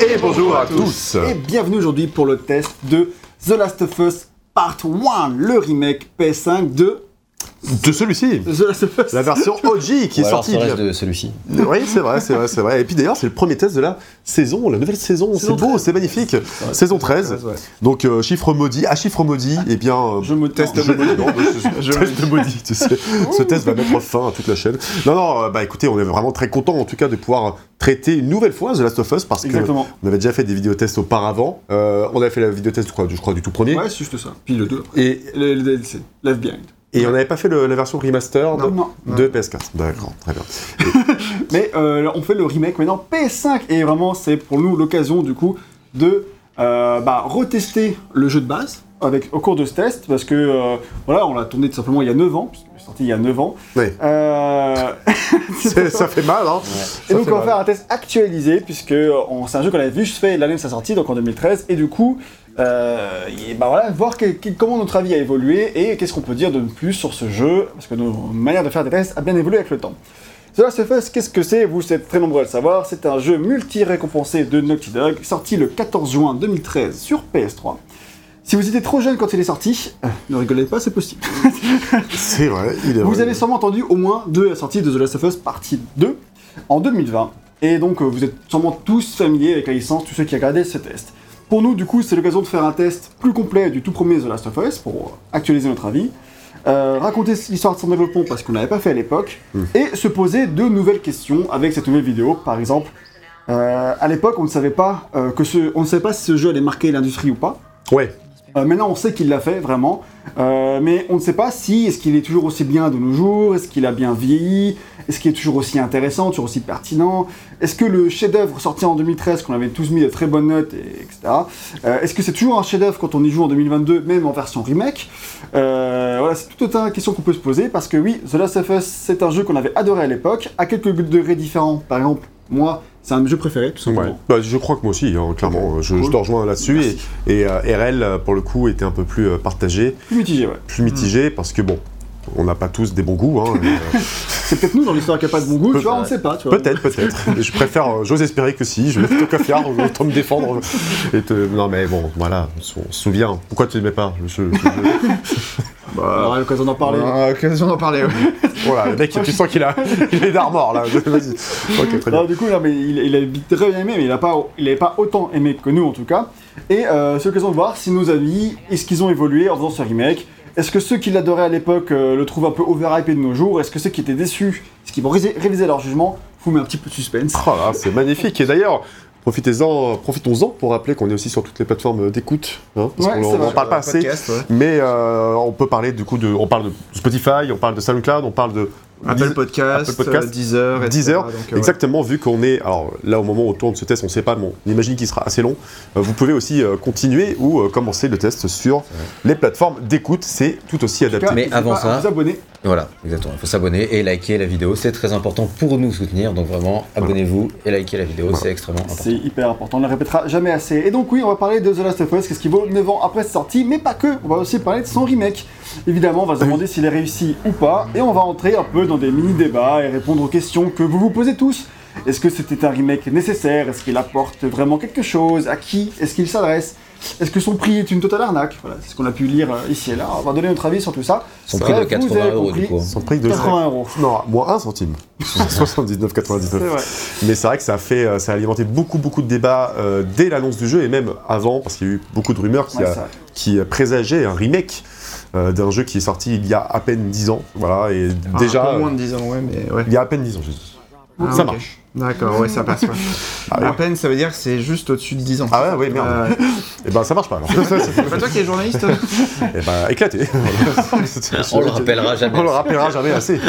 Et bonjour à tous. Et bienvenue aujourd'hui pour le test de The Last of Us Part 1, le remake PS5 de De celui-ci. The Last of Us. La version OG qui est alors sortie. reste de celui-ci. Oui, c'est vrai, c'est vrai, c'est vrai. Et puis d'ailleurs, c'est le premier test de la saison, la nouvelle saison. C'est beau, 13. c'est magnifique. Saison 13. ouais. Donc, euh, chiffre maudit. À chiffre maudit, et bien. euh, Je me teste je non, je- test de maudit, tu sais. Ce test va mettre fin à toute la chaîne. Non, non, euh, bah écoutez, on est vraiment très content en tout cas de pouvoir traiter une nouvelle fois The Last of Us parce que Exactement. on avait déjà fait des vidéotests auparavant. Euh, on avait fait la vidéotest, je crois, du, je crois, du tout premier. Ouais, c'est juste ça. Puis le 2. Et, Le, le DLC, Left Behind. Et on n'avait pas fait le- la version remaster de, Non. de PS4. D'accord, très bien. Mais euh, on fait le remake maintenant PS5 et vraiment c'est pour nous l'occasion du coup de euh, bah, retester le jeu de base avec, au cours de ce test parce que euh, voilà on l'a tourné tout simplement il y a 9 ans puisqu'il est sorti il y a 9 ans. Euh, C'est- ça fait mal, hein. Et Ça donc on va mal. faire un test actualisé puisque c'est un jeu qu'on avait juste fait l'année de sa sortie, donc en 2013, et du coup, euh, et bah voilà, voir que- que- comment notre avis a évolué et qu'est-ce qu'on peut dire de plus sur ce jeu, parce que nos manières de faire des tests a bien évolué avec le temps. The Last of Us, qu'est-ce que c'est Vous êtes très nombreux à le savoir, c'est un jeu multi-récompensé de Naughty Dog, sorti le 14 juin 2013 sur PS3. Si vous étiez trop jeune quand il est sorti, euh, ne rigolez pas, c'est possible. C'est vrai, il est Vous vrai. avez sûrement entendu au moins de la sortie de The Last of Us partie 2 en 2020. Et donc euh, vous êtes sûrement tous familiers avec la licence, tous ceux qui regardaient ce test. Pour nous, du coup, c'est l'occasion de faire un test plus complet du tout premier The Last of Us pour actualiser notre avis, euh, raconter l'histoire de son développement parce qu'on n'avait pas fait à l'époque, Mm. et se poser de nouvelles questions avec cette nouvelle vidéo. Par exemple, euh, à l'époque, on ne savait pas euh, que ce, on ne savait pas si ce jeu allait marquer l'industrie ou pas. Ouais, Euh, maintenant, on sait qu'il l'a fait vraiment, Euh, mais on ne sait pas si est-ce qu'il est toujours aussi bien de nos jours, est-ce qu'il a bien vieilli, est-ce qu'il est toujours aussi intéressant, toujours aussi pertinent, est-ce que le chef-d'œuvre sorti en 2013, qu'on avait tous mis de très bonnes notes, et, etc. euh, est-ce que c'est toujours un chef-d'œuvre quand on y joue en 2022, même en version remake? Voilà, c'est tout autant de questions qu'on peut se poser parce que oui, The Last of Us, c'est un jeu qu'on avait adoré à l'époque, à quelques degrés différents. Par exemple, moi, c'est un de mes jeux préférés, tout simplement. ouais. Bah, je crois que moi aussi, hein, clairement. Je, je Cool. te rejoins là-dessus. Et, et euh, RL, pour le coup, était un peu plus euh, partagé, Plus mitigé, ouais. plus mitigé, parce que bon, on n'a pas tous des bons goûts. Hein, mais, euh, C'est peut-être nous dans l'histoire qui a pas de bon goût, tu vois, on ne sait pas, tu vois. peut-être, peut-être. Mais je préfère, euh, j'ose espérer que si. Je vais te faire, autant me défendre. Et te... Non, mais bon, voilà, on se souvient. Pourquoi tu n'aimais pas je, je- je- On aura l'occasion d'en parler. On l'occasion d'en parler, ouais. Voilà, le mec, tu sens qu'il a, il est d'armor là. Vas-y. Ok, très bien. Non, du coup, non, mais il, il a très bien aimé, mais il n'a pas, il avait pas autant aimé que nous en tout cas. Et euh, c'est l'occasion de voir si nos avis, est-ce qu'ils ont évolué en faisant ce remake? Est-ce que ceux qui l'adoraient à l'époque euh, le trouvent un peu overhypé de nos jours? Est-ce que ceux qui étaient déçus, est-ce qu'ils vont réviser, réviser leur jugement Vous met un petit peu de suspense. Oh c'est magnifique. Et d'ailleurs, profitez-en, profitons-en pour rappeler qu'on est aussi sur toutes les plateformes d'écoute. hein, parce Ouais, qu'on n'en parle pas assez. Podcast, ouais. Mais euh, on peut parler du coup de. On parle de Spotify, on parle de SoundCloud, on parle de. Apple Podcast, Apple Podcast, euh, Deezer, etc. Deezer, donc, euh, ouais. Exactement, vu qu'on est. Alors là, au moment où on tourne ce test, on ne sait pas, mais on imagine qu'il sera assez long. Euh, vous pouvez aussi euh, continuer ou euh, commencer le test sur les plateformes d'écoute. C'est tout aussi adapté. cas, Mais avant ça- vous abonner. Voilà, exactement. Il faut s'abonner et liker la vidéo. C'est très important pour nous soutenir. Donc vraiment, abonnez-vous et likez la vidéo. C'est extrêmement important. C'est hyper important, on ne le répétera jamais assez. Et donc oui, on va parler de The Last of Us, qu'est-ce qui vaut 9 ans après sa sortie, mais pas que, on va aussi parler de son remake. Évidemment, on va se demander s'il est réussi ou pas, et on va entrer un peu dans des mini-débats et répondre aux questions que vous vous posez tous. Est-ce que c'était un remake nécessaire? Est-ce qu'il apporte vraiment quelque chose? À qui Est-ce qu'il s'adresse? Est-ce que son prix est une totale arnaque? Voilà, c'est ce qu'on a pu lire euh, ici et là. On va donner notre avis sur tout ça. Son prix de vous 80 avez euros compris. du coup. Son prix de 80 euros. Non, moins 1 centime. 79,99. C'est vrai. Mais c'est vrai que ça a fait, euh, ça a alimenté beaucoup, beaucoup de débats euh, dès l'annonce du jeu et même avant, parce qu'il y a eu beaucoup de rumeurs qui, Ouais, a- qui présageaient un remake euh, d'un jeu qui est sorti il y a à peine 10 ans. Voilà, et Ah, déjà. Un peu moins de 10 ans, ouais, mais ouais. Il y a à peine 10 ans, j'ai dit. Ah, ça marche. D'accord, ouais, ça passe. Ouais. Ah, ouais. À peine, ça veut dire que c'est juste au-dessus de 10 ans. Ah ouais, ouais, merde. Euh, Et ben ça marche pas alors. c'est pas toi qui es journaliste et ben éclaté. On le rappellera jamais. On le rappellera jamais assez.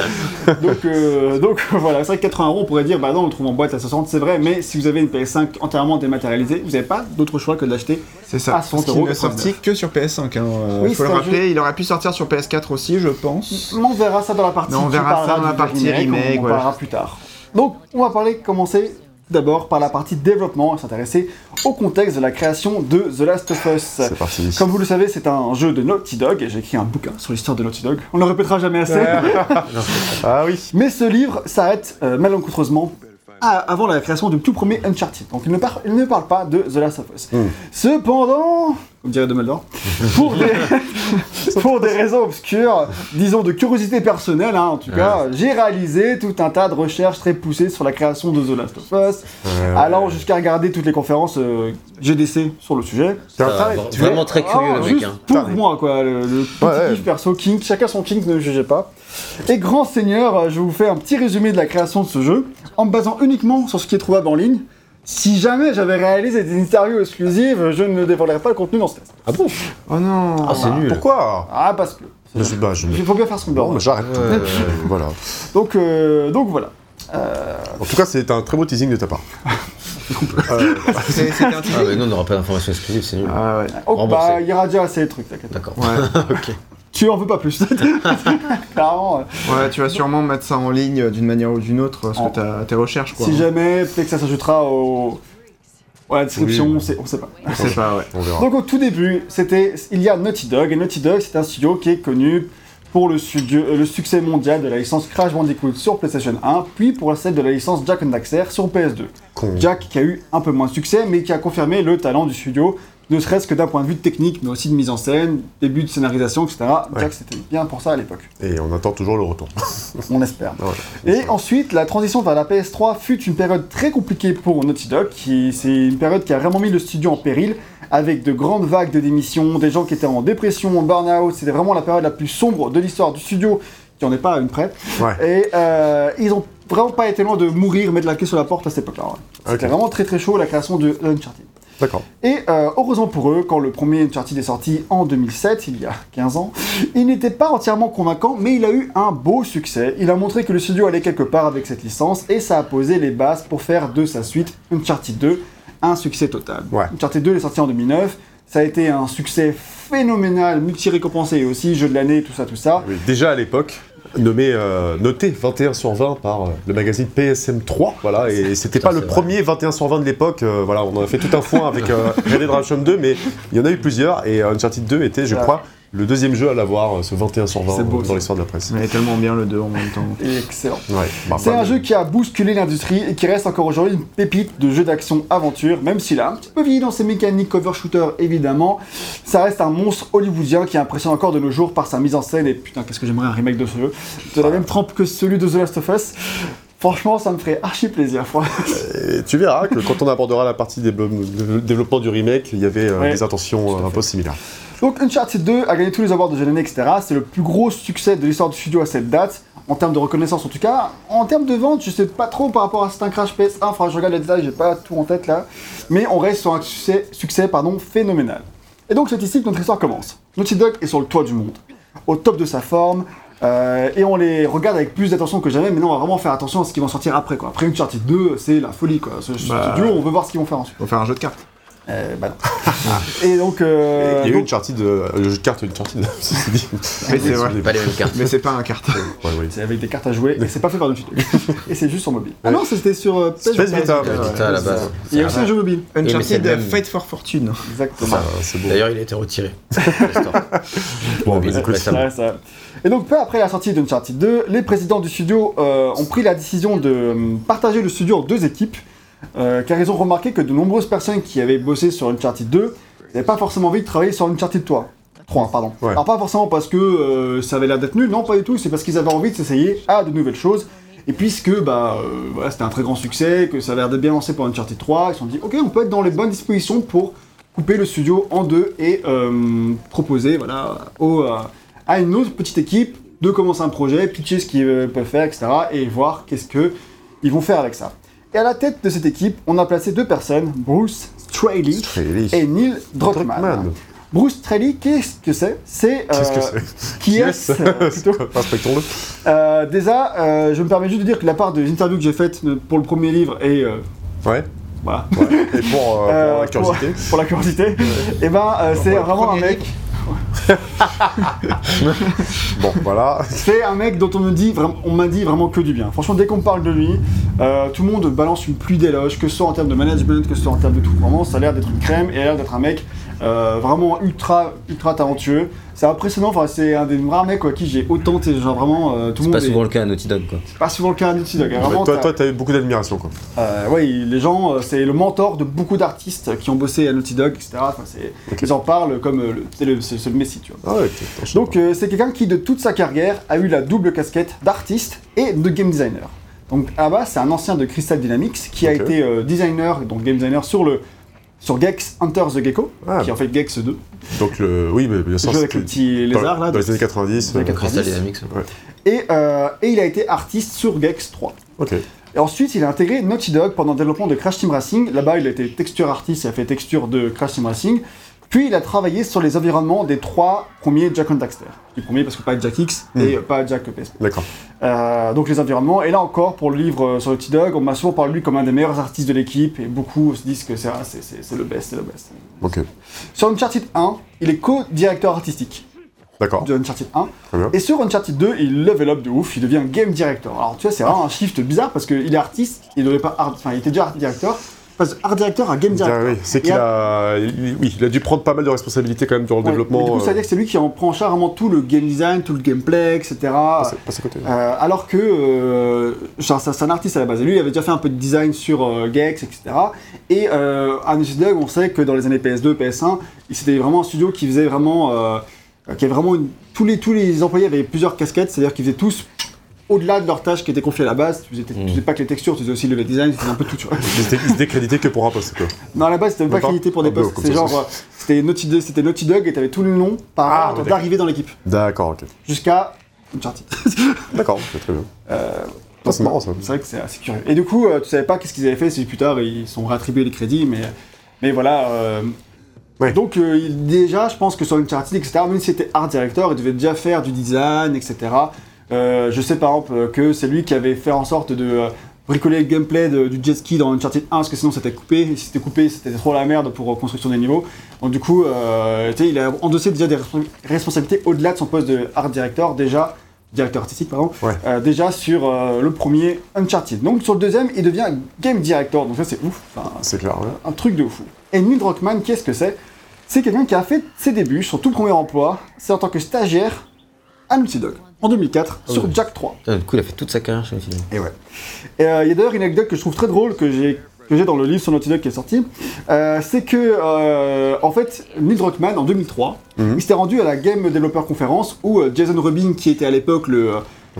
donc, euh, donc voilà, c'est vrai que 80 euros, on pourrait dire, bah non, on le trouve en boîte à 60, c'est vrai, mais si vous avez une PS5 entièrement dématérialisée, vous n'avez pas d'autre choix que de l'acheter. C'est ça. À 100 Parce qu'il euros ne sorti que sur PS5. Hein. euh, Oui, faut le rappeler, il aurait pu sortir sur PS4 aussi, je pense. Mais on verra ça dans la partie. Mais on verra ça dans la partie remake, on, on parlera plus tard. Donc, on va parler, commencer d'abord par la partie développement et s'intéresser au contexte de la création de The Last of Us. C'est parti. Comme vous le savez, c'est un jeu de Naughty Dog, et j'ai écrit un bouquin sur l'histoire de Naughty Dog. On ne le répétera jamais assez. Ah oui. Mais ce livre s'arrête euh, malencontreusement à- avant la création du tout premier Uncharted. Donc il ne, par- il ne parle pas de The Last of Us. Mm. Cependant, comme dirait Dumbledore, pour des, pour des raisons obscures, disons de curiosité personnelle hein, en tout cas, j'ai réalisé tout un tas de recherches très poussées sur la création de The Last of Us, allant jusqu'à regarder toutes les conférences euh, GDC sur le sujet. C'est vraiment très curieux Ah, le juste mec. Hein. Pour moi, quoi, le, le petit Ouais, ouais. kiff perso, King, chacun son King, ne jugez pas. Et grand seigneur, euh, je vous fais un petit résumé de la création de ce jeu, en me basant uniquement sur ce qui est trouvable en ligne. Si jamais j'avais réalisé des interviews exclusives, je ne dévoilerais pas le contenu dans ce test. Ah bon Oh non Ah, c'est nul. Pourquoi Ah, parce que. je, bah, je Il faut bien faire Bon, semblant. mais j'arrête. Ouais, ouais, ouais. Voilà. Donc, euh, donc voilà. En tout cas, c'est un très beau teasing de ta part. Euh, C'est- C'était un Ah, teasing mais nous, on n'aura pas d'informations exclusives, c'est nul. Ah ouais. Oh, Remboursé. bah, il y aura déjà assez de trucs, t'inquiète. D'accord. Ouais. ok. Tu en veux pas plus. Clairement. euh, ouais, tu vas sûrement mettre ça en ligne d'une manière ou d'une autre, parce En- que t'as tes recherches quoi. si jamais, peut-être que ça s'ajoutera au. à la description, Oui. on sait, on sait pas. Pas, ouais. on verra. Donc au tout début, c'était il y a Naughty Dog et Naughty Dog c'est un studio qui est connu pour le, studio- euh, le succès mondial de la licence Crash Bandicoot sur PlayStation 1, puis pour celle de la licence Jack and Daxter sur PS2. Con. Jack qui a eu un peu moins de succès, mais qui a confirmé le talent du studio, ne serait-ce que d'un point de vue technique, mais aussi de mise en scène, début de scénarisation, etc. Ouais. Jack c'était bien pour ça à l'époque, Et on attend toujours le retour. on espère. Et ensuite, la transition vers la PS3 fut une période très compliquée pour Naughty Dog. C'est une période qui a vraiment mis le studio en péril, avec de grandes vagues de démissions, des gens qui étaient en dépression, en burn-out. C'était vraiment la période la plus sombre de l'histoire du studio, qui en est pas à une près. Ouais. Et euh, ils ont vraiment pas été loin de mourir, mettre la clé sur la porte à cette époque-là. C'était vraiment très très chaud la création de Uncharted. D'accord. Et euh, heureusement pour eux, quand le premier Uncharted est sorti en 2007, il y a 15 ans, il n'était pas entièrement convaincant, mais il a eu un beau succès. Il a montré que le studio allait quelque part avec cette licence, et ça a posé les bases pour faire de sa suite Uncharted 2 un succès total. Ouais. Uncharted 2 est sorti en 2009, ça a été un succès phénoménal, multi-récompensé et aussi jeu de l'année, tout ça, tout ça. Oui, Déjà à l'époque, nommé, euh, noté 21 sur 20 par euh, le magazine PSM 3, voilà, et c'était pas le premier 21 sur 20 de l'époque, euh, voilà, on en a fait tout un foin avec euh, Red Dead Redemption 2, mais il y en a eu plusieurs, et euh, Uncharted 2 était, je crois, le deuxième jeu à l'avoir, euh, ce 21 sur 20 C'est beau, euh, ça. dans l'histoire de la presse. Mais tellement bien le 2 en même temps. Excellent. Ouais, bah, C'est un jeu qui a bousculé l'industrie et qui reste encore aujourd'hui une pépite de jeu d'action-aventure, même s'il a un petit peu vieilli dans ses mécaniques cover shooter évidemment. Ça reste un monstre hollywoodien qui impressionne encore de nos jours par sa mise en scène et putain qu'est-ce que j'aimerais un remake de ce jeu. De la même trempe que celui de The Last of Us. Franchement ça me ferait archi plaisir. Et tu verras que quand on abordera la partie développement du remake, il y avait euh, Ouais. des intentions euh, un peu similaires. Donc Uncharted 2 a gagné tous les awards de jeu d'année, etc. C'est le plus gros succès de l'histoire du studio à cette date, en termes de reconnaissance en tout cas. En termes de vente, je sais pas trop par rapport à certains Crash PS1, faudra que je regarde les détails, j'ai pas tout en tête là. Mais on reste sur un succès, succès pardon, phénoménal. Et donc c'est ici que notre histoire commence. Naughty Dog est sur le toit du monde, au top de sa forme, euh, et on les regarde avec plus d'attention que jamais, mais non, on va vraiment faire attention à ce qui va sortir après. Quoi. Après Uncharted 2, c'est la folie. Quoi. Ce Bah. studio, on veut voir ce qu'ils vont faire ensuite. Faut faire un jeu de cartes. Euh, bah non. et donc... euh, il y a eu donc- Uncharted, euh, le jeu de cartes Uncharted, ceci dit. Mais c'est vrai. Pas les mêmes cartes. Mais c'est pas un carte. Ouais, oui. C'est avec des cartes à jouer et c'est pas fait par Naughty Dog. et c'est juste sur mobile. Ah non, c'était sur euh, PS Vita, à la base. Il y a aussi un jeu mobile. mais Uncharted même. Fight for Fortune. Exactement. Ah. D'ailleurs, il a été retiré. Bon, bah, ça. Et donc, peu après la sortie d'Uncharted 2, les présidents du studio euh, ont pris la décision de euh, partager le studio en deux équipes, euh, car ils ont remarqué que de nombreuses personnes qui avaient bossé sur Uncharted 2 n'avaient pas forcément envie de travailler sur Uncharted 3. 3, pardon. Ouais. Alors, pas forcément parce que euh, ça avait l'air d'être nul, non, pas du tout, c'est parce qu'ils avaient envie de s'essayer à de nouvelles choses. Et puisque bah, euh, voilà, c'était un très grand succès, que ça avait l'air d'être bien lancé pour Uncharted 3, ils se sont dit, ok, on peut être dans les bonnes dispositions pour couper le studio en deux et proposer voilà, au, à une autre petite équipe de commencer un projet, pitcher ce qu'ils peuvent faire, etc. et voir qu'est-ce qu'ils vont faire avec ça. Et à la tête de cette équipe, on a placé deux personnes, Bruce Straley et Neil Druckmann. Druckmann. Bruce Straley, qu'est-ce que c'est? C'est Qu'est-ce que euh, c'est? qui est-ce? Euh, Inspectons-le. Euh, Déjà, euh, je me permets juste de dire que la part des interviews que j'ai faites euh, pour le premier livre et euh, Ouais. voilà ouais. Et pour, euh, Euh, pour la curiosité. pour la curiosité, et ben euh, c'est vraiment un premier Bon, voilà. C'est un mec dont on me dit vraiment, on m'a dit vraiment que du bien. Franchement, dès qu'on parle de lui, euh, tout le monde balance une pluie d'éloges, que ce soit en termes de management, que ce soit en termes de tout. Vraiment, ça a l'air d'être une crème et a l'air d'être un mec Euh, vraiment ultra, ultra talentueux. C'est impressionnant, enfin, c'est un des rares mecs quoi, à qui j'ai autant, genre vraiment, euh, tout le C'est monde pas est- souvent le cas à Naughty Dog, quoi. c'est pas souvent le cas à Naughty Dog. hein. Ouais, Vraiment, toi, t'as- toi, t'as eu beaucoup d'admiration, quoi. euh, ouais, les gens, euh, c'est le mentor de beaucoup d'artistes qui ont bossé à Naughty Dog, etc. Enfin, c'est- Ok. Ils en parlent comme le- c'est le, c'est- c'est le Messi, tu vois. Ah ouais, Donc pas. euh, c'est quelqu'un qui de toute sa carrière a eu la double casquette d'artiste et de game designer. Donc base c'est un ancien de Crystal Dynamics qui a été euh, designer, donc game designer sur le sur Gex Hunter the Gecko, Ah. qui est en fait Gex 2, Donc, le... oui, mais bien le sûr, jeu avec le petit lézard dans, là. dans les années 90. Dans les euh, 90. Crystal Dynamics. Et, euh, et il a été artiste sur Gex 3. Ok. Et ensuite, il a intégré Naughty Dog pendant le développement de Crash Team Racing. Là-bas, il a été texture artiste, il a fait texture de Crash Team Racing. Puis, il a travaillé sur les environnements des trois premiers Jack and Daxter. Les premiers parce que pas Jack X et euh, pas Jack PSP. D'accord. Euh, donc les environnements. Et là encore, pour le livre euh, sur Naughty Dog, on m'a souvent parlé de lui comme un des meilleurs artistes de l'équipe. Et beaucoup se disent que c'est ah, le best, c'est le best. Ok. Sur Uncharted 1, il est co-directeur artistique D'accord. de Uncharted 1. Très bien. Et sur Uncharted 2, il level up de ouf, il devient game director. Alors tu vois, c'est vraiment un shift bizarre parce qu'il est artiste, il devait pas art... enfin il était déjà art director, passe art director à game director. Ah oui, c'est qu'il a... il- oui, il a dû prendre pas mal de responsabilités quand même durant le Ouais, développement. du coup, ça veut euh, dire que c'est lui qui en prend en charge vraiment tout le game design, tout le gameplay, etc. passe- passe à côté. Euh, alors que euh, c'est un artiste à la base. Et lui, il avait déjà fait un peu de design sur euh, Gex, etc. Et euh, à Naughty Dog, on sait que dans les années PS2, PS1, c'était vraiment un studio qui faisait vraiment, euh, qui avait vraiment une- tous les tous les employés avaient plusieurs casquettes, c'est-à-dire qu'ils faisaient tous au-delà de leurs tâches qui étaient confiées à la base. Tu faisais, tu faisais pas que les textures, tu faisais aussi le level design, tu faisais un peu tout. Tu vois. Il se dé- il se décréditait que pour un poste, quoi. Non, à la base, c'était même pas crédité pour des postes. C'est genre, c'était Naughty, Dog- c'était Naughty Dog et t'avais tout le nom par Ah, dans l'équipe. D'accord, ok. Jusqu'à Uncharted. D'accord, c'est très bien. Euh, c'est marrant ça. C'est vrai que c'est assez curieux. Et du coup, euh, tu savais pas qu'est-ce qu'ils avaient fait, c'est plus tard, ils sont réattribués les crédits, mais, mais voilà. euh, Ouais. Donc, euh, déjà, je pense que sur Uncharted, etc., même si c'était art director, il devait déjà faire du design, etc. Euh, je sais par exemple que c'est lui qui avait fait en sorte de euh, bricoler le gameplay de- du jet ski dans Uncharted 1, parce que sinon c'était coupé. Et si c'était coupé, c'était trop la merde pour euh, construction des niveaux. Donc, du coup, euh, il a endossé déjà des respons- responsabilités au-delà de son poste de art director, déjà directeur artistique, pardon, Ouais. euh, déjà sur euh, le premier Uncharted. Donc sur le deuxième, il devient game director, donc ça c'est ouf, Enfin, C'est clair, ouais. un truc de fou. Et Neil Druckmann, qu'est-ce que c'est? C'est quelqu'un qui a fait ses débuts, son tout premier emploi, c'est en tant que stagiaire à Naughty Dog, en 2004, sur oui. Jack 3. Putain, Du coup, il a fait toute sa carrière chez Naughty Dog. Et ouais. Et euh, il y a d'ailleurs une anecdote que je trouve très drôle que j'ai que j'ai dans le livre sur Naughty Dog qui est sorti, euh, c'est que euh, en fait Neil Druckmann en 2003, Mhm. il s'était rendu à la Game Developer Conference où euh, Jason Rubin, qui était à l'époque le,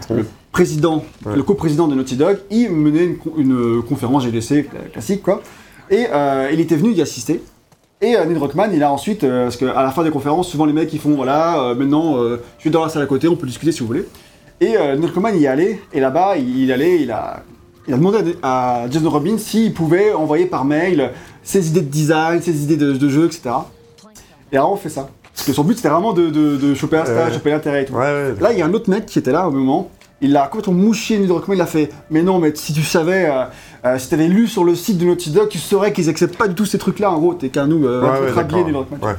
le président, Ouais. le co-président de Naughty Dog, il menait une, une, conférence GDC cla- classique quoi, et il était venu y assister. Et euh, Neil Druckmann, il a ensuite, euh, parce qu'à la fin des conférences, souvent les mecs ils font voilà, euh, maintenant euh, je suis dans la salle à côté, on peut discuter si vous voulez. Et Neil Druckmann y est allé, et là-bas il, il allait, il a, il a demandé à, à Jason Robbins s'il pouvait envoyer par mail ses idées de design, ses idées de, de jeu, etc. Et alors on fait ça. Parce que son but c'était vraiment de, de, de choper un stage, choper l'intérêt et tout. Ouais, ouais. Là, il y a un autre mec qui était là au moment. Il l'a complètement mouché, Neil Druckmann. Il a fait Mais non, mais si tu savais, euh, si t'avais lu sur le site de Naughty Dog, tu saurais qu'ils acceptent pas du tout ces trucs-là. En gros, t'es qu'un noob, euh, un peu rhabillé, ouais.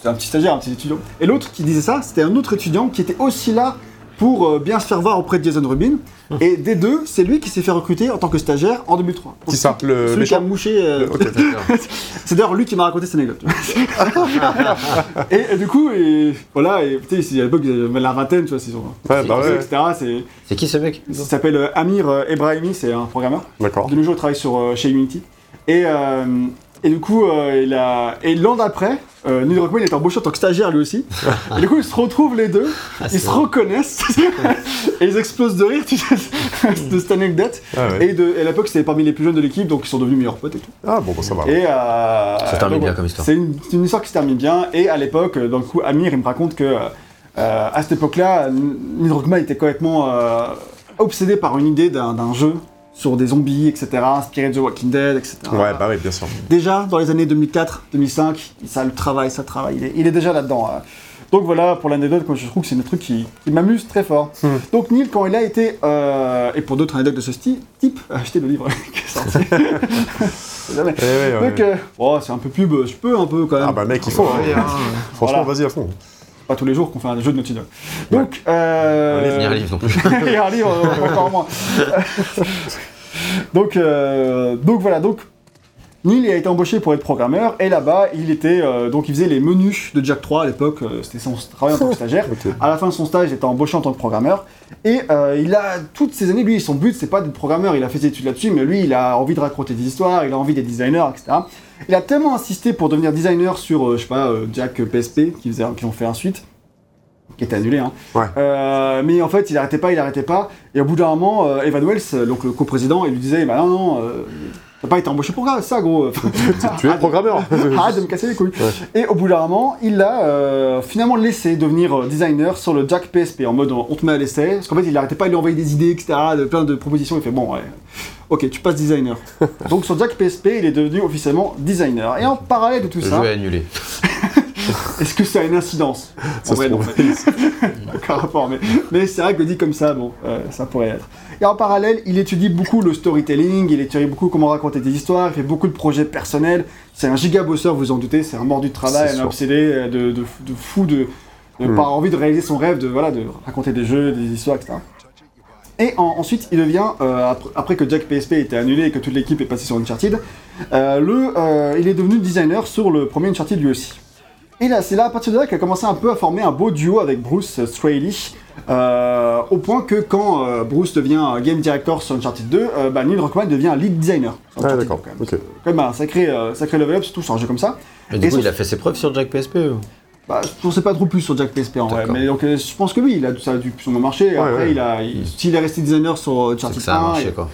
C'est un petit stagiaire, un petit étudiant. Et l'autre qui disait ça, c'était un autre étudiant qui était aussi là pour euh, bien se faire voir auprès de Jason Rubin. Et des deux, c'est lui qui s'est fait recruter en tant que stagiaire en 2003. Donc, Qui ça, le Celui qui a mouché. euh, c'est d'ailleurs lui qui m'a raconté cette anecdote. et, et du coup, et, voilà, et à l'époque, avaient la vingtaine, tu vois, ils ont. Ouais, bah ouais. etc. C'est, C'est qui ce mec? il s'appelle euh, Amir Ebrahimi, c'est un programmeur. D'accord. De nos jours, il travaille sur, euh, chez Unity. Et, euh, et du coup, euh, il a... et l'an d'après, euh, Neil Druckmann est embauché en tant que stagiaire lui aussi. et du coup, ils se retrouvent les deux, Ah, ils se reconnaissent, et ils explosent de rire tu sais, de cette anecdote. Ah, ouais. Et, de, et à l'époque, c'était parmi les plus jeunes de l'équipe, donc ils sont devenus meilleurs potes et tout. Ah bon, ça va. Et euh, Ça termine donc, bien comme histoire. C'est une, histoire qui se termine bien. Et à l'époque, euh, dans le coup, Amir, il me raconte que euh, à cette époque-là, Neil Druckmann était complètement euh, obsédé par une idée d'un d'un jeu sur des zombies, etc., inspiré de The Walking Dead, etc. Ouais, bah oui, bien sûr. Déjà, dans les années 2004-2005, ça le travaille, ça travaille, il est, il est déjà là-dedans. euh. Donc voilà, pour l'anecdote, je trouve que c'est un truc qui, qui m'amuse très fort. Hmm. Donc Neil, quand il a été, euh, et pour d'autres anecdotes de ce type, achetez le livre qui est sorti. Jamais. Eh ouais, ouais. Donc, euh, oh, c'est un peu pub, je peux un peu quand même. Ah bah mec, il faut. hein. Hein. Franchement, Voilà. vas-y à fond. Pas tous les jours qu'on fait un jeu de Naughty Dog. Donc, euh... Lire un livre non plus. un livre, encore moins. donc, euh, donc voilà, donc Neil a été embauché pour être programmeur et là-bas il était euh, donc il faisait les menus de Jack 3 à l'époque, euh, c'était son travail en tant que stagiaire. Ok. À la fin de son stage, il était embauché en tant que programmeur et euh, il a toutes ces années lui son but c'est pas d'être programmeur, il a fait des études là-dessus mais lui il a envie de raconter des histoires, il a envie d'être designer etc. Il a tellement insisté pour devenir designer sur euh, je sais pas euh, Jack PSP qui faisait qui ont fait ensuite qui était annulé hein. Ouais. Euh, mais en fait il arrêtait pas, il arrêtait pas et au bout d'un moment euh, Evan Wells euh, donc le coprésident il lui disait bah non non euh, T'as pas été embauché pour ça, gros. Tu es programmeur. Arrête de me casser les couilles. Et au bout d'un moment, il l'a euh, finalement laissé devenir euh, designer sur le Jack PSP en mode on te met à l'essai. Parce qu'en fait, il arrêtait pas, il lui envoyait des idées, etc., de plein de propositions. Il fait bon, ouais, ok, tu passes designer. Donc sur Jack PSP, il est devenu officiellement designer. Et en parallèle de tout Le ça, jeu est annulé. est-ce que ça a une incidence? Ça En vrai, non. Aucun rapport, mais, mais c'est vrai que dit comme ça, bon, euh, ça pourrait être. Et en parallèle, il étudie beaucoup le storytelling, il étudie beaucoup comment raconter des histoires, il fait beaucoup de projets personnels. C'est un giga bosseur, vous en doutez, c'est un mordu de travail, un sûr. obsédé euh, de, de, de fou, de, de Hmm. par envie de réaliser son rêve, de, voilà, de raconter des jeux, des histoires, etc. Et en- ensuite, il devient, euh, après, après que Jack PSP était annulé et que toute l'équipe est passée sur Uncharted, euh, le, euh, il est devenu designer sur le premier Uncharted lui aussi. Et là, c'est là, à partir de là, qu'il a commencé un peu à former un beau duo avec Bruce Straley, euh, au point que quand euh, Bruce devient game director sur Uncharted 2, euh, bah, Neil Druckmann devient un lead designer. sur Ah, d'accord. 2, quand même. Ok. Même un sacré, euh, sacré level up, surtout sur un jeu comme ça. Et du Et coup, il a fait ses preuves sur Jack PSP ou? Bah, je ne sais pas trop plus sur Jack PSP en vrai, mais donc euh, je pense que oui, il a, ça a dû plus ou moins marcher. Ouais, Après, ouais. il a, il- s'il est resté designer sur Uncharted que ça a 1, marché, et- quoi.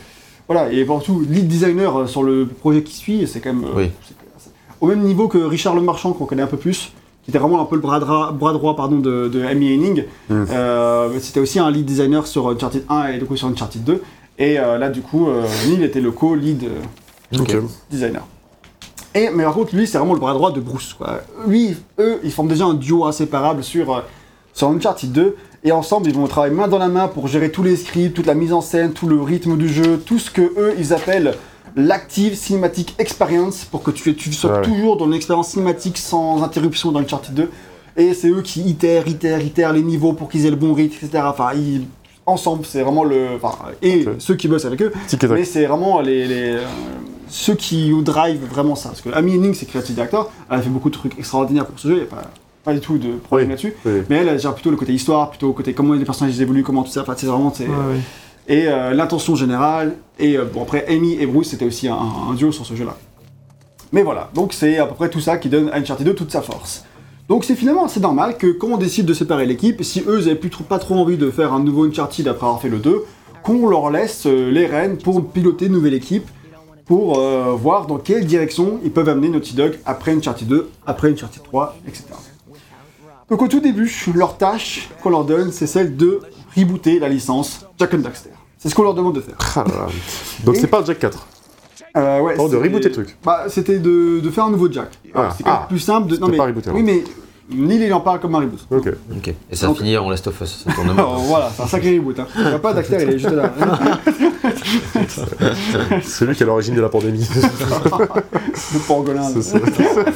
voilà, et surtout lead designer euh, sur le projet qui suit, c'est quand même euh, Oui. au même niveau que Richard Le Marchand qu'on connaît un peu plus, qui était vraiment un peu le bras, dra- bras droit pardon de, de Amy Henning. Mm. Euh, C'était aussi un lead designer sur Uncharted 1 et du coup sur Uncharted 2. Et euh, là du coup, euh, Neil était le co-lead euh, designer. Et, mais par contre, lui, c'est vraiment le bras droit de Bruce. Quoi. Lui, eux, ils forment déjà un duo inséparable sur, euh, sur Uncharted 2. Et ensemble, ils vont travailler main dans la main pour gérer tous les scripts, toute la mise en scène, tout le rythme du jeu, tout ce que eux, ils appellent l'active cinematic experience, pour que tu, tu sois Ouais, toujours dans une expérience cinématique sans interruption dans Uncharted 2. Et c'est eux qui itèrent, itèrent, itèrent les niveaux pour qu'ils aient le bon rythme, etc. Enfin, ils, ensemble, c'est vraiment le... Enfin, et ceux qui bossent avec eux, mais c'est vraiment les, les, euh, ceux qui drive vraiment ça. Parce que Amy Henning, c'est creative director, elle a fait beaucoup de trucs extraordinaires pour ce jeu, il n'y a pas, pas du tout de problème Oui. là-dessus. Oui. Mais elle, elle gère plutôt le côté histoire, plutôt le côté comment les personnages évoluent, comment tout ça. Enfin, c'est vraiment. Et euh, l'intention générale. Et euh, bon, après, Amy et Bruce, c'était aussi un, un duo sur ce jeu-là. Mais voilà, donc c'est à peu près tout ça qui donne à Uncharted 2 toute sa force. Donc c'est finalement assez normal que quand on décide de séparer l'équipe, si eux ils avaient plus trop, pas trop envie de faire un nouveau Uncharted après avoir fait le 2, qu'on leur laisse euh, les rênes pour piloter une nouvelle équipe, pour euh, voir dans quelle direction ils peuvent amener Naughty Dog après Uncharted 2, après Uncharted 3, etc. Donc au tout début, leur tâche qu'on leur donne, c'est celle de rebooter la licence Jack and Daxter. C'est ce qu'on leur demande de faire. Ah. Donc c'est pas Jack 4. Euh, ouais, Oh, de rebooter le truc. Bah, c'était de, de faire un nouveau Jack. Ah, c'est ah. plus simple de. Non, mais, pas rebooter, oui, mais Neil il en parle comme un reboot. Ok. Ok. Et ça Donc- finit en Last of Us, ça tourne voilà, c'est un sacré reboot. Hein. Il y a pas Daxter, il est juste là. C'est lui qui est à l'origine de la pandémie. Le pangolin. C'est ça.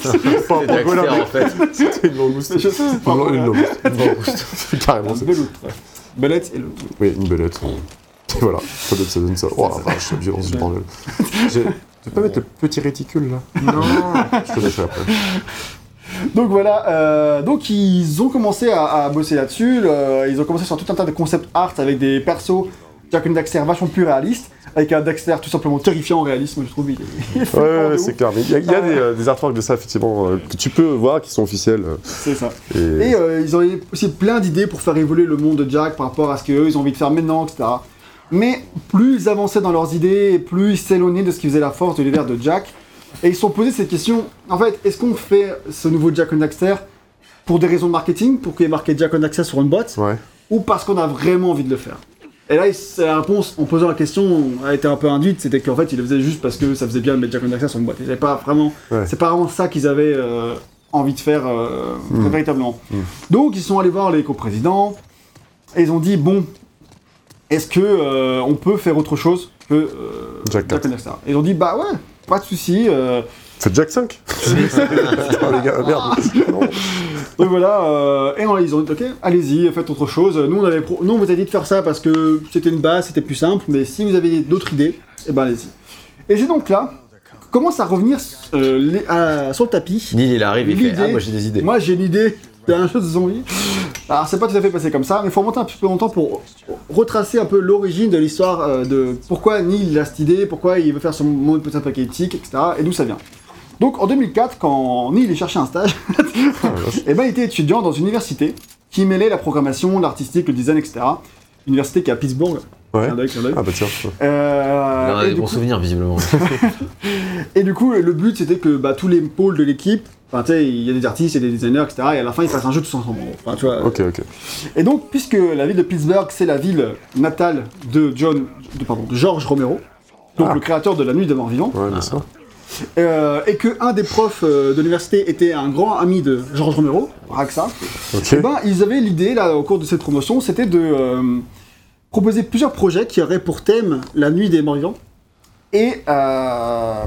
C'est pas un C'est pangolin, en fait. C'était une langouste. Je sais, c'est pas Une un une pangolin. langouste. Carrément. Un c'est- beloutre. Belette et le. Oui, une belette. Et voilà, ça donne ça. Donne ça. Oh la vache, la violence du bordel. Tu peux pas mettre le petit réticule là Non Je te laisserai après. Donc voilà, euh, donc ils ont commencé à, à bosser là-dessus. le- Ils ont commencé sur tout un tas de concept art avec des persos Jack and Daxter vachement plus réalistes, avec un Daxter tout simplement terrifiant en réalisme, je trouve. Il, il Ouais, c'est clair. Mais il y a, il y a des, euh, des artworks de ça, effectivement, euh, que tu peux voir qui sont officiels. C'est ça. et... Et ils ont aussi plein d'idées pour faire évoluer le monde de Jack par rapport à ce qu'eux ils ont envie de faire maintenant, etc. Mais plus ils avançaient dans leurs idées, plus ils s'éloignaient de ce qui faisait la force de l'univers de Jack. Et ils se sont posés cette question en fait, est-ce qu'on fait ce nouveau Jack and Daxter pour des raisons de marketing, pour qu'il y ait marqué Jack and Daxter sur une boîte, Ouais. ou parce qu'on a vraiment envie de le faire? Et là, la réponse en posant la question a été un peu induite, c'était qu'en fait ils le faisaient juste parce que ça faisait bien de mettre Jack and Daxter sur une boîte. Avaient pas vraiment, Ouais. c'est pas vraiment ça qu'ils avaient euh, envie de faire euh, Mm. véritablement. Mm. Donc ils sont allés voir les coprésidents et ils ont dit bon, est-ce que euh, on peut faire autre chose que Jack Jack and Daxter? Et Ils ont dit bah ouais, pas de souci. euh, Faites Jack 5 Putain, les gars, merde. Non. donc voilà, euh, et on- ils ont dit ok, allez-y, faites autre chose. Nous on avait, pro- nous on vous a dit de faire ça parce que c'était une base, c'était plus simple. Mais si vous avez d'autres idées, eh ben allez-y. Et c'est donc là commence à revenir euh, les- à- sur le tapis. Neil, il arrive, il fait L'idée- Ah, moi j'ai des idées. Moi, j'ai une idée d'un jeu de zombies. Alors, c'est pas tout à fait passé comme ça, mais il faut remonter un petit peu longtemps pour retracer un peu l'origine de l'histoire euh, de pourquoi Neil il a cette idée, pourquoi il veut faire son monde post-apocalyptique, etc. et d'où ça vient. Donc, en 2004, quand Neil est cherché un stage, eh ben, il était étudiant dans une université qui mêlait la programmation, l'artistique, le design, etc. Université qui est à Pittsburgh. Ouais. Ah bah tiens. Euh, Il en a et des du bons coup- souvenirs, visiblement. et du coup, le but c'était que bah, tous les pôles de l'équipe, enfin tu sais, il y a des artistes, il y a des designers, etc. Et à la fin, ils fassent un jeu tous ensemble. Enfin, tu vois. Ok, ok. Et donc, puisque la ville de Pittsburgh, c'est la ville natale de John, de, pardon, de George Romero, donc Ah. le créateur de La Nuit des Morts Vivants, Ouais, bien sûr. euh, et que un des profs euh, de l'université était un grand ami de George Romero, Raxa, eh ben, ils avaient l'idée, là, au cours de cette promotion, c'était de euh, proposer plusieurs projets qui auraient pour thème la nuit des morts vivants. Et, euh,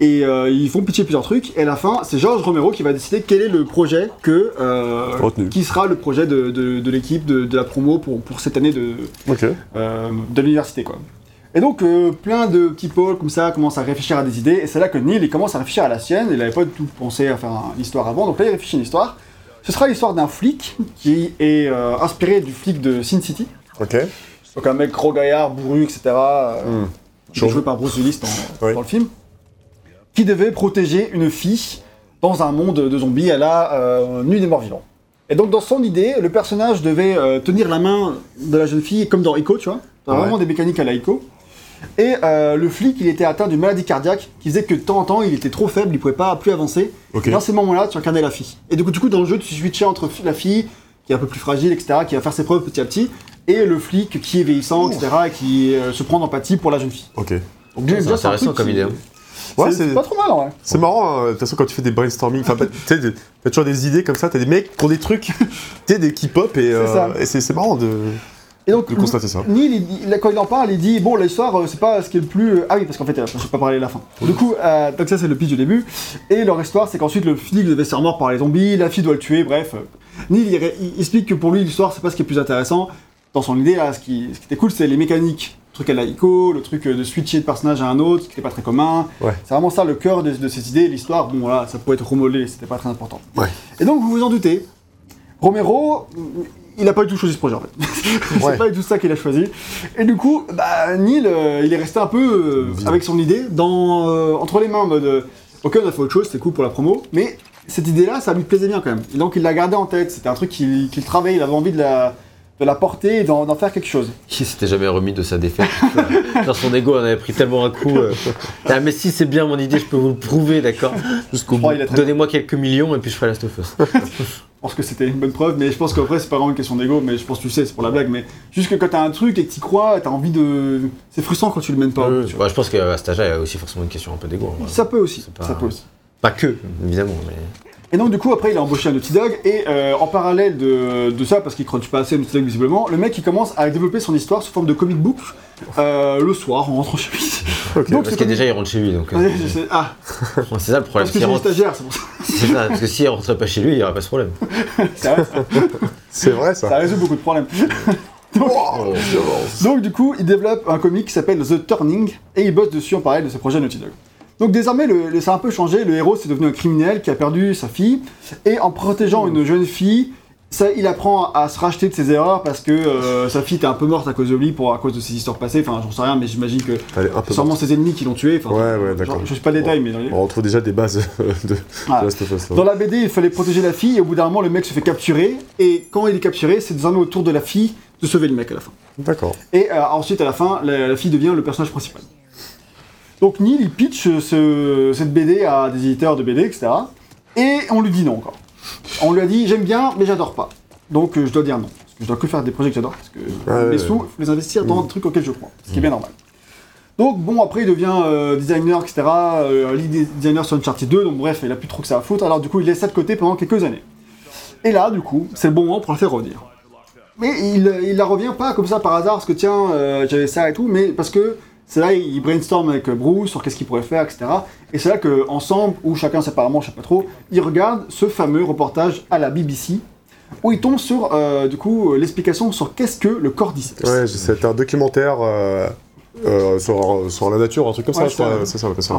et euh, ils font pitcher plusieurs trucs. Et à la fin, c'est George Romero qui va décider quel est le projet que, euh, qui sera le projet de, de- de l'équipe, de, de la promo pour, pour cette année de, Ok. euh, de l'université. quoi. Et donc, euh, plein de petits pôles comme ça commencent à réfléchir à des idées. Et c'est là que Neil il commence à réfléchir à la sienne. Il n'avait pas du tout pensé à faire un- une histoire avant. Donc là, il réfléchit à une histoire. Ce sera l'histoire d'un flic qui est inspiré du flic de Sin City. Ok. Donc un mec gros gaillard, bourru, etc. Chauve. joué par Bruce Willis dans, Oui. dans le film. Qui devait protéger une fille dans un monde de zombies à la euh, nuit des morts vivants. Et donc dans son idée, le personnage devait euh, tenir la main de la jeune fille comme dans Echo, tu vois. T'as Ouais. vraiment des mécaniques à la Echo. Et euh, le flic, il était atteint d'une maladie cardiaque qui faisait que de temps en temps, il était trop faible, il pouvait pas plus avancer. Et dans ces moments-là, tu incarnais la fille. Et du coup, du coup, dans le jeu, tu switchais entre la fille, qui est un peu plus fragile, etc., qui va faire ses preuves petit à petit, et le flic qui est vieillissant, etc., et qui euh, se prend d'empathie pour la jeune fille. Ok. Donc, C'est intéressant comme idée, hein. Ouais, c'est pas trop mal, vrai. c'est marrant, hein, de toute façon, quand tu fais des brainstorming, tu t'as toujours des idées comme ça, t'as des mecs qui ont des trucs, tu sais, des qui pop et, euh, c'est c'est marrant de, Et donc, constater ça. Neil, il- il- quand il en parle, il dit Bon, l'histoire, euh, c'est pas ce qui est le plus. euh, Ah oui, parce qu'en fait, euh, je vais pas parler de la fin. Du coup, euh, donc ça, c'est le pitch du début. Et leur histoire, c'est qu'ensuite, le flic devait se faire mort par les zombies, la fille doit le tuer, bref. euh. Neil, il, ré- il explique que pour lui, l'histoire, c'est pas ce qui est le plus intéressant. Dans son idée, là, ce qui, ce qui était cool, c'est les mécaniques. Le truc à la ICO, le truc euh, de switcher de personnage à un autre, ce qui était pas très commun. Ouais. C'est vraiment ça le cœur de, de ces idées. L'histoire, bon, voilà, ça pouvait être remodelé, c'était pas très important. Ouais. Et donc, vous vous en doutez, Romero, il n'a pas du tout choisi ce projet en fait. c'est Ouais. pas du tout ça qu'il a choisi. Et du coup, bah, Neil, euh, il est resté un peu euh, avec son idée dans, euh, entre les mains en mode Ok, on a fait autre chose, c'est cool pour la promo, mais cette idée-là, ça lui plaisait bien quand même. Et donc il l'a gardé en tête, c'était un truc qu'il qu'il travaillait, il avait envie de la, de la porter et d'en faire quelque chose. Qui s'était jamais remis de sa défaite Dans son ego, on avait pris tellement un coup. euh. Ah, mais si c'est bien mon idée, je peux vous le prouver, d'accord Jusqu'au bout. Donnez-moi quelques millions et puis je ferai Last of Us. Je pense que c'était une bonne preuve, mais je pense qu'après, c'est pas vraiment une question d'ego, mais je pense que tu sais, c'est pour la blague, mais juste que quand t'as un truc et que t'y crois, t'as envie de. C'est frustrant quand tu le mènes pas. Euh, ouais, je pense qu'à cet âge-là, il y a aussi forcément une question un peu d'ego. Ça peut aussi, pas- ça peut aussi. Pas que, évidemment, mais. Et donc du coup après il a embauché un Naughty Dog et euh, en parallèle de, de ça parce qu'il crunch pas assez à Naughty Dog visiblement, le mec il commence à développer son histoire sous forme de comic book euh, le soir en rentrant chez lui. Ok. Donc Parce ce que comic- déjà, il rentre chez lui, donc. euh. Ah, c'est ça le problème. parce que des rentre- stagiaires, c'est pour ça. C'est ça, parce que s'il rentrait pas chez lui, il n'y aurait pas ce problème. C'est vrai, ça, C'est vrai ça. ça résout beaucoup de problèmes. Oh, violence. Donc du coup il développe un comic qui s'appelle The Turning et il bosse dessus en parallèle de ses projets Naughty Dog. Donc désormais, le, le- ça a un peu changé. Le héros, c'est devenu un criminel qui a perdu sa fille. Et en protégeant une jeune fille, ça, il apprend à se racheter de ses erreurs parce que euh, sa fille était un peu morte à cause de lui, pour, à cause de ses histoires passées. Enfin, j'en sais rien, mais j'imagine que c'est sûrement ses ennemis qui l'ont tué. Enfin, Ouais, ouais, d'accord. Je sais pas le détail, mais... les- On retrouve déjà des bases de Ah. de Last of Us. là. Dans la BD, il fallait protéger la fille, et au bout d'un moment, le mec se fait capturer. Et quand il est capturé, c'est désormais au tour de la fille de sauver le mec à la fin. D'accord. Et euh, ensuite, à la fin, la, la fille devient le personnage principal. Donc Neil, il pitch euh, ce- cette BD à des éditeurs de BD, etc. Et on lui dit non encore. On lui a dit j'aime bien, mais j'adore pas. Donc euh, je dois dire non. Parce que je dois que faire des projets que j'adore. Parce que Ouais, mes sous, ouais. faut les investir dans des trucs auxquels je crois. Ce qui est bien normal. Donc bon, après il devient euh, designer, etc. Euh, lead designer sur Uncharted 2. Donc bref, il a plus trop que ça à foutre. Alors du coup, il laisse ça de côté pendant quelques années. Et là, du coup, c'est le bon moment pour la faire revenir. Mais il, il la revient pas comme ça par hasard, parce que tiens, euh, j'avais ça et tout, mais parce que c'est là, il brainstorm avec Bruce sur qu'est-ce qu'il pourrait faire, etc. Et c'est là qu'ensemble, ou chacun séparément, je sais pas trop, ils regardent ce fameux reportage à la BBC, où ils tombent sur, euh, du coup, l'explication sur qu'est-ce que le cordyceps. Ouais, c'était un documentaire euh, Euh, sur, sur la nature, un truc comme Ouais, ça, je crois. c'est ça. C'est ça,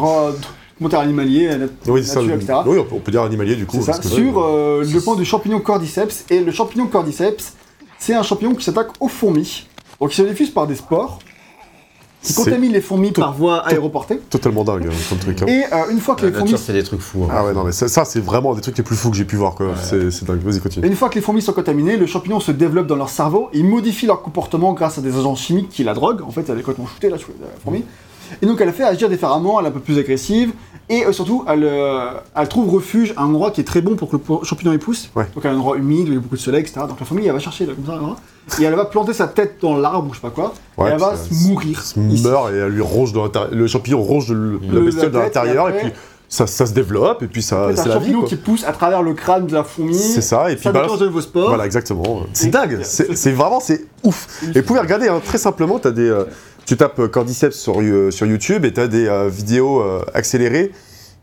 commentaire animalier, la Oui, c'est ça. nature, etc. Oui, on peut- dire animalier du coup. C'est ça, sur le point du champignon cordyceps. Et le champignon cordyceps, c'est un champignon qui s'attaque aux fourmis. Donc il se diffuse par des spores, qui C'est contaminent les fourmis par voie aéroportée. totalement dingue hein, comme truc. hein. Et euh, une fois que La les fourmis nature fait des trucs fous. hein. Ah ouais, non, mais ça, ça, c'est vraiment des trucs les plus fous que j'ai pu voir, quoi. C'est c'est dingue. Vas-y, Et continue. une fois que les fourmis sont contaminées, le champignon se développe dans leur cerveau et modifie leur comportement grâce à des agents chimiques qui la droguent. En fait, elle est complètement shootée, la, chou- la fourmi. Et donc, elle fait agir différemment, elle est un peu plus agressive. Et euh, surtout, elle, euh, elle trouve refuge à un endroit qui est très bon pour que le champignon y pousse. Ouais. Donc, à un endroit humide où il y a beaucoup de soleil, etc. Donc, la fourmi, elle va chercher là, comme ça. Et elle va planter sa tête dans l'arbre ou je sais pas quoi. Ouais, et elle va se mourir. se meurt et elle lui ronge l'intérieur. Le champignon ronge de l- la Le- bestiole de l'intérieur et puis ça, ça se développe et puis ça, En fait, c'est la vie. quoi. qui pousse à travers le crâne de la fourmi. C'est ça, et puis ça déclenche de nouveaux spores. Voilà, exactement. C'est dingue. C'est vraiment, c'est ouf. Et vous pouvez regarder, hein, très simplement, as des, euh, tu tapes euh, Cordyceps sur, euh, sur YouTube et tu as des euh, vidéos accélérées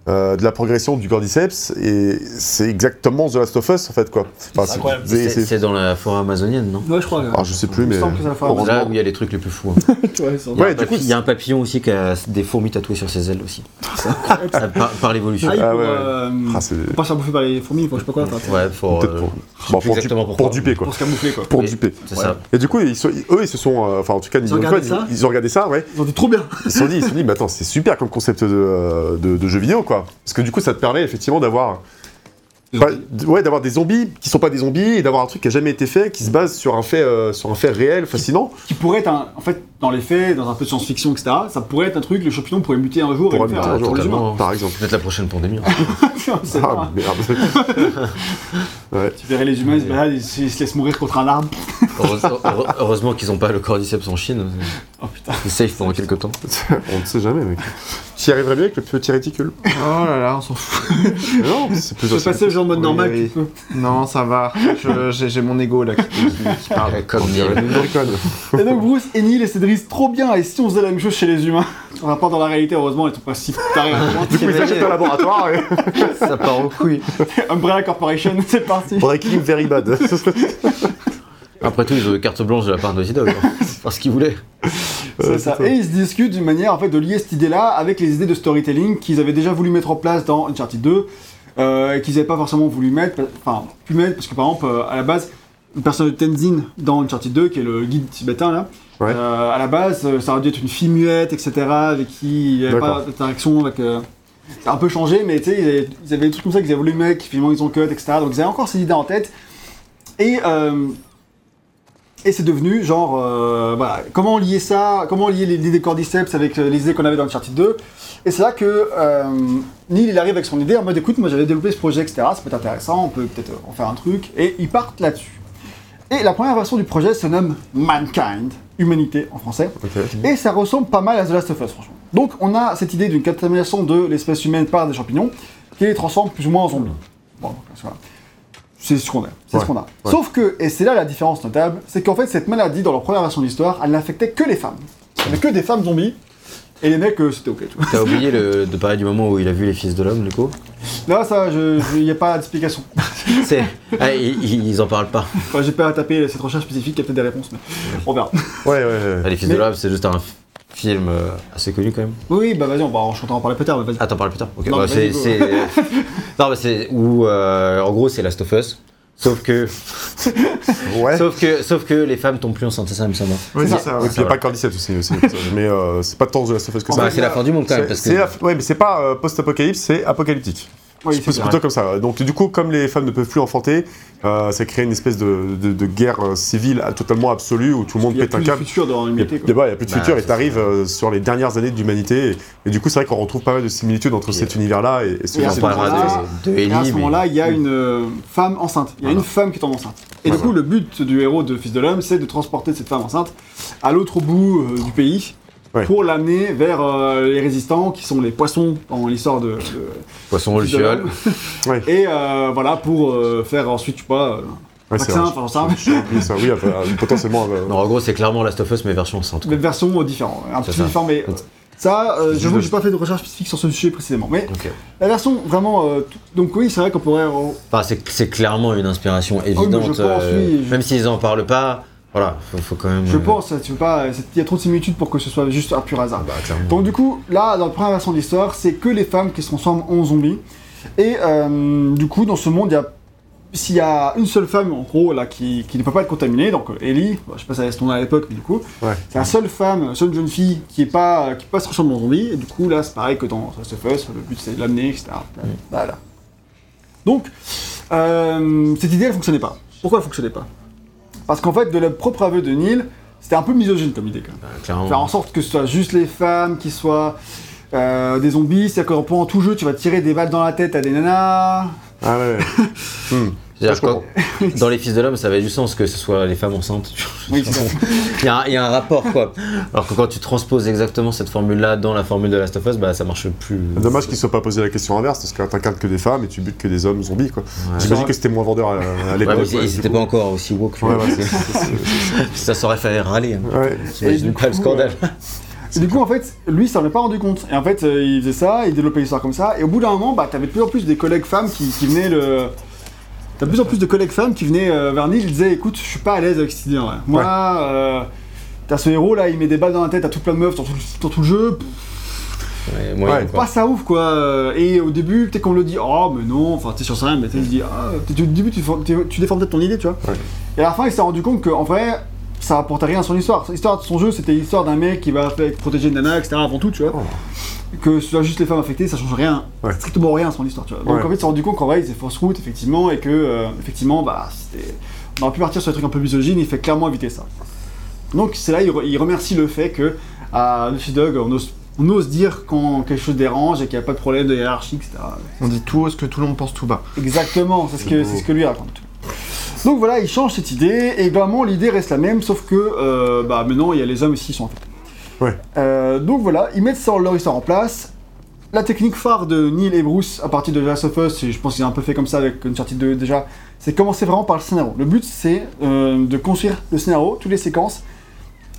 euh, de la progression du Cordyceps et c'est exactement The Last of Us en fait quoi. Enfin, c'est- dans la forêt amazonienne, non? Ouais, je crois. Ah, je sais plus, mais- c'est là où il y a les trucs les plus fous. hein. Ouais, Il y, a Ouais, un du coup, il y a un papillon aussi qui a des fourmis tatouées sur ses ailes aussi. Par par l'évolution. Ah, Ah pour, ouais. euh, Ah, c'est- pour pas se faire bouffer par les fourmis, je sais pas quoi. enfin, Ouais, pour, euh, pour, bon, pour, du- pour duper quoi. Pour se camoufler quoi. Pour duper. C'est ça. Et du coup, eux, ils se sont, euh, enfin en tout cas, Ils ont regardé ça ils, ils ont regardé ça, ouais. Ils ont dit trop bien. Ils se sont dit, ils se sont dit, mais attends, c'est super comme concept de, euh, de jeu vidéo, quoi. Parce que du coup, ça te permet effectivement d'avoir, ouais, d'avoir des zombies qui sont pas des zombies et d'avoir un truc qui a jamais été fait, qui se base sur un fait, euh, sur un fait réel, fascinant. Qui pourrait être un. En fait, dans les faits, dans un peu de science-fiction, etc., ça pourrait être un truc, le champignon pourrait muter un jour Pour et le faire muter un jour, totalement. par exemple. Peut-être la prochaine pandémie. hein. C'est Ah pas- merde. ouais. Tu verrais les humains, ils se baladent, ils se ils se laissent mourir contre un arbre. Heureuse- heure- Heureusement qu'ils n'ont pas le cordyceps en Chine. Oh putain. C'est safe pendant quelques temps. On ne sait jamais, mec. Tu y arriverais bien avec le petit réticule Oh là là, on s'en fout. Non, c'est plus Je vais facile. passer le genre de mode Oui, normal, oui. tu peux. Non, ça va. Je- J'ai j'ai mon ego là qui, qui- qui parle. Comme dirait Neil. une bricole. Et donc Bruce et Neil et Cédric, trop bien. Et si on faisait la même chose chez les humains? On va pas dans la réalité, heureusement, ils sont pas si tarés. Du coup, ils achètent un laboratoire et. Ça part en couille. Umbrella Corporation, c'est parti. Breaking very bad. Après tout, ils ont eu carte blanche de la part de Naughty Dog. Parce qu'ils voulaient. C'est ça. Et ils se discutent d'une manière en fait de lier cette idée-là avec les idées de storytelling qu'ils avaient déjà voulu mettre en place dans Uncharted 2 euh, et qu'ils n'avaient pas forcément voulu mettre, enfin pu mettre parce que par exemple euh, à la base le personnage de Tenzin dans Uncharted 2 qui est le guide tibétain là, Ouais. euh, à la base euh, ça aurait dû être une fille muette etc avec qui il n'y avait pas d'interaction avec euh, ça a un peu changé mais tu sais ils avaient, ils avaient des trucs comme ça qu'ils avaient voulu mettre qui finalement ils ont cut etc donc ils avaient encore ces idées en tête et euh, et c'est devenu genre, euh, voilà, comment lier ça, comment lier les- l'idée Cordyceps avec euh, les idées qu'on avait dans Uncharted 2. Et c'est là que euh, Neil il arrive avec son idée en mode écoute, moi j'avais développé ce projet, etc. Ça peut être intéressant, on peut peut-être en faire un truc. Et ils partent là-dessus. Et la première version du projet se nomme Mankind, Humanité en français. Et ça ressemble pas mal à The Last of Us, franchement. Donc on a cette idée d'une contamination de l'espèce humaine par des champignons qui les transforme plus ou moins en zombies. Bon, voilà. C'est ce qu'on a. C'est ce qu'on a. ouais. Sauf que, et c'est là la différence notable, c'est qu'en fait cette maladie, dans leur première version de l'histoire, elle n'affectait que les femmes. Il n'y avait que des femmes zombies. Et les mecs, euh, c'était ok. T'as oublié le- de parler du moment où il a vu les fils de l'homme, du coup? Là, ça, il n'y a pas d'explication. C'est. Ah, ils, ils en parlent pas. Enfin, j'ai pas à taper cette recherche spécifique, il y a peut-être des réponses, mais on verra. Ouais, ouais, ouais. Ah, les fils Mais- de l'homme, c'est juste un film euh, assez connu quand même. Oui, bah vas-y, on va je t'en parler plus tard, mais vas-y. Ah, t'en parles plus tard Ok. Non, bah, mais c'est. non, mais c'est. Où. euh, en gros, c'est Last of Us. Sauf que, Ouais. sauf que, sauf que les femmes tombent plus enceintes, c'est ça, il me semble. Oui, C'est c'est ça. ça. Et ouais. puis il n'y a pas le Cordyceps aussi, aussi, mais euh, c'est pas tant Last of Us que En ça. Bah, c'est la fin du monde quand même, C'est- parce c'est que. la- Ouais, mais c'est pas euh, post-apocalypse, c'est apocalyptique. Oui, C'est plutôt comme ça. Donc du coup, comme les femmes ne peuvent plus enfanter, euh, ça crée une espèce de, de- de guerre euh, civile totalement absolue où tout le monde pète un plus de câble. futur dans Il n'y a, l'humanité, il quoi. y a- ouais, il y a plus de Bah, futur et c'est t'arrives euh, sur les dernières années de l'humanité et, et du coup c'est vrai qu'on retrouve pas mal de similitudes entre cet univers-là et, et ce genre de- de, de Et à ce moment-là, il y a une euh, femme enceinte. Il y a Voilà. une femme qui tombe enceinte. Et du coup, le but du héros de Fils de l'Homme, c'est de transporter cette femme enceinte à l'autre bout euh, du pays Ouais. pour l'amener vers euh, les résistants, qui sont les poissons dans l'histoire de, de Poisson au Fils de luciole. l'Homme. Ouais. Et euh, voilà, pour euh, faire ensuite, je sais pas, euh, Ouais, c'est enfin. Oui, ça, oui, potentiellement. euh, Non, en gros, c'est clairement Last of Us, mais version enceinte. Mais version euh, différente. Un C'est petit ça. différent, mais euh, ça, euh, C'est j'avoue que juste j'ai pas fait de recherche spécifique sur ce sujet précisément. Mais la version vraiment. euh, donc oui, c'est vrai qu'on pourrait. euh, Enfin, c'est clairement une inspiration je évidente. pense, euh, oui, je- Même s'ils en parlent pas, Voilà, faut, faut quand même. Je euh, pense, tu pas, il y a trop de similitudes pour que ce soit juste un pur hasard. Bah, clairement. Donc du coup, là, dans la première version de l'histoire, c'est que les femmes qui se transforment en zombies. Et euh, du coup, dans ce monde, il y a s'il y a une seule femme, en gros, là, qui, qui ne peut pas être contaminée, donc euh, Ellie, je sais pas si elle son nom à l'époque, mais du coup, Ouais. c'est la seule femme, seule jeune fille qui est pas, qui peut pas se transformer en zombie, et du coup, là, c'est pareil que dans Last of Us, le but c'est de l'amener, etc. Voilà. Donc, euh, cette idée, elle fonctionnait pas. Pourquoi elle fonctionnait pas? Parce qu'en fait, de le propre aveu de Neil, c'était un peu misogyne comme idée, quand même Bah, clairement. faire en sorte que ce soit juste les femmes qui soient euh, des zombies, c'est-à-dire que pendant tout jeu, tu vas tirer des balles dans la tête à des nanas. Ah ouais. Hmm. Quand- dans les Fils de l'Homme, ça avait du sens que ce soit les femmes enceintes. Oui, c'est il, y a un, il y a un rapport, quoi. Alors que quand tu transposes exactement cette formule-là dans la formule de Last of Us, bah ça marche plus. Dommage qu'ils ne soient pas posé la question inverse, parce que t'incarnes que des femmes et tu butes que des hommes zombies, quoi. Ouais. J'imagine que c'était moins vendeur à, l'époque. c'est- ouais, ils du étaient coup. pas encore aussi woke. Ouais, c'est- c'est- c'est- c'est- ça s'aurait fait râler. Hein. Ouais. J'imagine du pas le scandale. Et du coup, en fait, lui, ça s'en est pas rendu compte. Et en fait, euh, il faisait ça, il développait l'histoire comme ça. Et au bout d'un moment, bah, t'avais de plus en plus des collègues femmes qui, qui venaient le. T'as de plus en plus de collègues femmes qui venaient euh, vers Neil, ils disaient écoute, je suis pas à l'aise avec cette idée en vrai. Moi, euh, t'as ce héros là, il met des balles dans la tête à tout plein de meufs dans tout, dans tout le jeu. Ouais, moyen, Ouais, quoi. pas ça ouf quoi. Et au début, peut-être qu'on le dit, oh mais non, enfin t'es sur ça, mais tu dis, ah, peut-être au début tu, for- tu- tu défends peut-être ton idée, tu vois. Ouais. Et à la fin, il s'est rendu compte qu'en vrai, ça apportait rien à son histoire. L'histoire de son jeu, c'était l'histoire d'un mec qui va protéger une nana, etc. avant tout, tu vois. Oh. Que ce soit juste les femmes affectées, ça change rien, Ouais. strictement rien à son histoire, tu vois. Donc Ouais. en fait, il s'est rendu compte qu'en vrai, il s'est fausse route, effectivement, et que, euh, effectivement, bah. On aurait pu partir sur des trucs un peu misogynes, il fait clairement éviter ça. Donc c'est là, il, re- il remercie le fait que à Naughty Dog, on ose, on ose dire quand quelque chose dérange et qu'il n'y a pas de problème de hiérarchie, etc. On dit tout haut ce que tout le monde pense tout bas. Exactement, c'est ce, que, ce que lui raconte. Donc voilà, il change cette idée, et globalement l'idée reste la même, sauf que euh, bah, maintenant il y a les hommes aussi qui sont affectés. Ouais. Euh, donc voilà, ils mettent ça, leur histoire en place. La technique phare de Neil et Bruce à partir de The Last of Us, et je pense qu'ils ont un peu fait comme ça avec Uncharted 2 déjà, c'est commencer vraiment par le scénario. Le but c'est euh, de construire le scénario, toutes les séquences,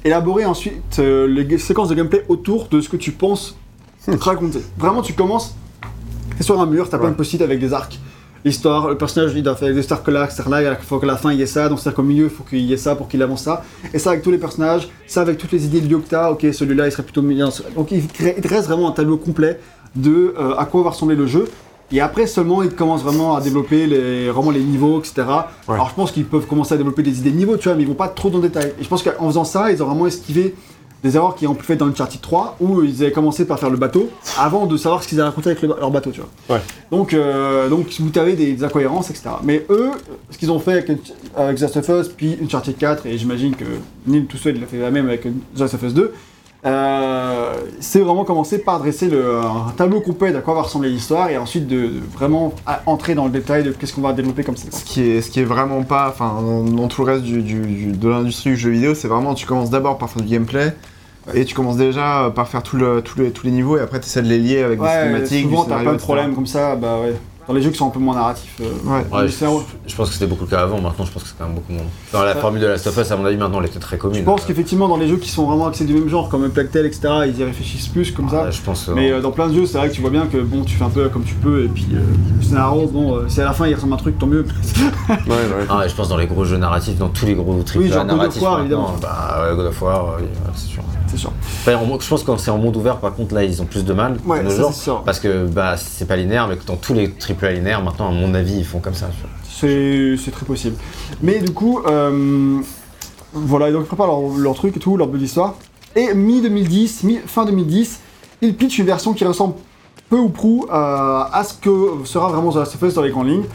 élaborer ensuite euh, les séquences de gameplay autour de ce que tu penses raconter. Vraiment, tu commences, t'es sur un mur, t'as plein de Ouais. post-it avec des arcs. L'histoire, le personnage il doit faire des stars que là, etc. là, il faut que à la fin il y ait ça, donc c'est-à-dire qu'au milieu il faut qu'il y ait ça pour qu'il avance ça. Et ça avec tous les personnages, ça avec toutes les idées de que t'as, ok celui-là il serait plutôt bien. Donc il, crée- il reste vraiment un tableau complet de euh, à quoi va ressembler le jeu. Et après seulement ils commencent vraiment à développer les, vraiment les niveaux, etc. Ouais. Alors je pense qu'ils peuvent commencer à développer des idées de niveau, tu vois, mais ils vont pas trop dans le détail. Et je pense qu'en faisant ça, ils ont vraiment esquivé des erreurs qu'ils ont pu faire dans Uncharted 3, où ils avaient commencé par faire le bateau, avant de savoir ce qu'ils allaient raconter avec le- leur bateau, tu vois. Ouais. Donc, euh, donc vous avez des, des incohérences, etc. Mais eux, ce qu'ils ont fait avec, avec The Last of Us, puis Uncharted 4, et j'imagine que Neil tout seul, il a fait la même avec The Last of Us 2, euh, c'est vraiment commencer par dresser le, un tableau complet d'à quoi va ressembler l'histoire, et ensuite de, de vraiment à- entrer dans le détail de qu'est-ce qu'on va développer comme séquence. Ce qui est, ce qui est vraiment pas, enfin, dans, dans tout le reste du, du- du- de l'industrie du jeu vidéo, c'est vraiment, tu commences d'abord par faire du gameplay, et tu commences déjà par faire tout le, tout les, tous les niveaux, et après tu essaies de les lier avec des Ouais, cinématiques, souvent t'as plein de problèmes comme ça, bah ouais. Dans les jeux qui sont un peu moins narratifs. euh, Ouais. Ouais, le je, pense que c'était beaucoup le cas avant, maintenant je pense que c'est quand même beaucoup moins. Dans la formule de Last of Us, à mon avis, maintenant elle était très commune. Je pense qu'effectivement dans les jeux qui sont vraiment axés du même genre, comme Plague Tale, etc., ils y réfléchissent plus comme ça. Je pense. Mais euh, euh, dans plein de jeux, c'est vrai que tu vois bien que bon, tu fais un peu comme tu peux, et puis euh, le scénario, bon, euh, si à la fin il ressemble à un truc, tant mieux. Ouais, ouais. Ah, je pense dans les gros jeux narratifs, dans tous les gros triple Oui, genre God of narratifs. War, évidemment. Bah ouais, God of War, c'est sûr. C'est sûr. Enfin, en- je pense que quand c'est en monde ouvert, par contre, là, ils ont plus de mal. Ouais, de ça, sûr. Parce que bah, c'est pas linéaire, mais que dans tous les triple linéaires, maintenant, à mon avis, ils font comme ça. C'est très possible. Mais du coup, euh, voilà, donc ils préparent leur, leur truc et tout, leur belle histoire. Et mi-2010, mi fin 2010, ils pitchent une version qui ressemble peu ou prou euh, à ce que sera vraiment The Last of Us dans les grandes lignes.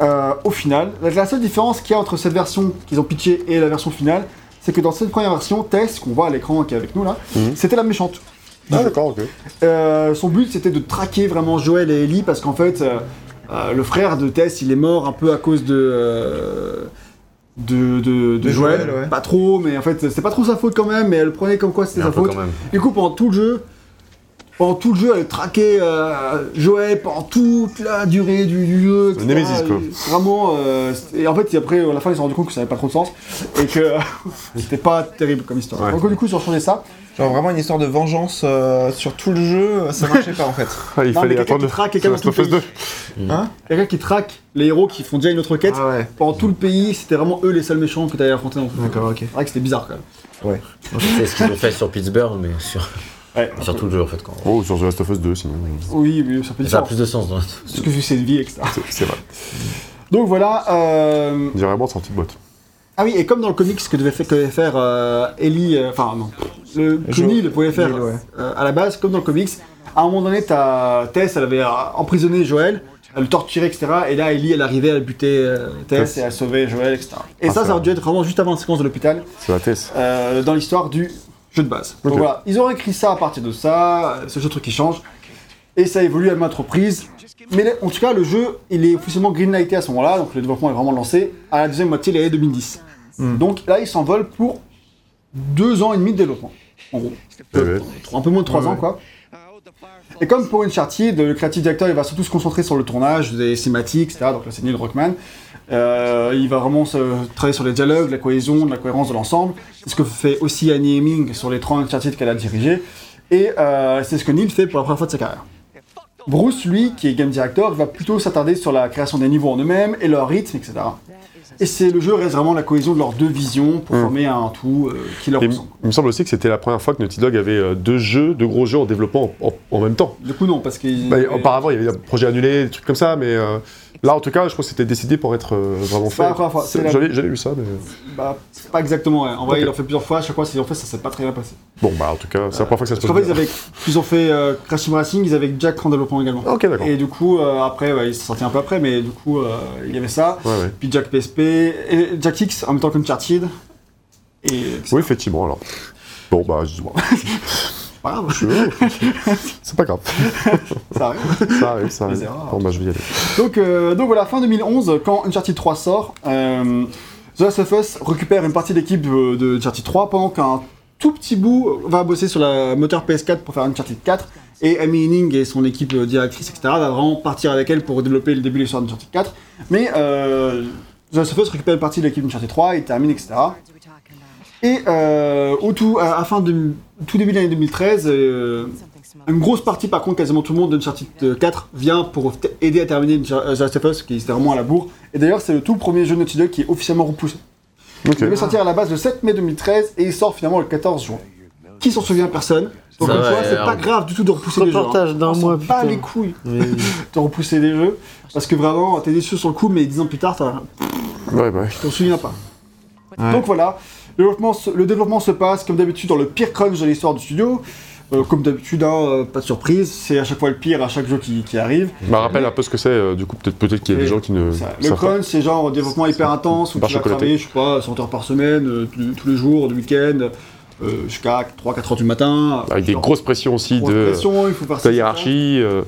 Euh, au final, la seule différence qu'il y a entre cette version qu'ils ont pitchée et la version finale, c'est que dans cette première version, Tess, qu'on voit à l'écran qui est avec nous là, Mhm. c'était la méchante. Ah, d'accord, ok. Euh, son but c'était de traquer vraiment Joël et Ellie parce qu'en fait euh, euh, le frère de Tess il est mort un peu à cause de euh, de, de, de De Joël, Joël, ouais. pas trop mais en fait c'est pas trop sa faute quand même mais elle le prenait comme quoi c'était sa faute. quand même. Du coup pendant tout le jeu pendant tout le jeu elle traquait euh, Joël pendant toute la durée du, du jeu etc. Némésis, quoi. Et Vraiment euh, et en fait après à la fin ils se sont rendu compte que ça avait pas trop de sens et que c'était pas terrible comme histoire. Ouais. Donc du coup ils ont changé ça Genre vraiment une histoire de vengeance euh, sur tout le jeu, ça marchait pas en fait. Ah, il Non, fallait mais quelqu'un attendre qui traque The quelqu'un Last dans of tout Us le 2. pays. Hein Quelqu'un qui traque les héros qui font déjà une autre quête. Ah ouais. Pendant tout le pays, c'était vraiment eux les seuls méchants que t'allais affronter dans le jeu. D'accord, ok. C'est vrai que c'était bizarre quand même. C'est ce qu'ils ont fait sur Pittsburgh, mais sur, Ouais. sur tout le jeu en fait. Quand... Oh, sur The Last of Us 2, sinon. Oui, oui, ça peut Ça a plus de sens. Dans... Parce que vu c'est une vie, etc. C'est- vrai. Donc voilà. Euh... On dirait vraiment sortie de boîte. Ah oui, et comme dans le comics que devait, fa- que devait faire euh, Ellie, euh, enfin non, le que Jo- Neil pouvait faire Neil, ouais. euh, à la base, comme dans le comics, à un moment donné, Tess, elle avait euh, emprisonné Joël, elle le torturait, etc. Et là, Ellie, elle arrivait, elle butait euh, Tess Tess. et elle sauvait Joël, etc. Et Ah, ça, ça ça aurait dû être vraiment juste avant la séquence de l'hôpital, C'est la euh, dans l'histoire du jeu de base. Donc voilà, ils ont écrit ça à partir de ça, c'est le seul truc qui change. Et ça évolue à maintes reprises. Mais en tout cas, le jeu, il est officiellement greenlighté à ce moment-là, donc le développement est vraiment lancé à la deuxième moitié de l'année 2010. Hmm. Donc là, il s'envole pour deux ans et demi de développement, en gros. Un peu moins de trois Ouais, ans, ouais. quoi. Et comme pour Uncharted, le creative director, il va surtout se concentrer sur le tournage, des cinématiques, etc. Donc là, c'est Neil Druckmann. Euh, il va vraiment se travailler sur les dialogues, la cohésion, la cohérence de l'ensemble. C'est ce que fait aussi Annie Hemming sur les trois Uncharted qu'elle a dirigés. Et euh, c'est ce que Neil fait pour la première fois de sa carrière. Bruce, lui, qui est game director, va plutôt s'attarder sur la création des niveaux en eux-mêmes et leur rythme, etc. Et c'est le jeu reste vraiment la cohésion de leurs deux visions pour Mm. former un tout euh, qui leur ressemble. il me semble aussi que c'était la première fois que Naughty Dog avait deux jeux, deux gros jeux en développement en, en- en même temps. Du coup, non, parce qu'il. Bah, auparavant, il y avait des projets annulés, des trucs comme ça, mais euh, là, en tout cas, je crois que c'était décidé pour être euh, vraiment fait. la première fois, c'est la- J'avais lu ça, mais Bah, c'est pas exactement, ouais. En vrai, Ok. il en fait plusieurs fois, à chaque fois, c'est- en fait, ça s'est pas très bien passé. bon, bah, en tout cas, c'est la première fois que ça se passe. fait, ils, avaient, ils ont fait euh, Crash Team Racing, ils avaient Jack en développement également. Ok, d'accord. Et du coup, euh, après, ouais, ils sont sortis un peu après, mais du coup, euh, il y avait ça. Ouais, ouais. Puis Jack PSP, et Jack X en même temps qu'Uncharted. Et Oui, effectivement, alors. Bon, bah, je... c'est pas grave, je- c'est pas grave. ça arrive. Ça arrive, ça arrive. Bon, bah, je vais y aller. Donc, euh, donc voilà, fin 2011, quand Uncharted 3 sort, euh, The Last of Us récupère une partie de l'équipe de, de Uncharted 3 pendant qu'un tout petit bout va bosser sur la moteur PS4 pour faire Uncharted 4 et Amy Henning et son équipe euh, directrice, etc. va vraiment partir avec elle pour développer le début de l'histoire d'Uncharted 4. Mais euh, The Last of Us récupère une partie de l'équipe d'Uncharted 3 et termine, etc. Et euh, au tout, à, à fin de, tout début de l'année 2013, euh, une grosse partie, par contre, quasiment tout le monde d'Uncharted 4 vient pour aider à terminer The Last of Us, qui était vraiment à la bourre. Et d'ailleurs, c'est le tout premier jeu Naughty Dog qui est officiellement repoussé. Ok. Il devait sortir à la base le 7 mai 2013 et il sort finalement le 14 juin. Qui s'en souvient Personne? Donc, c'est pas grave du tout de repousser les jeux. hein. Reportage d'un mois, putain. les couilles Oui. de repousser les jeux. Parce que vraiment, t'es déçu sur le coup, mais 10 ans plus tard, t'as- Ouais, bah, t'en souviens pas. Ouais. Donc voilà, le développement, se, le développement se passe comme d'habitude dans le pire crunch de l'histoire du studio. Euh, comme d'habitude, hein, euh, pas de surprise, c'est à chaque fois le pire à chaque jeu qui, qui arrive. Je me rappelle un peu ce que c'est, euh, du coup, peut-être peut qu'il y a des gens qui ne. Ça, le crunch, c'est genre développement hyper intense où tu vas travailler, je sais pas, 100 heures par semaine, tous, les jours, le week-end, jusqu'à 3-4 heures du matin. Avec des Genre, grosses pressions aussi de pression, il faut faire ça, hiérarchie. euh,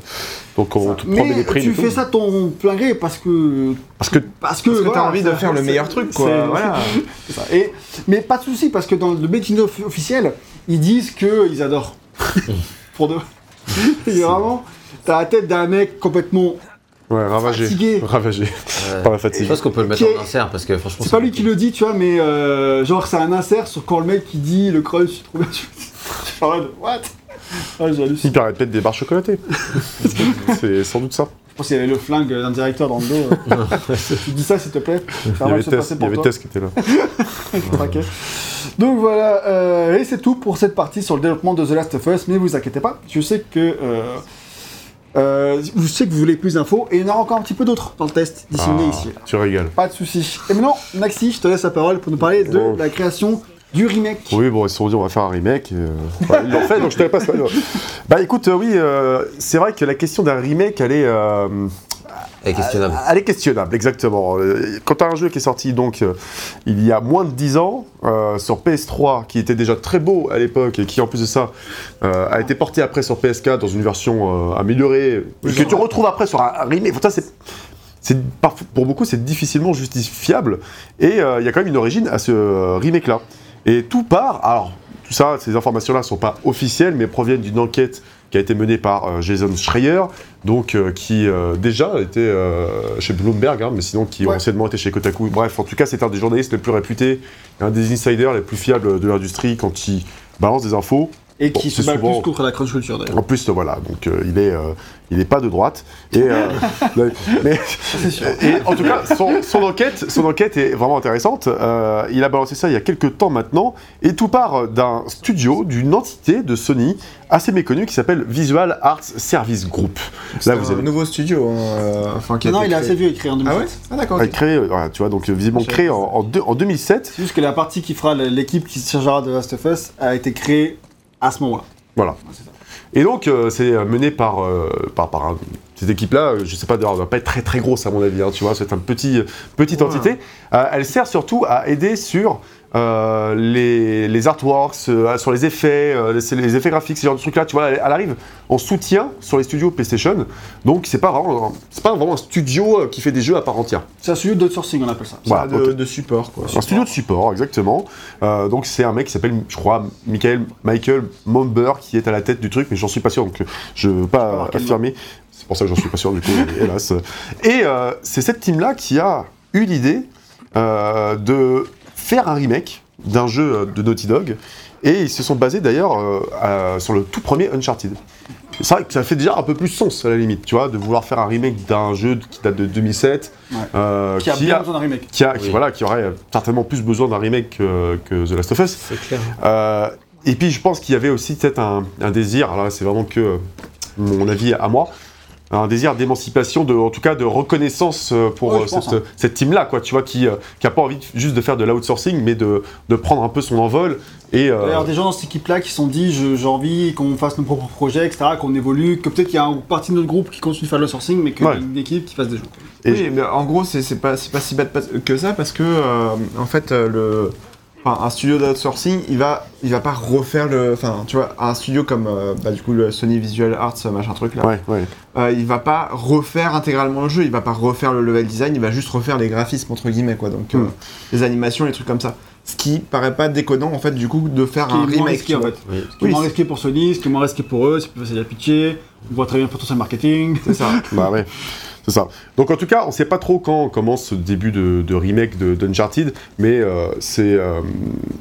donc on te promet Mais des primes. tu fais ça ton plein gré parce que. Parce que Parce que, Parce que voilà, t'as envie de faire le meilleur truc, quoi. Voilà. ça. Et, mais pas de souci, parce que dans le making of officiel, ils disent qu'ils adorent. Pour de. Et vraiment, t'as la tête d'un mec complètement. Ouais, ravagé. Fatigué. Ravagé Ouais. par la Je fatigue. pense qu'on peut le mettre est- en insert parce que franchement. C'est pas lui qui le dit, tu vois, mais euh, genre c'est un insert sur quand le mec qui dit le trop bien. Je suis en mode, what? Ouais, j'hallucine. Il permet de mettre des barres chocolatées. c'est sans doute ça. Je pense qu'il y avait le flingue d'un directeur dans le dos. euh. tu dis ça s'il te plaît? Il y avait Tess, passer il y pour avait toi. Tess qui était là. Donc voilà, euh, et c'est tout pour cette partie sur le développement de The Last of Us, mais vous inquiétez pas, je sais que... Euh, euh, je sais que vous voulez plus d'infos, et il y en aura encore un petit peu d'autres dans le test disséminé Ah, ici. Tu régales. Pas de soucis. Et maintenant, Maxi, je te laisse la parole pour nous parler de Oh. la création du remake. Oui, bon, ils se sont dit, on va faire un remake. euh, ouais, ils l'ont fait, donc je te la passe. Bah écoute, euh, oui, euh, c'est vrai que la question d'un remake, elle est, euh, Elle est questionnable. elle est questionnable, exactement. Euh, Quand tu as un jeu qui est sorti donc euh, il y a moins de 10 ans, euh, sur PS3, qui était déjà très beau à l'époque, et qui en plus de ça euh, a été porté après sur PS4 dans une version euh, améliorée, que tu retrouves après sur un, remake. Enfin, ça, c'est pour beaucoup c'est difficilement justifiable et euh, il y a quand même une origine à ce euh, remake là et tout part alors tout ça ces informations là sont pas officielles mais proviennent d'une enquête qui a été mené par euh, Jason Schreier, donc euh, qui euh, déjà était chez Bloomberg, hein, mais sinon qui Ouais. anciennement était chez Kotaku. Bref, en tout cas, c'est un des journalistes les plus réputés, un des insiders les plus fiables de l'industrie quand il balance des infos. Et Bon, qui se bat souvent- plus contre la crunch culture d'ailleurs. En plus, voilà, donc euh, il est, euh, il est pas de droite. Et, euh, mais, et en tout cas, son, son enquête, son enquête est vraiment intéressante. Euh, il a balancé ça il y a quelques temps maintenant, et tout part d'un studio, d'une entité de Sony assez méconnue qui s'appelle Visual Arts Service Group. C'est Là, vous un avez nouveau studio. hein, euh, enfin, qui a Non, il est créé. assez vieux, écrit en 2007. Ah ouais Ah d'accord. a ok. créé, voilà, tu vois, donc visiblement Je créé savais en, en deux- en 2007. C'est juste que la partie qui fera l'équipe qui se chargera de Last of Us a été créée à ce moment-là. Voilà. Et donc, euh, c'est euh, mené par, euh, par, par un- cette équipe-là, je sais pas, d'ailleurs, elle va pas être très très grosse à mon avis, hein, tu vois, c'est une petit, petite Ouais. entité. Euh, elle sert surtout à aider sur euh, les, les artworks, euh, sur les effets, euh, les, les effets graphiques, ce genre de trucs-là, tu vois, elle, elle arrive en soutien sur les studios PlayStation. Donc, c'est pas vraiment, c'est pas vraiment un studio euh, qui fait des jeux à part entière. C'est un studio d'outsourcing, on appelle ça. Voilà, de, support quoi. Un studio de support, exactement. Euh, donc c'est un mec qui s'appelle, je crois, Michael, Michael Momber qui est à la tête du truc, mais j'en suis pas sûr, donc euh, je veux pas affirmer. C'est pour ça que j'en suis pas sûr du coup, hélas. Et euh, c'est cette team-là qui a eu l'idée euh, de faire un remake d'un jeu euh, de Naughty Dog, et ils se sont basés d'ailleurs euh, sur le tout premier Uncharted. C'est vrai que ça fait déjà un peu plus sens à la limite, tu vois, de vouloir faire un remake d'un jeu qui date de 2007, Ouais. euh, Qui a bien besoin d'un remake. qui, a- qui, voilà, qui aurait certainement plus besoin d'un remake que, que The Last of Us. C'est clair. Euh, et puis je pense qu'il y avait aussi peut-être un, un désir, alors là c'est vraiment que mon avis à moi, un désir d'émancipation, de, en tout cas de reconnaissance euh, pour Ouais, euh, pense, cette, hein. cette team-là, quoi, tu vois, qui, euh, qui a pas envie de- juste de faire de l'outsourcing, mais de, de prendre un peu son envol. Et, euh, D'ailleurs, des gens dans cette équipe-là qui se sont dit j'ai envie qu'on fasse nos propres projets, etc., qu'on évolue, que peut-être qu'il y a une partie de notre groupe qui continue de faire le sourcing, mais qu'il y a Ouais. une équipe qui fasse des jeux. et Oui, mais en gros, c'est c'est pas, c'est pas si bête que ça parce que, euh, en fait, euh, le. Enfin, un studio d'outsourcing, il va, il va pas refaire le. Enfin, tu vois, un studio comme, euh, bah, du coup, le Sony Visual Arts, machin truc là, ouais, ouais. euh, il va pas refaire intégralement le jeu, il va pas refaire le level design, il va juste refaire les graphismes, entre guillemets, quoi. Donc, euh, Hmm. les animations, les trucs comme ça. Ce qui paraît pas déconnant, en fait, du coup, de faire un remake. risqué en fait. Oui. Ce qui est moins risqué pour Sony, ce qui est moins risqué pour eux, c'est plus facile à pitcher, on voit très bien potentiel marketing. C'est ça. Bah ouais, Donc en tout cas, on sait pas trop quand commence ce début de, de remake de d'Uncharted, mais euh, c'est euh,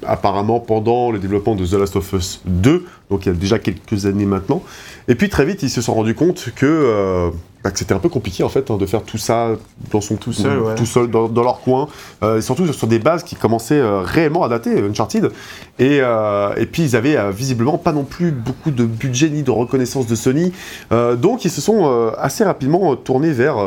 apparemment pendant le développement de The Last of Us 2, donc il y a déjà quelques années maintenant. Et puis très vite, ils se sont rendus compte que, euh, bah, que c'était un peu compliqué en fait hein, de faire tout ça dans son Tout seul, ouais. tout seul dans, dans leur coin, euh, et surtout sur des bases qui commençaient euh, réellement à dater Uncharted. Et, et puis ils avaient visiblement pas non plus beaucoup de budget ni de reconnaissance de Sony, donc ils se sont assez rapidement tournés vers,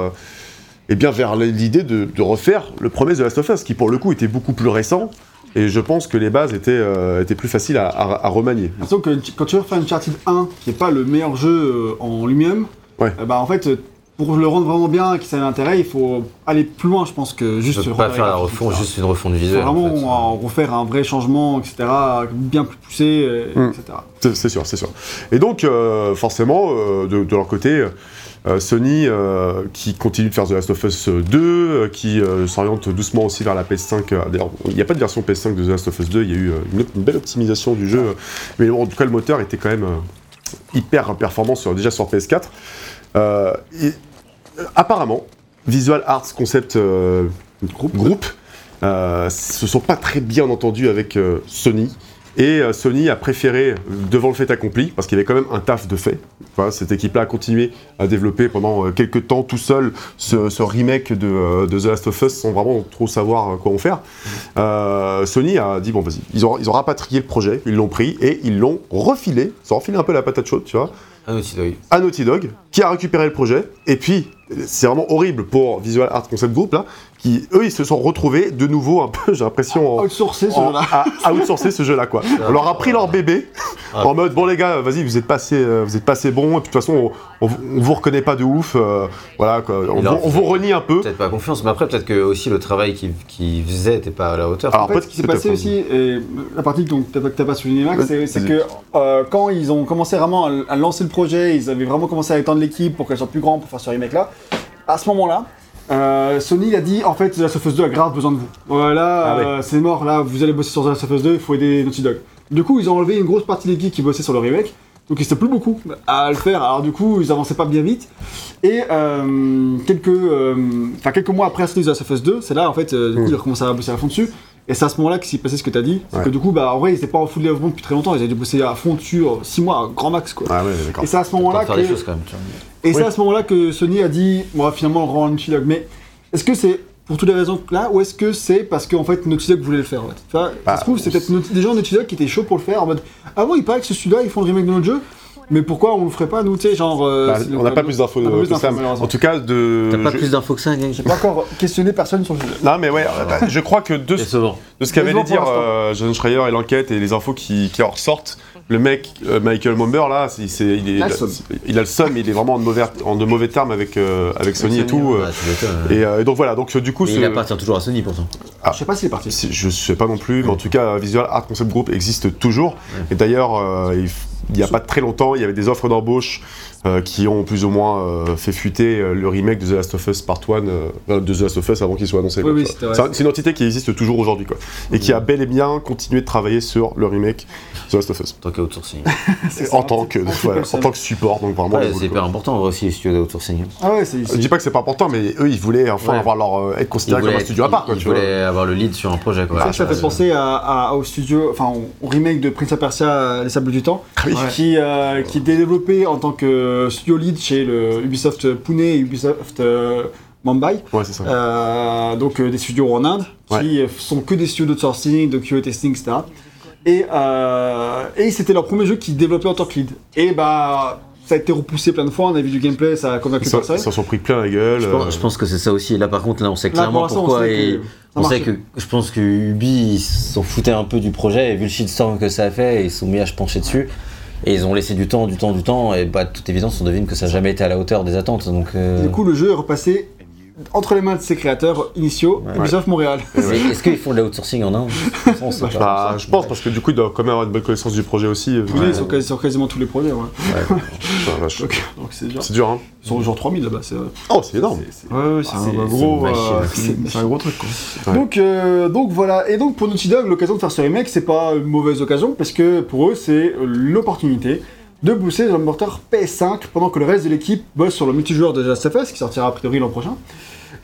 eh bien, vers l'idée de, de refaire le premier The Last of Us, qui pour le coup était beaucoup plus récent, et je pense que les bases étaient, euh, étaient plus faciles à, à- à remanier. Sauf que quand tu refais Uncharted 1, qui est pas le meilleur jeu euh, en lui-même, Ouais. euh, bah en fait, pour le rendre vraiment bien et que ça ait l'intérêt, il faut aller plus loin, je pense, que juste Je pas faire la refonte, etc. juste une refonte Il faut visuelle. en vraiment fait. refaire un vrai changement, etc., bien plus poussé, euh, Mm. etc. C'est c'est sûr, c'est sûr. Et donc, euh, forcément, euh, de, de leur côté, euh, Sony, euh, qui continue de faire The Last of Us 2, euh, qui euh, s'oriente doucement aussi vers la PS5. euh, D'ailleurs, il n'y a pas de version PS5 de The Last of Us 2, il y a eu euh, une, une belle optimisation du jeu. Mais en tout cas, le moteur était quand même euh, hyper performant sur, déjà sur PS4. Euh, et, euh, apparemment, Visual Arts Concept euh, Group, euh, se sont pas très bien entendus avec euh, Sony. Et euh, Sony a préféré, euh, devant le fait accompli, parce qu'il y avait quand même un taf de fait, cette équipe-là a continué à développer pendant euh, quelques temps tout seul ce, ce remake de, de The Last of Us sans vraiment trop savoir quoi en faire. Euh, Sony a dit bon vas-y, ils ont, ils ont rapatrié le projet, ils l'ont pris et ils l'ont refilé, ils ont refilé un peu la patate chaude, tu vois, Ah, Naughty Dog. à Naughty Dog, qui a récupéré le projet, et puis c'est vraiment horrible pour Visual Art Concept Group là, qui eux ils se sont retrouvés de nouveau un peu, j'ai l'impression, en, Outsourcer ce en- jeu-là. à, outsourcer ce jeu-là quoi. On leur a pris leur bébé Ah. en mode bon les gars, vas-y vous êtes pas assez, euh, vous êtes pas assez bons et puis de toute façon on, on, on vous reconnaît pas de ouf, euh, voilà quoi. On, vous- on vous renie un peu. Peut-être pas confiance, mais après, peut-être que aussi le travail qu'il qu'il faisait n'était pas à la hauteur. Alors, En fait, peut-être- ce qui s'est passé aussi, et la partie dont t'as pas- que t'as pas souligné Max, c'est que euh, quand ils ont commencé vraiment à, à lancer le projet, ils avaient vraiment commencé à étendre l'équipe pour qu'elle soit plus grande pour faire ce remake là. À ce moment-là, euh, Sony a dit en fait The Last of Us 2 a grave besoin de vous. Voilà, Ah euh, c'est mort là, vous allez bosser sur The Last of Us 2, il faut aider Naughty Dog. Du coup, ils ont enlevé une grosse partie de l'équipe qui bossait sur le remake. Donc il ne plus beaucoup à le faire. Alors du coup, ils avançaient pas bien vite. Et euh, quelques, euh, quelques mois après la sortie de The Last of Us 2, c'est là en fait, du coup, Mm. ils ont commencé à bosser à fond dessus. Et c'est à ce moment-là qu'il s'est passé ce que tu as dit. C'est Ouais. que du coup, bah, en vrai, ils n'étaient pas en full développement depuis très longtemps. Ils avaient dû bosser à fond dessus 6 mois, grand max. Quoi. Ah ouais. Et c'est à ce moment-là que. des choses quand même. tu vois. Et c'est Oui. à ce moment-là que Sony a dit, on va finalement le rendre Naughty Dog. Mais est-ce que c'est pour toutes les raisons là, ou est-ce que c'est parce qu'en fait Naughty Dog voulait le faire en fait? Vois, Bah, Ça se trouve, c'est peut-être des gens de Naughty Dog qui étaient chauds pour le faire en mode Ah bon, il paraît que ce studio-là, ils font le remake de notre jeu, mais pourquoi on le ferait pas, nous, tu sais, genre. euh, Bah, on n'a pas plus d'infos a pas de ça. d'infos. En tout cas, de. T'as pas je- plus d'infos que ça, gang J'ai pas encore questionné personne sur le sujet. Non, mais ouais, euh, bah, je crois que de, Décevant. de ce qu'avait dire euh, John Schreier et l'enquête et les infos qui, qui en ressortent, le mec, euh, Michael Momber, là, il, est, Il a le seum. il a le seum, il est vraiment en de mauvais, en de mauvais termes avec, euh, avec Sony et tout. euh, Ouais, et, euh, et donc voilà, donc euh, du coup, Mais ce- il appartient toujours à Sony pourtant. Ah. Je sais pas s'il est parti. je sais pas non plus, mais en tout cas, Visual Art Concept Group existe toujours. Et d'ailleurs, euh, il il n'y a pas très longtemps, il y avait des offres d'embauche euh, qui ont plus ou moins euh, fait fuiter euh, le remake de The Last of Us Part 1, euh, euh, de The Last of Us avant qu'il soit annoncé. Oui, oui. C'est un- c'est une entité qui existe toujours aujourd'hui, quoi. Et qui a bel et bien continué de travailler sur le remake de The Last of Us. En tant qu'outsourcing. En que, voilà, en tant que support, donc vraiment. Ouais, c'est hyper important aussi les studios d'outsourcing. Ah ouais, c'est. Je dis pas que c'est pas important, mais eux, ils voulaient enfin Ouais. avoir leur, euh, être considérés comme un studio à part, quoi, ils tu vois. voulaient avoir le lead sur un projet. Quoi. Ça, ça fait penser à, à- au studio, enfin au remake de Prince of Persia, Les Sables du Temps, Ah oui. qui, euh, qui était développé en tant que studio lead chez le Ubisoft Pune et Ubisoft euh, Mumbai. Ouais, c'est ça. Euh, donc euh, des studios en Inde qui euh, sont que des studios de sourcing, de QA testing, etc. Et, euh, et c'était leur premier jeu qu'ils développaient en tant que lead. Et bah ça a été repoussé plein de fois, on a vu du gameplay, ça a convaincu personne. ils s'en sont pris plein la gueule. Je euh, pense, je pense que c'est ça aussi. Là, par contre, là, on sait Là, pour clairement l'instant, pourquoi. on sait et que on sait que je pense que Ubi ils s'en foutaient un peu du projet et vu le shitstorm que ça a fait, ils se sont mis à se pencher dessus. Et ils ont laissé du temps, du temps, du temps. Et bah, de toute évidence, on devine que ça n'a jamais été à la hauteur des attentes. Donc, euh, Du coup, le jeu est repassé entre les mains de ses créateurs initiaux, Ouais. Ubisoft Montréal. est-ce qu'ils font de l'outsourcing en Inde? Bah, je pense, parce que du coup, ils doivent quand même avoir une bonne connaissance du projet aussi. euh, Oui, Ouais. ils sont quasi- sur quasiment tous les projets. C'est genre. C'est dur, hein. Ils sont genre 3000 là-bas. c'est- Oh, c'est énorme. c'est- un gros, un truc quoi. Ouais. Donc, euh, donc voilà. Et donc pour Naughty Dog, l'occasion de faire ce remake, c'est pas une mauvaise occasion parce que pour eux, c'est l'opportunité de booster dans le moteur PS5 pendant que le reste de l'équipe bosse sur le multijoueur de The Last of Us qui sortira a priori l'an prochain.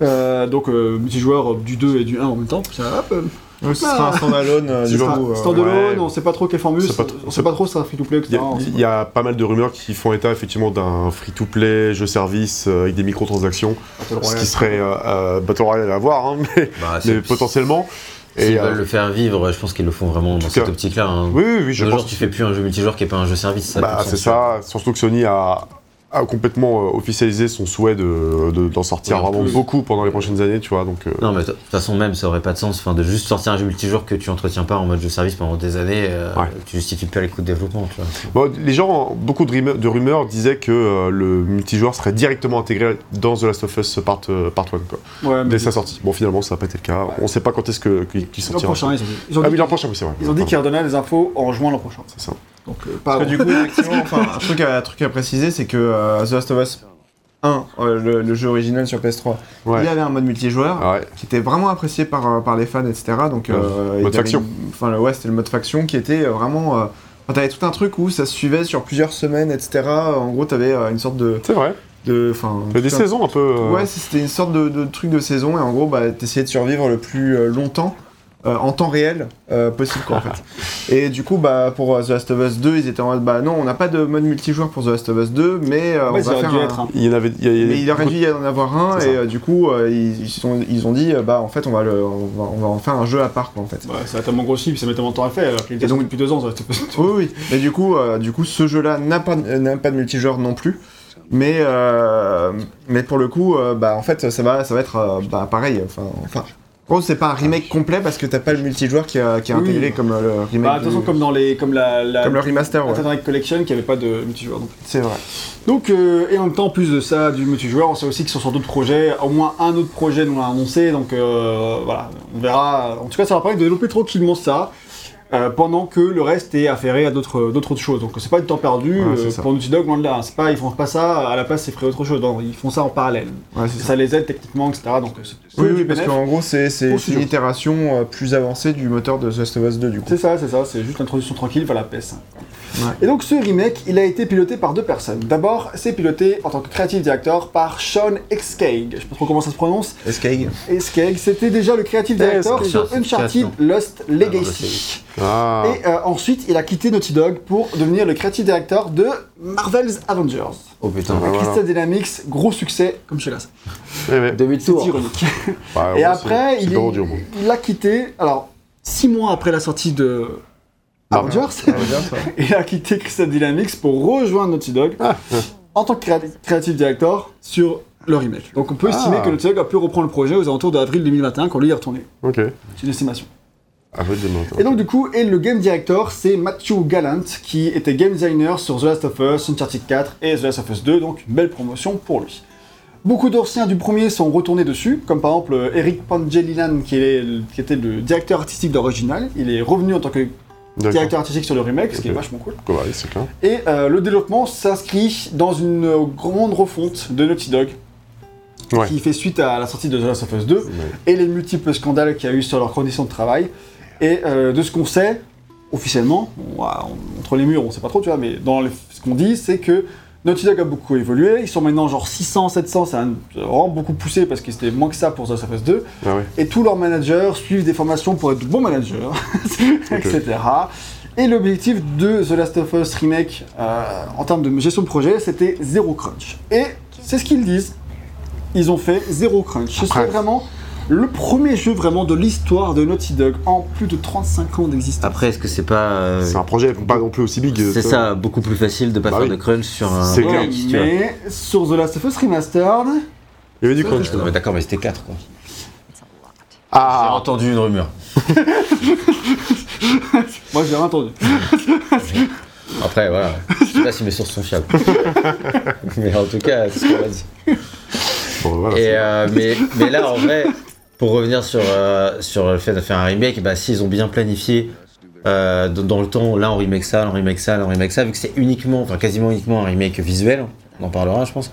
Euh, donc euh, multijoueur du 2 et du 1 en même temps. Ça, hop, euh, ce sera un standalone euh, du coup. Standalone, ouais. on sait pas trop quelle formule, pas on sait pas trop si ça sera free to play, Il y, a, y pas mal de rumeurs qui font état effectivement d'un free-to-play, jeu-service euh, avec des microtransactions. Battle ce Royale. qui serait euh, euh, Battle Royale à voir, hein, mais, Bah, mais c'est- potentiellement. S'ils Et, euh, veulent le faire vivre, je pense qu'ils le font vraiment dans cette optique-là. hein. oui, oui, oui, je pense. jours, tu fais plus un jeu multijoueur qui est pas un jeu service. ça Bah, c'est ça, surtout que Sony a, a complètement euh, officialisé son souhait de, de- d'en sortir Ouais, vraiment plus. beaucoup pendant les prochaines années, tu vois. Donc, euh, Non, mais de toute façon, même, ça aurait pas de sens enfin, de juste sortir un jeu multijoueur que tu entretiens pas en mode jeu service pendant des années. euh, Ouais. Tu justifies pas les coûts de développement, tu vois. bon, les gens, beaucoup de rumeurs, de rumeurs disaient que euh, le multijoueur serait directement intégré dans The Last of Us Part, part 1, quoi, Ouais, mais dès sa sortie. Bon, finalement, ça n'a pas été le cas. On sait pas quand est-ce que, qu'il qu'il l'an sortira. prochain, ils ont dit. Ils ont Ah dit, oui, l'an prochain, oui, c'est vrai. ils ont dit qu'ils redonnaient les infos en juin l'an prochain. C'est ça. Donc euh, pas Parce que du coup, effectivement, enfin, un, truc à, un truc à préciser, c'est que euh, The Last of Us 1, euh, le, le jeu original sur PS3, Ouais. il avait un mode multijoueur ouais. qui était vraiment apprécié par, par les fans, etc. Donc, euh, Mode faction. Enfin, le- ouais, c'était le mode faction qui était vraiment. Euh, t'avais tout un truc où ça se suivait sur plusieurs semaines, etc. En gros, t'avais euh, une sorte de. C'est vrai. de des saisons un peu. euh, Ouais, c'était une sorte de, de truc de saison et en gros, bah, t'essayais de survivre le plus longtemps euh, en temps réel euh, possible, quoi, en fait. Et du coup, bah, pour euh, The Last of Us 2, ils étaient en mode, bah non, on n'a pas de mode multijoueur pour The Last of Us 2, mais euh, Ouais, on va faire dû un- être. hein. Il y en avait. il y a- il y a Mais il aurait dû y en avoir un et euh, du coup, euh, ils, ils sont- ils ont dit, bah en fait, on va, le, on, va, on va en faire un jeu à part, quoi, en fait. Ouais, ça a tellement grossi, puis ça met tellement de temps à le faire, alors qu'il donc- depuis deux ans, ça reste Oui, oui. Mais du coup, euh, du coup, ce jeu-là n'a pas, n'a pas de multijoueur non plus. Mais, euh, mais pour le coup, euh, bah, en fait, ça va, ça va être euh, bah, pareil. Enfin, enfin, en gros, c'est pas un remake complet parce que t'as pas le multijoueur qui, est- qui est intégré comme euh, le remake. Bah, de toute façon, du- comme dans les. Comme la. la comme le remaster, ouais. Internet Collection qui avait pas de multijoueur. C'est vrai. donc euh, et en même temps, en plus de ça, du multijoueur, on sait aussi qu'ils sont sur d'autres projets. Au moins un autre projet nous l'a annoncé, donc euh, voilà, on verra. En tout cas, ça va permettre de développer tranquillement ça. Euh, pendant que le reste est affairé à d'autres d'autres choses. Donc c'est pas du temps perdu Ouais, c'est euh, pour Naughty Dog, loin de là. C'est pas, ils font pas ça à la place, ils feraient autre chose. Non, ils font ça en parallèle. Ouais, c'est ça. ça les aide techniquement, etc. Donc c'est Oui, oui, parce qu'en gros, c'est c'est- c'est une studio. itération euh, plus avancée du moteur de The Last of Us 2, du coup. C'est ça, c'est ça, c'est juste l'introduction tranquille vers la PS5. Et donc ce remake, il a été piloté par deux personnes. D'abord, c'est piloté en tant que creative director par Sean Excaig. Je sais pas trop comment ça se prononce. Escaig. Excaig, c'était déjà le creative director sur Uncharted création. Lost Legacy. Ah. Et euh, ensuite, il a quitté Naughty Dog pour devenir le creative director de Marvel's Avengers. Oh putain. Ah, voilà. Crystal Dynamics, gros succès, comme chez Las. Ouais. Demi-tour. C'est ironique. Bah, Et ouais, après, il, est- il a quitté, alors, six mois après la sortie de Marvel. Avengers, il a quitté Crystal Dynamics pour rejoindre Naughty Dog Ah. en tant que creative director sur le remake. Donc on peut Ah. estimer que Naughty Dog a pu reprendre le projet aux alentours de avril 2021 quand lui est retourné. Ok. C'est une estimation. Ah. Et donc du coup, et le game director, c'est Matthew Gallant, qui était game designer sur The Last of Us, Uncharted 4 et The Last of Us 2, donc une belle promotion pour lui. Beaucoup d'anciens du premier sont retournés dessus, comme par exemple euh, Eric Pangelinan, qui, est le- qui était le directeur artistique d'original. Il est revenu en tant que. Directeur artistique sur le remake, ce qui est vachement cool. Ouais, c'est clair. Et euh, le développement s'inscrit dans une grande refonte de Naughty Dog, Ouais. qui fait suite à la sortie de The Last of Us 2 Ouais. et les multiples scandales qu'il y a eu sur leurs conditions de travail. Et euh, de ce qu'on sait, officiellement, on- on- entre les murs, on sait pas trop, tu vois, mais dans les- ce qu'on dit, c'est que Naughty Dog a beaucoup évolué. Ils sont maintenant genre 600, 700, c'est un- vraiment beaucoup poussé parce que c'était moins que ça pour The Last of Us 2. Ah ouais. Et tous leurs managers suivent des formations pour être de bons managers, etc. Et l'objectif de The Last of Us Remake euh, en termes de gestion de projet, c'était zéro crunch. Et c'est ce qu'ils disent. Ils ont fait zéro crunch. Ce serait Après- vraiment le premier jeu vraiment de l'histoire de Naughty Dog en plus de 35 ans d'existence. Après, est-ce que c'est pas. euh, C'est un projet pas non plus aussi big. c'est ça, beaucoup plus facile de pas Bah faire oui. de crunch sur un. C'est clair. Mais sur The Last of Us Remastered, Il y avait du crunch. Non, mais D'accord, mais c'était 4 quoi. J'ai Ah entendu une rumeur. moi j'ai rien entendu. Après, voilà. Je sais pas si mes sources sont fiables. mais en tout cas, c'est ce qu'on m'a dit. Bon, voilà. Et, euh, mais, mais là, en vrai, pour revenir sur, euh, sur le fait de faire un remake, bah, s'ils ont bien planifié euh, dans, le temps, là on remake ça, là on remake ça, là on remake ça, vu que c'est uniquement, enfin quasiment uniquement un remake visuel, on en parlera je pense,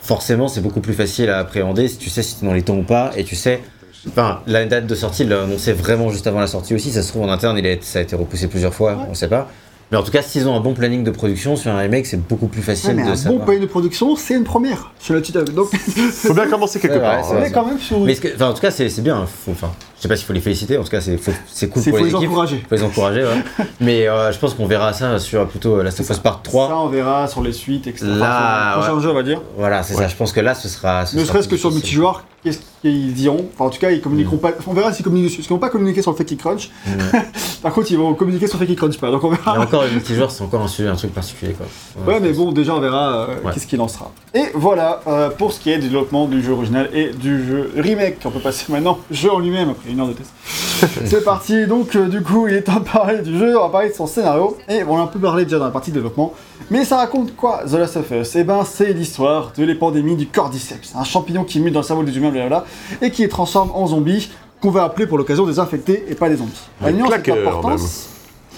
forcément c'est beaucoup plus facile à appréhender si tu sais si t'es dans les temps ou pas, et tu sais, enfin la date de sortie, l'a annoncé vraiment juste avant la sortie aussi, ça se trouve en interne, il a, été- ça a été repoussé plusieurs fois, on sait pas. Mais en tout cas, s'ils ont un bon planning de production sur un remake, c'est beaucoup plus facile Ouais, mais de un bon pays de production, c'est une première sur Naughty Dog. Donc Faut bien commencer quelque Ouais, ouais, part. hein. est quand même sur Mais que- en tout cas, c'est c'est bien. Faut, enfin, je sais pas s'il faut les féliciter. En tout cas, c'est faut- c'est cool C'est pour faut les, les équipes. encourager. Faut les encourager. ouais. Mais euh, je pense qu'on verra ça sur plutôt Last of Us Part 3. Ça, on verra sur les suites, etc. Là, Enfin, sur le prochain ouais. jeu, on va dire. Voilà, c'est Ouais. ça. Je pense que là, ce sera. ce Ne sera serait-ce que sur le multijoueur, qu'est-ce qu'ils diront Enfin, en tout cas, ils communiqueront pas. On verra s'ils communiquent dessus. Parce qu'ils vont pas communiquer sur le Fakey Crunch. Par contre, ils vont communiquer sur Fakey Crunch pas. Donc on Et verra. encore, le multijoueur, c'est encore un, sujet, un truc particulier. Quoi. Ouais, mais bon, déjà, on verra euh, Ouais. qu'est-ce qu'il en sera. Et voilà euh, pour ce qui est du développement du jeu original et du jeu remake. On peut passer maintenant au jeu en lui-même après une heure de test. C'est parti, donc euh, du coup, il est temps de parler du jeu, on va parler de son scénario. Et on a un peu parlé déjà dans la partie de développement. Mais ça raconte quoi, The Last of Us? Eh ben, c'est l'histoire de l'épidémie du Cordyceps, un champignon qui mute dans le cerveau des humains, blablabla, et qui les transforme en zombies, qu'on va appeler pour l'occasion des infectés et pas des zombies. La nuance est claqueurs, importance.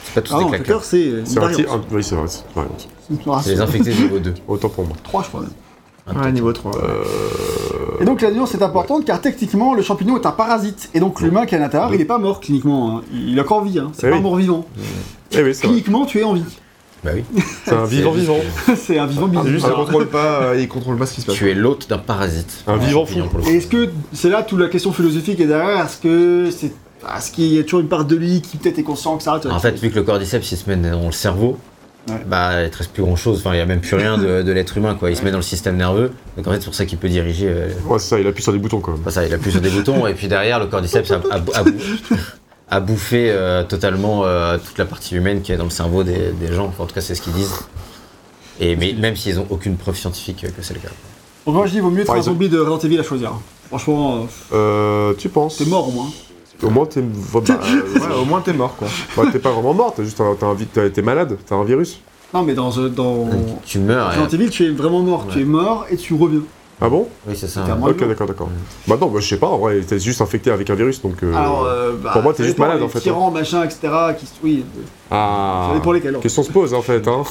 C'est pas tous Ah des non, claqueurs. claqueur, c'est C'est un petit. Oui, c'est vrai. c'est une variante. C'est les infectés niveau 2. Autant pour moi. 3, je crois. même. Ouais, niveau 3. Et donc la nuance est importante car techniquement le champignon est un parasite et donc l'humain qui est à l'intérieur il est pas mort cliniquement, hein. il est encore en vie, hein. c'est Eh pas oui. mort vivant. Eh oui, c'est vrai. Cliniquement tu es en vie, Bah oui. C'est un vivant vivant. c'est un vivant C'est vivant. juste, il contrôle pas, il contrôle pas ce qui se passe. Tu es l'hôte d'un parasite. Un vivant fou. Et est-ce que c'est là toute la question philosophique est derrière? Est-ce que c'est est-ce qu'il y a toujours une part de lui qui peut-être est conscient que ça En fait, vu que le cordyceps il se met dans le cerveau, Ouais. bah il te reste plus grand chose. Enfin, il y a même plus rien de, de l'être humain quoi. Il se met dans le système nerveux. Donc en fait, c'est pour ça qu'il peut diriger. euh, Ouais, c'est ça, il appuie sur des boutons quand même. Bah ça, il appuie sur des boutons et puis derrière le cordyceps a, a, a, bou- a bouffé euh, totalement euh, toute la partie humaine qui est dans le cerveau des, des gens. Enfin, en tout cas, c'est ce qu'ils disent. Et mais même s'ils ont aucune preuve scientifique que c'est le cas. Donc moi je dis vaut mieux être un zombie de Resident Evil à choisir. Franchement, euh, Euh, tu penses t'es mort au moins. Au moins, t'es. bah, euh, Ouais, au moins t'es mort quoi. bah, t'es pas vraiment mort, t'as juste un, t'as un vi- t'as- t'es malade, t'as un virus. Non mais dans euh, dans Tu meurs. Resident Evil tu es vraiment mort, tu Ouais. es mort et tu reviens. Ah bon? Oui, c'est ça. T'es mort. Ok, d'accord, d'accord. Bah non, bah, je sais pas, en vrai, t'es juste infecté avec un virus donc. euh, Alors, euh, bah, pour moi, t'es ça juste dépend, malade, les en fait, Tyrans, machin, etc. Qui, oui, Ah. ça dépend lesquels. Question se pose en fait, hein.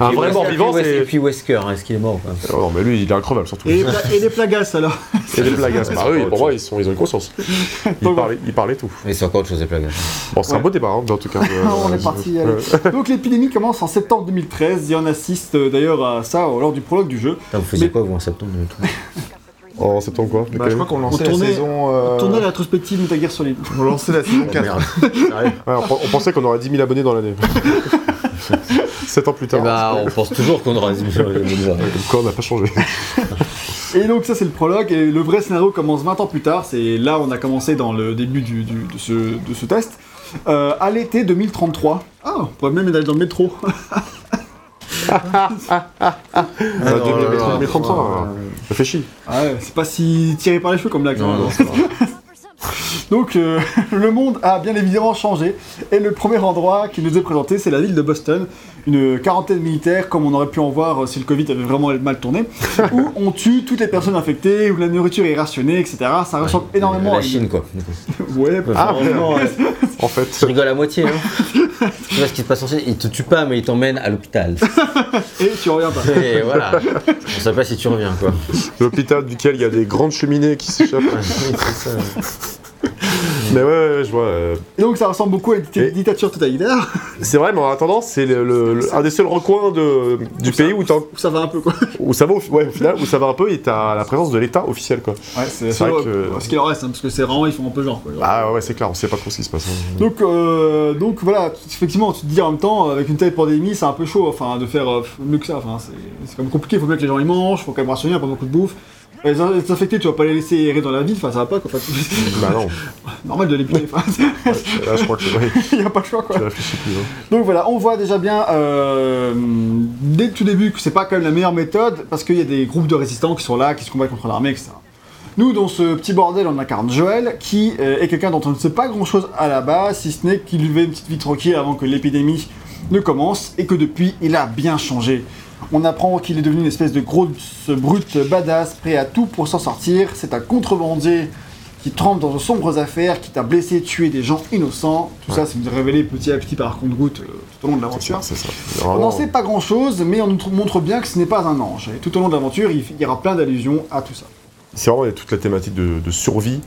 Un vrai mort et puis vivant, c'est- Et puis Wesker, hein, est-ce qu'il est mort Oh non, mais lui, il est increvable surtout. Et les, pla- et les plagas alors Et les plagas. Bah oui, pour moi, ils, sont, ils ont une conscience. Ils parlaient, ils parlaient tout. Mais c'est encore autre chose, les plagas. Bon, c'est un beau débat, hein, en tout cas. On Euh, est parti. allez. Donc l'épidémie commence en septembre 2013 et on assiste euh, d'ailleurs à ça lors du prologue du jeu. Vous faisiez Mais- quoi, vous, en septembre 2013 En septembre quoi Bah, je crois qu'on lançait On tournait- la saison. euh, Tournez la rétrospective Metal Gear Solid. On lançait la saison 4. Merde. Ouais, on, on pensait qu'on aurait 10 000 abonnés dans l'année. 7 ans plus tard. bah, on pense toujours qu'on aura 10 millions de Comme quoi, on n'a pas changé. Et donc ça c'est le prologue et le vrai scénario commence 20 ans plus tard, c'est là où on a commencé dans le début du, du- de, ce, de ce test, Euh, à l'été 2033. Ah, on pourrait même aller dans le métro. Ah, non, 2033, non, 2033, réfléchis. Ah ouais, c'est pas si tiré par les cheveux comme blague. Non, hein. non. Donc euh, le monde a bien évidemment changé et le premier endroit qui nous est présenté c'est la ville de Boston, une quarantaine militaire comme on aurait pu en voir euh, si le Covid avait vraiment mal tourné, où on tue toutes les personnes infectées, où la nourriture est rationnée, etc. Ça ressemble énormément La à Chine, quoi. Ouais, Ah, ouais. En fait, Tu rigoles à moitié, hein Tu vois ce qui se passe en Chine, il te tue pas, mais il t'emmène à l'hôpital. et tu reviens pas. Et voilà. On sait pas si tu reviens, quoi. l'hôpital duquel il y a des grandes cheminées qui s'échappent. Oui, c'est ça. Mais ouais, ouais, ouais, je vois. euh, Et donc ça ressemble beaucoup à une dicta- Et- dictature totalitaire, C'est vrai, mais en attendant, c'est le, le- le- un des seuls recoins de, du pays où, ça va un peu quoi. où ça va au, ouais, au final, où ça va un peu et t'as la présence de l'État officiel, quoi. Ouais, c'est C'est vrai que- ce qu'il en reste, hein, parce que c'est vraiment, ils font un peu genre quoi. Ah ouais, c'est clair, on sait pas trop ce qui se passe. hein. Donc, euh, donc voilà, effectivement, tu te dis en même temps, avec une telle pandémie, c'est un peu chaud enfin, de faire euh, mieux que ça. Enfin, c'est c'est quand même compliqué, il faut bien que les gens y mangent, faut quand même rationner, il a pas beaucoup de bouffe. Les, les infectés, tu vas pas les laisser errer dans la ville, enfin ça va pas quoi. Enfin, Bah non, normal de les piquer, enfin, là je crois que ouais, il n'y a pas le choix quoi. tu réfléchis plus. hein. Donc voilà, on voit déjà bien euh, dès le tout début que c'est pas quand même la meilleure méthode parce qu'il y a des groupes de résistants qui sont là, qui se combattent contre l'armée, etc. Nous, dans ce petit bordel, on incarne Joël, qui euh, est quelqu'un dont on ne sait pas grand chose à la base, si ce n'est qu'il vivait une petite vie tranquille avant que l'épidémie ne commence, et que depuis, il a bien changé. On apprend qu'il est devenu une espèce de grosse brute badass, prêt à tout pour s'en sortir. C'est un contrebandier qui trempe dans de sombres affaires, qui t'a blessé, tué des gens innocents. Tout ça, c'est révélé petit à petit par compte-goutte euh, tout au long de l'aventure. On n'en sait pas grand chose, mais on nous montre bien que ce n'est pas un ange. Et tout au long de l'aventure, il y aura plein d'allusions à tout ça. C'est vraiment toute la thématique de, de survie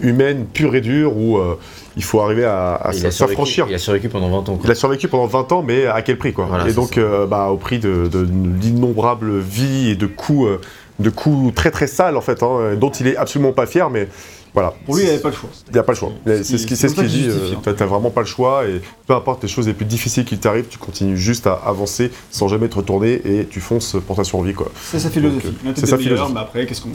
humaine pure et dure où euh, il faut arriver à, à Il a survécu- s'affranchir. Il a survécu pendant 20 ans, quoi. Il a survécu pendant 20 ans, mais à quel prix quoi Voilà, Et donc, euh, bah, au prix de, de d'innombrables vies et de coups, euh, de coups très très sales en fait, hein, dont il est absolument pas fier, mais voilà. Pour lui, il n'avait pas le choix. Il n'y a pas le choix. C'est ce ce qu'il ça dit. t'as- T'as vraiment pas le choix et peu importe les choses les plus difficiles qui t'arrivent, tu continues juste à avancer sans jamais te retourner et tu fonces pour ta survie quoi. C'est sa philosophie. C'est sa philosophie. mais après, qu'est-ce qu'on.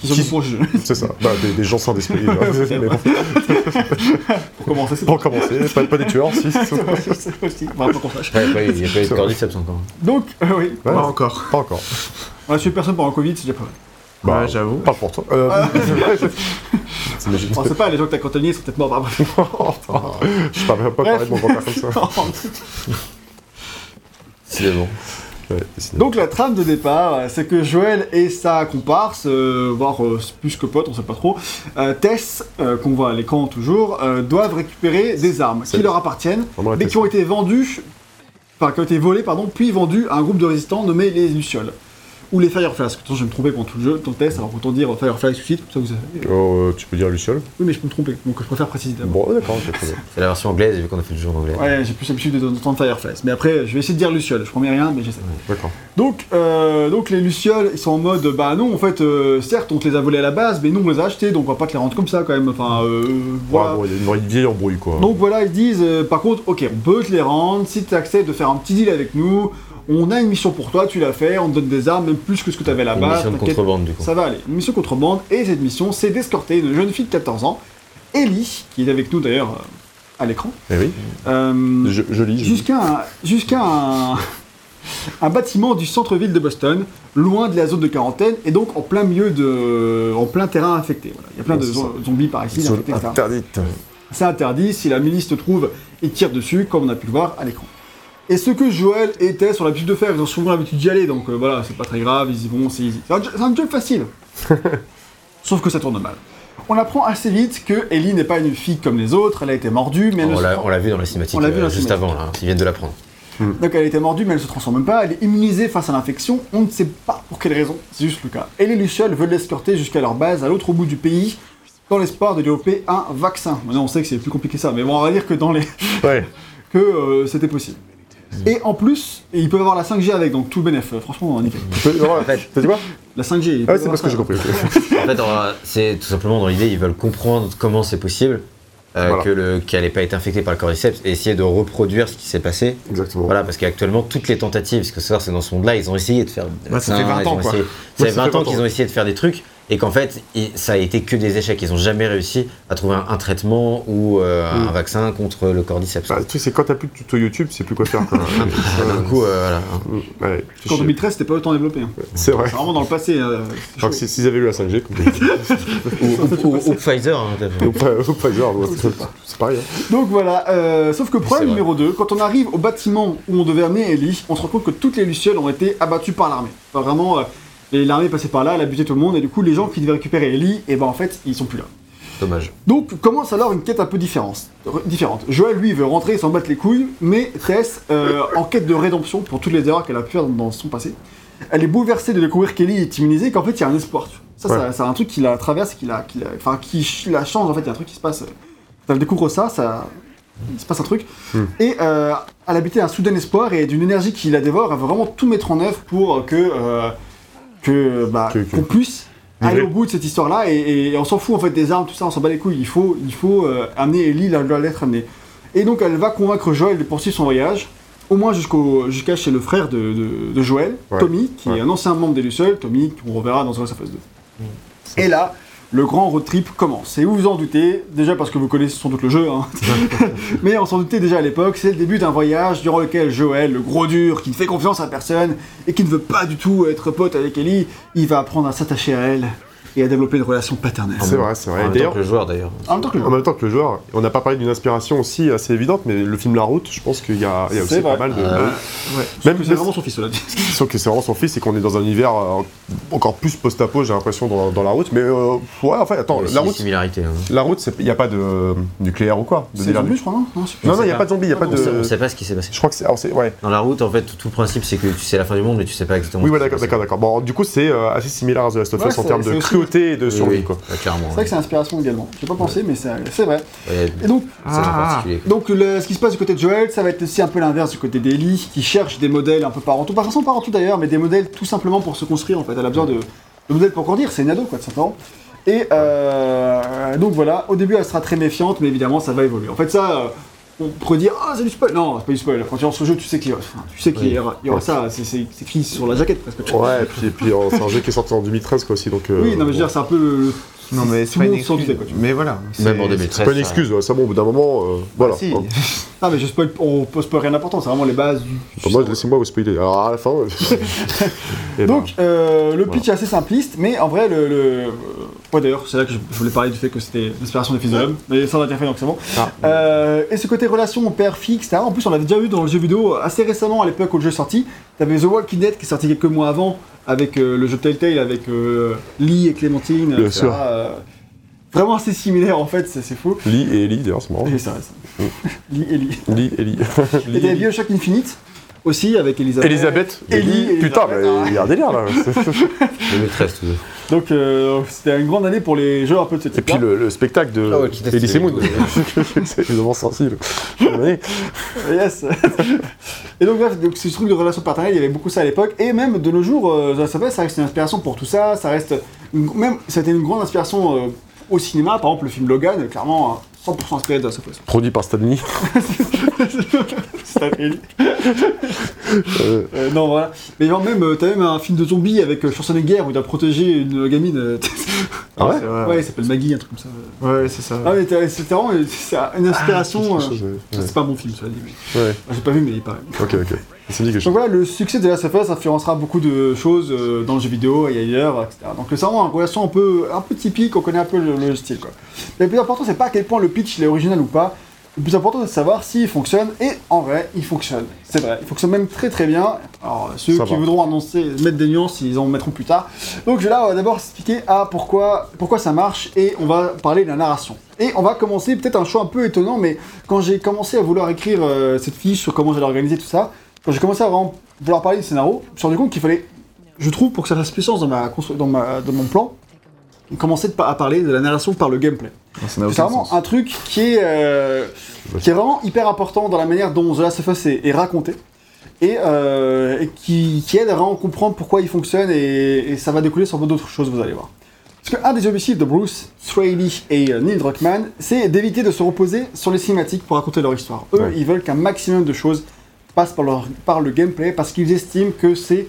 Qui Qui- sommes-nous pour juger C'est ça. Bah, des, des gens sans d'esprit. mais bon, Pour commencer, c'est pour commencer, pas, pas des tueurs, si. C'est aussi. Bah, pas qu'on sache. Ouais, ouais, il n'y a pas eu de cordyceps encore. Donc, euh, oui. Ouais, Pas encore. Pas encore. On a tué personne pendant le Covid, c'est déjà pas mal. Bah, Ouais, j'avoue. Parle pour toi. Euh, T'imagines On sait pas, les gens que t'as contaminés sont peut-être morts. Bah. Je parle même pas Bref. parler de mon grand-père comme ça. C'est bon. Ouais, Donc la trame de départ, euh, c'est que Joël et sa comparse, euh, voire euh, plus que pote, on sait pas trop, euh, Tess, qu'on voit à l'écran toujours, doivent récupérer des armes qui leur appartiennent, mais qui ont été vendues, enfin qui ont été volées, pardon, puis vendues à un groupe de résistants nommé les Lucioles. Ou les Fireflies, Attention, je vais me tromper pendant tout le jeu, ton test, alors autant dire Firefly suicide, comme ça vous savez. Oh, euh, tu peux dire Luciole Oui, mais je peux me tromper, donc je préfère préciser d'abord. Bon, d'accord. C'est la version anglaise, vu qu'on a fait le jeu en anglais. Ouais, j'ai plus l'habitude d'entendre Fireflies, mais après, je vais essayer de dire Luciole, je promets rien, mais j'essaie. D'accord. Donc, euh, donc les Lucioles, ils sont en mode, bah non, en fait, euh, certes, on te les a volés à la base, mais nous, on les a achetés, donc on va pas te les rendre comme ça, quand même. Enfin, euh, voilà. Ouais, bon, il y a une, une vieille embrouille, quoi. Donc voilà, ils disent, euh, par contre, ok, on peut te les rendre, si tu acceptes de faire un petit deal avec nous, on a une mission pour toi, tu l'as fait, on te donne des armes, même plus que ce que tu avais la Une mission de contrebande, du coup. Ça va aller. Une mission contrebande, et cette mission, c'est d'escorter une jeune fille de 14 ans, Ellie, qui est avec nous d'ailleurs euh, à l'écran, Eh oui, euh, je, je lis. je lis. jusqu'à un, jusqu'à un, un bâtiment du centre-ville de Boston, loin de la zone de quarantaine, et donc en plein milieu de, en plein terrain infecté. Voilà. Il y a plein de c'est zombies par ici, etc. interdite. C'est interdit, si la milice te trouve, ils tirent dessus, comme on a pu le voir à l'écran. Et ce que Joël Tess ont l'habitude de faire, ils ont souvent l'habitude d'y aller, donc euh, voilà, c'est pas très grave, ils y vont, c'est easy. C'est un, jeu- c'est un job facile. Sauf que ça tourne mal. On apprend assez vite que Ellie n'est pas une fille comme les autres, elle a été mordue, mais elle ne On se l'a on l'a vu dans la cinématique On l'a vu dans euh, la juste cinématique. avant, là. Ils viennent de l'apprendre. Hmm. Donc elle a été mordue, mais elle se transforme même pas. Elle est immunisée face à l'infection. On ne sait pas pour quelle raison. C'est juste le cas. Et les Lucioles veulent l'escorter jusqu'à leur base à l'autre bout du pays, dans l'espoir de développer un vaccin. Maintenant, on sait que c'est plus compliqué que ça, mais bon, on va dire que dans les Ouais. que euh, c'était possible. Et en plus, ils peuvent avoir la 5G avec, donc tout le bénéf. Euh, Franchement, nickel. En fait- T'as dit quoi La 5G. ils Ah, peuvent c'est pas ce que j'ai compris. En fait, c'est tout simplement dans l'idée, ils veulent comprendre comment c'est possible euh, Voilà. que le qu'elle n'ait pas été infectée par le cordyceps et essayer de reproduire ce qui s'est passé. Exactement. Voilà, parce qu'actuellement, toutes les tentatives, parce que ça, c'est dans ce monde-là, ils ont essayé de faire. des Ouais, ça fait 20 ils ont ans, quoi. essayé- Ouais, Ça fait ça 20 fait ans 20 qu'ils ont essayé de faire des trucs et qu'en fait, ça a été que des échecs. Ils ont jamais réussi à trouver un, un traitement ou euh, Mm. un vaccin contre le cordyceps. Bah, le truc, c'est quand t'as plus de tuto YouTube, c'est plus quoi faire. quoi. Ah, D'un coup, euh, voilà. Mm, ouais, En chiant. 2013, c'était pas autant développé. hein. C'est vrai. C'est vraiment dans le passé. euh, que chaud. si- s'ils avaient eu la 5G, comme Ou, ou- ou- ou Pfizer. hein, ou Pfizer, ouais, c'est c'est pareil. hein. Donc voilà, euh, sauf que problème numéro 2, quand on arrive au bâtiment où on devait amener Ellie, on se rend compte que toutes les Lucioles ont été abattues par l'armée. Enfin, vraiment, euh, et l'armée est passée par là, elle a buté tout le monde, et du coup, les gens qui devaient récupérer Ellie, et ben en fait, ils sont plus là. Dommage. Donc commence alors une quête un peu différente. re- différente. Joël, lui, veut rentrer et s'en battre les couilles, mais Tess, euh, en quête de rédemption pour toutes les erreurs qu'elle a pu faire dans son passé, elle est bouleversée de découvrir qu'Ellie est immunisée, qu'en fait, il y a un espoir. Ça, Ouais. ça- c'est un truc qui la traverse, qui la, qui la- enfin, qui ch- la change, en fait, il y a un truc qui se passe. Quand elle découvre ça, ça... Il se passe un truc. Hmm. Et euh, elle habitait un soudain espoir et d'une énergie qui la dévore, elle veut vraiment tout mettre en œuvre pour que, euh, que, bah, Que- que- qu'on puisse aller au bout de cette histoire-là et, et on s'en fout en fait des armes, tout ça, on s'en bat les couilles. Il faut, il faut euh, amener Ellie elle doit l'être amenée. Et donc elle va convaincre Joël de poursuivre son voyage, au moins jusqu'au jusqu'à chez le frère de, de- de Joël, Ouais. Tommy, qui Ouais. est un ancien membre des Lucioles, Tommy, qu'on reverra dans The Last of Us 2. Et là, le grand road trip commence. Et vous vous en doutez, déjà parce que vous connaissez sans doute le jeu, hein. mais on s'en doutait déjà à l'époque, c'est le début d'un voyage durant lequel Joël, le gros dur, qui ne fait confiance à personne et qui ne veut pas du tout être pote avec Ellie, il va apprendre à s'attacher à elle et à développer une relation paternelle. C'est vrai, c'est En vrai. même temps que le joueur, d'ailleurs. En même temps que le en même temps que le joueur, on n'a pas parlé d'une inspiration aussi assez évidente, mais le film La Route, je pense qu'il y a, il y a aussi vrai. pas mal de. Euh, Ouais, Même c'est vraiment son fils, cela dit. Sauf que c'est vraiment son fils et qu'on est dans un univers euh, encore plus post-apo, j'ai l'impression, dans, dans La Route. Mais euh, ouais, en fait, attends, il y a aussi La des Route, similarités. hein. la route, il n'y a pas de euh, nucléaire ou quoi de C'est zombie, je crois, non? Non, il n'y sais a pas. de zombie, il n'y a pas Ah de. On sait- pas ce qui s'est passé. Je crois que c'est. Ouais. Dans la route, en fait, tout le principe, c'est que tu sais la fin du monde, mais tu sais pas exactement. Oui, ouais, d'accord, d'accord, d'accord. Bon, du coup, c'est assez similaire à The Last of Ouais, Us en termes de cruauté et de survie, Oui, oui, quoi. clairement. C'est vrai que c'est inspiration également. J'ai pas pensé, mais c'est c'est vrai. Et donc, Ah. Donc le- ce qui se passe du côté de Joël, ça va être aussi un peu l'inverse du côté d'Ellie, qui cherche des modèles un peu parentaux, pas forcément parentaux d'ailleurs, mais des modèles tout simplement pour se construire en fait. Elle a besoin de, de modèles pour grandir, c'est une ado quoi, tout simplement. Et euh, donc voilà, au début elle sera très méfiante, mais évidemment ça va évoluer. En fait ça, euh, on pourrait dire ah c'est du spoil, non c'est pas du spoil. Quand tu lances le jeu, tu sais qu'il y, aura- tu sais qu'il y aura, il y aura ça, c'est écrit sur la jaquette presque. Ouais, et puis, et puis c'est un jeu qui est sorti en 2013, quoi, aussi, donc. euh, Oui, non mais je veux bon. dire c'est un peu le, Non, mais c'est pas une excuse. quoi, Mais voilà. Même en c'est- 2013. C'est pas une ça- excuse, ouais, ça bon, au bout d'un moment, euh, voilà. Si. Bon. Ah mais je spoil, on peut spoiler rien d'important, c'est vraiment les bases du. Moi, laissez-moi vous spoiler. Alors, à la fin. eh ben, Donc, euh, le pitch est assez simpliste, mais en vrai, le. le- ouais, d'ailleurs, c'est là que je voulais parler du fait que c'était l'inspiration des fils de l'homme, mais fait donc c'est bon. Ah. Euh, et ce côté relation père-fille, etc. En plus, on l'avait déjà vu dans le jeu vidéo assez récemment, à l'époque où le jeu est sorti. T'avais The Walking Dead qui est sorti quelques mois avant, avec euh, le jeu Telltale, avec euh, Lee et Clémentine. Bien sûr. Euh, vraiment assez similaire en fait, c'est fou. Lee et Ellie, d'ailleurs, c'est marrant. Et ça reste. Lee et Lee. Lee et Ellie. Et t'avais Bioshock Infinite? Aussi avec Elisabeth. Elisabeth. Ellie, Putain, mais il y a un délire là. 2013, tout Donc euh, c'était une grande année pour les jeux un peu de cette Et puis le, le spectacle de Ah ouais, Elise les- Moon. c'est évidemment sensible. Yes. et donc bref, donc, ce truc de relation partenariale, il y avait beaucoup ça à l'époque. Et même de nos jours, euh, ça reste une inspiration pour tout ça. Ça reste une- même, ça a été une grande inspiration euh, au cinéma. Par exemple, le film Logan, clairement euh, 100% inspiré de of Us. Produit par Stanley. Ça fait- Euh, Euh, non, voilà. Mais genre même, euh, t'as même un film de zombies avec euh, Schwarzenegger où il a protégé une gamine. Ah ouais ouais, il s'appelle Maggie, un truc comme ça. Ouais, c'est ça. Ah mais t'as- c'était vraiment c'est une inspiration. euh, ouais. C'est pas bon film, cela dit. mais- Ouais. J'ai pas vu, mais il paraît. Ok, ok. Ça Donc voilà, le succès de of Us influencera beaucoup de choses euh, dans le jeu vidéo et ailleurs, etc. Donc c'est vraiment une relation un peu, un peu typique, on connaît un peu le, le style. Quoi. Mais le plus important, c'est pas à quel point le pitch il est original ou pas. Le plus important, c'est de savoir s'il fonctionne. Et en vrai, il fonctionne. C'est vrai, il fonctionne même très très bien. Alors ceux Ça qui va. voudront annoncer, mettre des nuances, ils en mettront plus tard. Donc là, on va d'abord expliquer à pourquoi, pourquoi ça marche et on va parler de la narration. Et on va commencer peut-être un choix un peu étonnant, mais quand j'ai commencé à vouloir écrire euh, cette fiche sur comment j'allais organiser tout ça, quand j'ai commencé à vraiment vouloir parler du scénario, je me suis rendu compte qu'il fallait, je trouve, pour que ça fasse puissance dans, ma, constru- dans, ma, dans mon plan, commencer à parler de la narration par le gameplay. C'est vraiment sens. un truc qui est, euh, qui est vraiment hyper important dans la manière dont The Last of Us est, est raconté. Et, euh, et qui, qui aide à vraiment comprendre pourquoi il fonctionne et, et ça va découler sur d'autres choses, vous allez voir. Parce qu'un des objectifs de Bruce Straley et euh, Neil Druckmann, c'est d'éviter de se reposer sur les cinématiques pour raconter leur histoire. Eux, Ouais. ils veulent qu'un maximum de choses passent par, leur, par le gameplay parce qu'ils estiment que c'est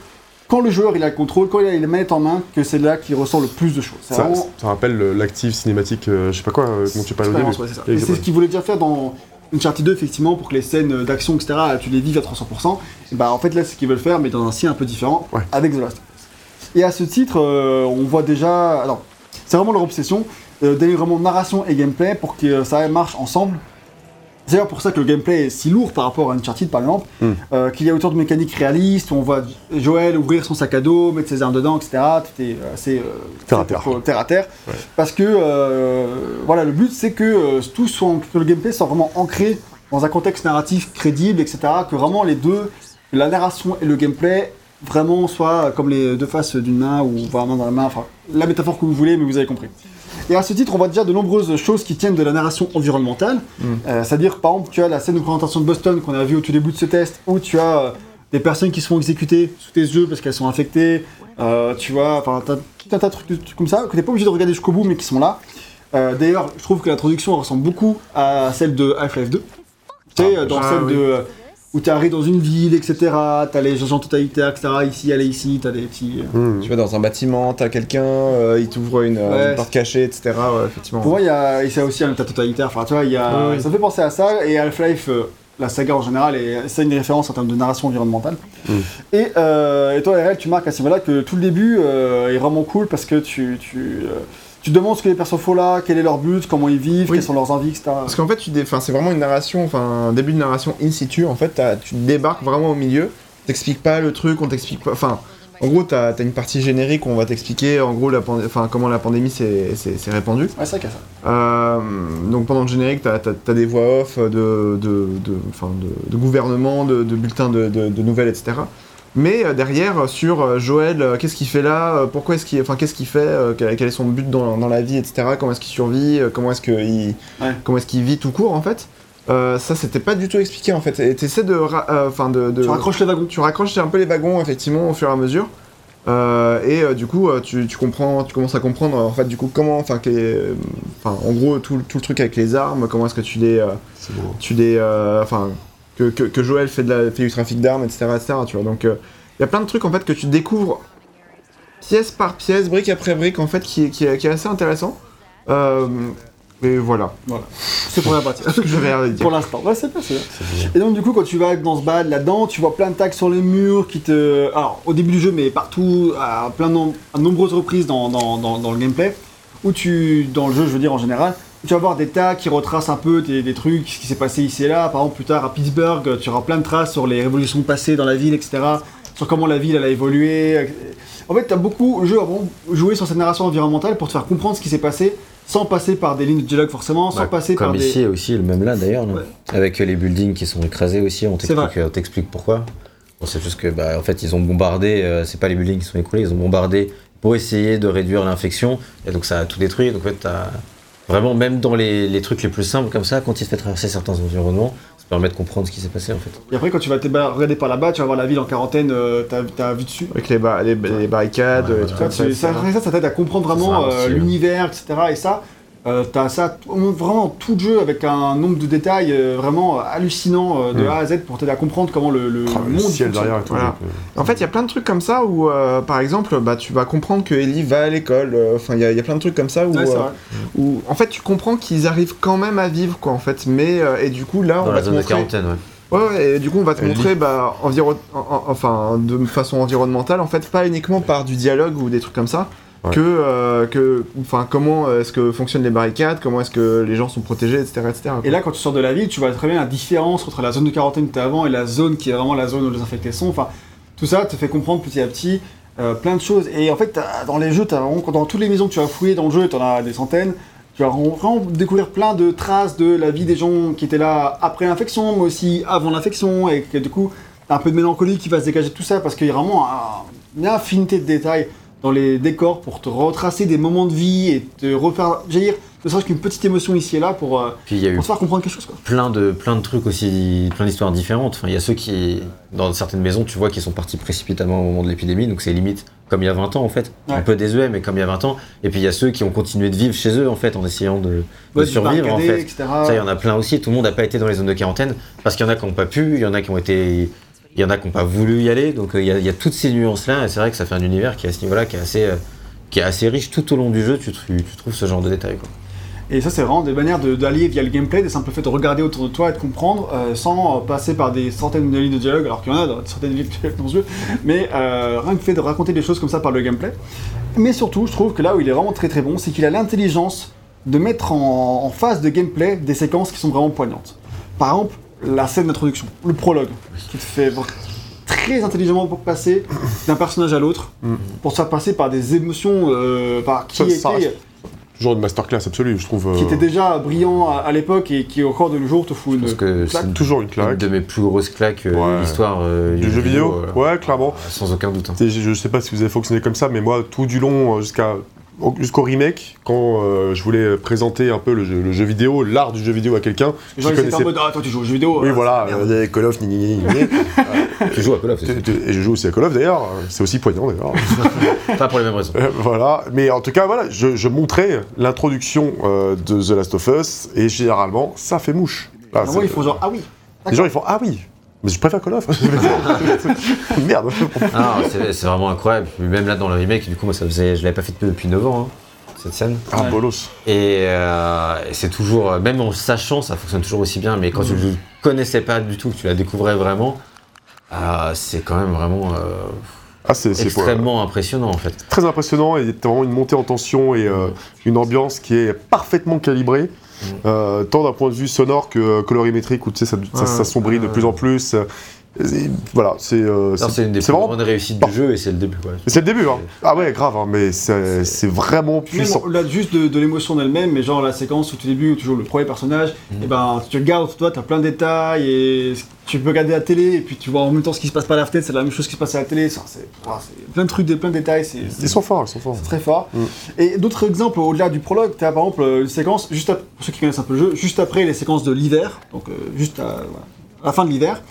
quand le joueur il a le contrôle, quand il a les manettes en main, que c'est là qu'il ressent le plus de choses. Ça, vraiment- ça rappelle le- l'active cinématique, euh, je sais pas quoi, euh, dont tu parlais au début. c'est ce qu'ils voulaient déjà faire dans Uncharted 2, effectivement, pour que les scènes d'action, etc., tu les vives à 300%. Et bah, en fait, là, c'est ce qu'ils veulent faire, mais dans un style un peu différent, Ouais. avec The Last of Us. Et à ce titre, euh, on voit déjà. Alors, c'est vraiment leur obsession, euh, d'aller vraiment narration et gameplay pour que ça marche ensemble. C'est d'ailleurs pour ça que le gameplay est si lourd par rapport à Uncharted par exemple, Mm. euh, qu'il y a autant de mécaniques réalistes, où on voit Joël ouvrir son sac à dos, mettre ses armes dedans, etc. Tout est euh, assez euh, Terre à terre. terre à terre. Ouais. Parce que euh, voilà, le but c'est que tout soit, que le gameplay soit vraiment ancré dans un contexte narratif crédible, etc. Que vraiment les deux, la narration et le gameplay, vraiment soient comme les deux faces d'une main ou vraiment dans la main, enfin la métaphore que vous voulez, mais vous avez compris. Et à ce titre, on voit déjà de nombreuses choses qui tiennent de la narration environnementale. Euh, C'est-à-dire, par exemple, tu as la scène de présentation de Boston qu'on a vue au tout début de ce test, où tu as euh, des personnes qui se font exécuter sous tes yeux parce qu'elles sont infectées. Euh, tu vois, enfin, t'as tout un tas de trucs, comme ça que t'es pas obligé de regarder jusqu'au bout, mais qui sont là. D'ailleurs, je trouve que l'introduction ressemble beaucoup à celle de Half-Life 2. Tu sais, dans ah, celle oui. de où tu arrives dans une ville, etc. T'as les agents totalitaires, etc. Ici, allez ici, t'as des petits. euh, Hmm. Tu vas dans un bâtiment, t'as quelqu'un, euh, il t'ouvre une, euh, Ouais. une porte cachée, etc. Ouais, effectivement. Pour moi, il y a, et c'est aussi un état totalitaire. Enfin, tu vois, y a, ça me fait penser à ça. Et Half-Life, euh, la saga en général, et c'est une référence en termes de narration environnementale. Mm. Et, euh, et toi, RL, tu marques à ce niveau-là que tout le début euh, est vraiment cool parce que tu, tu, tu demandes ce que les persos font là, quel est leur but, comment ils vivent, Oui. quelles sont leurs envies, etc. Parce qu'en fait, tu dé- enfin, c'est vraiment une narration, enfin, un début de narration in situ. En fait, tu débarques vraiment au milieu. T'expliques pas le truc, on t'explique pas. Enfin, en gros, t'as as une partie générique où on va t'expliquer, en gros, la pand- enfin, comment la pandémie s'est répandue. Ouais, c'est ça. Euh, donc pendant le générique, t'as as, des voix off de, de, de, enfin, de, de gouvernement, de, bulletins de nouvelles, etc. Mais euh, derrière, sur euh, Joël, euh, qu'est-ce qu'il fait là euh, Pourquoi est-ce qu'il, enfin, qu'est-ce qu'il fait euh, quel, est son but dans, dans la vie, etc. Comment est-ce qu'il survit euh, Comment est-ce qu'il, Ouais. comment est-ce qu'il vit tout court en fait Euh, Ça, c'était pas du tout expliqué en fait. Et t'essaies de, ra- euh, enfin, de, de- Tu raccroches les wagons. tu raccroches un peu les wagons effectivement au fur et à mesure. Euh, et euh, du coup, euh, tu, tu comprends, tu commences à comprendre euh, en fait du coup comment, enfin, euh, enfin, en gros tout, le- tout le truc avec les armes, comment est-ce que tu les, euh, tu les, euh, enfin, que, que, que Joël fait, de la, fait du trafic d'armes, etc., etc. Tu vois, donc il y a plein de trucs en fait que tu découvres pièce par pièce, brique après brique en fait, qui, est- qui, est, qui est assez intéressant. Euh, et voilà, C'est pour la partie. ce que je vais dire. Pour l'instant, ouais, c'est pas c'est bien. Et donc du coup, quand tu vas dans ce bad là-dedans, tu vois plein de tags sur les murs qui te... Alors, au début du jeu, mais partout, à plein de nom- à de nombreuses reprises dans, dans, dans, dans le gameplay, où tu... Dans le jeu, je veux dire, en général, tu vas voir des tags qui retracent un peu des, des trucs, ce qui s'est passé ici et là. Par exemple, plus tard, à Pittsburgh, tu auras plein de traces sur les révolutions passées dans la ville, etc. Sur comment la ville, elle a évolué. En fait, t'as beaucoup... Le jeu a vraiment joué sur cette narration environnementale pour te faire comprendre ce qui s'est passé, sans passer par des lignes de dialogue forcément, sans Bah, passer par Comme des... ici aussi, le même là d'ailleurs, Ouais. avec les buildings qui sont écrasés aussi, on t'explique, on pourquoi. Bon, c'est juste que bah, en fait ils ont bombardé, euh, c'est pas les buildings qui sont écroulés, ils ont bombardé pour essayer de réduire l'infection et donc ça a tout détruit. Donc en fait t'as vraiment même dans les, les trucs les plus simples comme ça, quand il se fait traverser certains environnements, ça permet de comprendre ce qui s'est passé en fait. Et après, quand tu vas te ba- regarder par là-bas, tu vas voir la ville en quarantaine, euh, t'as vu dessus. Avec les, ba- les, les barricades, Ouais, et tout Ça, comme ça, tu- ça, etc. ça, ça t'aide à comprendre vraiment euh, l'univers, etc. Et ça, euh, t'as ça t- vraiment tout le jeu avec un nombre de détails euh, vraiment euh, hallucinant euh, de Mm. A à Z pour t'aider à comprendre comment le, le Ah, le monde ciel derrière et tout. Voilà. En fait, il y a plein de trucs comme ça où, euh, par exemple, bah, tu vas comprendre que Ellie va à l'école. euh, Enfin, il y, y a plein de trucs comme ça où, Ouais, euh, où, en fait, tu comprends qu'ils arrivent quand même à vivre, quoi, en fait. Mais euh, et du coup, là, Dans on va la te zone de montrer. quarantaine, ouais. Ouais, ouais, et du coup, on va te Ellie. montrer, bah, enviro- en- en- enfin, de façon environnementale, en fait, pas uniquement par du dialogue ou des trucs comme ça. Ouais. Que, euh, que, enfin, comment est-ce que fonctionnent les barricades, comment est-ce que les gens sont protégés, etc., etc. quoi. Et là, quand tu sors de la ville, tu vois très bien la différence entre la zone de quarantaine que t'es avant et la zone qui est vraiment la zone où les infectés sont. Enfin, tout ça te fait comprendre petit à petit euh, plein de choses. Et en fait, dans les jeux, t'as vraiment, dans toutes les maisons que tu vas fouiller dans le jeu, t'en as des centaines. Tu vas vraiment découvrir plein de traces de la vie des gens qui étaient là après l'infection, mais aussi avant l'infection, et que du coup, un peu de mélancolie qui va se dégager de tout ça parce qu'il y a vraiment un- une infinité de détails dans les décors pour te retracer des moments de vie et te refaire, j'allais dire, ne serait-ce qu'une petite émotion ici et là pour, euh, Puis il y a eu pour te faire comprendre quelque chose. Quoi. plein de, plein de trucs aussi, plein d'histoires différentes. Enfin, il y a ceux qui, dans certaines maisons, tu vois, qui sont partis précipitamment au moment de l'épidémie, donc c'est limite comme il y a 20 ans en fait. Ouais. Un peu désuet, mais comme il y a 20 ans. Et puis il y a ceux qui ont continué de vivre chez eux en fait, en essayant de, Ouais, survivre en fait. etc. Ça, il y en a plein aussi. Tout le monde n'a pas été dans les zones de quarantaine parce qu'il y en a qui n'ont pas pu, il y en a qui ont été. Il y en a qui n'ont pas voulu y aller, donc euh, il y, a, il y a toutes ces nuances-là, et c'est vrai que ça fait un univers qui est à ce niveau-là, qui est assez, euh, riche tout au long du jeu. Tu, trouves ce genre de détails. Et ça, c'est vraiment des manières d'allier via le gameplay, des simples faits de regarder autour de toi et de comprendre euh, sans euh, passer par des centaines de lignes de dialogue, alors qu'il y en a dans de lignes de dialogue dans ce jeu, mais euh, rien que fait de raconter des choses comme ça par le gameplay. Mais surtout, je trouve que là où il est vraiment très très bon, c'est qu'il a l'intelligence de mettre en, en phase de gameplay des séquences qui sont vraiment poignantes. Par exemple, la scène d'introduction, le prologue, qui te fait très intelligemment passer d'un personnage à l'autre, pour te faire passer par des émotions euh, par, qui, Ça- ça étaient- reste- Toujours une masterclass absolue, je trouve. qui euh, était déjà brillant à, à l'époque et qui encore de nos jours te fout une Parce que claque. c'est Toujours une une claque. de mes plus grosses claques euh, Ouais. de l'histoire euh, Du jeu vidéo euh, Ouais, clairement. Sans aucun doute. hein. Je, je sais pas si vous avez fonctionné comme ça, mais moi, tout du long, euh, jusqu'à jusqu'au remake, quand euh, je voulais présenter un peu le jeu, le jeu vidéo, l'art du jeu vidéo à quelqu'un, Les gens ils étaient en connaissait mode Ah, toi tu joues aux jeux vidéo Oui, euh, voilà, euh, Call of, ni, ni, ni. Tu joues à Call of, tu- Et je joue aussi à Call of d'ailleurs, euh, c'est aussi poignant d'ailleurs. Pas pour les mêmes raisons. Euh, voilà, mais en tout cas, voilà, je, je montrais l'introduction euh, de The Last of Us, et généralement, ça fait mouche. Là, Ah, moi, ils font genre Ah oui les gens ils font Ah oui, mais je préfère Call of. Merde. Ah, c'est c'est vraiment incroyable. Même là dans le remake, du coup, moi ça faisait, je l'avais pas fait depuis 9 ans, hein, cette scène. Ah, Ouais. bolos. Et, euh, et c'est toujours, même en sachant, ça fonctionne toujours aussi bien. Mais quand tu le connaissais pas du tout, que tu la découvrais vraiment, ah, c'est quand même vraiment euh, Ah, c'est c'est pour- extrêmement impressionnant en fait. très impressionnant et t'as vraiment une montée en tension et euh, une ambiance qui est parfaitement calibrée, euh, tant d'un point de vue sonore que euh, colorimétrique où tu sais, ça, ça, de plus en plus. Euh, et voilà, c'est euh, C'est une des c'est plus vraiment. grandes réussites du jeu et c'est le début. Quoi. C'est le début, hein. Ah ouais, grave, hein, mais c'est c'est vraiment Puis même puissant. au-delà juste de, de l'émotion d'elle-même, mais genre la séquence au tout début où tu joues le premier personnage, Mhm. et ben tu regardes toi, t'as plein de détails et tu peux regarder la télé et puis tu vois en même temps ce qui se passe par la fenêtre, c'est la même chose qui se passe à la télé. C'est ah, plein de trucs, des- plein de détails, c'est Ils sont forts, ils sont forts. C'est très fort. Mm. Et d'autres exemples au-delà du prologue, tu as par exemple une séquence, juste pour ceux qui connaissent un peu le jeu, juste après les séquences de l'hiver, donc euh, juste à, voilà, à la fin de l'hiver,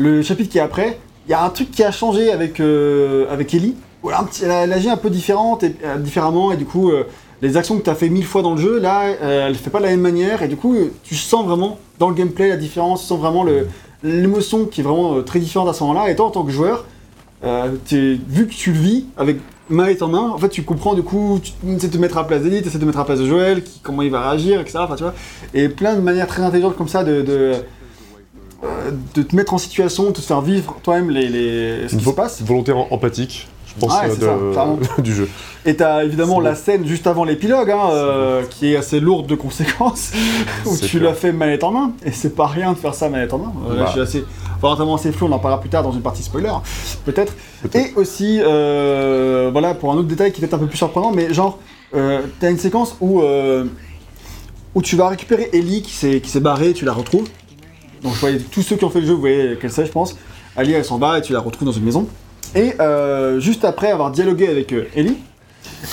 le chapitre qui est après, il y a un truc qui a changé avec, euh, avec Ellie. où un petit- elle, agit un peu différente et, euh, différemment, et du coup, euh, les actions que tu as fait mille fois dans le jeu, là, elle fait pas de la même manière, et du coup, tu sens vraiment dans le gameplay la différence, tu sens vraiment l'émotion qui est vraiment très différente à ce moment-là, et toi, en tant que joueur, vu que tu le vis avec manette en main, en fait, tu comprends du coup, tu essaies de te mettre à la place d'Ellie, tu essaies de te mettre à la place de Joël, comment il va réagir, etc. Tu vois, et plein de manières très intelligentes comme ça de, de te mettre en situation, de te faire vivre toi-même les, les, ce qui se passe. Em- empathique, je pense, Ouais, euh, ça, du jeu. Et t'as évidemment la scène juste avant l'épilogue, hein, euh, qui est assez lourde de conséquences, où tu l'as fait manette en main, et c'est pas rien de faire ça manette en main. Euh, là, Bah. je suis assez, vraiment assez flou, on en parlera plus tard dans une partie spoiler, peut-être. Peut-être. Et aussi, euh, voilà, pour un autre détail qui est peut-être un peu plus surprenant, mais genre, t'as une séquence où, où tu vas récupérer Ellie qui s'est barrée, tu la retrouves. Donc, je voyais, tous ceux qui ont fait le jeu, vous voyez qu'elle sait, je pense. Ellie, elle s'en va et tu la retrouves dans une maison. Et euh, juste après avoir dialogué avec euh, Ellie,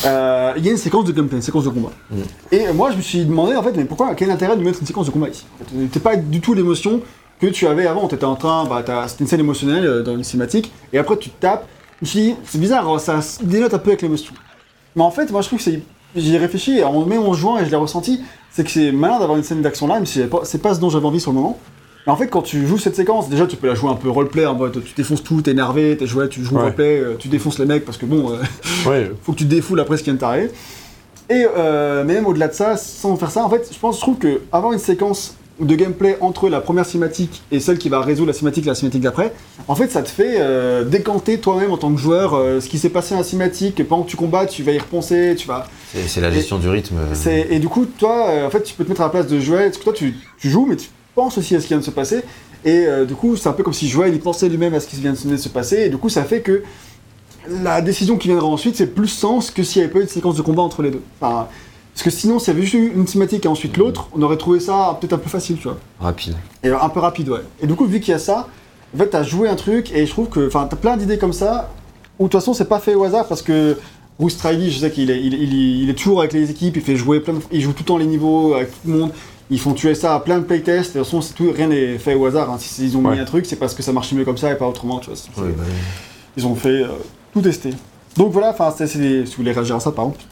euh, il y a une séquence de gameplay, une séquence de combat. Mm. Et moi, je me suis demandé, en fait, mais pourquoi, quel intérêt de mettre une séquence de combat ici? C'était pas du tout l'émotion que tu avais avant. T'étais en train, bah, c'était une scène émotionnelle euh, dans une cinématique, et après tu te tapes. Je me suis dit, c'est bizarre, hein, ça dénote un peu avec l'émotion. Mais en fait, moi, je trouve que c'est. J'y ai réfléchi, et en, même en jouant, et je l'ai ressenti, c'est que c'est malin d'avoir une scène d'action là, même si c'est pas, c'est pas ce dont j'avais envie sur le moment. Mais en fait, quand tu joues cette séquence, déjà tu peux la jouer un peu roleplay, en mode tu défonces tout, t'es énervé, t'es joué, tu joues Ouais. roleplay, euh, tu défonces les mecs parce que bon, euh, Ouais, faut que tu te défoules après ce qui vient de t'arriver. Et euh, mais même au-delà de ça, sans faire ça, en fait, je pense, je trouve que avoir une séquence de gameplay entre la première cinématique et celle qui va résoudre la cinématique et la cinématique d'après, en fait, ça te fait euh, décanter toi-même en tant que joueur euh, ce qui s'est passé dans la cinématique. Et pendant que tu combats, tu vas y repenser, tu vas. C'est la gestion du rythme. C'est- Et du coup, toi, euh, en fait, tu peux te mettre à la place de Joël, parce que toi, tu, tu joues, mais tu penses aussi à ce qui vient de se passer. Et euh, du coup, c'est un peu comme si Joël, il pensait lui-même à ce qui vient de se passer. Et du coup, ça fait que la décision qui viendra ensuite, c'est plus sens que s'il n'y avait pas eu de séquence de combat entre les deux. Enfin, parce que sinon, s'il y avait juste eu une cinématique et ensuite l'autre, on aurait trouvé ça peut-être un peu facile, tu vois. Rapide. Et un peu rapide, ouais. Et du coup, vu qu'il y a ça, En fait, t'as joué un truc et je trouve que, enfin, t'as plein d'idées comme ça. Où de toute façon, c'est pas fait au hasard parce que Bruce Riley, je sais qu'il est, il, il- il est toujours avec les équipes, il fait jouer plein, de- il joue tout le temps les niveaux avec tout le monde. Ils font tuer ça à plein de playtests. De toute façon, tout, rien n'est fait au hasard. hein. Si ils ont mis un truc, c'est parce que ça marchait mieux comme ça et pas autrement. Tu vois. Bah. Ils ont fait euh, tout tester. Donc voilà, enfin, si vous voulez réagir à ça, par exemple,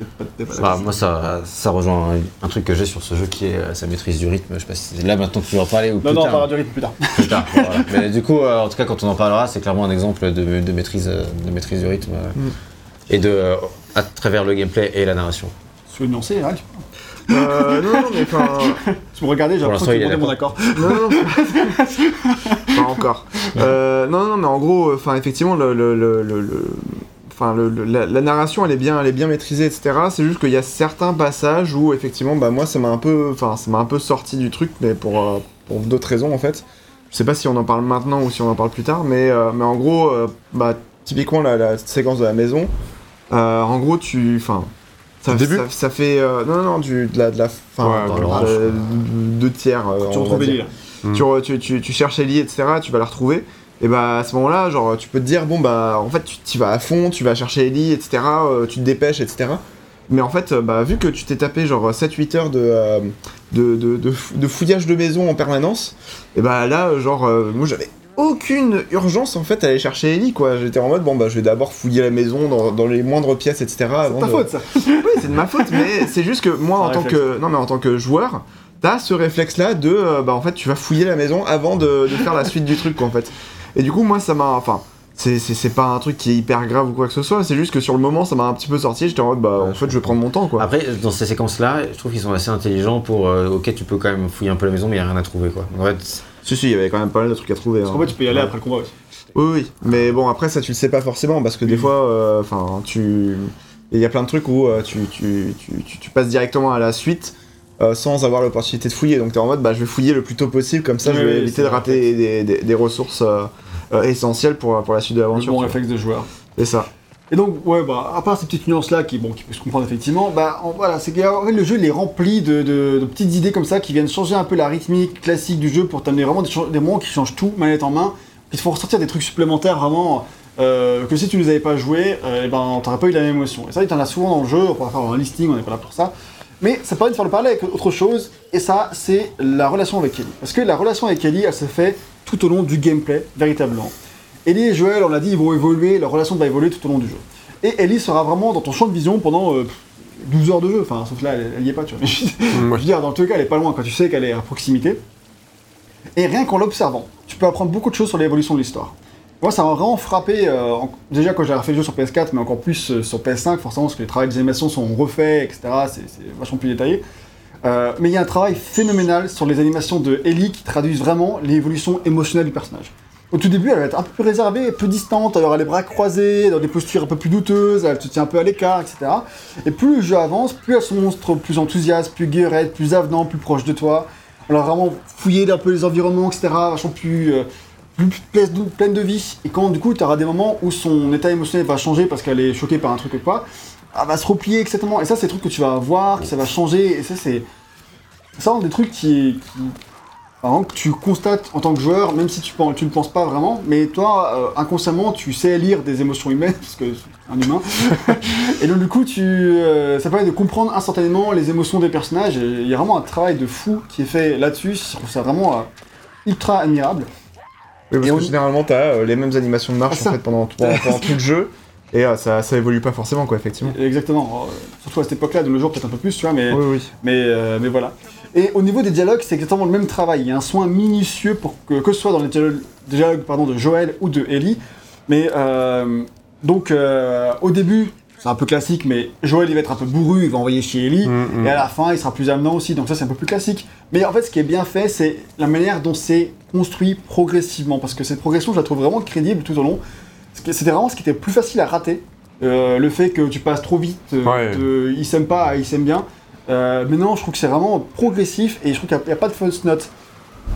Bah, moi, ça, ça rejoint un, un truc que j'ai sur ce jeu qui est euh, sa maîtrise du rythme. Je sais pas si c'est là maintenant que tu veux en parler ou Non, plus non, on tard. parlera du rythme plus tard. Plus tard, bon, voilà. Mais du coup, euh, en tout cas, quand on en parlera, c'est clairement un exemple de, de maîtrise, de maîtrise du rythme Mm. et de à travers le gameplay et la narration. Vous voulez nuancer, hein, Euh, non, non, mais enfin. si vous regardez, j'ai l'impression que monde est mon accord. Non, non, pas encore. Euh, non, non, mais en gros, enfin, effectivement, le, le, le, le- le- enfin, le- le- la, la narration, elle est bien, elle est bien maîtrisée, etc. C'est juste qu'il y a certains passages où, effectivement, bah, moi, ça m'a un peu, enfin, ça m'a un peu sorti du truc, mais pour, euh, pour d'autres raisons, en fait. Je sais pas si on en parle maintenant ou si on en parle plus tard, mais, euh, mais en gros, euh, bah, typiquement, la, la séquence de la maison, euh, en gros, tu, enfin. Ça, Le début ça, ça fait euh, non non non du de la de la fin Ouais, dans dans le- l'orange. de- deux tiers euh, Tu retrouves Ellie cherches Ellie, etc., tu vas la retrouver, et bah à ce moment-là, genre, tu peux te dire, bon bah, en fait, tu y vas à fond, tu vas chercher Ellie, etc., euh, tu te dépêches, etc. Mais en fait, euh, bah, vu que tu t'es tapé genre 7-8 heures de, euh, de, de, de, fou- de fouillage de maison en permanence, et bah là, euh, genre, euh, moi j'avais aucune urgence en fait à aller chercher Ellie, quoi. J'étais en mode, bon bah, je vais d'abord fouiller la maison dans, dans les moindres pièces, etc. C'est ta de- faute ça. oui, c'est de ma faute, mais c'est juste que moi, en tant que, non, mais en tant que joueur, t'as ce réflexe-là de, euh, bah, en fait, tu vas fouiller la maison avant de, de faire la suite du truc, quoi, en fait. Et du coup, moi, ça m'a, enfin, c'est, pas un truc qui est hyper grave ou quoi que ce soit, c'est juste que sur le moment, ça m'a un petit peu sorti. J'étais en mode, bah, en je fait, je vais prendre mon temps, quoi. Après, dans ces séquences-là, je trouve qu'ils sont assez intelligents pour. euh, ok, tu peux quand même fouiller un peu la maison, mais il n'y a rien à trouver, quoi. En fait, Si, si, il y avait quand même pas mal de trucs à trouver. Parce hein. qu'en fait, tu peux y aller après le combat aussi. Oui, oui, mais bon, après ça tu le sais pas forcément parce que des fois, euh, enfin, tu. Il y a plein de trucs où euh, tu, tu, tu, tu- passes directement à la suite euh, sans avoir l'opportunité de fouiller. Donc t'es en mode, bah je vais fouiller le plus tôt possible, comme ça je vais éviter de rater des, ressources essentielles pour, pour la suite de Le l'aventure. bon tu vois. réflexe de joueur. C'est ça. Et donc, ouais, bah, à part ces petites nuances-là qui, bon, qui peuvent se comprendre effectivement, bah, en- voilà, c'est en fait, le jeu il est rempli de, petites idées comme ça qui viennent changer un peu la rythmique classique du jeu pour t'amener vraiment des, moments qui changent tout, manette en main, qui te font ressortir des trucs supplémentaires vraiment euh, que si tu ne les avais pas joués, euh, eh ben, t'aurais pas eu la même émotion. Et ça, il t'en a souvent dans le jeu, on va faire un listing, on n'est pas là pour ça. Mais ça permet de faire le parallèle avec autre chose, et ça, c'est la relation avec Ellie. Parce que la relation avec Ellie, elle se fait tout au long du gameplay, véritablement. Ellie et Joël, on l'a dit, ils vont évoluer, leur relation va évoluer tout au long du jeu. Et Ellie sera vraiment dans ton champ de vision pendant euh, 12 heures de jeu, enfin, sauf là, elle, elle y est pas, tu vois. Je veux dire, dans tous les cas, elle est pas loin quand tu sais qu'elle est à proximité. Et rien qu'en l'observant, tu peux apprendre beaucoup de choses sur l'évolution de l'histoire. Moi, ça m'a vraiment frappé, euh, en- déjà quand j'ai refait le jeu sur PS4, mais encore plus euh, sur PS5, forcément, parce que les travaux des animations sont refaits, etc. C'est c'est vachement plus détaillé. Euh, mais il y a un travail phénoménal sur les animations de Ellie qui traduisent vraiment l'évolution émotionnelle du personnage. Au tout début, elle va être un peu plus réservée, peu distante, elle aura les bras croisés, dans des postures un peu plus douteuses, elle se tient un peu à l'écart, etc. Et plus le jeu avance, plus elle se montre plus enthousiaste, plus guérette, plus avenant, plus proche de toi. Elle a vraiment fouillé un peu les environnements, etc. Vachement plus, euh, plus pleine de, vie. Et quand du coup, tu auras des moments où son état émotionnel va changer parce qu'elle est choquée par un truc ou quoi, elle va se replier exactement. Et ça, c'est des trucs que tu vas voir, que ça va changer. Et ça, c'est. Ça, des trucs qui par exemple, que tu constates en tant que joueur, même si tu, tu ne penses pas vraiment, mais toi, euh, inconsciemment, tu sais lire des émotions humaines, parce que c'est un humain. et donc, du coup, tu, euh, ça permet de comprendre instantanément les émotions des personnages. Il y a vraiment un travail de fou qui est fait là-dessus. Je trouve ça vraiment euh, ultra admirable. Oui, parce Et que on- généralement t'as euh, les mêmes animations de marche Ah, en fait pendant, pendant, pendant tout le jeu et euh, ça, ça évolue pas forcément, quoi, effectivement. Exactement. Euh, surtout à cette époque-là, de nos jours, peut-être un peu plus, tu vois, mais. Oui, oui. Mais, euh, mais voilà. Et au niveau des dialogues, c'est exactement le même travail. Il y a un soin minutieux pour que, que ce soit dans les dialogues, dialogues, pardon, de Joël ou de Ellie. Mais euh, donc, euh, au début, c'est un peu classique, mais Joël il va être un peu bourru, il va envoyer chez Ellie. Mm, mm. Et à la fin, il sera plus amenant aussi, donc ça c'est un peu plus classique. Mais en fait, ce qui est bien fait, c'est la manière dont c'est construit progressivement, parce que cette progression, je la trouve vraiment crédible tout au long. C'était vraiment ce qui était plus facile à rater. Euh, le fait que tu passes trop vite, Ouais. de il s'aime pas il s'aime bien. Euh, mais non, je trouve que c'est vraiment progressif et je trouve qu'il n'y a, pas de false note.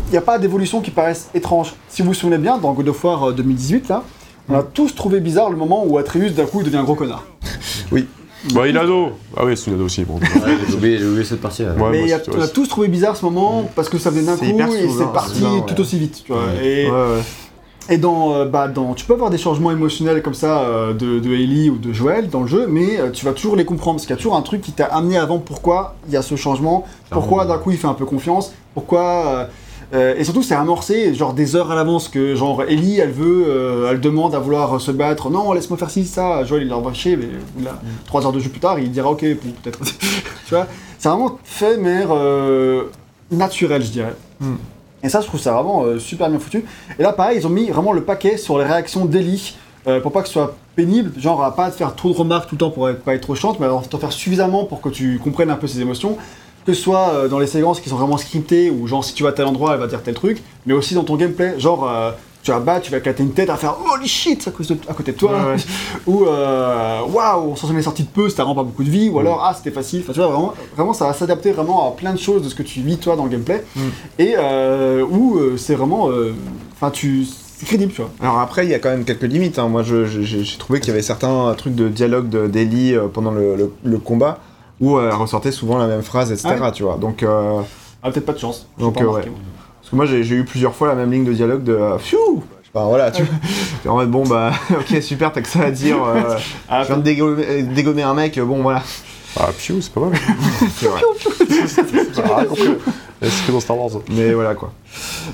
Il n'y a pas d'évolution qui paraissent étranges. Si vous vous souvenez bien, dans God of War euh, 2018, là, on a tous trouvé bizarre le moment où Atreus d'un coup il devient un gros connard. Bah, il a dos. Ah oui, c'est une ado aussi. Bon. Ouais, j'ai oublié, j'ai oublié cette partie-là. Ouais, mais moi il y a- aussi, on a tous trouvé bizarre ce moment parce que ça venait d'un C'est coup et c'est parti ouais. tout aussi vite. Tu vois. Ouais. Et, Ouais, ouais. Et dans, euh, bah, dans, tu peux avoir des changements émotionnels comme ça euh, de, de Ellie ou de Joël dans le jeu, mais euh, tu vas toujours les comprendre parce qu'il y a toujours un truc qui t'a amené avant pourquoi il y a ce changement, pourquoi d'un coup il fait un peu confiance, pourquoi. et surtout, c'est amorcé, genre des heures à l'avance, que genre Ellie, elle veut, elle demande à vouloir se battre. Non, laisse-moi faire ci, ça. Joël, il l'envoie chier, mais là, trois heures de jeu plus tard, il dira ok, peut-être. tu vois, c'est vraiment fait, mais naturel, je dirais. Hmm. Et ça, je trouve ça vraiment euh, super bien foutu. Et là, pareil, ils ont mis vraiment le paquet sur les réactions d'Ellie euh, pour pas que ce soit pénible, genre à pas te faire trop de remarques tout le temps pour pas être trop chiante, mais à t'en faire suffisamment pour que tu comprennes un peu ses émotions. Que ce soit euh, dans les séquences qui sont vraiment scriptées, ou genre si tu vas à tel endroit, elle va dire tel truc, mais aussi dans ton gameplay, genre tu vas battre, tu vas éclater une tête à faire holy shit à, cause de- à côté de toi, Ouais, ouais. ou euh, waouh, on s'en est sorti de peu, c'était vraiment pas beaucoup de vie, ou alors ah c'était facile, enfin tu vois, vraiment, vraiment ça va s'adapter vraiment à plein de choses de ce que tu vis toi dans le gameplay, Mm. et euh, où euh, c'est vraiment, enfin tu, c'est crédible tu vois. Alors après, il y a quand même quelques limites. hein. Moi, j'ai trouvé qu'il y avait certains trucs de dialogue de- d'Ellie euh, pendant le, le- le combat où elle ressortait souvent la même phrase, etc. Ah Tu vois. Donc, euh, Ah peut-être pas de chance. Donc, euh, ouais. Moi. parce que moi, j'ai eu plusieurs fois la même ligne de dialogue de euh, Pfiou Enfin voilà, tu vois. En mode, bon, bah, ok, super, t'as que ça à dire. euh, Ah, je viens de dégommer, dégommer un mec, euh, bon, voilà. Ah, Piu, c'est pas mal. C'est vrai. C'est que dans Star Wars. Mais voilà, quoi.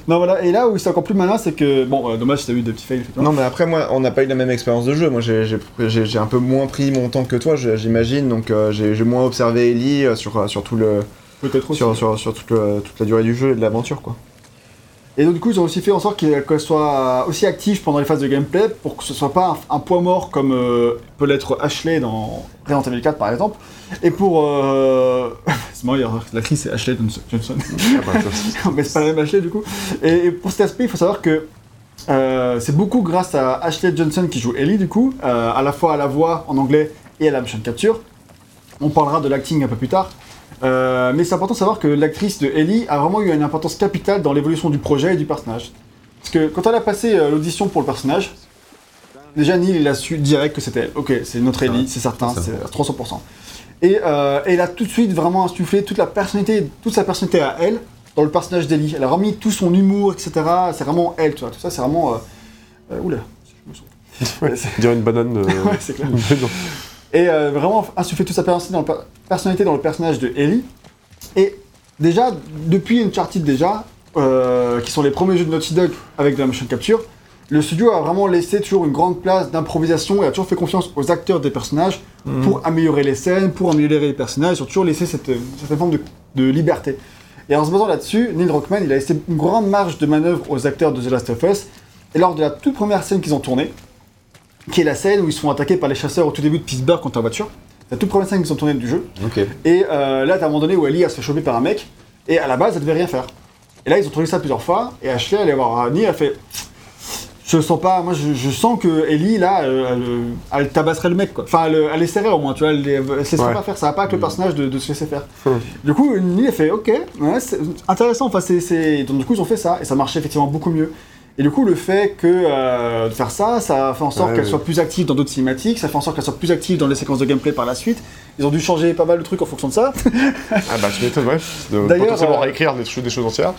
Non voilà, et là où c'est encore plus malin, c'est que bon, euh, dommage si t'as eu des petits fails. Non, mais après, moi, on n'a pas eu la même expérience de jeu. Moi, j'ai- un peu moins pris mon temps que toi, j'imagine. Donc, euh, j'ai moins observé Ellie euh, sur, euh, sur, tout le, Peut-être aussi. sur, sur, sur toute, le- toute la durée du jeu et de l'aventure, quoi. Et donc du coup, ils ont aussi fait en sorte qu'elle soit aussi active pendant les phases de gameplay pour que ce soit pas un, un point mort comme euh, peut l'être Ashley dans Resident Evil 4 par exemple. Et pour... Euh... c'est marrant, il y a- l'actrice c'est Ashley Johnson-. Ah, bah, mais c'est pas la même Ashley du coup. Et, et pour cet aspect, il faut savoir que euh, c'est beaucoup grâce à Ashley Johnson qui joue Ellie du coup, euh, à la fois à la voix en anglais et à la motion capture. On parlera de l'acting un peu plus tard. Euh, mais c'est important de savoir que l'actrice de Ellie a vraiment eu une importance capitale dans l'évolution du projet et du personnage. Parce que quand elle a passé euh, l'audition pour le personnage, déjà Neil il a su direct que c'était elle. Ok, c'est notre Ellie, c'est certain, c'est à 300%. Et euh, elle a tout de suite vraiment insufflé toute la personnalité, toute sa personnalité à elle dans le personnage d'Ellie. Elle a remis tout son humour, etc. C'est vraiment elle, tu vois. Tout ça, c'est vraiment. Oula, je me sens. Ouais, dire une banane. Ouais, c'est clair. Et vraiment insuffler toute sa personnalité dans, le, personnalité dans le personnage de Ellie. Et déjà, depuis Uncharted déjà, euh, qui sont les premiers jeux de Naughty Dog avec de la motion capture, le studio a vraiment laissé toujours une grande place d'improvisation et a toujours fait confiance aux acteurs des personnages pour améliorer les scènes, pour améliorer les personnages, ils ont toujours laissé cette, cette forme de, de liberté. Et en se basant là-dessus, Neil Druckmann, il a laissé une grande marge de manœuvre aux acteurs de The Last of Us. Et lors de la toute première scène qu'ils ont tournée, qui est la scène où ils se font attaquer par les chasseurs au tout début de Pittsburgh quand en voiture, la toute première scène qu'ils ont tournée du jeu, et euh, là, t'as un moment donné où Ellie, elle se fait choper par un mec, et à la base, elle devait rien faire. Et là, ils ont trouvé ça plusieurs fois, et Ashley, elle est voir Neil, elle fait Je sens pas, moi, je, je sens que Ellie, là, elle, elle- elle tabasserait le mec, quoi. Enfin, elle, elle essaierait au moins, tu vois, elle, elle, se laisserait Ouais. pas faire, ça va pas avec le personnage de, de se laisser faire. Hum. Du coup, Neil, elle fait Ok, ouais, c'est intéressant, enfin, c'est- Donc, du coup, ils ont fait ça, et ça marchait effectivement beaucoup mieux. Et du coup, le fait que euh, de faire ça, ça fait en sorte Ouais, qu'elle soit plus active dans d'autres cinématiques, ça fait en sorte qu'elle soit plus active dans les séquences de gameplay par la suite. Ils ont dû changer pas mal de trucs en fonction de ça. Ah, bah, tu m'étonnes, ouais. De D'ailleurs, potentiellement euh, réécrire des choses, des choses entières.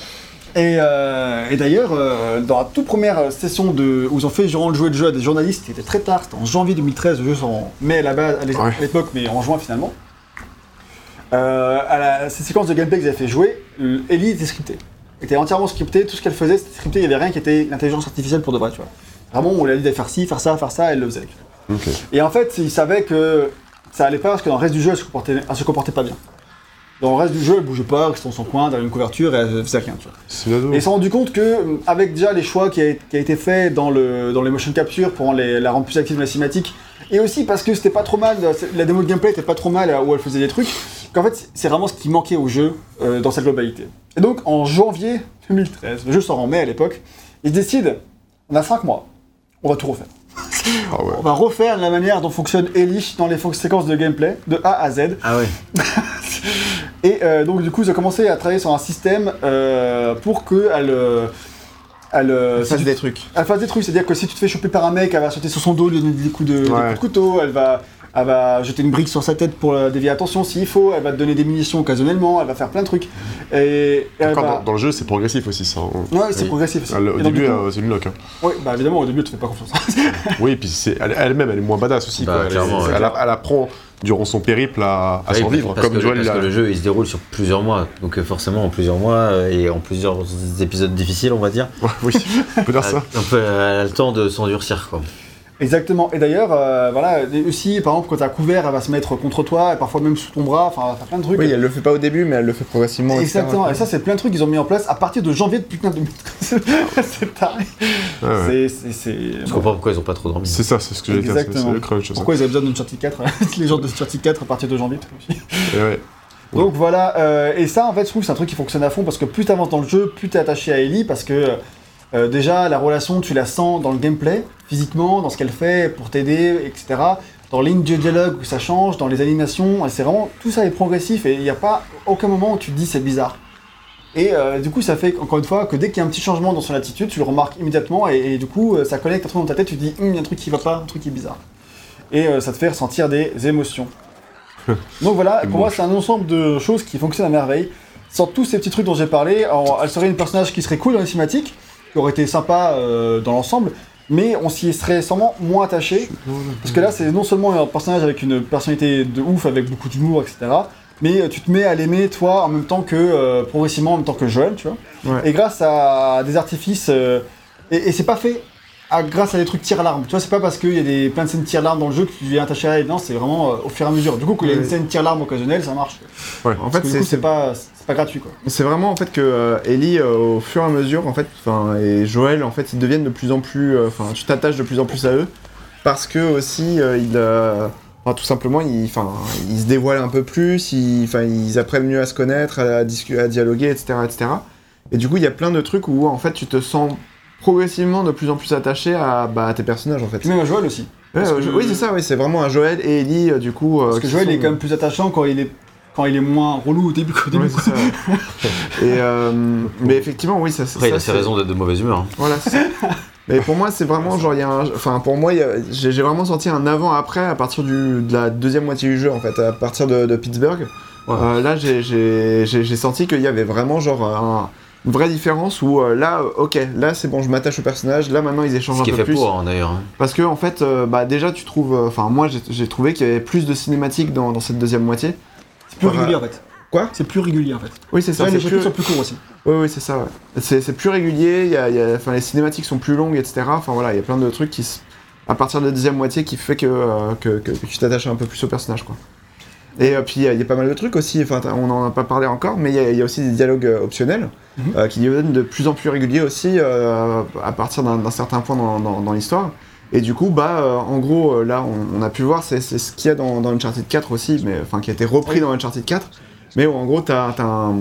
Et, euh, et d'ailleurs, euh, dans la toute première session de, où ils ont fait jouer le jeu à des journalistes, c'était très tard, c'était en janvier 2013, le jeu en mai à la base, à Ouais. l'époque, mais en juin finalement. À la, ces séquences de gameplay qu'ils avaient fait jouer, Ellie était scriptée. Était entièrement scriptée, tout ce qu'elle faisait c'était scripté, il n'y avait rien qui était l'intelligence artificielle pour de vrai, tu vois. Vraiment, on lui a dit de faire ci, faire ça, faire ça, elle le faisait. Et en fait, ils savaient que ça allait pas parce que dans le reste du jeu, elle se comportait, elle se comportait pas bien. Dans le reste du jeu, elle bougeait pas, elle restait dans son coin, derrière une couverture et elle faisait rien, tu vois. Et ils se sont rendu compte que, avec déjà les choix qui a, qui a été fait dans, le, dans les motion capture pour les- la rendre plus active dans la cinématique, et aussi parce que c'était pas trop mal, la démo de gameplay était pas trop mal où elle faisait des trucs, qu'en fait c'est vraiment ce qui manquait au jeu euh, dans sa globalité. Et donc en janvier 2013, le jeu sort en mai à l'époque, ils décident, on a 5 mois, on va tout refaire. Ah ouais. On va refaire la manière dont fonctionne Ellie dans les séquences de gameplay, de A à Z. Ah ouais. Et euh, donc du coup, ils ont commencé à travailler sur un système euh, pour que elle, euh, elle, si fasse tu- des trucs. elle fasse des trucs. C'est-à-dire que si tu te fais choper par un mec, elle va sauter sur son dos, lui donner des coups de, des coups de couteau, elle va Elle va jeter une brique sur sa tête pour dévier l'attention s'il faut. Elle va te donner des munitions occasionnellement. Elle va faire plein de trucs. Et, et elle Encore va- dans, dans le jeu, c'est progressif aussi, ça. hein. Ouais, c'est Oui. progressif. aussi. Ah, Et au début, euh, c'est une lock. hein. Oui, bah évidemment, au début, tu fais pas confiance. Oui, et puis elle- elle-même, elle est moins badass aussi. Bah, quoi. Elle, apprend durant son périple à, à Oui, survivre, parce comme parce que le jeu il se déroule sur plusieurs mois, donc euh, forcément en plusieurs mois euh, et en plusieurs épisodes difficiles, on va dire. oui, on peut dire ça. Un peu, elle a le temps de s'endurcir quoi. Exactement. Et d'ailleurs, euh, voilà, aussi, par exemple, quand t'as couvert, elle va se mettre contre toi, et parfois même sous ton bras, enfin, elle va faire plein de trucs. Oui, elle le fait pas au début, mais elle le fait progressivement. Exactement. Et ça, c'est plein de trucs qu'ils ont mis en place à partir de janvier de putain de C'est taré. Ouais, ouais. C'est- Je comprends pourquoi ils ont pas trop dormi. C'est ça, c'est ce que j'ai dit. C'est Exactement. le crunch. ça. Pourquoi ils avaient besoin d'Uncharted 4 Les gens de Uncharted 4 à partir de janvier. tout aussi. Et ouais. Ouais. Donc voilà, euh, et ça en fait je trouve que c'est un truc qui fonctionne à fond parce que plus t'avances dans le jeu, plus t'es attaché à Ellie parce que euh, déjà la relation tu la sens dans le gameplay, physiquement, dans ce qu'elle fait pour t'aider, etc. Dans les lignes de dialogue où ça change, dans les animations, c'est vraiment tout ça est progressif et il n'y a pas aucun moment où tu te dis c'est bizarre. Et euh, du coup ça fait encore une fois que dès qu'il y a un petit changement dans son attitude, tu le remarques immédiatement et, et du coup euh, ça connecte un truc dans ta tête, tu te dis Hum, il y a un truc qui va pas, un truc qui est bizarre. Et euh, ça te fait ressentir des émotions. Donc voilà, pour moi c'est un ensemble de choses qui fonctionnent à merveille. Sans tous ces petits trucs dont j'ai parlé, alors, elle serait une personnage qui serait cool dans les cinématiques, qui aurait été sympa euh, dans l'ensemble, mais on s'y serait sûrement moins attaché. Parce que là, c'est non seulement un personnage avec une personnalité de ouf, avec beaucoup d'humour, etc. Mais euh, tu te mets à l'aimer, toi, en même temps que, euh, progressivement, en même temps que Joël, tu vois. Ouais. Et grâce à des artifices. euh, et et c'est pas fait à- grâce à des trucs tir-larme. Tu vois, c'est pas parce qu'il y a des, plein de scènes tir-larme dans le jeu que tu deviens attaché à elle. Non, c'est vraiment euh, au fur et à mesure. Du coup, quand il y a une scène tir-larme occasionnelle, ça marche. Ouais. En Parce fait, c'est pas, pas gratuit, quoi. C'est vraiment en fait que euh, Ellie, euh, au fur et à mesure, en fait, et Joël, en fait, ils deviennent de plus en plus, euh, enfin, tu t'attaches de plus en plus à eux, parce que aussi, ils, tout simplement, ils, se dévoilent un peu plus, ils, ils apprennent mieux à se connaître, à, à dialoguer, etc., etc. Et du coup, il y a plein de trucs où, en fait, tu te sens progressivement de plus en plus attaché à, bah, à tes personnages, en fait. Puis même à Joël aussi. Ouais, que- Oui, c'est ça, oui, c'est vraiment un Joël et Ellie, euh, du coup. euh, Parce que Joël sont- est quand même plus attachant quand il est, quand il est moins relou au début qu'au début. Ouais, c'est ça. et euh, mais effectivement, oui, ça. ça- Après il a ça, ses raisons d'être de mauvaise humeur. hein. Voilà, c'est ça. Mais pour moi, c'est vraiment genre, il y a un... Enfin, pour moi, a- j'ai vraiment senti un avant-après à partir du... de la deuxième moitié du jeu, en fait, à partir de, de Pittsburgh. Ouais. Euh, là, j'ai- j'ai j'ai- j'ai senti qu'il y avait vraiment genre un- une vraie différence où euh, là, ok, là c'est bon, je m'attache au personnage, là maintenant ils échangent Ce qui est un peu fait plus. pour hein, d'ailleurs. hein. Parce que en fait, euh, bah, déjà tu trouves, enfin moi j'ai- j'ai trouvé qu'il y avait plus de cinématiques dans, dans cette deuxième moitié. C'est plus régulier en fait. Quoi C'est plus régulier en fait. Oui, c'est ça. Ouais, les plus... sont plus courts aussi. Oui, oui, c'est ça, ouais. C'est plus régulier, y a, y a- enfin, les cinématiques sont plus longues, etc. Enfin voilà, il y a plein de trucs qui, à partir de la deuxième moitié, qui fait que, euh, que, que- que tu t'attaches un peu plus au personnage, quoi. Et euh, puis il y, a- il y a pas mal de trucs aussi, enfin on en a pas parlé encore, mais il y a, il y a aussi des dialogues euh, optionnels Mhm. qui deviennent de plus en plus réguliers aussi à partir d'un d'un certain point dans, dans- dans l'histoire. Et du coup, bah, euh, en gros, euh, là, on, on a pu voir, c'est ce qu'il y a dans, dans Uncharted 4 aussi, mais enfin qui a été repris dans Uncharted 4, mais où en gros, t'as as un,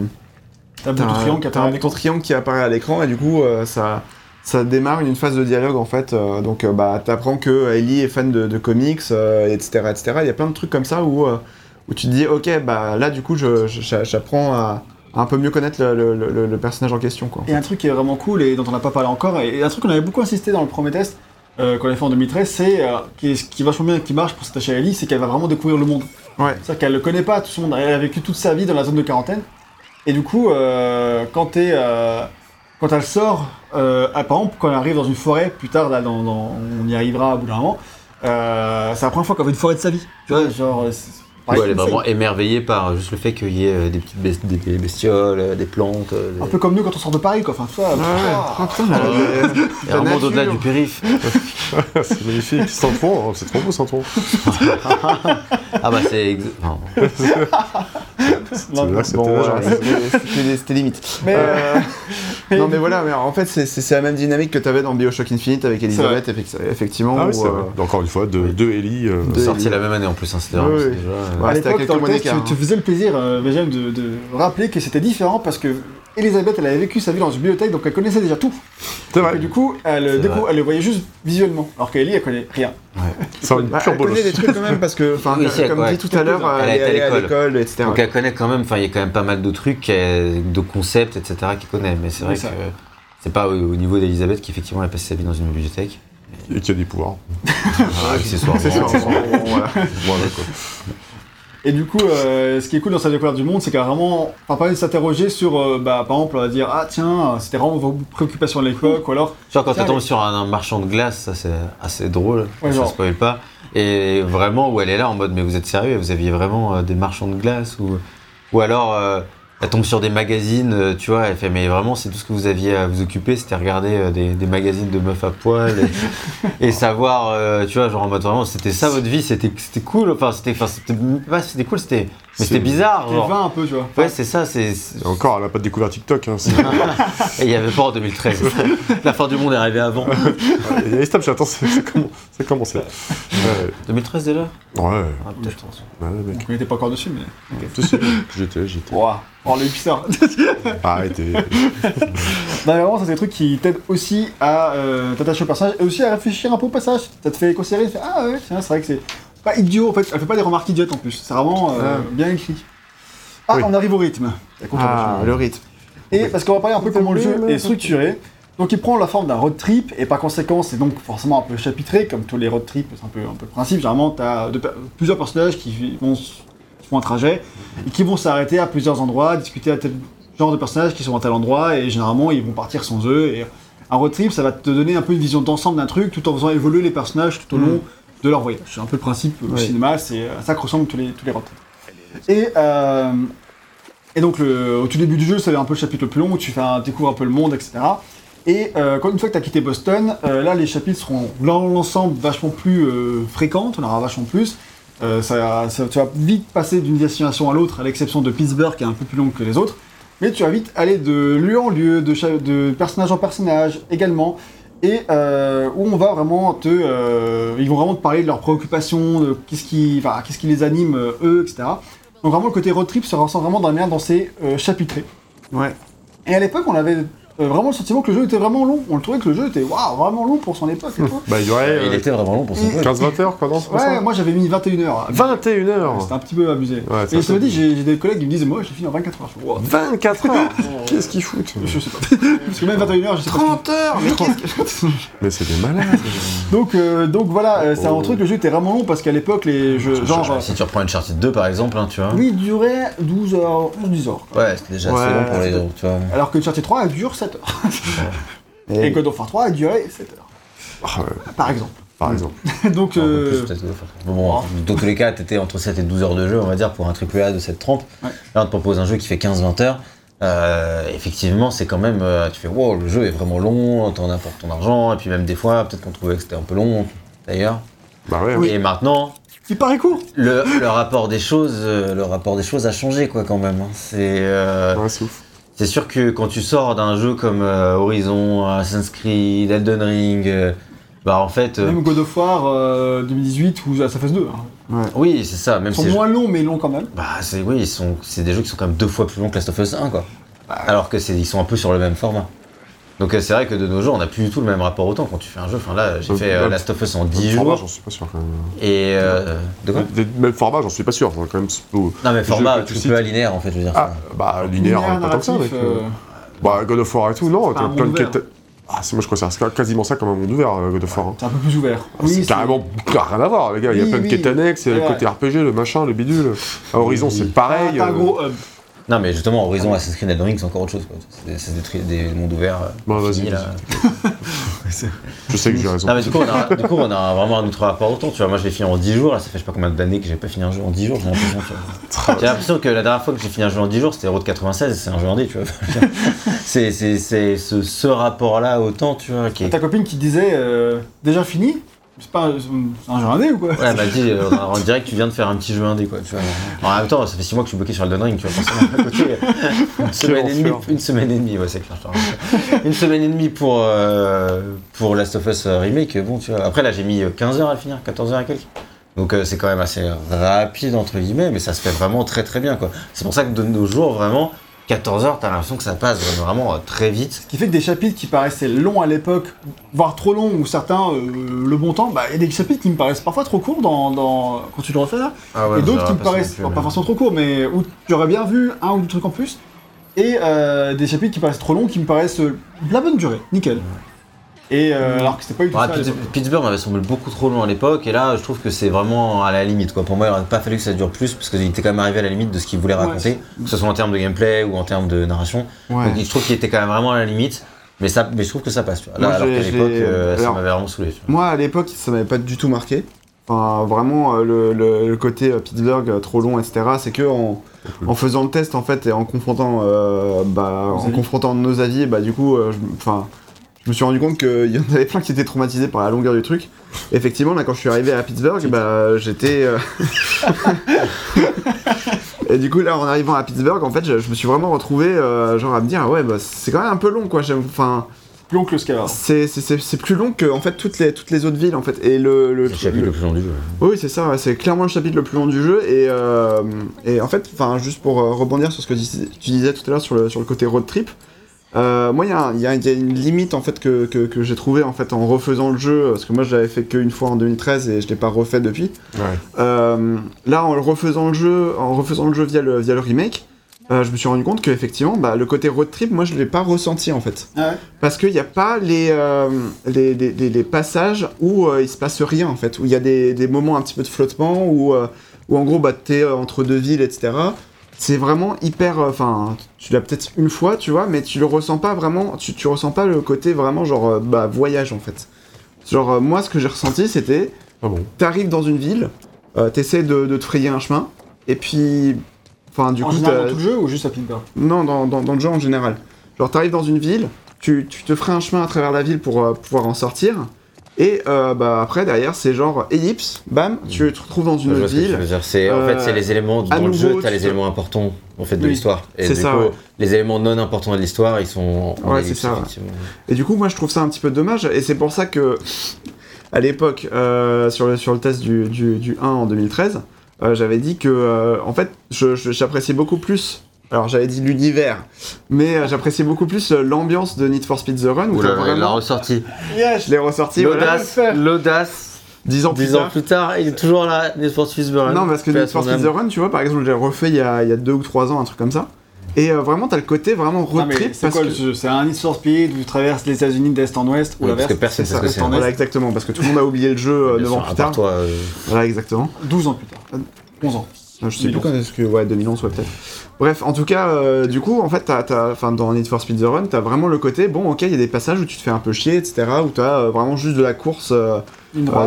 T'as un triangle un bouton triangle qui apparaît à l'écran et du coup euh, ça, ça démarre une phase de dialogue en fait. euh, donc bah t'apprends que Ellie est fan de, de comics, etc., etc. Il y a plein de trucs comme ça où, où tu te dis ok bah là du coup j'apprends à, un peu mieux connaître le, le- le- le personnage en question quoi. Et un truc qui est vraiment cool et dont on n'a pas parlé encore, et un truc qu'on avait beaucoup insisté dans le premier test euh, qu'on avait fait en 2013, c'est euh, qui, qui est vachement bien, qui marche pour s'attacher à Ellie, c'est qu'elle va vraiment découvrir le monde. Ouais. C'est-à-dire qu'elle le connaît pas, tout son monde. Elle a vécu toute sa vie dans la zone de quarantaine. Et du coup, euh, quand euh, quand elle sort, euh, ah, par exemple, quand elle arrive dans une forêt, plus tard, là, dans, dans- on y arrivera au bout d'un moment, euh, c'est la première fois qu'elle voit une forêt de sa vie. Tu vois, genre. Ouais, elle est vraiment émerveillée par juste le fait qu'il y ait euh, des petites bes- des des bestioles, euh, des plantes. euh, des- Un peu comme nous quand on sort de Paris, quoi. Enfin, tu vois. Ouais, ah, la un monde au-delà du périph. c'est magnifique. Santon, hein, c'est trop beau, Santon. Ah bah c'est. ex- enfin, C'est vrai que c'était Bon, limite. Mais- Euh, non mais voilà, mais en fait c'est- la même dynamique que t'avais dans Bioshock Infinite avec Elisabeth, effect- effectivement. Ah oui, où, euh. Encore une fois, de, de Ellie. euh, De- sorti la même année en plus, hein, c'était Oui, déjà, euh, à l'époque, dans le test, tu, d'écart, tu hein. faisais le plaisir, euh, Benjamin, de, de rappeler que c'était différent parce que Elisabeth, elle avait vécu sa vie dans une bibliothèque, donc elle connaissait déjà tout. C'est Et vrai. du coup, elle, le voyait juste visuellement. Alors qu'Ellie, elle connaît rien. C'est une Bah, pure elle connaît des trucs quand même parce que, enfin, Oui, c'est- comme ouais. dit tout à l'heure, Elle a elle est à allée à l'école. etc. Donc elle connaît quand même, enfin il y a quand même pas mal de trucs, de concepts, etc. qu'elle connaît. Mais c'est vrai que c'est pas au, au niveau d'Elisabeth qui effectivement elle a passé sa vie dans une bibliothèque. Et qui a des pouvoirs. Ah, accessoirement. voilà. Voilà, quoi. Et du coup, euh, ce qui est cool dans sa découverte du monde, c'est qu'elle a vraiment pas parlé de s'interroger sur, euh, bah, par exemple, on va dire, ah tiens, c'était vraiment vos préoccupations de l'époque, ou alors, Genre quand tu tombes mais- sur un, un marchand de glace, ça c'est assez drôle, Ouais, ça genre. spoil pas. Et vraiment où elle est là en mode mais vous êtes sérieux, vous aviez vraiment euh, des marchands de glace ou ou alors euh, elle tombe sur des magazines, euh, tu vois, elle fait mais vraiment c'est tout ce que vous aviez à vous occuper, c'était regarder euh, des, des magazines de meufs à poil et, et savoir, euh, tu vois, genre en mode vraiment c'était ça votre vie, c'était c'était cool, enfin c'était enfin c'était pas c'était cool, c'était mais c'était bizarre, genre. 20 un peu, tu vois. Ouais, c'est ça, c'est. Et encore, elle a pas découvert TikTok. Hein, Et il n'y avait pas en 2013. La fin du monde est arrivée avant. Il y a stop, j'attends, ça comment- ça commence là. Ouais, 2013 déjà ouais, ah, Peut-être. ouais, mec. On n'était pas encore dessus, mais. J'étais, j'étais. Ouah, oh le hipster. Arrêtez. Non, mais vraiment, ça, c'est des trucs qui t'aident aussi à euh, t'attacher au personnage et aussi à réfléchir un peu au passage. Ça te fait éco-série, tu fais Ah ouais, tiens, c'est vrai que c'est pas idiot en fait. Elle fait pas des remarques idiotes en plus. C'est vraiment euh, Ouais. bien écrit. Ah, Oui. on arrive au rythme. Ah, le rythme. Et parce qu'on va parler un peu comment le jeu est structuré. Donc il prend la forme d'un road trip et par conséquent c'est donc forcément un peu chapitré comme tous les road trips, c'est un peu, un peu le principe. Généralement tu as plusieurs personnages qui vont s- qui font un trajet et qui vont s'arrêter à plusieurs endroits, discuter à tel genre de personnages qui sont à tel endroit et généralement ils vont partir sans eux. Et un road trip ça va te donner un peu une vision d'ensemble d'un truc tout en faisant évoluer les personnages tout au long de leur voyage. C'est un peu le principe au cinéma, c'est à ça que ressemblent tous les, tous les road. Et euh, et donc, le- au tout début du jeu, c'est un peu le chapitre le plus long où tu fais un, découvres un peu le monde, etc. Et euh, quand une fois que tu as quitté Boston, euh, là, les chapitres seront dans l'ensemble vachement plus euh, fréquents, on en aura vachement plus. Euh, ça, ça- tu vas vite passer d'une destination à l'autre, à l'exception de Pittsburgh, qui est un peu plus longue que les autres. Mais tu vas vite aller de lieu en lieu, de, de personnage en personnage également. Et euh, où on va vraiment te. euh, ils vont vraiment te parler de leurs préoccupations, de qu'est-ce qui, enfin, qu'est-ce qui les anime, euh, eux, etc. Donc vraiment le côté road trip se ressent vraiment dans la manière dont c'est chapitré. Ouais. Et à l'époque, on avait vraiment le sentiment que le jeu était vraiment long. On le trouvait que le jeu était waouh, vraiment long pour son époque et tout. Bah, il y aurait Il euh, était vraiment long pour son jeu. 15-20 heures, quoi, non c'est pas Ouais, ça moi j'avais mis 21 heures. 21 heures C'était un petit peu abusé. Ouais, et ça, je ça- dis, j'ai des collègues qui me disent, moi j'ai fini en 24 heures. Je wow. 24 heures Qu'est-ce qu'ils foutent Je sais pas. Parce que même 21 heures, je sais pas. 30 heures Mais qu'est-ce que... Mais c'est des malades Donc, euh, donc voilà, euh, c'est Oh. un truc, le jeu était vraiment long parce qu'à l'époque, les jeux. Genre. euh, Si tu reprends Uncharted 2 par exemple, hein, tu vois. Oui, il durait 12 heures, 10 heures. quoi. Ouais, c'était déjà assez long pour les autres, tu vois. Alors que Uncharted 3, elle dure 7 heures. Et Et God of War 3, elle durait 7 heures. Ah ouais, Par exemple. Par exemple. donc, euh, plus. Bon, bon, dans tous les cas, t'étais entre 7 et 12 heures de jeu, on va dire, pour un AAA de 7.30. Ouais. Là, on te propose un jeu qui fait 15-20 heures. Euh, effectivement, c'est quand même. euh, tu fais, wow, le jeu est vraiment long, t'en as pour ton argent, et puis même des fois, peut-être qu'on trouvait que c'était un peu long, d'ailleurs. Bah ouais, Oui. Et maintenant, il paraît court. le, le rapport des choses, euh, le rapport des choses a changé, quoi, quand même. hein. C'est. euh, ouais, c'est ouf. C'est sûr que quand tu sors d'un jeu comme euh, Horizon, Assassin's Creed, Elden Ring, euh, bah en fait, euh, Même God of War euh, 2018 ou ça fait 2. Hein. oui, c'est ça. Même Ils sont moins longs, mais longs quand même. bah c'est oui, ils sont, c'est des jeux qui sont quand même deux fois plus longs que Last of Us 1, quoi. Alors que c'est, ils sont un peu sur le même format. Donc euh, c'est vrai que de nos jours, on n'a plus du tout le même rapport au temps quand tu fais un jeu. Enfin là, j'ai Euh, fait euh, même- Last of Us en Même 10 format, jours j'en suis pas sûr quand même. et euh, de quoi Des- Même format, j'en suis pas sûr. Quand même, c'est Non mais Les format jeux que tu A cites. linéaire en fait, je veux dire. Ah, bah linéaire, Linéaire, pas tant que ça, mec. narratif, euh, Bah God of War et tout, non, pas t'as un plein de monde quêtes. Ah, c'est moi je considère quasiment ça comme un monde ouvert, euh, God of War. hein. C'est un peu plus ouvert. Ah, c'est carrément rien à voir, les gars. Il y a Oui, plein de oui. quêtes annexes, le Ouais. côté RPG, le machin, le bidule. À Horizon, c'est pareil. T'as un euh, gros hub. Non mais justement, Horizon, Assassin's Creed, Elden Ring, c'est encore autre chose. C'est, des, mondes ouverts. euh, Bah, vas-y, là. Je sais que j'ai raison. Non mais du coup, on a, du coup, on a vraiment un autre rapport au temps, tu vois. Moi, je l'ai fini en 10 jours, là, ça fait je sais pas combien d'années que j'ai pas fini un jeu en 10 jours, j'ai l'impression. J'ai que la dernière fois que j'ai fini un jeu en 10 jours, c'était Road 96, et c'est un jeu en D, tu vois. c'est, c'est, c'est ce, ce rapport-là au temps, tu vois, qui est... Ta copine qui disait euh, déjà fini? C'est pas un, jeu indé ou quoi Ouais, elle m'a dit, euh, dirait que tu viens de faire un petit jeu indé, quoi, tu vois. En même temps, ça fait 6 mois que je suis bloqué sur Elden Ring, tu vois, forcément, à côté, une semaine et demie, une semaine et demie, ouais, c'est clair, je te rassure. Une semaine et demie pour, euh, pour Last of Us Remake, bon, tu vois. Après, là, j'ai mis 15 heures à le finir, 14 heures et quelques. Donc, euh, c'est quand même assez rapide, entre guillemets, mais ça se fait vraiment très très bien, quoi. C'est pour ça que de nos jours, vraiment, 14 heures, t'as l'impression que ça passe vraiment euh, très vite. Ce qui fait que des chapitres qui paraissaient longs à l'époque, voire trop longs, ou certains euh, le bon temps, bah il y a des chapitres qui me paraissent parfois trop courts dans, dans- quand tu le refais là, Ah et d'autres qui me paraissent pas forcément trop courts, mais où j'aurais bien vu un ou deux trucs en plus, et euh, des chapitres qui paraissent trop longs, qui me paraissent de la bonne durée, nickel. Et euh, alors que c'était pas du tout Ouais, ça. Pittsburgh m'avait semblé beaucoup trop long à l'époque, et là je trouve que c'est vraiment à la limite. Quoi. Pour moi, il aurait pas fallu que ça dure plus, parce qu'il était quand même arrivé à la limite de ce qu'il voulait Ouais, raconter, que ce soit en termes de gameplay ou en termes de narration. Ouais. Donc je trouve qu'il était quand même vraiment à la limite, mais, ça, mais je trouve que ça passe. Tu vois. Là, Moi, alors qu'à l'époque, euh, ça m'avait vraiment saoulé. Moi, à l'époque, ça m'avait pas du tout marqué. Enfin, vraiment, euh, le, le- le côté Pittsburgh trop long, etc., c'est que en, en faisant le test, en fait, et en confrontant, euh, bah, en confrontant nos avis, bah, du coup, euh, je, me suis rendu compte qu'il y en avait plein qui étaient traumatisés par la longueur du truc. Effectivement, là, quand je suis arrivé à Pittsburgh, bah, j'étais. euh, Et du coup, là, en arrivant à Pittsburgh, en fait, je, je me suis vraiment retrouvé, euh, genre, à me dire, ah ouais, bah, c'est quand même un peu long, quoi. J'aime- Enfin, Plus long que le Skylar. c'est c'est- c'est- c'est plus long que, en fait, toutes les, toutes les autres villes, en fait. Et le, le, C'est le chapitre le- le plus long du jeu. oui, c'est ça, c'est clairement le chapitre le plus long du jeu. Et, euh, et en fait, enfin, juste pour rebondir sur ce que tu tu disais tout à l'heure sur le, sur le côté road trip, euh, moi, il y, a y y une limite en fait que, que, que j'ai trouvé en fait en refaisant le jeu, parce que moi, je l'avais fait qu'une fois en 2013 et je l'ai pas refait depuis. Ouais. Euh, là, en refaisant le jeu, en refaisant le jeu via le, via le remake, euh, je me suis rendu compte qu'effectivement, bah, le côté road trip, moi, je l'ai pas ressenti en fait. Ah ouais Parce qu'il n'y a pas les, euh, les, les, les- les passages où euh, il se passe rien en fait, où il y a des, des moments un petit peu de flottement, où, euh, où en gros bah, t'es entre deux villes, etc. C'est vraiment hyper. euh, Enfin, tu l'as peut-être une fois, tu vois, mais tu le ressens pas vraiment. Tu, tu ressens pas le côté vraiment genre euh, bah, voyage en fait. Genre, euh, moi ce que j'ai ressenti c'était Ah bon t'arrives dans une ville, euh, t'essaies de, de te frayer un chemin, et puis. Enfin, du en coup, général dans tout le jeu ou juste à Pittsburgh non, dans, dans, dans le jeu en général. Genre, t'arrives dans une ville, tu, tu te ferais un chemin à travers la ville pour euh, pouvoir en sortir. Et euh, bah, après, derrière, c'est genre ellipse, bam, tu te retrouves dans une autre ville. C'est, en Euh, fait, c'est les éléments dans le jeu, tu les peux- éléments importants en fait, de Oui. l'histoire. Et du ça, coup, ouais. les éléments non importants de l'histoire, ils sont en Ouais, ellipse, c'est ça, ouais. Et du coup, moi, je trouve ça un petit peu dommage. Et c'est pour ça que, à l'époque, euh, sur, le, sur le test du, du, du 1 en 2013, euh, j'avais dit que, euh, en fait, je- je- j'appréciais beaucoup plus. Alors, j'avais dit l'univers, mais euh, j'appréciais beaucoup plus euh, l'ambiance de Need for Speed The Run. Où Oula, il l'a vraiment... ressorti. Je l'ai ressorti, voilà, L'audace, l'audace. dix ans plus ans tard. plus tard, il est toujours là, Need for Speed The Run. Non, parce que Need for Speed The. Run, tu vois, par exemple, je l'ai refait il y, a, il y a deux ou trois ans, un truc comme ça. Et euh, vraiment, t'as le côté vraiment road trip. c'est parce quoi que... le jeu? C'est un Need for Speed où tu traverses les États-Unis d'est en ouest ou Oui, parce l'inverse que personne C'est sait ça, ce que c'est. en Voilà, exactement, parce que tout le monde a oublié le jeu euh, Bien 9 sûr, ans plus tard. toi, euh, Voilà, exactement. 12 ans plus tard. 11 ans. Je sais plus 2011. quand est-ce que. Ouais, 2011, ouais, peut-être. Bref, en tout cas, euh, du coup, en fait, t'as, t'as- enfin, dans Need for Speed The Run, t'as vraiment le côté, bon, ok, il y a des passages où tu te fais un peu chier, etc., où t'as euh, vraiment juste de la course, euh,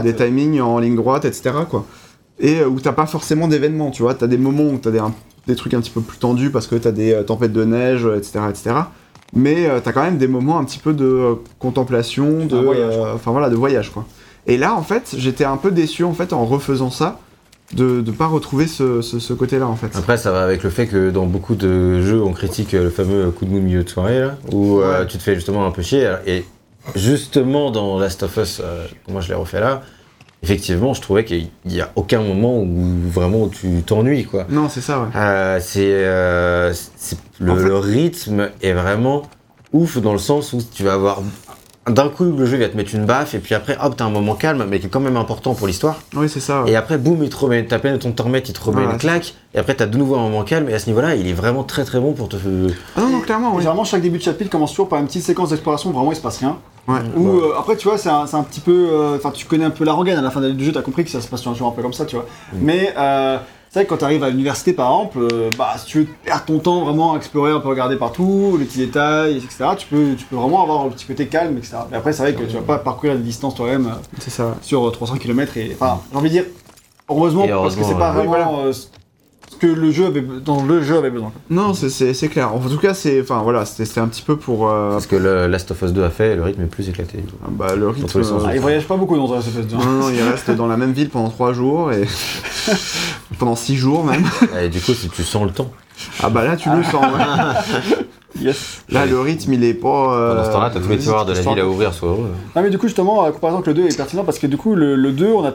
des timings en ligne droite, etc., quoi. Et où t'as pas forcément d'événements, tu vois, t'as des moments où t'as des, un- des trucs un petit peu plus tendus parce que t'as des tempêtes de neige, etc., etc., mais t'as quand même des moments un petit peu de contemplation, de. Enfin voilà, de voyage, quoi. Et là, en fait, j'étais un peu déçu, en fait, en refaisant ça, de ne pas retrouver ce, ce- ce côté-là, en fait. Après, ça va avec le fait que dans beaucoup de jeux, on critique euh, le fameux coup de mou de milieu de soirée, là, où euh, tu te fais justement un peu chier. Et justement, dans Last of Us, euh, moi je l'ai refait là, effectivement, je trouvais qu'il n'y a aucun moment où vraiment tu t'ennuies, quoi. Non, c'est ça, ouais. C'est euh, c'est- le, En fait- le rythme est vraiment ouf dans le sens où tu vas avoir d'un coup le jeu va te mettre une baffe et puis après hop t'as un moment calme mais qui est quand même important pour l'histoire Oui, c'est ça. ouais. et après boum il te remet t'as peine de ton te remettre il te remet une claque et après t'as de nouveau un moment calme et à ce niveau là il est vraiment très très bon pour te Ah non, non, clairement, oui. Généralement, chaque début de chapitre commence toujours par une petite séquence d'exploration où vraiment il se passe rien. Ouais. Ou euh, après, tu vois, c'est un, c'est un petit peu. euh, Enfin, tu connais un peu la rengaine à la fin du jeu, t'as compris que ça se passe sur un jeu un peu comme ça, tu vois. Mais euh, c'est vrai que quand t'arrives à l'université par exemple, euh, bah, si tu veux perdre ton temps vraiment à explorer, un peu regarder partout, les petits détails, etc., tu peux, tu peux vraiment avoir un petit côté calme, etc. Mais après, c'est vrai que tu vas pas parcourir des distances toi-même euh, C'est ça. ouais. sur euh, 300 km et. Enfin, j'ai envie de dire, heureusement, Et parce que c'est pas ouais. vraiment euh, ce que le jeu avait, dans le jeu avait besoin. Non, c'est- c'est c'est clair. En tout cas, c'est. Enfin, voilà, c'était un petit peu pour. euh, parce que le Last of Us 2 a fait le rythme est plus éclaté bah, le rythme. euh, Ah, il voyage pas beaucoup dans un SFS2. Non, non, il reste dans la même ville pendant 3 jours et. pendant 6 jours même. et du coup si tu sens le temps Ah bah là, tu le sens, ouais. Yes. Là, le rythme, il est pas. euh, pendant ce temps là t'as tous les tiroirs de la ville à ouvrir sois heureux Ah mais du coup justement, comparaison avec le 2 est pertinent parce que du coup le, le 2 on a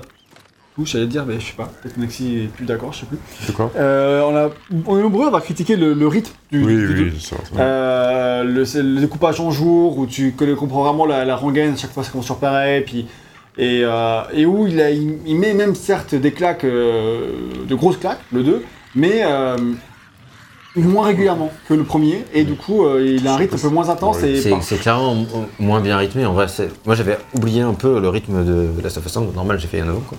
j'allais dire, mais je sais pas, peut-être Maxi est plus d'accord, je sais plus. C'est quoi Euh, on, a, on est nombreux à avoir critiqué le, le rythme du, Oui, du oui, 2. oui, c'est vrai. Euh, le, découpage en jour où tu comprends vraiment la, la rengaine, chaque fois ça commence sur pareil, puis, et, euh, et où il, a, il, il met même certes des claques, euh, de grosses claques, le 2, mais euh, moins régulièrement que le premier, et du coup, euh, il a un rythme un peu moins intense. C'est par- clairement mo- moins bien rythmé. En vrai, moi j'avais oublié un peu le rythme de Last of Us 1. Normal, j'ai fait un an, quoi.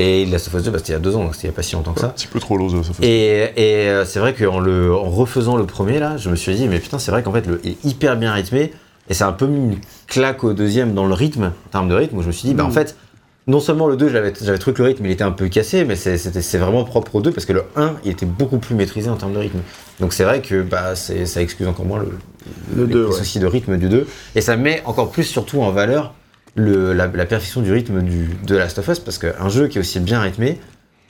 Et Last of Us 2, bah, c'était il y a deux ans, donc c'était il y a pas si longtemps que Un ça. petit peu trop lourd, ça fait. Et, et, euh, c'est vrai qu'en le, en refaisant le premier, là, je me suis dit, mais putain, c'est vrai qu'en fait, le il est hyper bien rythmé. Et c'est un peu mis une claque au deuxième dans le rythme, en termes de rythme, où je me suis dit, bah en Mm. fait, non seulement le 2, j'avais j'avais trouvé que le rythme il était un peu cassé, mais c'est c'était- c'est vraiment propre au 2 parce que le 1, il était beaucoup plus maîtrisé en termes de rythme. Donc c'est vrai que bah, c'est- ça excuse encore moins le, Le deux, les ouais. soucis de rythme du 2. Et ça met encore plus surtout en valeur le, la, la perfection du rythme du, de Last of Us parce qu'un jeu qui est aussi bien rythmé,